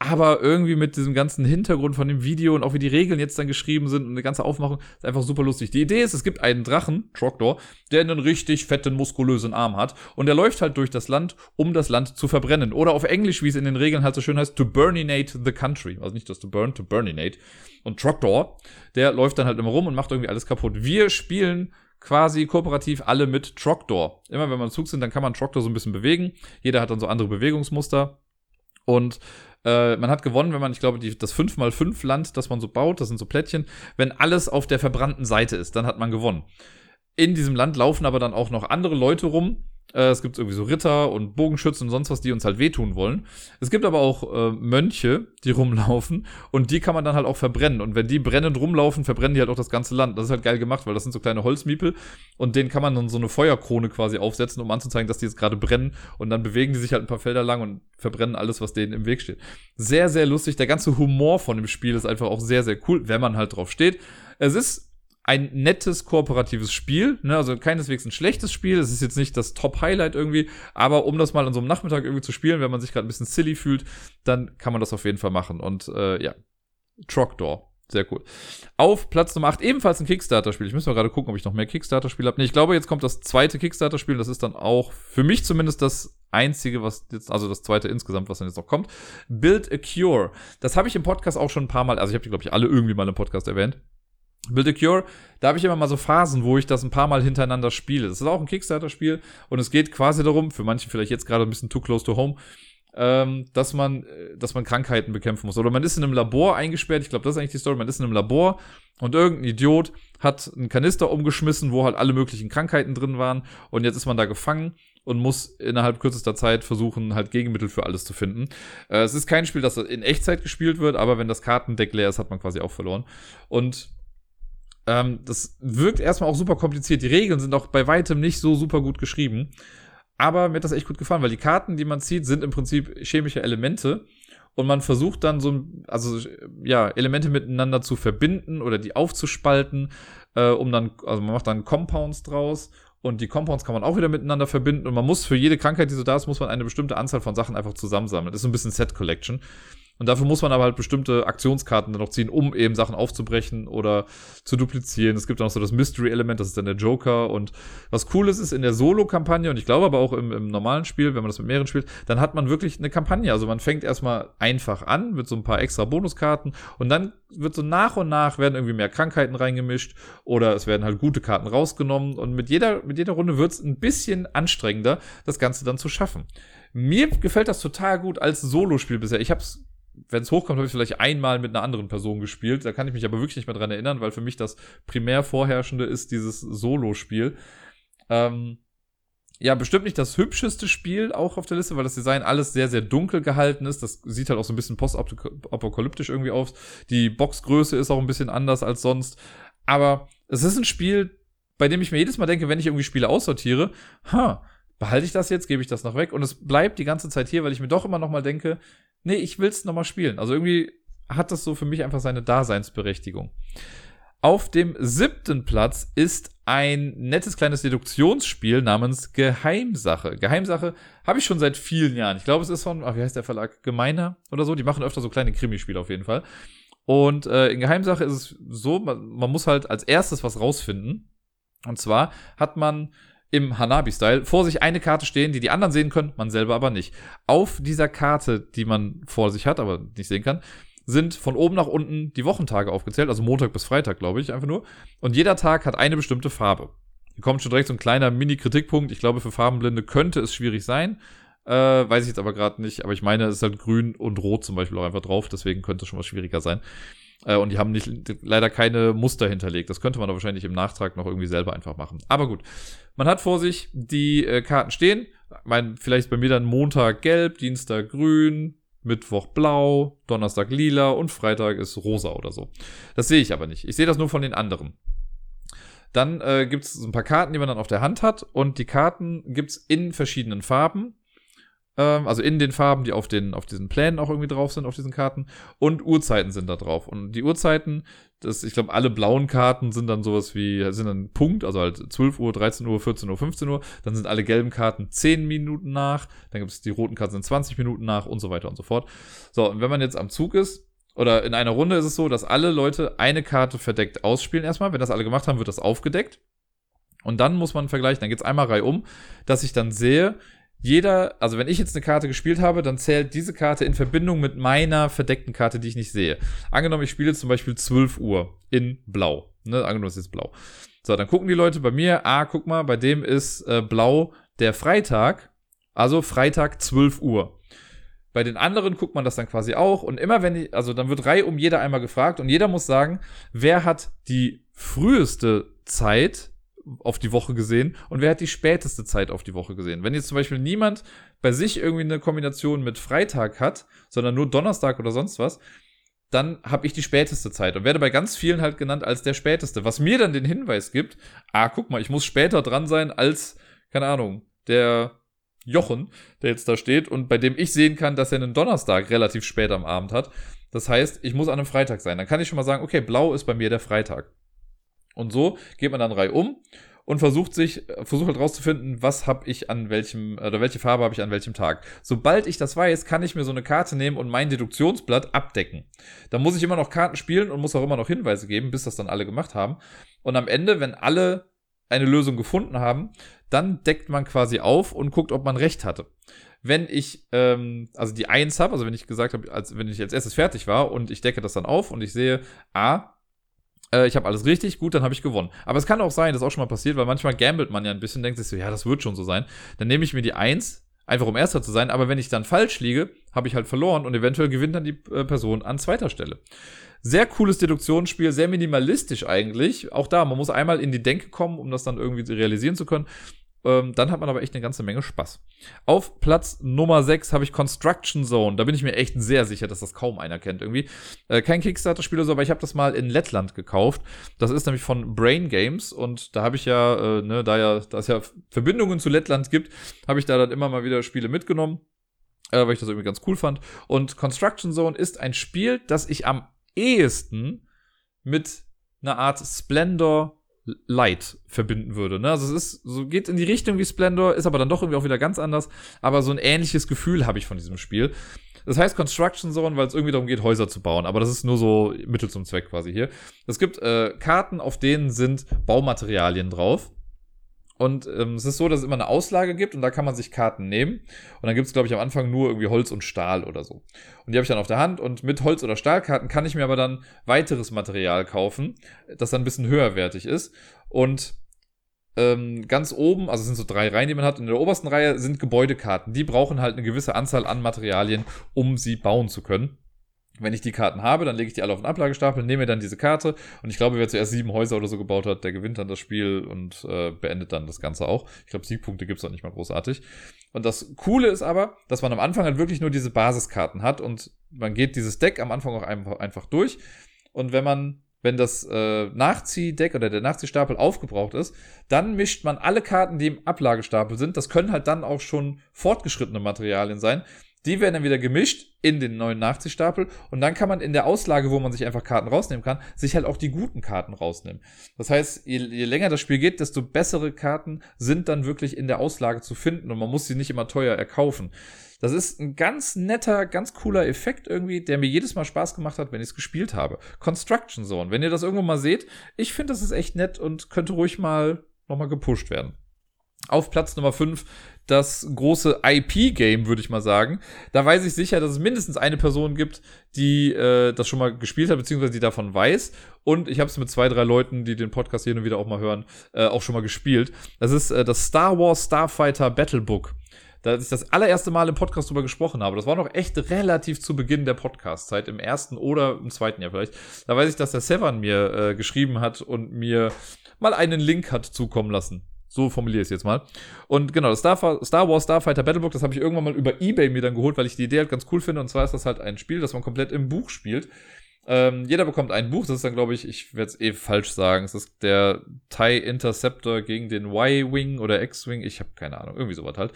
aber irgendwie mit diesem ganzen Hintergrund von dem Video und auch wie die Regeln jetzt dann geschrieben sind und eine ganze Aufmachung, ist einfach super lustig. Die Idee ist, es gibt einen Drachen, Trogdor, der einen richtig fetten, muskulösen Arm hat und der läuft halt durch das Land, um das Land zu verbrennen. Oder auf Englisch, wie es in den Regeln halt so schön heißt, to burninate the country. Also nicht das to burn, to burninate. Und Trogdor, der läuft dann halt immer rum und macht irgendwie alles kaputt. Wir spielen quasi kooperativ alle mit Trogdor. Immer wenn wir im Zug sind, dann kann man Trogdor so ein bisschen bewegen. Jeder hat dann so andere Bewegungsmuster. Und äh, man hat gewonnen, wenn man, ich glaube, die, das 5x5 Land, das man so baut, das sind so Plättchen, wenn alles auf der verbrannten Seite ist, dann hat man gewonnen. In diesem Land laufen aber dann auch noch andere Leute rum, äh, es gibt irgendwie so Ritter und Bogenschützen und sonst was, die uns halt wehtun wollen. Es gibt aber auch äh, Mönche, die rumlaufen und die kann man dann halt auch verbrennen. Und wenn die brennend rumlaufen, verbrennen die halt auch das ganze Land. Das ist halt geil gemacht, weil das sind so kleine Holzmiepel und denen kann man dann so eine Feuerkrone quasi aufsetzen, um anzuzeigen, dass die jetzt gerade brennen. Und dann bewegen die sich halt ein paar Felder lang und verbrennen alles, was denen im Weg steht. Sehr, sehr lustig. Der ganze Humor von dem Spiel ist einfach auch sehr, sehr cool, wenn man halt drauf steht. Es ist ein nettes kooperatives Spiel, ne? also keineswegs ein schlechtes Spiel. Es ist jetzt nicht das Top-Highlight irgendwie, aber um das mal an so einem Nachmittag irgendwie zu spielen, wenn man sich gerade ein bisschen silly fühlt, dann kann man das auf jeden Fall machen. Und äh, ja, Trogdor. Sehr cool. Auf Platz Nummer 8 ebenfalls ein Kickstarter-Spiel. Ich muss mal gerade gucken, ob ich noch mehr Kickstarter-Spiele habe. Nee, ich glaube, jetzt kommt das zweite Kickstarter-Spiel. Das ist dann auch für mich zumindest das einzige, was jetzt, also das zweite insgesamt, was dann jetzt noch kommt. Build a Cure. Das habe ich im Podcast auch schon ein paar Mal, also ich habe die, glaube ich, alle irgendwie mal im Podcast erwähnt. Build a Cure, da habe ich immer mal so Phasen, wo ich das ein paar Mal hintereinander spiele. Das ist auch ein Kickstarter-Spiel und es geht quasi darum, für manche vielleicht jetzt gerade ein bisschen too close to home, ähm, dass man, äh, dass man Krankheiten bekämpfen muss. Oder man ist in einem Labor eingesperrt. Ich glaube, das ist eigentlich die Story. Man ist in einem Labor und irgendein Idiot hat einen Kanister umgeschmissen, wo halt alle möglichen Krankheiten drin waren. Und jetzt ist man da gefangen und muss innerhalb kürzester Zeit versuchen, halt Gegenmittel für alles zu finden. Äh, es ist kein Spiel, das in Echtzeit gespielt wird, aber wenn das Kartendeck leer ist, hat man quasi auch verloren. Und ähm, das wirkt erstmal auch super kompliziert. Die Regeln sind auch bei weitem nicht so super gut geschrieben. Aber mir hat das echt gut gefallen, weil die Karten, die man zieht, sind im Prinzip chemische Elemente. Und man versucht dann so, also ja, Elemente miteinander zu verbinden oder die aufzuspalten, äh, um dann, also man macht dann Compounds draus und die Compounds kann man auch wieder miteinander verbinden und man muss für jede Krankheit, die so da ist, muss man eine bestimmte Anzahl von Sachen einfach zusammensammeln. Das ist so ein bisschen Set Collection. Und dafür muss man aber halt bestimmte Aktionskarten dann noch ziehen, um eben Sachen aufzubrechen oder zu duplizieren. Es gibt dann auch so das Mystery-Element, das ist dann der Joker. Und was cool ist, ist in der Solo-Kampagne, und ich glaube aber auch im, im normalen Spiel, wenn man das mit mehreren spielt, dann hat man wirklich eine Kampagne. Also man fängt erstmal einfach an mit so ein paar extra Bonuskarten und dann wird so nach und nach werden irgendwie mehr Krankheiten reingemischt oder es werden halt gute Karten rausgenommen und mit jeder, mit jeder Runde wird es ein bisschen anstrengender, das Ganze dann zu schaffen. Mir gefällt das total gut als Solo-Spiel bisher. Ich habe es wenn es hochkommt, habe ich vielleicht einmal mit einer anderen Person gespielt. Da kann ich mich aber wirklich nicht mehr dran erinnern, weil für mich das primär vorherrschende ist dieses Solo-Spiel. Ähm, ja, bestimmt nicht das hübscheste Spiel auch auf der Liste, weil das Design alles sehr, sehr dunkel gehalten ist. Das sieht halt auch so ein bisschen postapokalyptisch irgendwie aus. Die Boxgröße ist auch ein bisschen anders als sonst. Aber es ist ein Spiel, bei dem ich mir jedes Mal denke, wenn ich irgendwie Spiele aussortiere, ha, behalte ich das jetzt, gebe ich das noch weg? Und es bleibt die ganze Zeit hier, weil ich mir doch immer noch mal denke, nee, ich will es nochmal spielen. Also irgendwie hat das so für mich einfach seine Daseinsberechtigung. Auf dem siebten Platz ist ein nettes kleines Deduktionsspiel namens Geheimsache. Geheimsache habe ich schon seit vielen Jahren. Ich glaube, es ist von, ach, wie heißt der Verlag? Gemeiner oder so. Die machen öfter so kleine Krimispiele auf jeden Fall. Und äh, in Geheimsache ist es so, man, man muss halt als erstes was rausfinden. Und zwar hat man im Hanabi-Style vor sich eine Karte stehen, die die anderen sehen können, man selber aber nicht. Auf dieser Karte, die man vor sich hat, aber nicht sehen kann, sind von oben nach unten die Wochentage aufgezählt, also Montag bis Freitag, glaube ich, einfach nur. Und jeder Tag hat eine bestimmte Farbe. Hier kommt schon direkt so ein kleiner Mini-Kritikpunkt. Ich glaube, für Farbenblinde könnte es schwierig sein. Äh, weiß ich jetzt aber gerade nicht. Aber ich meine, es ist halt grün und rot zum Beispiel auch einfach drauf. Deswegen könnte es schon mal schwieriger sein. Äh, und die haben nicht, leider keine Muster hinterlegt. Das könnte man aber wahrscheinlich im Nachtrag noch irgendwie selber einfach machen. Aber gut. Man hat vor sich die äh, Karten stehen. Mein, vielleicht bei mir dann Montag gelb, Dienstag grün, Mittwoch blau, Donnerstag lila und Freitag ist rosa oder so. Das sehe ich aber nicht. Ich sehe das nur von den anderen. Dann äh, gibt es ein paar Karten, die man dann auf der Hand hat und die Karten gibt es in verschiedenen Farben also in den Farben, die auf, den, auf diesen Plänen auch irgendwie drauf sind, auf diesen Karten. Und Uhrzeiten sind da drauf. Und die Uhrzeiten, das, ich glaube, alle blauen Karten sind dann sowas wie, sind dann Punkt, also halt 12 Uhr, 13 Uhr, 14 Uhr, 15 Uhr. Dann sind alle gelben Karten 10 Minuten nach. Dann gibt es die roten Karten sind 20 Minuten nach und so weiter und so fort. So, und wenn man jetzt am Zug ist, oder in einer Runde ist es so, dass alle Leute eine Karte verdeckt ausspielen erstmal. Wenn das alle gemacht haben, wird das aufgedeckt. Und dann muss man vergleichen, dann geht es einmal reihum, dass ich dann sehe, jeder, also wenn ich jetzt eine Karte gespielt habe, dann zählt diese Karte in Verbindung mit meiner verdeckten Karte, die ich nicht sehe. Angenommen, ich spiele zum Beispiel 12 Uhr in Blau. Ne? Angenommen, es ist blau. So, dann gucken die Leute bei mir, ah, guck mal, bei dem ist äh, blau der Freitag, also Freitag 12 Uhr. Bei den anderen guckt man das dann quasi auch und immer wenn die, also dann wird Reihe um jeder einmal gefragt und jeder muss sagen, wer hat die früheste Zeit auf die Woche gesehen und wer hat die späteste Zeit auf die Woche gesehen. Wenn jetzt zum Beispiel niemand bei sich irgendwie eine Kombination mit Freitag hat, sondern nur Donnerstag oder sonst was, dann habe ich die späteste Zeit und werde bei ganz vielen halt genannt als der späteste. Was mir dann den Hinweis gibt, ah, guck mal, ich muss später dran sein als, keine Ahnung, der Jochen, der jetzt da steht und bei dem ich sehen kann, dass er einen Donnerstag relativ spät am Abend hat. Das heißt, ich muss an einem Freitag sein. Dann kann ich schon mal sagen, okay, blau ist bei mir der Freitag. Und so geht man dann Reihe um und versucht sich, versucht halt rauszufinden, was habe ich an welchem, oder welche Farbe habe ich an welchem Tag. Sobald ich das weiß, kann ich mir so eine Karte nehmen und mein Deduktionsblatt abdecken. Da muss ich immer noch Karten spielen und muss auch immer noch Hinweise geben, bis das dann alle gemacht haben. Und am Ende, wenn alle eine Lösung gefunden haben, dann deckt man quasi auf und guckt, ob man recht hatte. Wenn ich ähm, also die Eins habe, also wenn ich gesagt habe, als wenn ich als erstes fertig war und ich decke das dann auf und ich sehe, A, Äh, ich habe alles richtig, gut, dann habe ich gewonnen. Aber es kann auch sein, das ist auch schon mal passiert, weil manchmal gambelt man ja ein bisschen, denkt sich so, ja, das wird schon so sein. Dann nehme ich mir die Eins, einfach um Erster zu sein, aber wenn ich dann falsch liege, habe ich halt verloren und eventuell gewinnt dann die äh, Person an zweiter Stelle. Sehr cooles Deduktionsspiel, sehr minimalistisch eigentlich. Auch da, man muss einmal in die Denke kommen, um das dann irgendwie realisieren zu können. Ähm, dann hat man aber echt eine ganze Menge Spaß. Auf Platz Nummer 6 habe ich Construction Zone. Da bin ich mir echt sehr sicher, dass das kaum einer kennt irgendwie. Äh, kein Kickstarter-Spiel oder so, aber ich habe das mal in Lettland gekauft. Das ist nämlich von Brain Games und da habe ich ja, äh, ne, da ja, da es ja Verbindungen zu Lettland gibt, habe ich da dann immer mal wieder Spiele mitgenommen. Äh, weil ich das irgendwie ganz cool fand. Und Construction Zone ist ein Spiel, das ich am ehesten mit einer Art Splendor Light verbinden würde. Ne? Also es ist, so geht in die Richtung wie Splendor, ist aber dann doch irgendwie auch wieder ganz anders. Aber so ein ähnliches Gefühl habe ich von diesem Spiel. Das heißt Construction Zone, weil es irgendwie darum geht, Häuser zu bauen. Aber das ist nur so Mittel zum Zweck quasi hier. Es gibt äh, Karten, auf denen sind Baumaterialien drauf. Und ähm, es ist so, dass es immer eine Auslage gibt und da kann man sich Karten nehmen. Und dann gibt es, glaube ich, am Anfang nur irgendwie Holz und Stahl oder so. Und die habe ich dann auf der Hand und mit Holz- oder Stahlkarten kann ich mir aber dann weiteres Material kaufen, das dann ein bisschen höherwertig ist. Und ähm, ganz oben, also es sind so drei Reihen, die man hat, in der obersten Reihe sind Gebäudekarten. Die brauchen halt eine gewisse Anzahl an Materialien, um sie bauen zu können. Wenn ich die Karten habe, dann lege ich die alle auf den Ablagestapel, nehme mir dann diese Karte und ich glaube, wer zuerst sieben Häuser oder so gebaut hat, der gewinnt dann das Spiel und äh, beendet dann das Ganze auch. Ich glaube, Siegpunkte gibt's auch nicht mal großartig. Und das Coole ist aber, dass man am Anfang halt wirklich nur diese Basiskarten hat und man geht dieses Deck am Anfang auch einfach, einfach durch. Und wenn man wenn das äh, Nachziehdeck oder der Nachziehstapel aufgebraucht ist, dann mischt man alle Karten, die im Ablagestapel sind. Das können halt dann auch schon fortgeschrittene Materialien sein. Die werden dann wieder gemischt in den neuen Nachziehstapel und dann kann man in der Auslage, wo man sich einfach Karten rausnehmen kann, sich halt auch die guten Karten rausnehmen. Das heißt, je, je länger das Spiel geht, desto bessere Karten sind dann wirklich in der Auslage zu finden und man muss sie nicht immer teuer erkaufen. Das ist ein ganz netter, ganz cooler Effekt irgendwie, der mir jedes Mal Spaß gemacht hat, wenn ich es gespielt habe. Construction Zone, wenn ihr das irgendwo mal seht, ich finde, das ist echt nett und könnte ruhig mal nochmal gepusht werden. Auf Platz Nummer 5 das große IP-Game, würde ich mal sagen. Da weiß ich sicher, dass es mindestens eine Person gibt, die äh, das schon mal gespielt hat, beziehungsweise die davon weiß. Und ich habe es mit zwei, drei Leuten, die den Podcast hier und wieder auch mal hören, äh, auch schon mal gespielt. Das ist äh, das Star Wars Starfighter Battlebook. Da ich das allererste Mal im Podcast drüber gesprochen habe. Das war noch echt relativ zu Beginn der Podcast-Zeit, im ersten oder im zweiten Jahr vielleicht. Da weiß ich, dass der Sevan mir äh, geschrieben hat und mir mal einen Link hat zukommen lassen. So formuliere ich es jetzt mal. Und genau, das Star, Star Wars Starfighter Battlebook, das habe ich irgendwann mal über Ebay mir dann geholt, weil ich die Idee halt ganz cool finde. Und zwar ist das halt ein Spiel, das man komplett im Buch spielt. Ähm, jeder bekommt ein Buch, das ist dann, glaube ich, ich werde es eh falsch sagen. Es ist der TIE Interceptor gegen den Y-Wing oder X-Wing. Ich habe keine Ahnung, irgendwie sowas halt.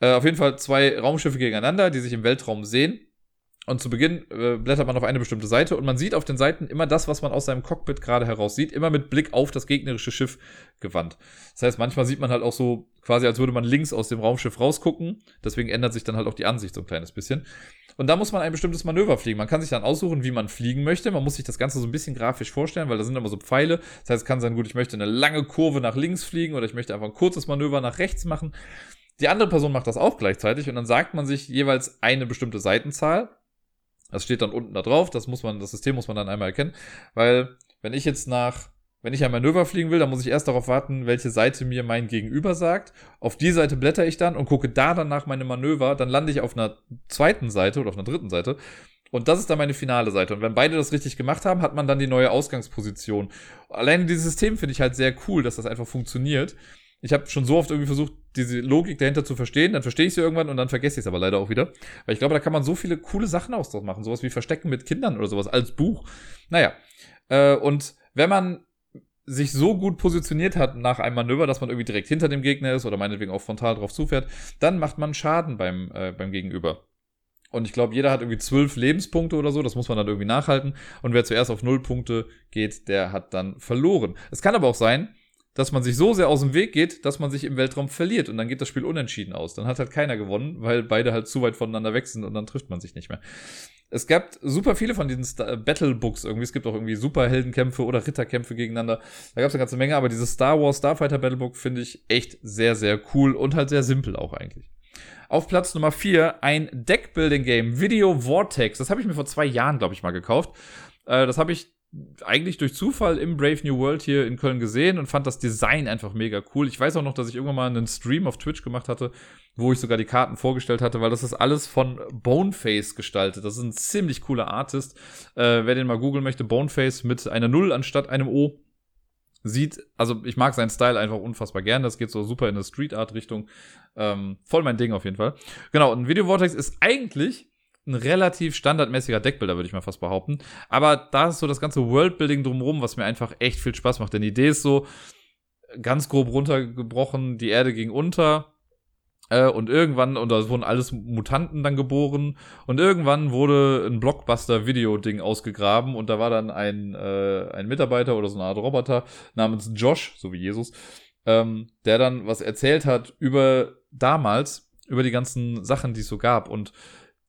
Äh, auf jeden Fall zwei Raumschiffe gegeneinander, die sich im Weltraum sehen. Und zu Beginn äh, blättert man auf eine bestimmte Seite und man sieht auf den Seiten immer das, was man aus seinem Cockpit gerade heraus sieht, immer mit Blick auf das gegnerische Schiff gewandt. Das heißt, manchmal sieht man halt auch so quasi, als würde man links aus dem Raumschiff rausgucken. Deswegen ändert sich dann halt auch die Ansicht so ein kleines bisschen. Und da muss man ein bestimmtes Manöver fliegen. Man kann sich dann aussuchen, wie man fliegen möchte. Man muss sich das Ganze so ein bisschen grafisch vorstellen, weil da sind immer so Pfeile. Das heißt, es kann sein, gut, ich möchte eine lange Kurve nach links fliegen oder ich möchte einfach ein kurzes Manöver nach rechts machen. Die andere Person macht das auch gleichzeitig und dann sagt man sich jeweils eine bestimmte Seitenzahl das steht dann unten da drauf, das muss man, das System muss man dann einmal erkennen, weil wenn ich jetzt nach, wenn ich ein Manöver fliegen will, dann muss ich erst darauf warten, welche Seite mir mein Gegenüber sagt. Auf die Seite blätter ich dann und gucke da dann nach meinem Manöver, dann lande ich auf einer zweiten Seite oder auf einer dritten Seite. Und das ist dann meine finale Seite. Und wenn beide das richtig gemacht haben, hat man dann die neue Ausgangsposition. Allein dieses System finde ich halt sehr cool, dass das einfach funktioniert ich habe schon so oft irgendwie versucht, diese Logik dahinter zu verstehen, dann verstehe ich sie irgendwann und dann vergesse ich es aber leider auch wieder. Weil ich glaube, da kann man so viele coole Sachen aus machen. Sowas wie Verstecken mit Kindern oder sowas als Buch. Naja. Äh, und wenn man sich so gut positioniert hat nach einem Manöver, dass man irgendwie direkt hinter dem Gegner ist oder meinetwegen auch frontal drauf zufährt, dann macht man Schaden beim, äh, beim Gegenüber. Und ich glaube, jeder hat irgendwie zwölf Lebenspunkte oder so. Das muss man dann irgendwie nachhalten. Und wer zuerst auf null Punkte geht, der hat dann verloren. Es kann aber auch sein, dass man sich so sehr aus dem Weg geht, dass man sich im Weltraum verliert und dann geht das Spiel unentschieden aus. Dann hat halt keiner gewonnen, weil beide halt zu weit voneinander weg sind und dann trifft man sich nicht mehr. Es gab super viele von diesen Star Battle Books irgendwie. Es gibt auch irgendwie Superheldenkämpfe oder Ritterkämpfe gegeneinander. Da gab es eine ganze Menge, aber dieses Star Wars Starfighter Battle Book finde ich echt sehr, sehr cool und halt sehr simpel auch eigentlich. Auf Platz Nummer 4 ein Deckbuilding Game, Video Vortex. Das habe ich mir vor zwei Jahren, glaube ich, mal gekauft. Äh, das habe ich eigentlich durch Zufall im Brave New World hier in Köln gesehen und fand das Design einfach mega cool. Ich weiß auch noch, dass ich irgendwann mal einen Stream auf Twitch gemacht hatte, wo ich sogar die Karten vorgestellt hatte, weil das ist alles von Boneface gestaltet. Das ist ein ziemlich cooler Artist. Äh, wer den mal googeln möchte, Boneface mit einer Null anstatt einem O. Sieht, also ich mag seinen Style einfach unfassbar gern. Das geht so super in eine Street Art Richtung. Ähm, voll mein Ding auf jeden Fall. Genau, und Video Vortex ist eigentlich ein relativ standardmäßiger Deckbilder, würde ich mal fast behaupten. Aber da ist so das ganze Worldbuilding drumherum, was mir einfach echt viel Spaß macht. Denn die Idee ist so, ganz grob runtergebrochen, die Erde ging unter. Äh, und irgendwann, und da wurden alles Mutanten dann geboren. Und irgendwann wurde ein Blockbuster-Video-Ding ausgegraben. Und da war dann ein, äh, ein Mitarbeiter oder so eine Art Roboter namens Josh, so wie Jesus, ähm, der dann was erzählt hat über damals, über die ganzen Sachen, die es so gab. Und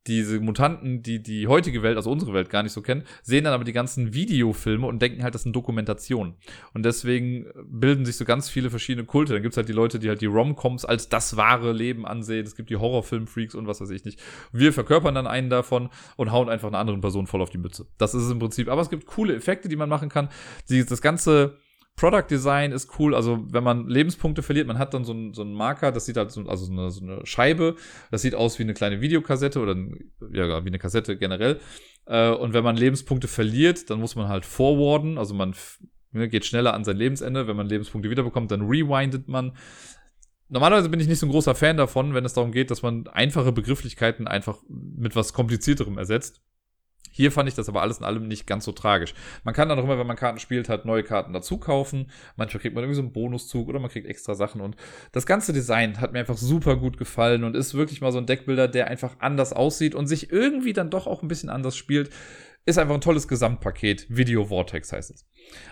diese Mutanten, die die heutige Welt, also unsere Welt, gar nicht so kennen, sehen dann aber die ganzen Videofilme und denken halt, das sind Dokumentationen. Und deswegen bilden sich so ganz viele verschiedene Kulte. Dann gibt's halt die Leute, die halt die Romcoms als das wahre Leben ansehen. Es gibt die Horrorfilm-Freaks und was weiß ich nicht. Wir verkörpern dann einen davon und hauen einfach einer anderen Person voll auf die Mütze. Das ist es im Prinzip. Aber es gibt coole Effekte, die man machen kann. Die, das ganze Product Design ist cool. Also, wenn man Lebenspunkte verliert, man hat dann so einen, so einen Marker, das sieht halt so, also so eine, so eine Scheibe, das sieht aus wie eine kleine Videokassette oder ja, wie eine Kassette generell. Äh, und wenn man Lebenspunkte verliert, dann muss man halt forwarden, also man ne, geht schneller an sein Lebensende. Wenn man Lebenspunkte wiederbekommt, dann rewindet man. Normalerweise bin ich nicht so ein großer Fan davon, wenn es darum geht, dass man einfache Begrifflichkeiten einfach mit was komplizierterem ersetzt. Hier fand ich das aber alles in allem nicht ganz so tragisch. Man kann dann auch immer, wenn man Karten spielt, halt neue Karten dazu kaufen. Manchmal kriegt man irgendwie so einen Bonuszug oder man kriegt extra Sachen. Und das ganze Design hat mir einfach super gut gefallen und ist wirklich mal so ein Deckbilder, der einfach anders aussieht und sich irgendwie dann doch auch ein bisschen anders spielt. Ist einfach ein tolles Gesamtpaket. Video Vortex heißt es.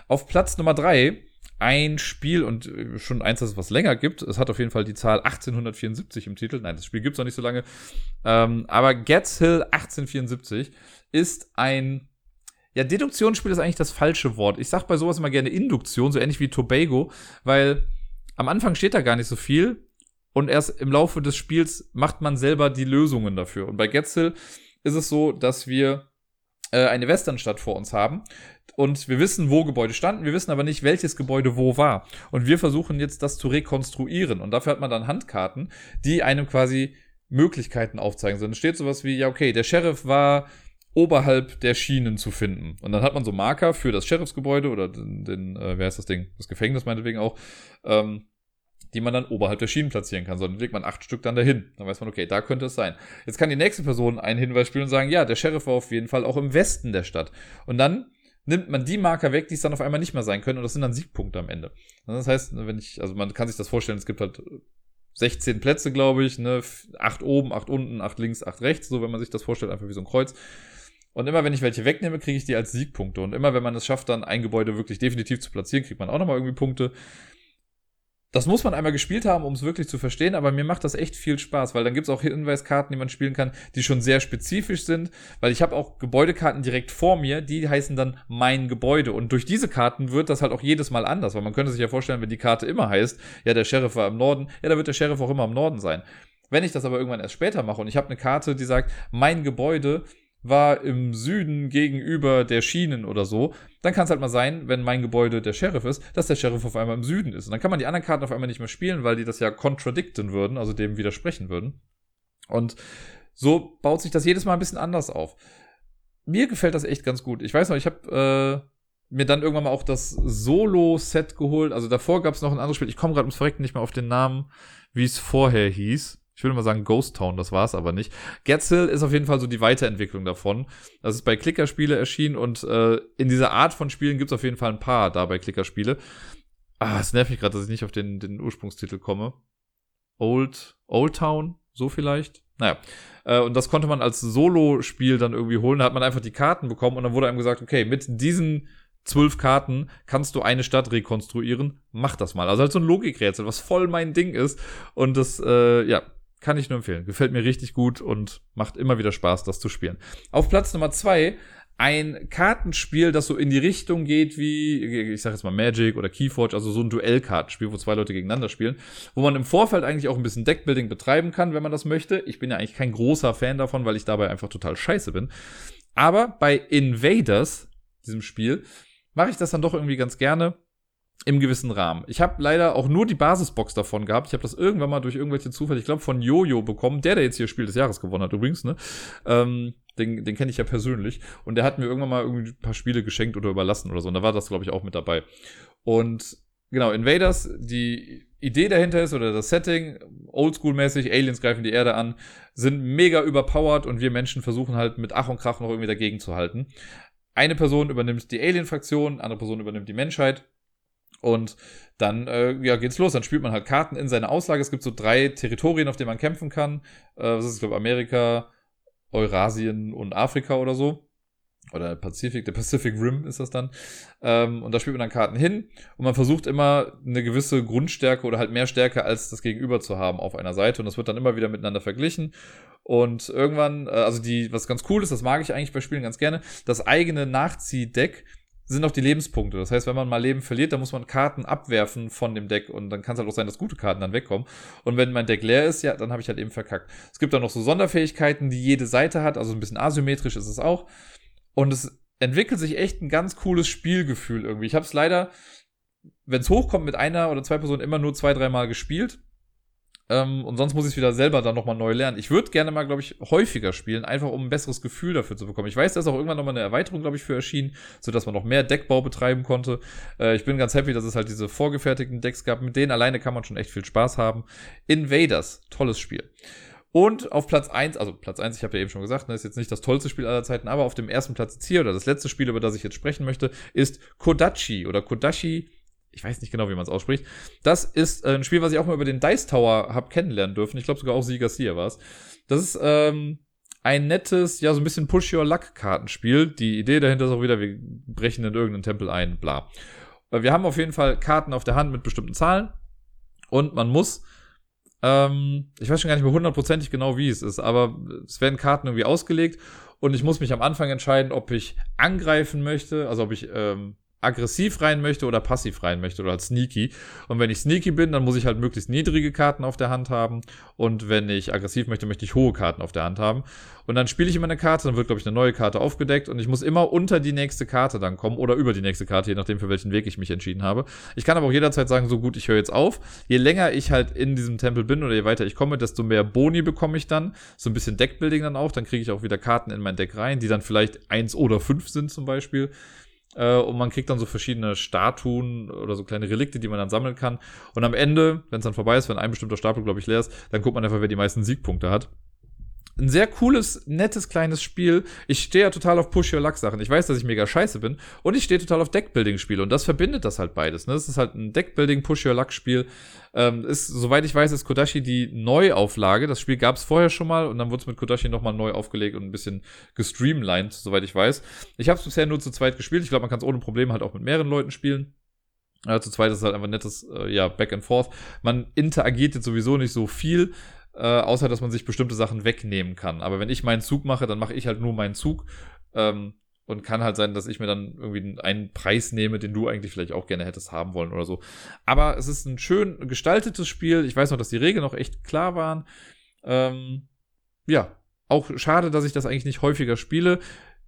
Auf Platz Nummer drei ein Spiel und äh, schon eins, das es was länger gibt. Es hat auf jeden Fall die Zahl 1874 im Titel. Nein, das Spiel gibt es noch nicht so lange. Ähm, aber Gets Hill 1874 ist ein ja, Deduktionsspiel ist eigentlich das falsche Wort. Ich sag bei sowas immer gerne Induktion, so ähnlich wie Tobago, weil am Anfang steht da gar nicht so viel und erst im Laufe des Spiels macht man selber die Lösungen dafür. Und bei Getzel ist es so, dass wir äh, eine Westernstadt vor uns haben und wir wissen, wo Gebäude standen, wir wissen aber nicht, welches Gebäude wo war. Und wir versuchen jetzt das zu rekonstruieren und dafür hat man dann Handkarten, die einem quasi Möglichkeiten aufzeigen. So, dann steht sowas wie, ja, okay, der Sheriff war oberhalb der Schienen zu finden. Und dann hat man so Marker für das Sheriffsgebäude oder den, den äh, wer ist das Ding? Das Gefängnis meinetwegen auch, ähm, die man dann oberhalb der Schienen platzieren kann. So, dann legt man acht Stück dann dahin. Dann weiß man, okay, da könnte es sein. Jetzt kann die nächste Person einen Hinweis spielen und sagen, ja, der Sheriff war auf jeden Fall auch im Westen der Stadt. Und dann nimmt man die Marker weg, die es dann auf einmal nicht mehr sein können. Und das sind dann Siegpunkte am Ende. Und das heißt, wenn ich, also man kann sich das vorstellen, es gibt halt 16 Plätze, glaube ich, ne, acht oben, acht unten, acht links, acht rechts, so wenn man sich das vorstellt, einfach wie so ein Kreuz. Und immer wenn ich welche wegnehme, kriege ich die als Siegpunkte. Und immer wenn man es schafft, dann ein Gebäude wirklich definitiv zu platzieren, kriegt man auch nochmal irgendwie Punkte. Das muss man einmal gespielt haben, um es wirklich zu verstehen, aber mir macht das echt viel Spaß, weil dann gibt es auch Hinweiskarten, die man spielen kann, die schon sehr spezifisch sind, weil ich habe auch Gebäudekarten direkt vor mir, die heißen dann mein Gebäude und durch diese Karten wird das halt auch jedes Mal anders, weil man könnte sich ja vorstellen, wenn die Karte immer heißt, ja, der Sheriff war im Norden, ja, da wird der Sheriff auch immer im Norden sein. Wenn ich das aber irgendwann erst später mache und ich habe eine Karte, die sagt, mein Gebäude war im Süden gegenüber der Schienen oder so, dann kann es halt mal sein, wenn mein Gebäude der Sheriff ist, dass der Sheriff auf einmal im Süden ist. Und dann kann man die anderen Karten auf einmal nicht mehr spielen, weil die das ja contradicten würden, also dem widersprechen würden. Und so baut sich das jedes Mal ein bisschen anders auf. Mir gefällt das echt ganz gut. Ich weiß noch, ich habe äh, mir dann irgendwann mal auch das Solo-Set geholt. Also davor gab es noch ein anderes Spiel. Ich komme gerade ums Verrecken nicht mehr auf den Namen, wie es vorher hieß ich würde mal sagen Ghost Town, das war es aber nicht. Getzel ist auf jeden Fall so die Weiterentwicklung davon. Das ist bei Klickerspiele erschienen und äh, in dieser Art von Spielen gibt es auf jeden Fall ein paar da bei Klickerspiele. Ah, es nervt mich gerade, dass ich nicht auf den, den Ursprungstitel komme. Old, Old Town, so vielleicht. Naja. Äh, und das konnte man als Solo-Spiel dann irgendwie holen. Da hat man einfach die Karten bekommen und dann wurde einem gesagt, okay, mit diesen zwölf Karten kannst du eine Stadt rekonstruieren. Mach das mal. Also halt so ein Logikrätsel, was voll mein Ding ist. Und das, äh, ja, kann ich nur empfehlen. Gefällt mir richtig gut und macht immer wieder Spaß, das zu spielen. Auf Platz Nummer zwei ein Kartenspiel, das so in die Richtung geht wie, ich sag jetzt mal Magic oder Keyforge, also so ein Duellkartenspiel, wo zwei Leute gegeneinander spielen, wo man im Vorfeld eigentlich auch ein bisschen Deckbuilding betreiben kann, wenn man das möchte. Ich bin ja eigentlich kein großer Fan davon, weil ich dabei einfach total scheiße bin. Aber bei Invaders diesem Spiel, mache ich das dann doch irgendwie ganz gerne im gewissen Rahmen. Ich habe leider auch nur die Basisbox davon gehabt. Ich habe das irgendwann mal durch irgendwelche Zufälle, ich glaube von Jojo bekommen, der, der jetzt hier Spiel des Jahres gewonnen hat übrigens, ne? Ähm, den, den kenne ich ja persönlich. Und der hat mir irgendwann mal irgendwie ein paar Spiele geschenkt oder überlassen oder so. Und da war das, glaube ich, auch mit dabei. Und genau, Invaders, die Idee dahinter ist oder das Setting, oldschool-mäßig, Aliens greifen die Erde an, sind mega überpowered und wir Menschen versuchen halt mit Ach und Krach noch irgendwie dagegen zu halten. Eine Person übernimmt die Alien-Fraktion, andere Person übernimmt die Menschheit. Und dann äh, ja, geht's los. Dann spielt man halt Karten in seine Auslage. Es gibt so drei Territorien, auf denen man kämpfen kann. Äh, das ist, glaube Amerika, Eurasien und Afrika oder so. Oder Pazifik, der Pacific Rim ist das dann. Ähm, und da spielt man dann Karten hin und man versucht immer eine gewisse Grundstärke oder halt mehr Stärke als das Gegenüber zu haben auf einer Seite. Und das wird dann immer wieder miteinander verglichen. Und irgendwann, äh, also die, was ganz cool ist, das mag ich eigentlich bei Spielen ganz gerne, das eigene Nachziehdeck sind auch die Lebenspunkte. Das heißt, wenn man mal Leben verliert, dann muss man Karten abwerfen von dem Deck und dann kann es halt auch sein, dass gute Karten dann wegkommen. Und wenn mein Deck leer ist, ja, dann habe ich halt eben verkackt. Es gibt dann noch so Sonderfähigkeiten, die jede Seite hat, also ein bisschen asymmetrisch ist es auch. Und es entwickelt sich echt ein ganz cooles Spielgefühl irgendwie. Ich habe es leider, wenn es hochkommt, mit einer oder zwei Personen immer nur zwei, dreimal gespielt. Ähm, und sonst muss ich es wieder selber dann nochmal neu lernen. Ich würde gerne mal, glaube ich, häufiger spielen, einfach um ein besseres Gefühl dafür zu bekommen. Ich weiß, da ist auch irgendwann nochmal eine Erweiterung, glaube ich, für erschienen, sodass man noch mehr Deckbau betreiben konnte. Äh, ich bin ganz happy, dass es halt diese vorgefertigten Decks gab. Mit denen alleine kann man schon echt viel Spaß haben. Invaders, tolles Spiel. Und auf Platz 1, also Platz 1, ich habe ja eben schon gesagt, ne, ist jetzt nicht das tollste Spiel aller Zeiten, aber auf dem ersten Platz jetzt hier, oder das letzte Spiel, über das ich jetzt sprechen möchte, ist Kodachi oder Kodashi ich weiß nicht genau, wie man es ausspricht. Das ist äh, ein Spiel, was ich auch mal über den Dice Tower habe kennenlernen dürfen. Ich glaube sogar auch Sieger Garcia war es. Das ist ähm, ein nettes, ja, so ein bisschen Push-Your-Luck-Kartenspiel. Die Idee dahinter ist auch wieder, wir brechen in irgendeinen Tempel ein, bla. Äh, wir haben auf jeden Fall Karten auf der Hand mit bestimmten Zahlen. Und man muss, ähm, ich weiß schon gar nicht mehr hundertprozentig genau, wie es ist, aber es werden Karten irgendwie ausgelegt. Und ich muss mich am Anfang entscheiden, ob ich angreifen möchte, also ob ich ähm, aggressiv rein möchte oder passiv rein möchte oder als sneaky. Und wenn ich sneaky bin, dann muss ich halt möglichst niedrige Karten auf der Hand haben. Und wenn ich aggressiv möchte, möchte ich hohe Karten auf der Hand haben. Und dann spiele ich immer eine Karte, dann wird, glaube ich, eine neue Karte aufgedeckt und ich muss immer unter die nächste Karte dann kommen oder über die nächste Karte, je nachdem, für welchen Weg ich mich entschieden habe. Ich kann aber auch jederzeit sagen, so gut, ich höre jetzt auf. Je länger ich halt in diesem Tempel bin oder je weiter ich komme, desto mehr Boni bekomme ich dann. So ein bisschen Deckbuilding dann auch. Dann kriege ich auch wieder Karten in mein Deck rein, die dann vielleicht eins oder fünf sind zum Beispiel. Äh, und man kriegt dann so verschiedene Statuen oder so kleine Relikte, die man dann sammeln kann. Und am Ende, wenn es dann vorbei ist, wenn ein bestimmter Stapel, glaube ich, leer ist, dann guckt man einfach, wer die meisten Siegpunkte hat ein sehr cooles, nettes, kleines Spiel. Ich stehe ja total auf Push-Your-Luck-Sachen. Ich weiß, dass ich mega scheiße bin. Und ich stehe total auf Deckbuilding-Spiele. Und das verbindet das halt beides. Ne? Das ist halt ein Deckbuilding, Push-Your-Luck-Spiel. Ähm, ist, soweit ich weiß, ist Kodashi die Neuauflage. Das Spiel gab es vorher schon mal. Und dann wurde es mit Kodashi nochmal neu aufgelegt und ein bisschen gestreamlined, soweit ich weiß. Ich habe es bisher nur zu zweit gespielt. Ich glaube, man kann es ohne Probleme halt auch mit mehreren Leuten spielen. Ja, zu zweit ist halt einfach nettes, äh, ja, Back and Forth. Man interagiert jetzt sowieso nicht so viel äh, außer dass man sich bestimmte Sachen wegnehmen kann. Aber wenn ich meinen Zug mache, dann mache ich halt nur meinen Zug. Ähm, und kann halt sein, dass ich mir dann irgendwie einen Preis nehme, den du eigentlich vielleicht auch gerne hättest haben wollen oder so. Aber es ist ein schön gestaltetes Spiel. Ich weiß noch, dass die Regeln noch echt klar waren. Ähm, ja, auch schade, dass ich das eigentlich nicht häufiger spiele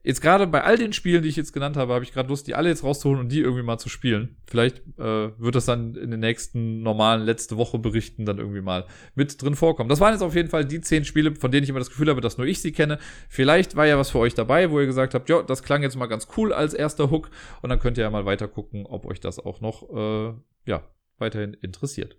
jetzt gerade bei all den Spielen, die ich jetzt genannt habe, habe ich gerade Lust, die alle jetzt rauszuholen und die irgendwie mal zu spielen. Vielleicht äh, wird das dann in den nächsten normalen letzte Woche Berichten dann irgendwie mal mit drin vorkommen. Das waren jetzt auf jeden Fall die zehn Spiele, von denen ich immer das Gefühl habe, dass nur ich sie kenne. Vielleicht war ja was für euch dabei, wo ihr gesagt habt, ja, das klang jetzt mal ganz cool als erster Hook und dann könnt ihr ja mal weiter gucken, ob euch das auch noch äh, ja weiterhin interessiert.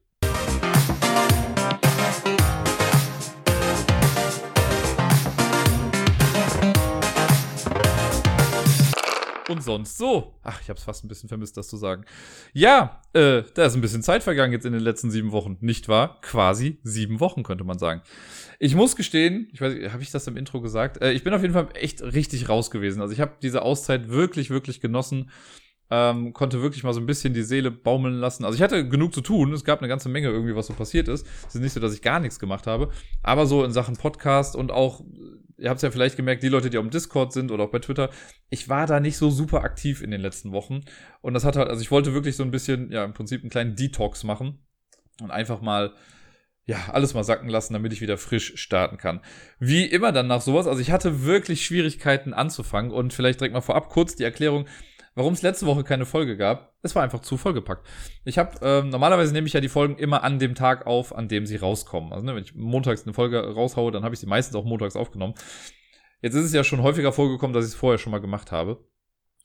Und sonst so. Ach, ich habe es fast ein bisschen vermisst, das zu sagen. Ja, äh, da ist ein bisschen Zeit vergangen jetzt in den letzten sieben Wochen, nicht wahr? Quasi sieben Wochen, könnte man sagen. Ich muss gestehen, ich weiß, habe ich das im Intro gesagt? Äh, ich bin auf jeden Fall echt richtig raus gewesen. Also ich habe diese Auszeit wirklich, wirklich genossen. Ähm, konnte wirklich mal so ein bisschen die Seele baumeln lassen. Also ich hatte genug zu tun. Es gab eine ganze Menge irgendwie, was so passiert ist. Es ist nicht so, dass ich gar nichts gemacht habe. Aber so in Sachen Podcast und auch ihr habt es ja vielleicht gemerkt, die Leute, die auf dem Discord sind oder auch bei Twitter, ich war da nicht so super aktiv in den letzten Wochen. Und das hat halt, also ich wollte wirklich so ein bisschen, ja, im Prinzip einen kleinen Detox machen und einfach mal ja, alles mal sacken lassen, damit ich wieder frisch starten kann. Wie immer dann nach sowas, also ich hatte wirklich Schwierigkeiten anzufangen und vielleicht direkt mal vorab kurz die Erklärung, warum es letzte Woche keine Folge gab. Es war einfach zu vollgepackt. Ich habe ähm, normalerweise nehme ich ja die Folgen immer an dem Tag auf, an dem sie rauskommen. Also ne, wenn ich montags eine Folge raushaue, dann habe ich sie meistens auch montags aufgenommen. Jetzt ist es ja schon häufiger vorgekommen, dass ich es vorher schon mal gemacht habe.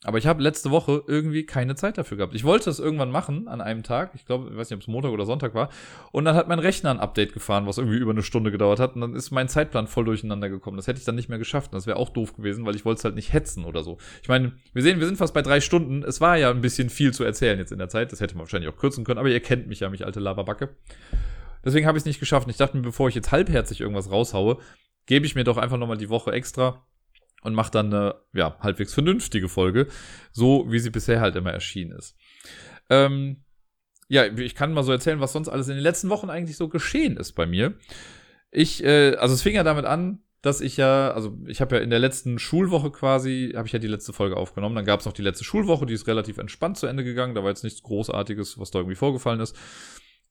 Aber ich habe letzte Woche irgendwie keine Zeit dafür gehabt. Ich wollte es irgendwann machen an einem Tag. Ich glaube, ich weiß nicht, ob es Montag oder Sonntag war. Und dann hat mein Rechner ein Update gefahren, was irgendwie über eine Stunde gedauert hat. Und dann ist mein Zeitplan voll durcheinander gekommen. Das hätte ich dann nicht mehr geschafft. Und das wäre auch doof gewesen, weil ich wollte es halt nicht hetzen oder so. Ich meine, wir sehen, wir sind fast bei drei Stunden. Es war ja ein bisschen viel zu erzählen jetzt in der Zeit. Das hätte man wahrscheinlich auch kürzen können. Aber ihr kennt mich ja, mich alte Laberbacke. Deswegen habe ich es nicht geschafft. Ich dachte mir, bevor ich jetzt halbherzig irgendwas raushaue, gebe ich mir doch einfach nochmal die Woche extra und macht dann eine ja, halbwegs vernünftige Folge, so wie sie bisher halt immer erschienen ist. Ähm, ja, ich kann mal so erzählen, was sonst alles in den letzten Wochen eigentlich so geschehen ist bei mir. Ich, äh, also es fing ja damit an, dass ich ja, also ich habe ja in der letzten Schulwoche quasi, habe ich ja die letzte Folge aufgenommen. Dann gab es noch die letzte Schulwoche, die ist relativ entspannt zu Ende gegangen. Da war jetzt nichts Großartiges, was da irgendwie vorgefallen ist.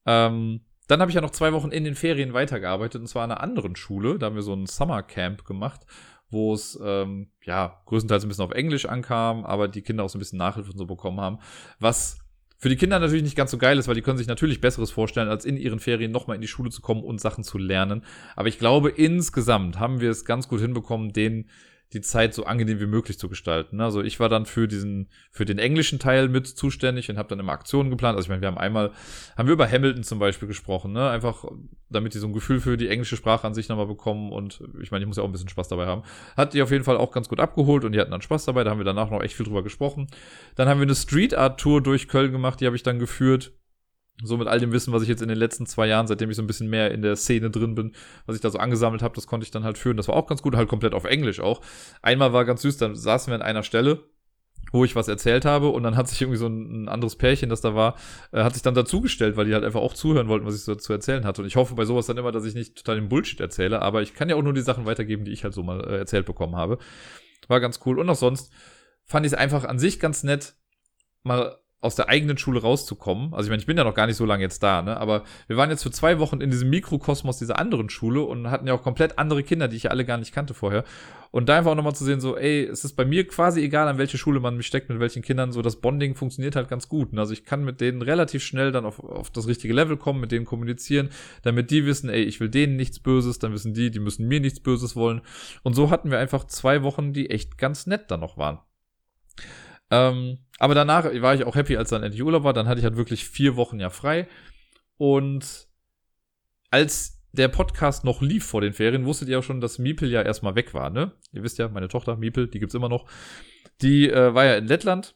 Ähm, dann habe ich ja noch zwei Wochen in den Ferien weitergearbeitet und zwar an einer anderen Schule. Da haben wir so ein Summer Camp gemacht wo es ähm, ja größtenteils ein bisschen auf Englisch ankam, aber die Kinder auch so ein bisschen Nachhilfe und so bekommen haben. Was für die Kinder natürlich nicht ganz so geil ist, weil die können sich natürlich Besseres vorstellen, als in ihren Ferien nochmal in die Schule zu kommen und Sachen zu lernen. Aber ich glaube, insgesamt haben wir es ganz gut hinbekommen, den die Zeit so angenehm wie möglich zu gestalten. Ne? Also ich war dann für diesen, für den englischen Teil mit zuständig und habe dann immer Aktionen geplant. Also ich meine, wir haben einmal, haben wir über Hamilton zum Beispiel gesprochen, ne? Einfach, damit die so ein Gefühl für die englische Sprache an sich nochmal bekommen und ich meine, ich muss ja auch ein bisschen Spaß dabei haben. Hat die auf jeden Fall auch ganz gut abgeholt und die hatten dann Spaß dabei. Da haben wir danach noch echt viel drüber gesprochen. Dann haben wir eine Street Art Tour durch Köln gemacht, die habe ich dann geführt so mit all dem Wissen, was ich jetzt in den letzten zwei Jahren, seitdem ich so ein bisschen mehr in der Szene drin bin, was ich da so angesammelt habe, das konnte ich dann halt führen. Das war auch ganz gut, halt komplett auf Englisch auch. Einmal war ganz süß, dann saßen wir an einer Stelle, wo ich was erzählt habe und dann hat sich irgendwie so ein, ein anderes Pärchen, das da war, äh, hat sich dann dazugestellt, weil die halt einfach auch zuhören wollten, was ich so zu erzählen hatte. Und ich hoffe bei sowas dann immer, dass ich nicht total den Bullshit erzähle, aber ich kann ja auch nur die Sachen weitergeben, die ich halt so mal äh, erzählt bekommen habe. War ganz cool. Und auch sonst fand ich es einfach an sich ganz nett, mal aus der eigenen Schule rauszukommen. Also ich meine, ich bin ja noch gar nicht so lange jetzt da, ne? Aber wir waren jetzt für zwei Wochen in diesem Mikrokosmos dieser anderen Schule und hatten ja auch komplett andere Kinder, die ich ja alle gar nicht kannte vorher. Und da einfach auch nochmal zu sehen, so, ey, es ist bei mir quasi egal, an welche Schule man mich steckt, mit welchen Kindern, so das Bonding funktioniert halt ganz gut. Ne? Also ich kann mit denen relativ schnell dann auf, auf das richtige Level kommen, mit denen kommunizieren, damit die wissen, ey, ich will denen nichts Böses, dann wissen die, die müssen mir nichts Böses wollen. Und so hatten wir einfach zwei Wochen, die echt ganz nett dann noch waren. Ähm, aber danach war ich auch happy, als dann endlich Urlaub war. Dann hatte ich halt wirklich vier Wochen ja frei. Und als der Podcast noch lief vor den Ferien, wusstet ihr auch schon, dass Miepel ja erstmal weg war, ne? Ihr wisst ja, meine Tochter Miepel, die gibt's immer noch. Die äh, war ja in Lettland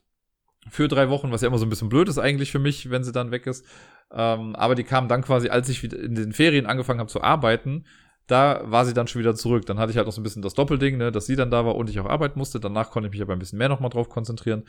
für drei Wochen, was ja immer so ein bisschen blöd ist eigentlich für mich, wenn sie dann weg ist. Ähm, aber die kam dann quasi, als ich wieder in den Ferien angefangen habe zu arbeiten, da war sie dann schon wieder zurück. Dann hatte ich halt noch so ein bisschen das Doppelding, ne, dass sie dann da war und ich auch arbeiten musste. Danach konnte ich mich aber ein bisschen mehr nochmal drauf konzentrieren.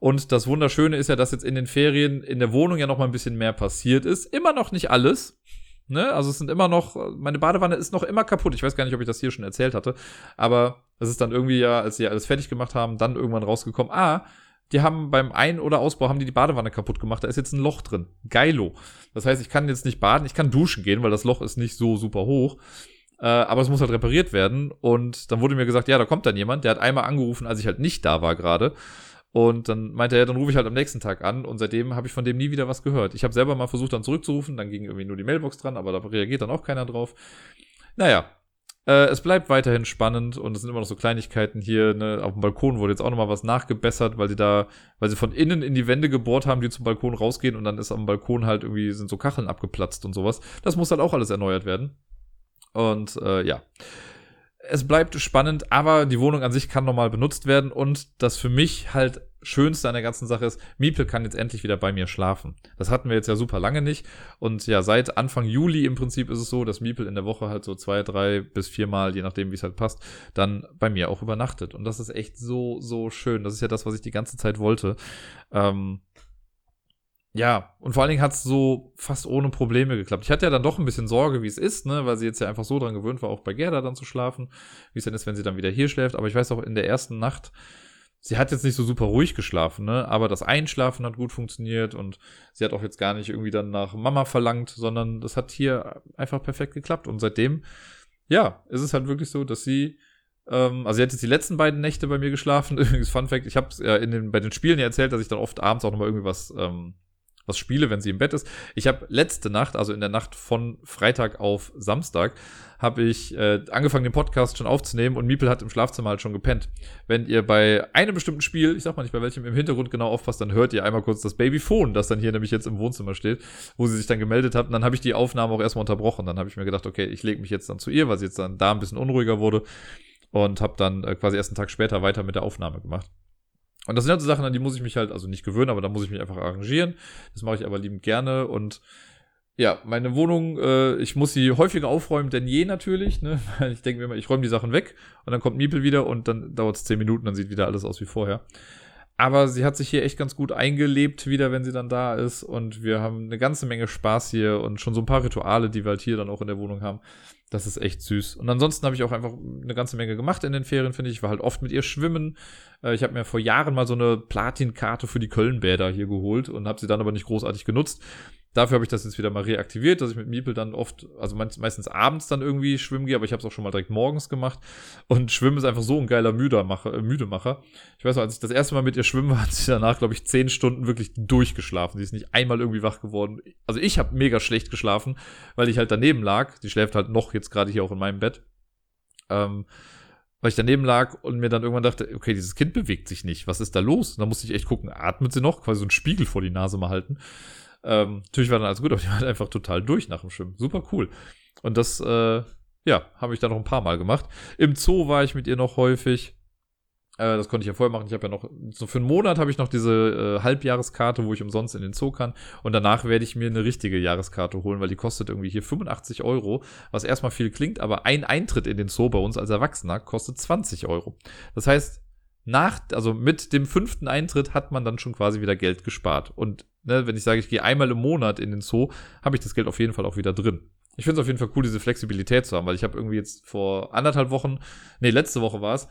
Und das Wunderschöne ist ja, dass jetzt in den Ferien in der Wohnung ja nochmal ein bisschen mehr passiert ist. Immer noch nicht alles. Ne? Also es sind immer noch, meine Badewanne ist noch immer kaputt. Ich weiß gar nicht, ob ich das hier schon erzählt hatte. Aber es ist dann irgendwie ja, als sie alles fertig gemacht haben, dann irgendwann rausgekommen, ah, die haben beim Ein- oder Ausbau haben die die Badewanne kaputt gemacht. Da ist jetzt ein Loch drin. Geilo. Das heißt, ich kann jetzt nicht baden, ich kann duschen gehen, weil das Loch ist nicht so super hoch. Äh, aber es muss halt repariert werden. Und dann wurde mir gesagt, ja, da kommt dann jemand. Der hat einmal angerufen, als ich halt nicht da war gerade. Und dann meinte er, dann rufe ich halt am nächsten Tag an. Und seitdem habe ich von dem nie wieder was gehört. Ich habe selber mal versucht, dann zurückzurufen. Dann ging irgendwie nur die Mailbox dran, aber da reagiert dann auch keiner drauf. Naja, äh, es bleibt weiterhin spannend und es sind immer noch so Kleinigkeiten hier. Ne? Auf dem Balkon wurde jetzt auch nochmal was nachgebessert, weil sie da, weil sie von innen in die Wände gebohrt haben, die zum Balkon rausgehen und dann ist am Balkon halt irgendwie, sind so Kacheln abgeplatzt und sowas. Das muss halt auch alles erneuert werden. Und äh, ja. Es bleibt spannend, aber die Wohnung an sich kann nochmal benutzt werden und das für mich halt Schönste an der ganzen Sache ist, Miepel kann jetzt endlich wieder bei mir schlafen. Das hatten wir jetzt ja super lange nicht. Und ja, seit Anfang Juli im Prinzip ist es so, dass Miepel in der Woche halt so zwei, drei bis viermal, je nachdem, wie es halt passt, dann bei mir auch übernachtet. Und das ist echt so, so schön. Das ist ja das, was ich die ganze Zeit wollte. Ähm, ja, und vor allen Dingen hat es so fast ohne Probleme geklappt. Ich hatte ja dann doch ein bisschen Sorge, wie es ist, ne, weil sie jetzt ja einfach so dran gewöhnt war, auch bei Gerda dann zu schlafen, wie es denn ist, wenn sie dann wieder hier schläft. Aber ich weiß auch, in der ersten Nacht, sie hat jetzt nicht so super ruhig geschlafen, ne? Aber das Einschlafen hat gut funktioniert und sie hat auch jetzt gar nicht irgendwie dann nach Mama verlangt, sondern das hat hier einfach perfekt geklappt. Und seitdem, ja, ist es halt wirklich so, dass sie, ähm, also sie hat jetzt die letzten beiden Nächte bei mir geschlafen. Übrigens, Fun Fact, ich habe es ja in den, bei den Spielen ja erzählt, dass ich dann oft abends auch nochmal irgendwie was ähm, was spiele, wenn sie im Bett ist. Ich habe letzte Nacht, also in der Nacht von Freitag auf Samstag, habe ich äh, angefangen, den Podcast schon aufzunehmen und Miepel hat im Schlafzimmer halt schon gepennt. Wenn ihr bei einem bestimmten Spiel, ich sag mal nicht bei welchem, im Hintergrund genau aufpasst, dann hört ihr einmal kurz das Babyphone, das dann hier nämlich jetzt im Wohnzimmer steht, wo sie sich dann gemeldet hat. Und dann habe ich die Aufnahme auch erstmal unterbrochen. Dann habe ich mir gedacht, okay, ich lege mich jetzt dann zu ihr, weil sie jetzt dann da ein bisschen unruhiger wurde und habe dann äh, quasi erst einen Tag später weiter mit der Aufnahme gemacht. Und das sind halt so Sachen, an die muss ich mich halt, also nicht gewöhnen, aber da muss ich mich einfach arrangieren. Das mache ich aber liebend gerne und ja, meine Wohnung, äh, ich muss sie häufiger aufräumen denn je natürlich, ne? Ich denke mir immer, ich räume die Sachen weg und dann kommt Miepel wieder und dann dauert es zehn Minuten, dann sieht wieder alles aus wie vorher. Aber sie hat sich hier echt ganz gut eingelebt wieder, wenn sie dann da ist. Und wir haben eine ganze Menge Spaß hier und schon so ein paar Rituale, die wir halt hier dann auch in der Wohnung haben. Das ist echt süß. Und ansonsten habe ich auch einfach eine ganze Menge gemacht in den Ferien, finde ich. Ich war halt oft mit ihr schwimmen. Äh, ich habe mir vor Jahren mal so eine Platinkarte für die Kölnbäder hier geholt und habe sie dann aber nicht großartig genutzt. Dafür habe ich das jetzt wieder mal reaktiviert, dass ich mit Miepel dann oft, also meistens abends dann irgendwie schwimmen gehe, aber ich habe es auch schon mal direkt morgens gemacht. Und Schwimmen ist einfach so ein geiler Müdemacher. Äh, Müdemacher. Ich weiß noch, als ich das erste Mal mit ihr schwimmen war, hat sie danach, glaube ich, zehn Stunden wirklich durchgeschlafen. Sie ist nicht einmal irgendwie wach geworden. Also ich habe mega schlecht geschlafen, weil ich halt daneben lag. Die schläft halt noch jetzt gerade hier auch in meinem Bett. Ähm, weil ich daneben lag und mir dann irgendwann dachte, okay, dieses Kind bewegt sich nicht. Was ist da los? Und dann musste ich echt gucken, atmet sie noch? Quasi so einen Spiegel vor die Nase mal halten. Ähm, natürlich war dann alles gut, aber die war halt einfach total durch nach dem Schwimmen. Super cool. Und das, äh, ja, habe ich dann noch ein paar Mal gemacht. Im Zoo war ich mit ihr noch häufig. Äh, das konnte ich ja vorher machen. Ich habe ja noch, so für einen Monat habe ich noch diese äh, Halbjahreskarte, wo ich umsonst in den Zoo kann. Und danach werde ich mir eine richtige Jahreskarte holen, weil die kostet irgendwie hier 85 Euro, was erstmal viel klingt, aber ein Eintritt in den Zoo bei uns als Erwachsener kostet 20 Euro. Das heißt, nach, also mit dem fünften Eintritt hat man dann schon quasi wieder Geld gespart. Und ne, wenn ich sage, ich gehe einmal im Monat in den Zoo, habe ich das Geld auf jeden Fall auch wieder drin. Ich finde es auf jeden Fall cool, diese Flexibilität zu haben, weil ich habe irgendwie jetzt vor anderthalb Wochen, nee, letzte Woche war es,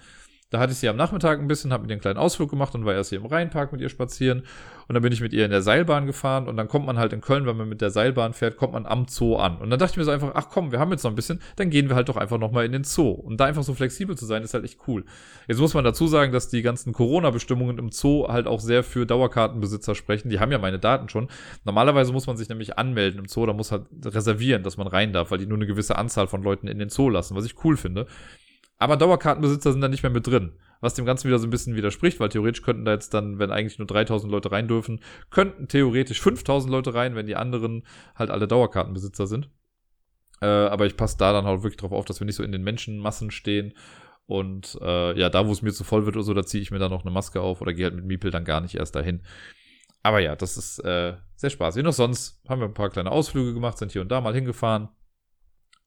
da hatte ich sie am Nachmittag ein bisschen, habe mit ihr einen kleinen Ausflug gemacht und war erst hier im Rheinpark mit ihr spazieren. Und dann bin ich mit ihr in der Seilbahn gefahren und dann kommt man halt in Köln, wenn man mit der Seilbahn fährt, kommt man am Zoo an. Und dann dachte ich mir so einfach, ach komm, wir haben jetzt noch ein bisschen, dann gehen wir halt doch einfach nochmal in den Zoo. Und da einfach so flexibel zu sein, ist halt echt cool. Jetzt muss man dazu sagen, dass die ganzen Corona-Bestimmungen im Zoo halt auch sehr für Dauerkartenbesitzer sprechen. Die haben ja meine Daten schon. Normalerweise muss man sich nämlich anmelden im Zoo, da muss halt reservieren, dass man rein darf, weil die nur eine gewisse Anzahl von Leuten in den Zoo lassen, was ich cool finde. Aber Dauerkartenbesitzer sind da nicht mehr mit drin. Was dem Ganzen wieder so ein bisschen widerspricht, weil theoretisch könnten da jetzt dann, wenn eigentlich nur 3000 Leute rein dürfen, könnten theoretisch 5000 Leute rein, wenn die anderen halt alle Dauerkartenbesitzer sind. Äh, aber ich passe da dann halt wirklich drauf auf, dass wir nicht so in den Menschenmassen stehen. Und äh, ja, da wo es mir zu voll wird oder so, da ziehe ich mir dann noch eine Maske auf oder gehe halt mit Miepel dann gar nicht erst dahin. Aber ja, das ist äh, sehr spaßig. Noch sonst haben wir ein paar kleine Ausflüge gemacht, sind hier und da mal hingefahren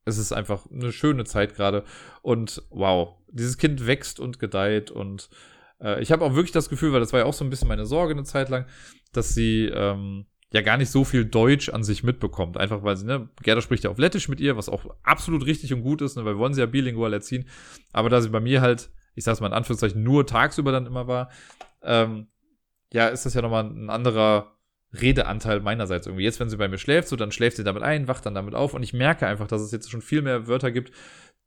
es ist einfach eine schöne Zeit gerade. Und wow, dieses Kind wächst und gedeiht. Und äh, ich habe auch wirklich das Gefühl, weil das war ja auch so ein bisschen meine Sorge eine Zeit lang, dass sie ähm, ja gar nicht so viel Deutsch an sich mitbekommt. Einfach weil sie, ne, Gerda spricht ja auf Lettisch mit ihr, was auch absolut richtig und gut ist, ne, weil wir wollen sie ja bilingual erziehen. Aber da sie bei mir halt, ich sag's mal in Anführungszeichen, nur tagsüber dann immer war, ähm, ja, ist das ja nochmal ein anderer Redeanteil meinerseits irgendwie. Jetzt, wenn sie bei mir schläft, so dann schläft sie damit ein, wacht dann damit auf und ich merke einfach, dass es jetzt schon viel mehr Wörter gibt,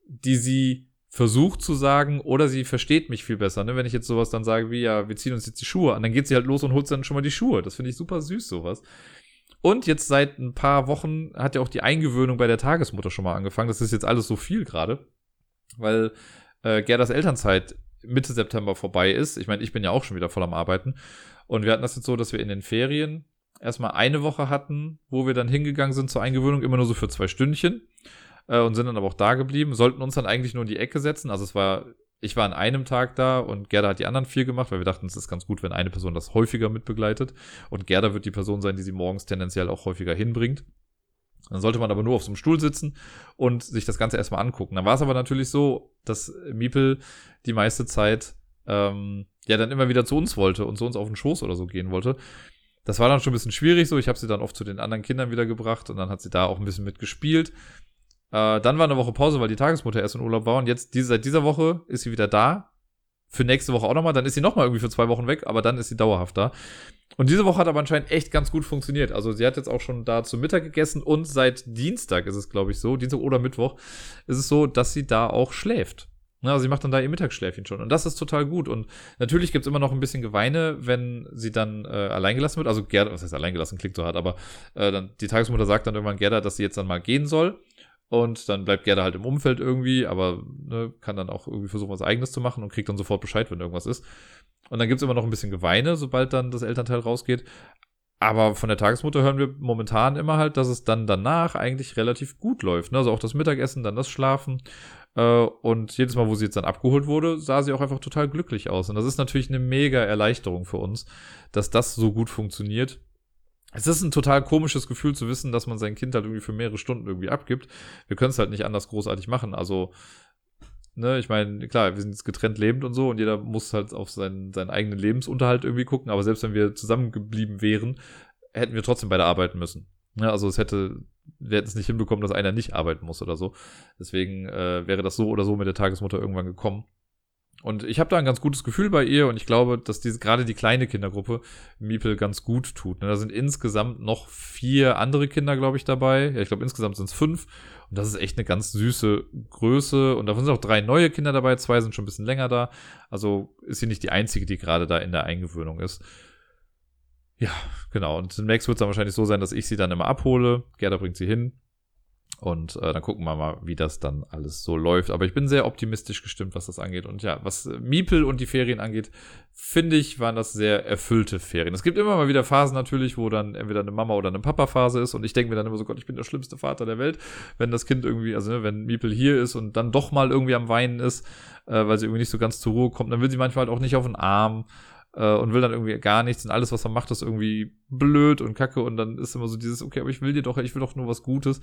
die sie versucht zu sagen oder sie versteht mich viel besser. Ne? Wenn ich jetzt sowas dann sage wie, ja, wir ziehen uns jetzt die Schuhe an, dann geht sie halt los und holt dann schon mal die Schuhe. Das finde ich super süß, sowas. Und jetzt seit ein paar Wochen hat ja auch die Eingewöhnung bei der Tagesmutter schon mal angefangen. Das ist jetzt alles so viel gerade, weil äh, Gerdas Elternzeit Mitte September vorbei ist. Ich meine, ich bin ja auch schon wieder voll am Arbeiten. Und wir hatten das jetzt so, dass wir in den Ferien erstmal eine Woche hatten, wo wir dann hingegangen sind zur Eingewöhnung, immer nur so für zwei Stündchen äh, und sind dann aber auch da geblieben, sollten uns dann eigentlich nur in die Ecke setzen. Also es war, ich war an einem Tag da und Gerda hat die anderen vier gemacht, weil wir dachten, es ist ganz gut, wenn eine Person das häufiger mitbegleitet. Und Gerda wird die Person sein, die sie morgens tendenziell auch häufiger hinbringt. Dann sollte man aber nur auf so einem Stuhl sitzen und sich das Ganze erstmal angucken. Dann war es aber natürlich so, dass Miepel die meiste Zeit ähm, ja dann immer wieder zu uns wollte und zu uns auf den Schoß oder so gehen wollte. Das war dann schon ein bisschen schwierig so. Ich habe sie dann oft zu den anderen Kindern wieder gebracht und dann hat sie da auch ein bisschen mitgespielt. Äh, dann war eine Woche Pause, weil die Tagesmutter erst in Urlaub war und jetzt diese, seit dieser Woche ist sie wieder da für nächste Woche auch nochmal, dann ist sie nochmal irgendwie für zwei Wochen weg, aber dann ist sie dauerhaft da. Und diese Woche hat aber anscheinend echt ganz gut funktioniert. Also sie hat jetzt auch schon da zu Mittag gegessen und seit Dienstag ist es, glaube ich, so, Dienstag oder Mittwoch, ist es so, dass sie da auch schläft. Also sie macht dann da ihr Mittagsschläfchen schon. Und das ist total gut. Und natürlich gibt's immer noch ein bisschen Geweine, wenn sie dann äh, alleingelassen wird. Also Gerda, was heißt alleingelassen, klingt so hart, aber äh, dann die Tagesmutter sagt dann irgendwann Gerda, dass sie jetzt dann mal gehen soll. Und dann bleibt Gerda halt im Umfeld irgendwie, aber ne, kann dann auch irgendwie versuchen, was eigenes zu machen und kriegt dann sofort Bescheid, wenn irgendwas ist. Und dann gibt's immer noch ein bisschen Geweine, sobald dann das Elternteil rausgeht. Aber von der Tagesmutter hören wir momentan immer halt, dass es dann danach eigentlich relativ gut läuft. Ne? Also auch das Mittagessen, dann das Schlafen. Äh, und jedes Mal, wo sie jetzt dann abgeholt wurde, sah sie auch einfach total glücklich aus. Und das ist natürlich eine mega Erleichterung für uns, dass das so gut funktioniert. Es ist ein total komisches Gefühl zu wissen, dass man sein Kind halt irgendwie für mehrere Stunden irgendwie abgibt. Wir können es halt nicht anders großartig machen. Also, ne, ich meine, klar, wir sind jetzt getrennt lebend und so und jeder muss halt auf seinen, seinen eigenen Lebensunterhalt irgendwie gucken. Aber selbst wenn wir zusammengeblieben wären, hätten wir trotzdem beide arbeiten müssen. Ja, also es hätte, wir hätten es nicht hinbekommen, dass einer nicht arbeiten muss oder so. Deswegen äh, wäre das so oder so mit der Tagesmutter irgendwann gekommen. Und ich habe da ein ganz gutes Gefühl bei ihr und ich glaube, dass diese gerade die kleine Kindergruppe Miepel ganz gut tut. Ne? Da sind insgesamt noch vier andere Kinder, glaube ich, dabei. Ja, ich glaube, insgesamt sind es fünf. Und das ist echt eine ganz süße Größe. Und davon sind auch drei neue Kinder dabei. Zwei sind schon ein bisschen länger da. Also ist sie nicht die einzige, die gerade da in der Eingewöhnung ist. Ja, genau. Und zunächst wird es dann wahrscheinlich so sein, dass ich sie dann immer abhole. Gerda bringt sie hin. Und äh, dann gucken wir mal, wie das dann alles so läuft. Aber ich bin sehr optimistisch gestimmt, was das angeht. Und ja, was äh, Miepel und die Ferien angeht, finde ich, waren das sehr erfüllte Ferien. Es gibt immer mal wieder Phasen natürlich, wo dann entweder eine Mama oder eine Papa-Phase ist. Und ich denke mir dann immer so, Gott, ich bin der schlimmste Vater der Welt, wenn das Kind irgendwie, also ne, wenn Miepel hier ist und dann doch mal irgendwie am Weinen ist, äh, weil sie irgendwie nicht so ganz zur Ruhe kommt, dann will sie manchmal halt auch nicht auf den Arm äh, und will dann irgendwie gar nichts und alles, was er macht, ist irgendwie blöd und kacke und dann ist immer so dieses, okay, aber ich will dir doch, ich will doch nur was Gutes.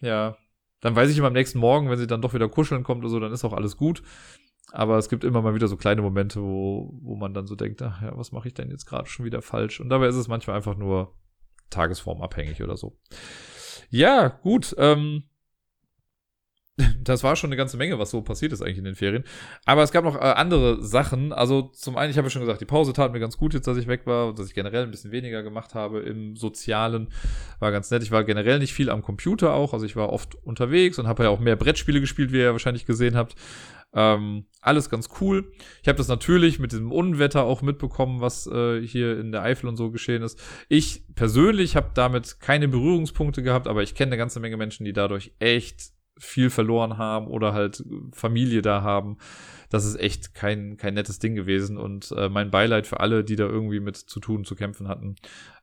Ja, dann weiß ich immer am nächsten Morgen, wenn sie dann doch wieder kuscheln kommt oder so, dann ist auch alles gut. Aber es gibt immer mal wieder so kleine Momente, wo, wo man dann so denkt, ach ja, was mache ich denn jetzt gerade schon wieder falsch? Und dabei ist es manchmal einfach nur tagesformabhängig oder so. Ja, gut. Ähm, das war schon eine ganze Menge, was so passiert ist eigentlich in den Ferien. Aber es gab noch äh, andere Sachen. Also zum einen, ich habe ja schon gesagt, die Pause tat mir ganz gut jetzt, dass ich weg war und dass ich generell ein bisschen weniger gemacht habe im Sozialen. War ganz nett. Ich war generell nicht viel am Computer auch. Also ich war oft unterwegs und habe ja auch mehr Brettspiele gespielt, wie ihr ja wahrscheinlich gesehen habt. Ähm, alles ganz cool. Ich habe das natürlich mit diesem Unwetter auch mitbekommen, was äh, hier in der Eifel und so geschehen ist. Ich persönlich habe damit keine Berührungspunkte gehabt, aber ich kenne eine ganze Menge Menschen, die dadurch echt viel verloren haben oder halt Familie da haben. Das ist echt kein, kein nettes Ding gewesen und äh, mein Beileid für alle, die da irgendwie mit zu tun, zu kämpfen hatten.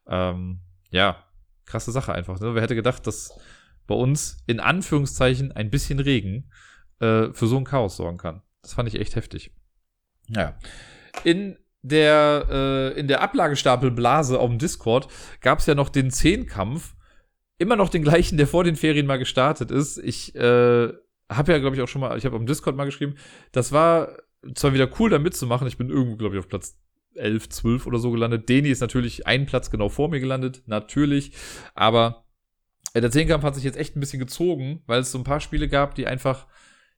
Ähm, ja, krasse Sache einfach. Ne? Wer hätte gedacht, dass bei uns in Anführungszeichen ein bisschen Regen äh, für so ein Chaos sorgen kann. Das fand ich echt heftig. Ja. In der, äh, in der Ablagestapelblase auf dem Discord gab es ja noch den Zehnkampf immer noch den gleichen, der vor den Ferien mal gestartet ist. Ich äh, habe ja, glaube ich, auch schon mal, ich habe am Discord mal geschrieben, das war zwar wieder cool, da mitzumachen. Ich bin irgendwo, glaube ich, auf Platz 11, 12 oder so gelandet. Deni ist natürlich einen Platz genau vor mir gelandet, natürlich. Aber äh, der Zehnkampf hat sich jetzt echt ein bisschen gezogen, weil es so ein paar Spiele gab, die einfach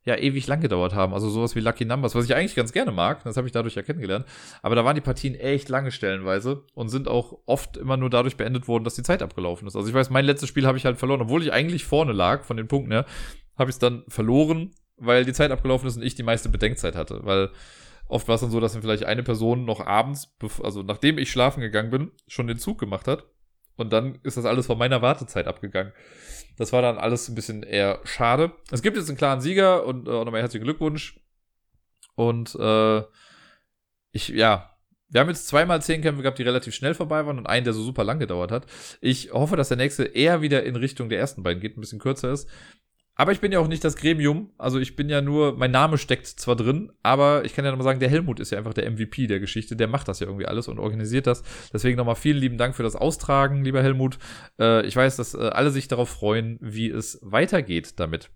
ja ewig lang gedauert haben. Also sowas wie Lucky Numbers, was ich eigentlich ganz gerne mag. Das habe ich dadurch ja kennengelernt. Aber da waren die Partien echt lange stellenweise und sind auch oft immer nur dadurch beendet worden, dass die Zeit abgelaufen ist. Also ich weiß, mein letztes Spiel habe ich halt verloren, obwohl ich eigentlich vorne lag von den Punkten her, habe ich es dann verloren, weil die Zeit abgelaufen ist und ich die meiste Bedenkzeit hatte. Weil oft war es dann so, dass dann vielleicht eine Person noch abends, also nachdem ich schlafen gegangen bin, schon den Zug gemacht hat. Und dann ist das alles von meiner Wartezeit abgegangen. Das war dann alles ein bisschen eher schade. Es gibt jetzt einen klaren Sieger und äh, nochmal herzlichen Glückwunsch. Und äh, ich, ja, wir haben jetzt zweimal zehn Kämpfe gehabt, die relativ schnell vorbei waren und einen, der so super lang gedauert hat. Ich hoffe, dass der nächste eher wieder in Richtung der ersten beiden geht, ein bisschen kürzer ist. Aber ich bin ja auch nicht das Gremium. Also ich bin ja nur, mein Name steckt zwar drin, aber ich kann ja nochmal sagen, der Helmut ist ja einfach der MVP der Geschichte. Der macht das ja irgendwie alles und organisiert das. Deswegen nochmal vielen lieben Dank für das Austragen, lieber Helmut. Äh, ich weiß, dass äh, alle sich darauf freuen, wie es weitergeht damit.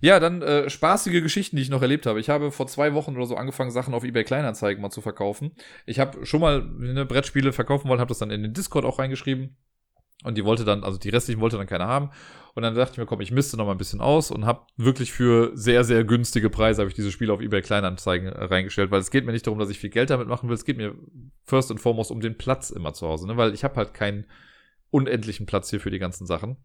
Ja, dann äh, spaßige Geschichten, die ich noch erlebt habe. Ich habe vor zwei Wochen oder so angefangen, Sachen auf eBay Kleinanzeigen mal zu verkaufen. Ich habe schon mal eine Brettspiele verkaufen wollen, habe das dann in den Discord auch reingeschrieben Und die wollte dann, also die restlichen wollte dann keiner haben. Und dann dachte ich mir, komm, ich misste noch mal ein bisschen aus und habe wirklich für sehr, sehr günstige Preise habe ich diese Spiele auf eBay Kleinanzeigen äh, reingestellt, weil es geht mir nicht darum, dass ich viel Geld damit machen will. Es geht mir first and foremost um den Platz immer zu Hause, ne? weil ich habe halt keinen unendlichen Platz hier für die ganzen Sachen.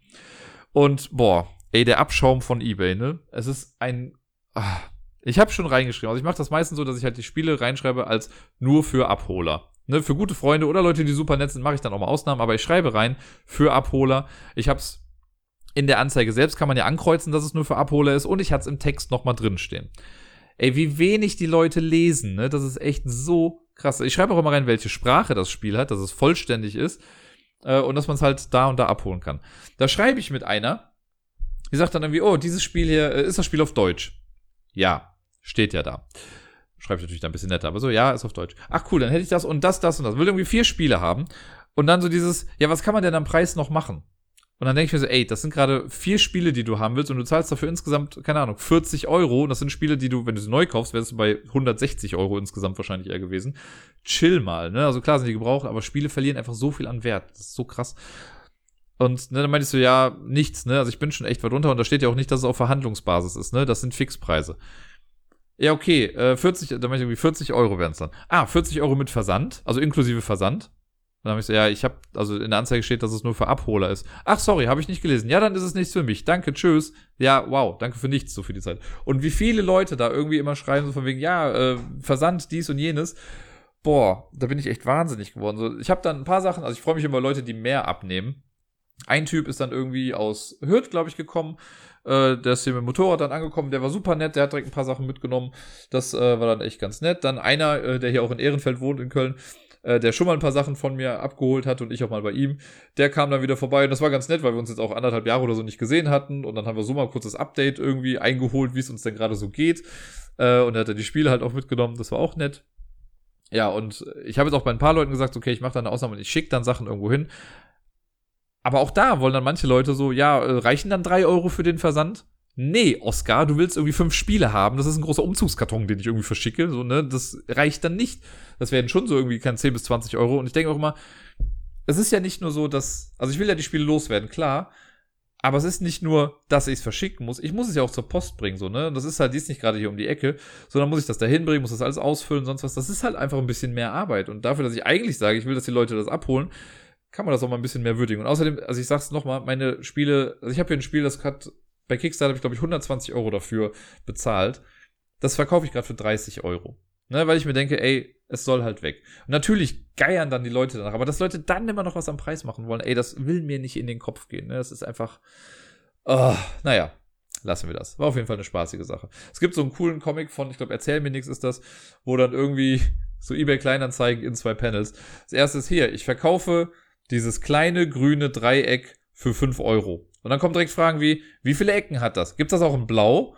Und boah, ey, der Abschaum von eBay, ne? Es ist ein. Ah, ich habe schon reingeschrieben. Also ich mache das meistens so, dass ich halt die Spiele reinschreibe als nur für Abholer. Ne, für gute Freunde oder Leute, die super nett sind, mache ich dann auch mal Ausnahmen, aber ich schreibe rein für Abholer. Ich habe es in der Anzeige selbst kann man ja ankreuzen, dass es nur für Abholer ist und ich hatte es im Text nochmal drinstehen. Ey, wie wenig die Leute lesen, ne? Das ist echt so krass. Ich schreibe auch immer rein, welche Sprache das Spiel hat, dass es vollständig ist äh, und dass man es halt da und da abholen kann. Da schreibe ich mit einer, die sagt dann irgendwie, oh, dieses Spiel hier, äh, ist das Spiel auf Deutsch? Ja, steht ja da. Schreibe ich natürlich da ein bisschen netter, aber so, ja, ist auf Deutsch. Ach cool, dann hätte ich das und das, das und das. Will irgendwie vier Spiele haben. Und dann so dieses, ja, was kann man denn am Preis noch machen? Und dann denke ich mir so, ey, das sind gerade vier Spiele, die du haben willst und du zahlst dafür insgesamt, keine Ahnung, 40 Euro. Und das sind Spiele, die du, wenn du sie neu kaufst, wärst du bei 160 Euro insgesamt wahrscheinlich eher gewesen. Chill mal, ne? Also klar sind die gebraucht, aber Spiele verlieren einfach so viel an Wert. Das ist so krass. Und ne, dann meinte ich so, ja, nichts, ne? Also ich bin schon echt weit runter und da steht ja auch nicht, dass es auf Verhandlungsbasis ist, ne? Das sind Fixpreise. Ja, okay, äh, 40, da meinte ich irgendwie 40 Euro wären es dann. Ah, 40 Euro mit Versand, also inklusive Versand. Dann habe ich so, ja, ich habe, also in der Anzeige steht, dass es nur für Abholer ist. Ach, sorry, habe ich nicht gelesen. Ja, dann ist es nichts für mich. Danke, tschüss. Ja, wow, danke für nichts, so für die Zeit. Und wie viele Leute da irgendwie immer schreien, so von wegen, ja, äh, Versand, dies und jenes. Boah, da bin ich echt wahnsinnig geworden. So, ich habe dann ein paar Sachen, also ich freue mich über Leute, die mehr abnehmen. Ein Typ ist dann irgendwie aus Hürth, glaube ich, gekommen. Äh, der ist hier mit dem Motorrad dann angekommen. Der war super nett. Der hat direkt ein paar Sachen mitgenommen. Das äh, war dann echt ganz nett. Dann einer, äh, der hier auch in Ehrenfeld wohnt in Köln, äh, der schon mal ein paar Sachen von mir abgeholt hat und ich auch mal bei ihm. Der kam dann wieder vorbei und das war ganz nett, weil wir uns jetzt auch anderthalb Jahre oder so nicht gesehen hatten und dann haben wir so mal ein kurzes Update irgendwie eingeholt, wie es uns denn gerade so geht. Äh, und er hat dann die Spiele halt auch mitgenommen, das war auch nett. Ja, und ich habe jetzt auch bei ein paar Leuten gesagt, okay, ich mache da eine Ausnahme und ich schicke dann Sachen irgendwo hin. Aber auch da wollen dann manche Leute so, ja, äh, reichen dann drei Euro für den Versand? nee, Oscar, du willst irgendwie fünf Spiele haben, das ist ein großer Umzugskarton, den ich irgendwie verschicke, so, ne, das reicht dann nicht. Das werden schon so irgendwie kein 10 bis 20 Euro. Und ich denke auch immer, es ist ja nicht nur so, dass, also ich will ja die Spiele loswerden, klar, aber es ist nicht nur, dass ich es verschicken muss, ich muss es ja auch zur Post bringen, so, ne, das ist halt, die ist nicht gerade hier um die Ecke, sondern muss ich das da hinbringen, muss das alles ausfüllen, sonst was, das ist halt einfach ein bisschen mehr Arbeit. Und dafür, dass ich eigentlich sage, ich will, dass die Leute das abholen, kann man das auch mal ein bisschen mehr würdigen. Und außerdem, also ich sag's nochmal, meine Spiele, also ich habe hier ein Spiel, das hat bei Kickstarter habe ich, glaube ich, 120 Euro dafür bezahlt. Das verkaufe ich gerade für 30 Euro. Ne, weil ich mir denke, ey, es soll halt weg. Und natürlich geiern dann die Leute danach, aber dass Leute dann immer noch was am Preis machen wollen, ey, das will mir nicht in den Kopf gehen. Ne? Das ist einfach, oh, naja, lassen wir das. War auf jeden Fall eine spaßige Sache. Es gibt so einen coolen Comic von, ich glaube, Erzähl mir nichts ist das, wo dann irgendwie so eBay Kleinanzeigen in zwei Panels. Das erste ist hier, ich verkaufe dieses kleine grüne Dreieck für 5 Euro. Und dann kommen direkt Fragen wie, wie viele Ecken hat das? Gibt das auch in Blau?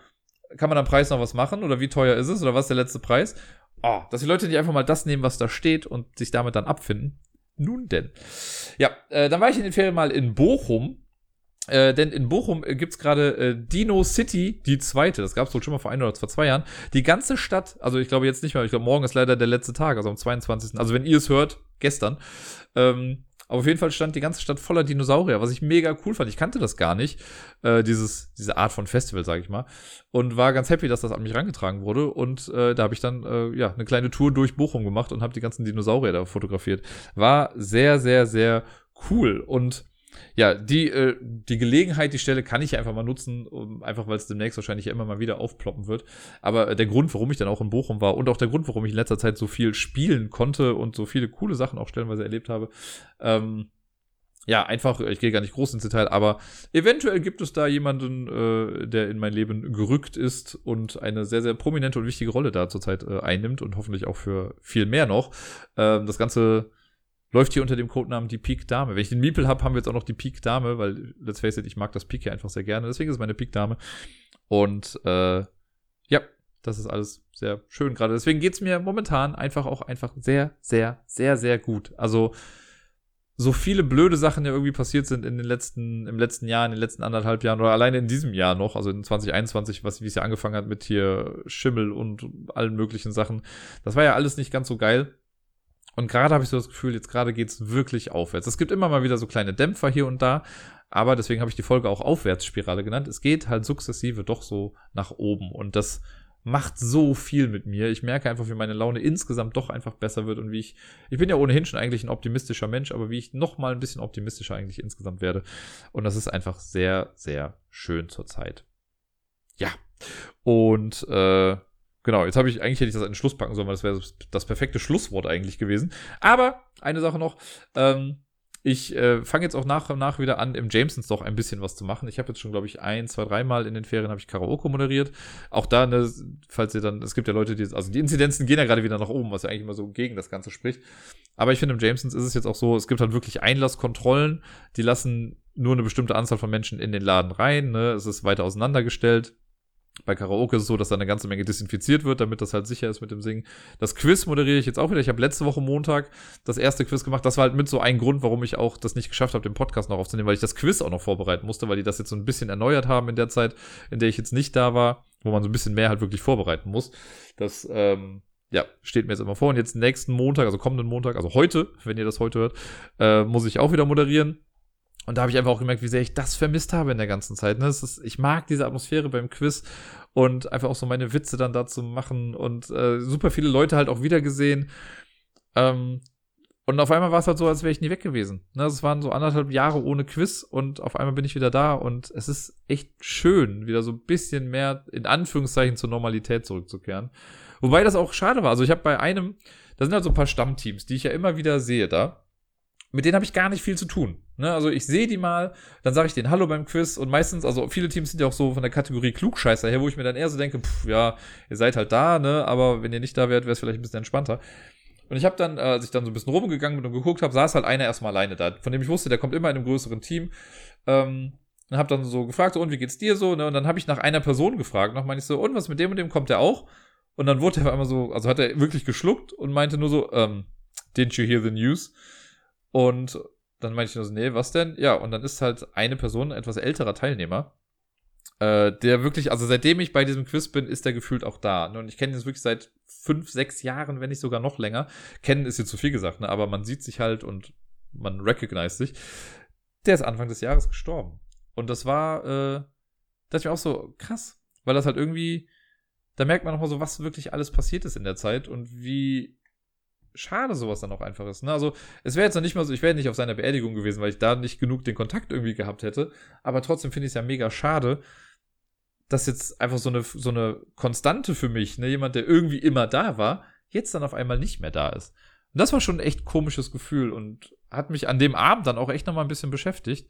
Kann man am Preis noch was machen? Oder wie teuer ist es? Oder was ist der letzte Preis? Oh, dass die Leute nicht einfach mal das nehmen, was da steht und sich damit dann abfinden. Nun denn. Ja, äh, dann war ich in den Ferien mal in Bochum. Äh, denn in Bochum äh, gibt's gerade äh, Dino City, die zweite. Das gab's wohl schon mal vor ein oder zwei Jahren. Die ganze Stadt, also ich glaube jetzt nicht mehr, ich glaube morgen ist leider der letzte Tag, also am 22. Also wenn ihr es hört, gestern. Ähm, aber auf jeden Fall stand die ganze Stadt voller Dinosaurier, was ich mega cool fand. Ich kannte das gar nicht, äh, dieses, diese Art von Festival, sage ich mal. Und war ganz happy, dass das an mich rangetragen wurde. Und äh, da habe ich dann äh, ja eine kleine Tour durch Bochum gemacht und habe die ganzen Dinosaurier da fotografiert. War sehr, sehr, sehr cool. Und ja, die, äh, die Gelegenheit, die Stelle kann ich einfach mal nutzen, um, einfach weil es demnächst wahrscheinlich immer mal wieder aufploppen wird. Aber äh, der Grund, warum ich dann auch in Bochum war und auch der Grund, warum ich in letzter Zeit so viel spielen konnte und so viele coole Sachen auch stellenweise erlebt habe, ähm, ja, einfach, ich gehe gar nicht groß ins Detail, aber eventuell gibt es da jemanden, äh, der in mein Leben gerückt ist und eine sehr, sehr prominente und wichtige Rolle da zurzeit äh, einnimmt und hoffentlich auch für viel mehr noch. Ähm, das Ganze läuft hier unter dem Codenamen die Peak Dame. Wenn ich den Miepel habe, haben wir jetzt auch noch die Peak Dame, weil, let's face it, ich mag das Peak hier einfach sehr gerne. Deswegen ist es meine Peak Dame. Und äh, ja, das ist alles sehr schön gerade. Deswegen geht's mir momentan einfach auch einfach sehr, sehr, sehr, sehr gut. Also so viele blöde Sachen ja irgendwie passiert sind in den letzten, im letzten Jahr, in den letzten anderthalb Jahren oder alleine in diesem Jahr noch, also in 2021, was, wie es ja angefangen hat mit hier Schimmel und allen möglichen Sachen. Das war ja alles nicht ganz so geil. Und gerade habe ich so das Gefühl, jetzt gerade geht's wirklich aufwärts. Es gibt immer mal wieder so kleine Dämpfer hier und da, aber deswegen habe ich die Folge auch Aufwärtsspirale genannt. Es geht halt sukzessive doch so nach oben und das macht so viel mit mir. Ich merke einfach, wie meine Laune insgesamt doch einfach besser wird und wie ich, ich bin ja ohnehin schon eigentlich ein optimistischer Mensch, aber wie ich noch mal ein bisschen optimistischer eigentlich insgesamt werde. Und das ist einfach sehr, sehr schön zurzeit. Ja. Und äh, genau, jetzt habe ich, eigentlich hätte ich das einen Schluss packen sollen, weil das wäre das perfekte Schlusswort eigentlich gewesen. Aber eine Sache noch, ähm, ich äh, fange jetzt auch nach und nach wieder an, im Jamesons doch ein bisschen was zu machen. Ich habe jetzt schon, glaube ich, ein, zwei, dreimal in den Ferien habe ich Karaoke moderiert. Auch da, ne, falls ihr dann, es gibt ja Leute, die, also die Inzidenzen gehen ja gerade wieder nach oben, was ja eigentlich immer so gegen das Ganze spricht. Aber ich finde, im Jamesons ist es jetzt auch so, es gibt halt wirklich Einlasskontrollen, die lassen nur eine bestimmte Anzahl von Menschen in den Laden rein. Ne? Es ist weiter auseinandergestellt. Bei Karaoke ist es so, dass da eine ganze Menge desinfiziert wird, damit das halt sicher ist mit dem Singen. Das Quiz moderiere ich jetzt auch wieder. Ich habe letzte Woche Montag das erste Quiz gemacht. Das war halt mit so ein Grund, warum ich auch das nicht geschafft habe, den Podcast noch aufzunehmen, weil ich das Quiz auch noch vorbereiten musste, weil die das jetzt so ein bisschen erneuert haben in der Zeit, in der ich jetzt nicht da war, wo man so ein bisschen mehr halt wirklich vorbereiten muss. Das, ähm, ja, steht mir jetzt immer vor. Und jetzt nächsten Montag, also kommenden Montag, also heute, wenn ihr das heute hört, äh, muss ich auch wieder moderieren. Und da habe ich einfach auch gemerkt, wie sehr ich das vermisst habe in der ganzen Zeit. Ne? Ist, ich mag diese Atmosphäre beim Quiz und einfach auch so meine Witze dann dazu machen und äh, super viele Leute halt auch wieder gesehen. Ähm, und auf einmal war es halt so, als wäre ich nie weg gewesen. Ne? Es waren so anderthalb Jahre ohne Quiz und auf einmal bin ich wieder da und es ist echt schön, wieder so ein bisschen mehr in Anführungszeichen zur Normalität zurückzukehren. Wobei das auch schade war. Also ich habe bei einem, da sind halt so ein paar Stammteams, die ich ja immer wieder sehe da mit denen habe ich gar nicht viel zu tun. Ne? Also ich sehe die mal, dann sage ich denen Hallo beim Quiz und meistens, also viele Teams sind ja auch so von der Kategorie Klugscheißer her, wo ich mir dann eher so denke, pff, ja, ihr seid halt da, ne, aber wenn ihr nicht da wärt, wäre es vielleicht ein bisschen entspannter. Und ich habe dann, äh, als ich dann so ein bisschen rumgegangen bin und geguckt habe, saß halt einer erstmal alleine da, von dem ich wusste, der kommt immer in einem größeren Team. Ähm, und habe dann so gefragt, so, und wie geht's dir so? Ne? Und dann habe ich nach einer Person gefragt. Noch meine ich so, und was mit dem und dem kommt der auch? Und dann wurde er auf einmal so, also hat er wirklich geschluckt und meinte nur so, ähm, didn't you hear the news? Und dann meinte ich nur so, nee, was denn? Ja, und dann ist halt eine Person, ein etwas älterer Teilnehmer, äh, der wirklich, also seitdem ich bei diesem Quiz bin, ist der gefühlt auch da. Und ich kenne ihn jetzt wirklich seit fünf, sechs Jahren, wenn nicht sogar noch länger. Kennen ist jetzt zu viel gesagt, ne? aber man sieht sich halt und man recognized sich. Der ist Anfang des Jahres gestorben. Und das war, äh, das war auch so krass, weil das halt irgendwie, da merkt man nochmal so, was wirklich alles passiert ist in der Zeit und wie schade sowas dann auch einfach ist. Ne? Also es wäre jetzt noch nicht mal so, ich wäre nicht auf seiner Beerdigung gewesen, weil ich da nicht genug den Kontakt irgendwie gehabt hätte. Aber trotzdem finde ich es ja mega schade, dass jetzt einfach so eine, so eine Konstante für mich, ne, jemand, der irgendwie immer da war, jetzt dann auf einmal nicht mehr da ist. Und das war schon ein echt komisches Gefühl und hat mich an dem Abend dann auch echt nochmal ein bisschen beschäftigt.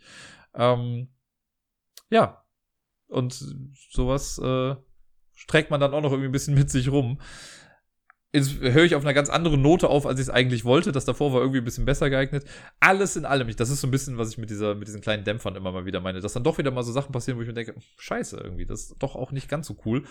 Ähm, ja. Und sowas äh, streckt man dann auch noch irgendwie ein bisschen mit sich rum höre ich auf einer ganz anderen Note auf, als ich es eigentlich wollte. Das davor war irgendwie ein bisschen besser geeignet. Alles in allem, das ist so ein bisschen, was ich mit dieser, mit diesen kleinen Dämpfern immer mal wieder meine, dass dann doch wieder mal so Sachen passieren, wo ich mir denke, scheiße, irgendwie, das ist doch auch nicht ganz so cool.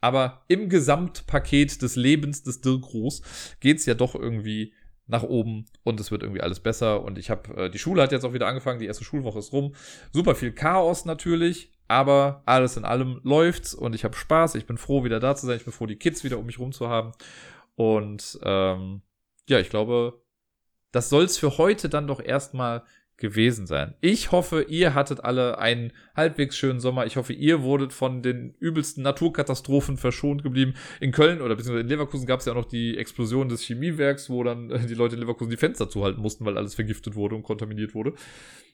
Aber im Gesamtpaket des Lebens des Dirk Groß geht's ja doch irgendwie nach oben und es wird irgendwie alles besser. Und ich habe, äh, die Schule hat jetzt auch wieder angefangen, die erste Schulwoche ist rum. Super viel Chaos natürlich, aber alles in allem läuft's und ich habe Spaß. Ich bin froh, wieder da zu sein. Ich bin froh, die Kids wieder um mich rum zu haben. Und ähm, ja, ich glaube, das soll's für heute dann doch erstmal gewesen sein. Ich hoffe, ihr hattet alle einen halbwegs schönen Sommer. Ich hoffe, ihr wurdet von den übelsten Naturkatastrophen verschont geblieben. In Köln oder beziehungsweise in Leverkusen gab es ja auch noch die Explosion des Chemiewerks, wo dann die Leute in Leverkusen die Fenster zuhalten mussten, weil alles vergiftet wurde und kontaminiert wurde.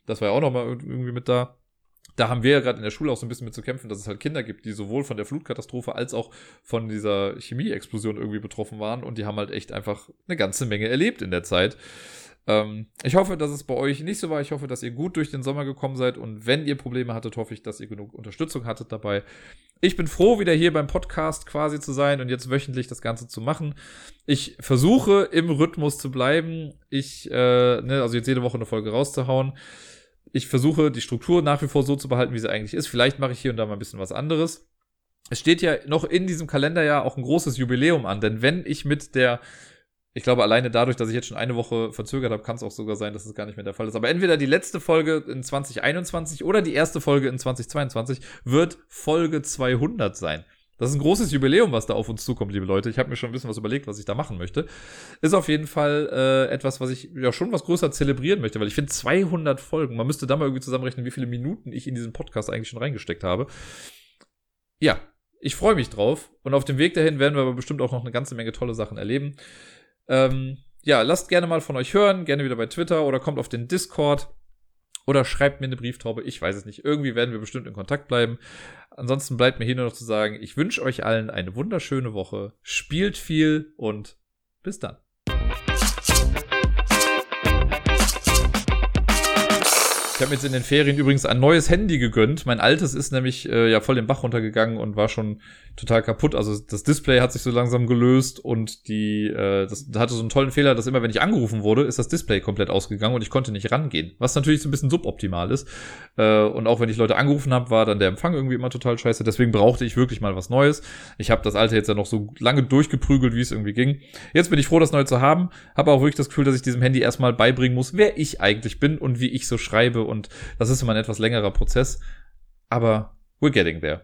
Das war ja auch nochmal irgendwie mit da da haben wir ja gerade in der Schule auch so ein bisschen mit zu kämpfen, dass es halt Kinder gibt, die sowohl von der Flutkatastrophe als auch von dieser Chemieexplosion irgendwie betroffen waren und die haben halt echt einfach eine ganze Menge erlebt in der Zeit. Ähm, ich hoffe, dass es bei euch nicht so war. Ich hoffe, dass ihr gut durch den Sommer gekommen seid und wenn ihr Probleme hattet, hoffe ich, dass ihr genug Unterstützung hattet dabei. Ich bin froh, wieder hier beim Podcast quasi zu sein und jetzt wöchentlich das Ganze zu machen. Ich versuche im Rhythmus zu bleiben. Ich, äh, ne, also jetzt jede Woche eine Folge rauszuhauen ich versuche die Struktur nach wie vor so zu behalten, wie sie eigentlich ist. Vielleicht mache ich hier und da mal ein bisschen was anderes. Es steht ja noch in diesem Kalenderjahr auch ein großes Jubiläum an, denn wenn ich mit der, ich glaube alleine dadurch, dass ich jetzt schon eine Woche verzögert habe, kann es auch sogar sein, dass es gar nicht mehr der Fall ist. Aber entweder die letzte Folge in 2021 oder die erste Folge in 2022 wird Folge 200 sein. Das ist ein großes Jubiläum, was da auf uns zukommt, liebe Leute. Ich habe mir schon ein bisschen was überlegt, was ich da machen möchte. Ist auf jeden Fall äh, etwas, was ich ja schon was größer zelebrieren möchte, weil ich finde 200 Folgen. Man müsste da mal irgendwie zusammenrechnen, wie viele Minuten ich in diesen Podcast eigentlich schon reingesteckt habe. Ja, ich freue mich drauf. Und auf dem Weg dahin werden wir aber bestimmt auch noch eine ganze Menge tolle Sachen erleben. Ähm, ja, lasst gerne mal von euch hören, gerne wieder bei Twitter oder kommt auf den Discord. Oder schreibt mir eine Brieftaube, ich weiß es nicht. Irgendwie werden wir bestimmt in Kontakt bleiben. Ansonsten bleibt mir hier nur noch zu sagen, ich wünsche euch allen eine wunderschöne Woche. Spielt viel und bis dann. Ich habe mir jetzt in den Ferien übrigens ein neues Handy gegönnt. Mein altes ist nämlich äh, ja voll den Bach runtergegangen und war schon total kaputt. Also das Display hat sich so langsam gelöst und die äh, das hatte so einen tollen Fehler, dass immer wenn ich angerufen wurde, ist das Display komplett ausgegangen und ich konnte nicht rangehen. Was natürlich so ein bisschen suboptimal ist. Äh, und auch wenn ich Leute angerufen habe, war dann der Empfang irgendwie immer total scheiße. Deswegen brauchte ich wirklich mal was Neues. Ich habe das alte jetzt ja noch so lange durchgeprügelt, wie es irgendwie ging. Jetzt bin ich froh, das neue zu haben. Habe auch wirklich das Gefühl, dass ich diesem Handy erstmal beibringen muss, wer ich eigentlich bin und wie ich so schreibe und das ist immer ein etwas längerer Prozess. Aber we're getting there.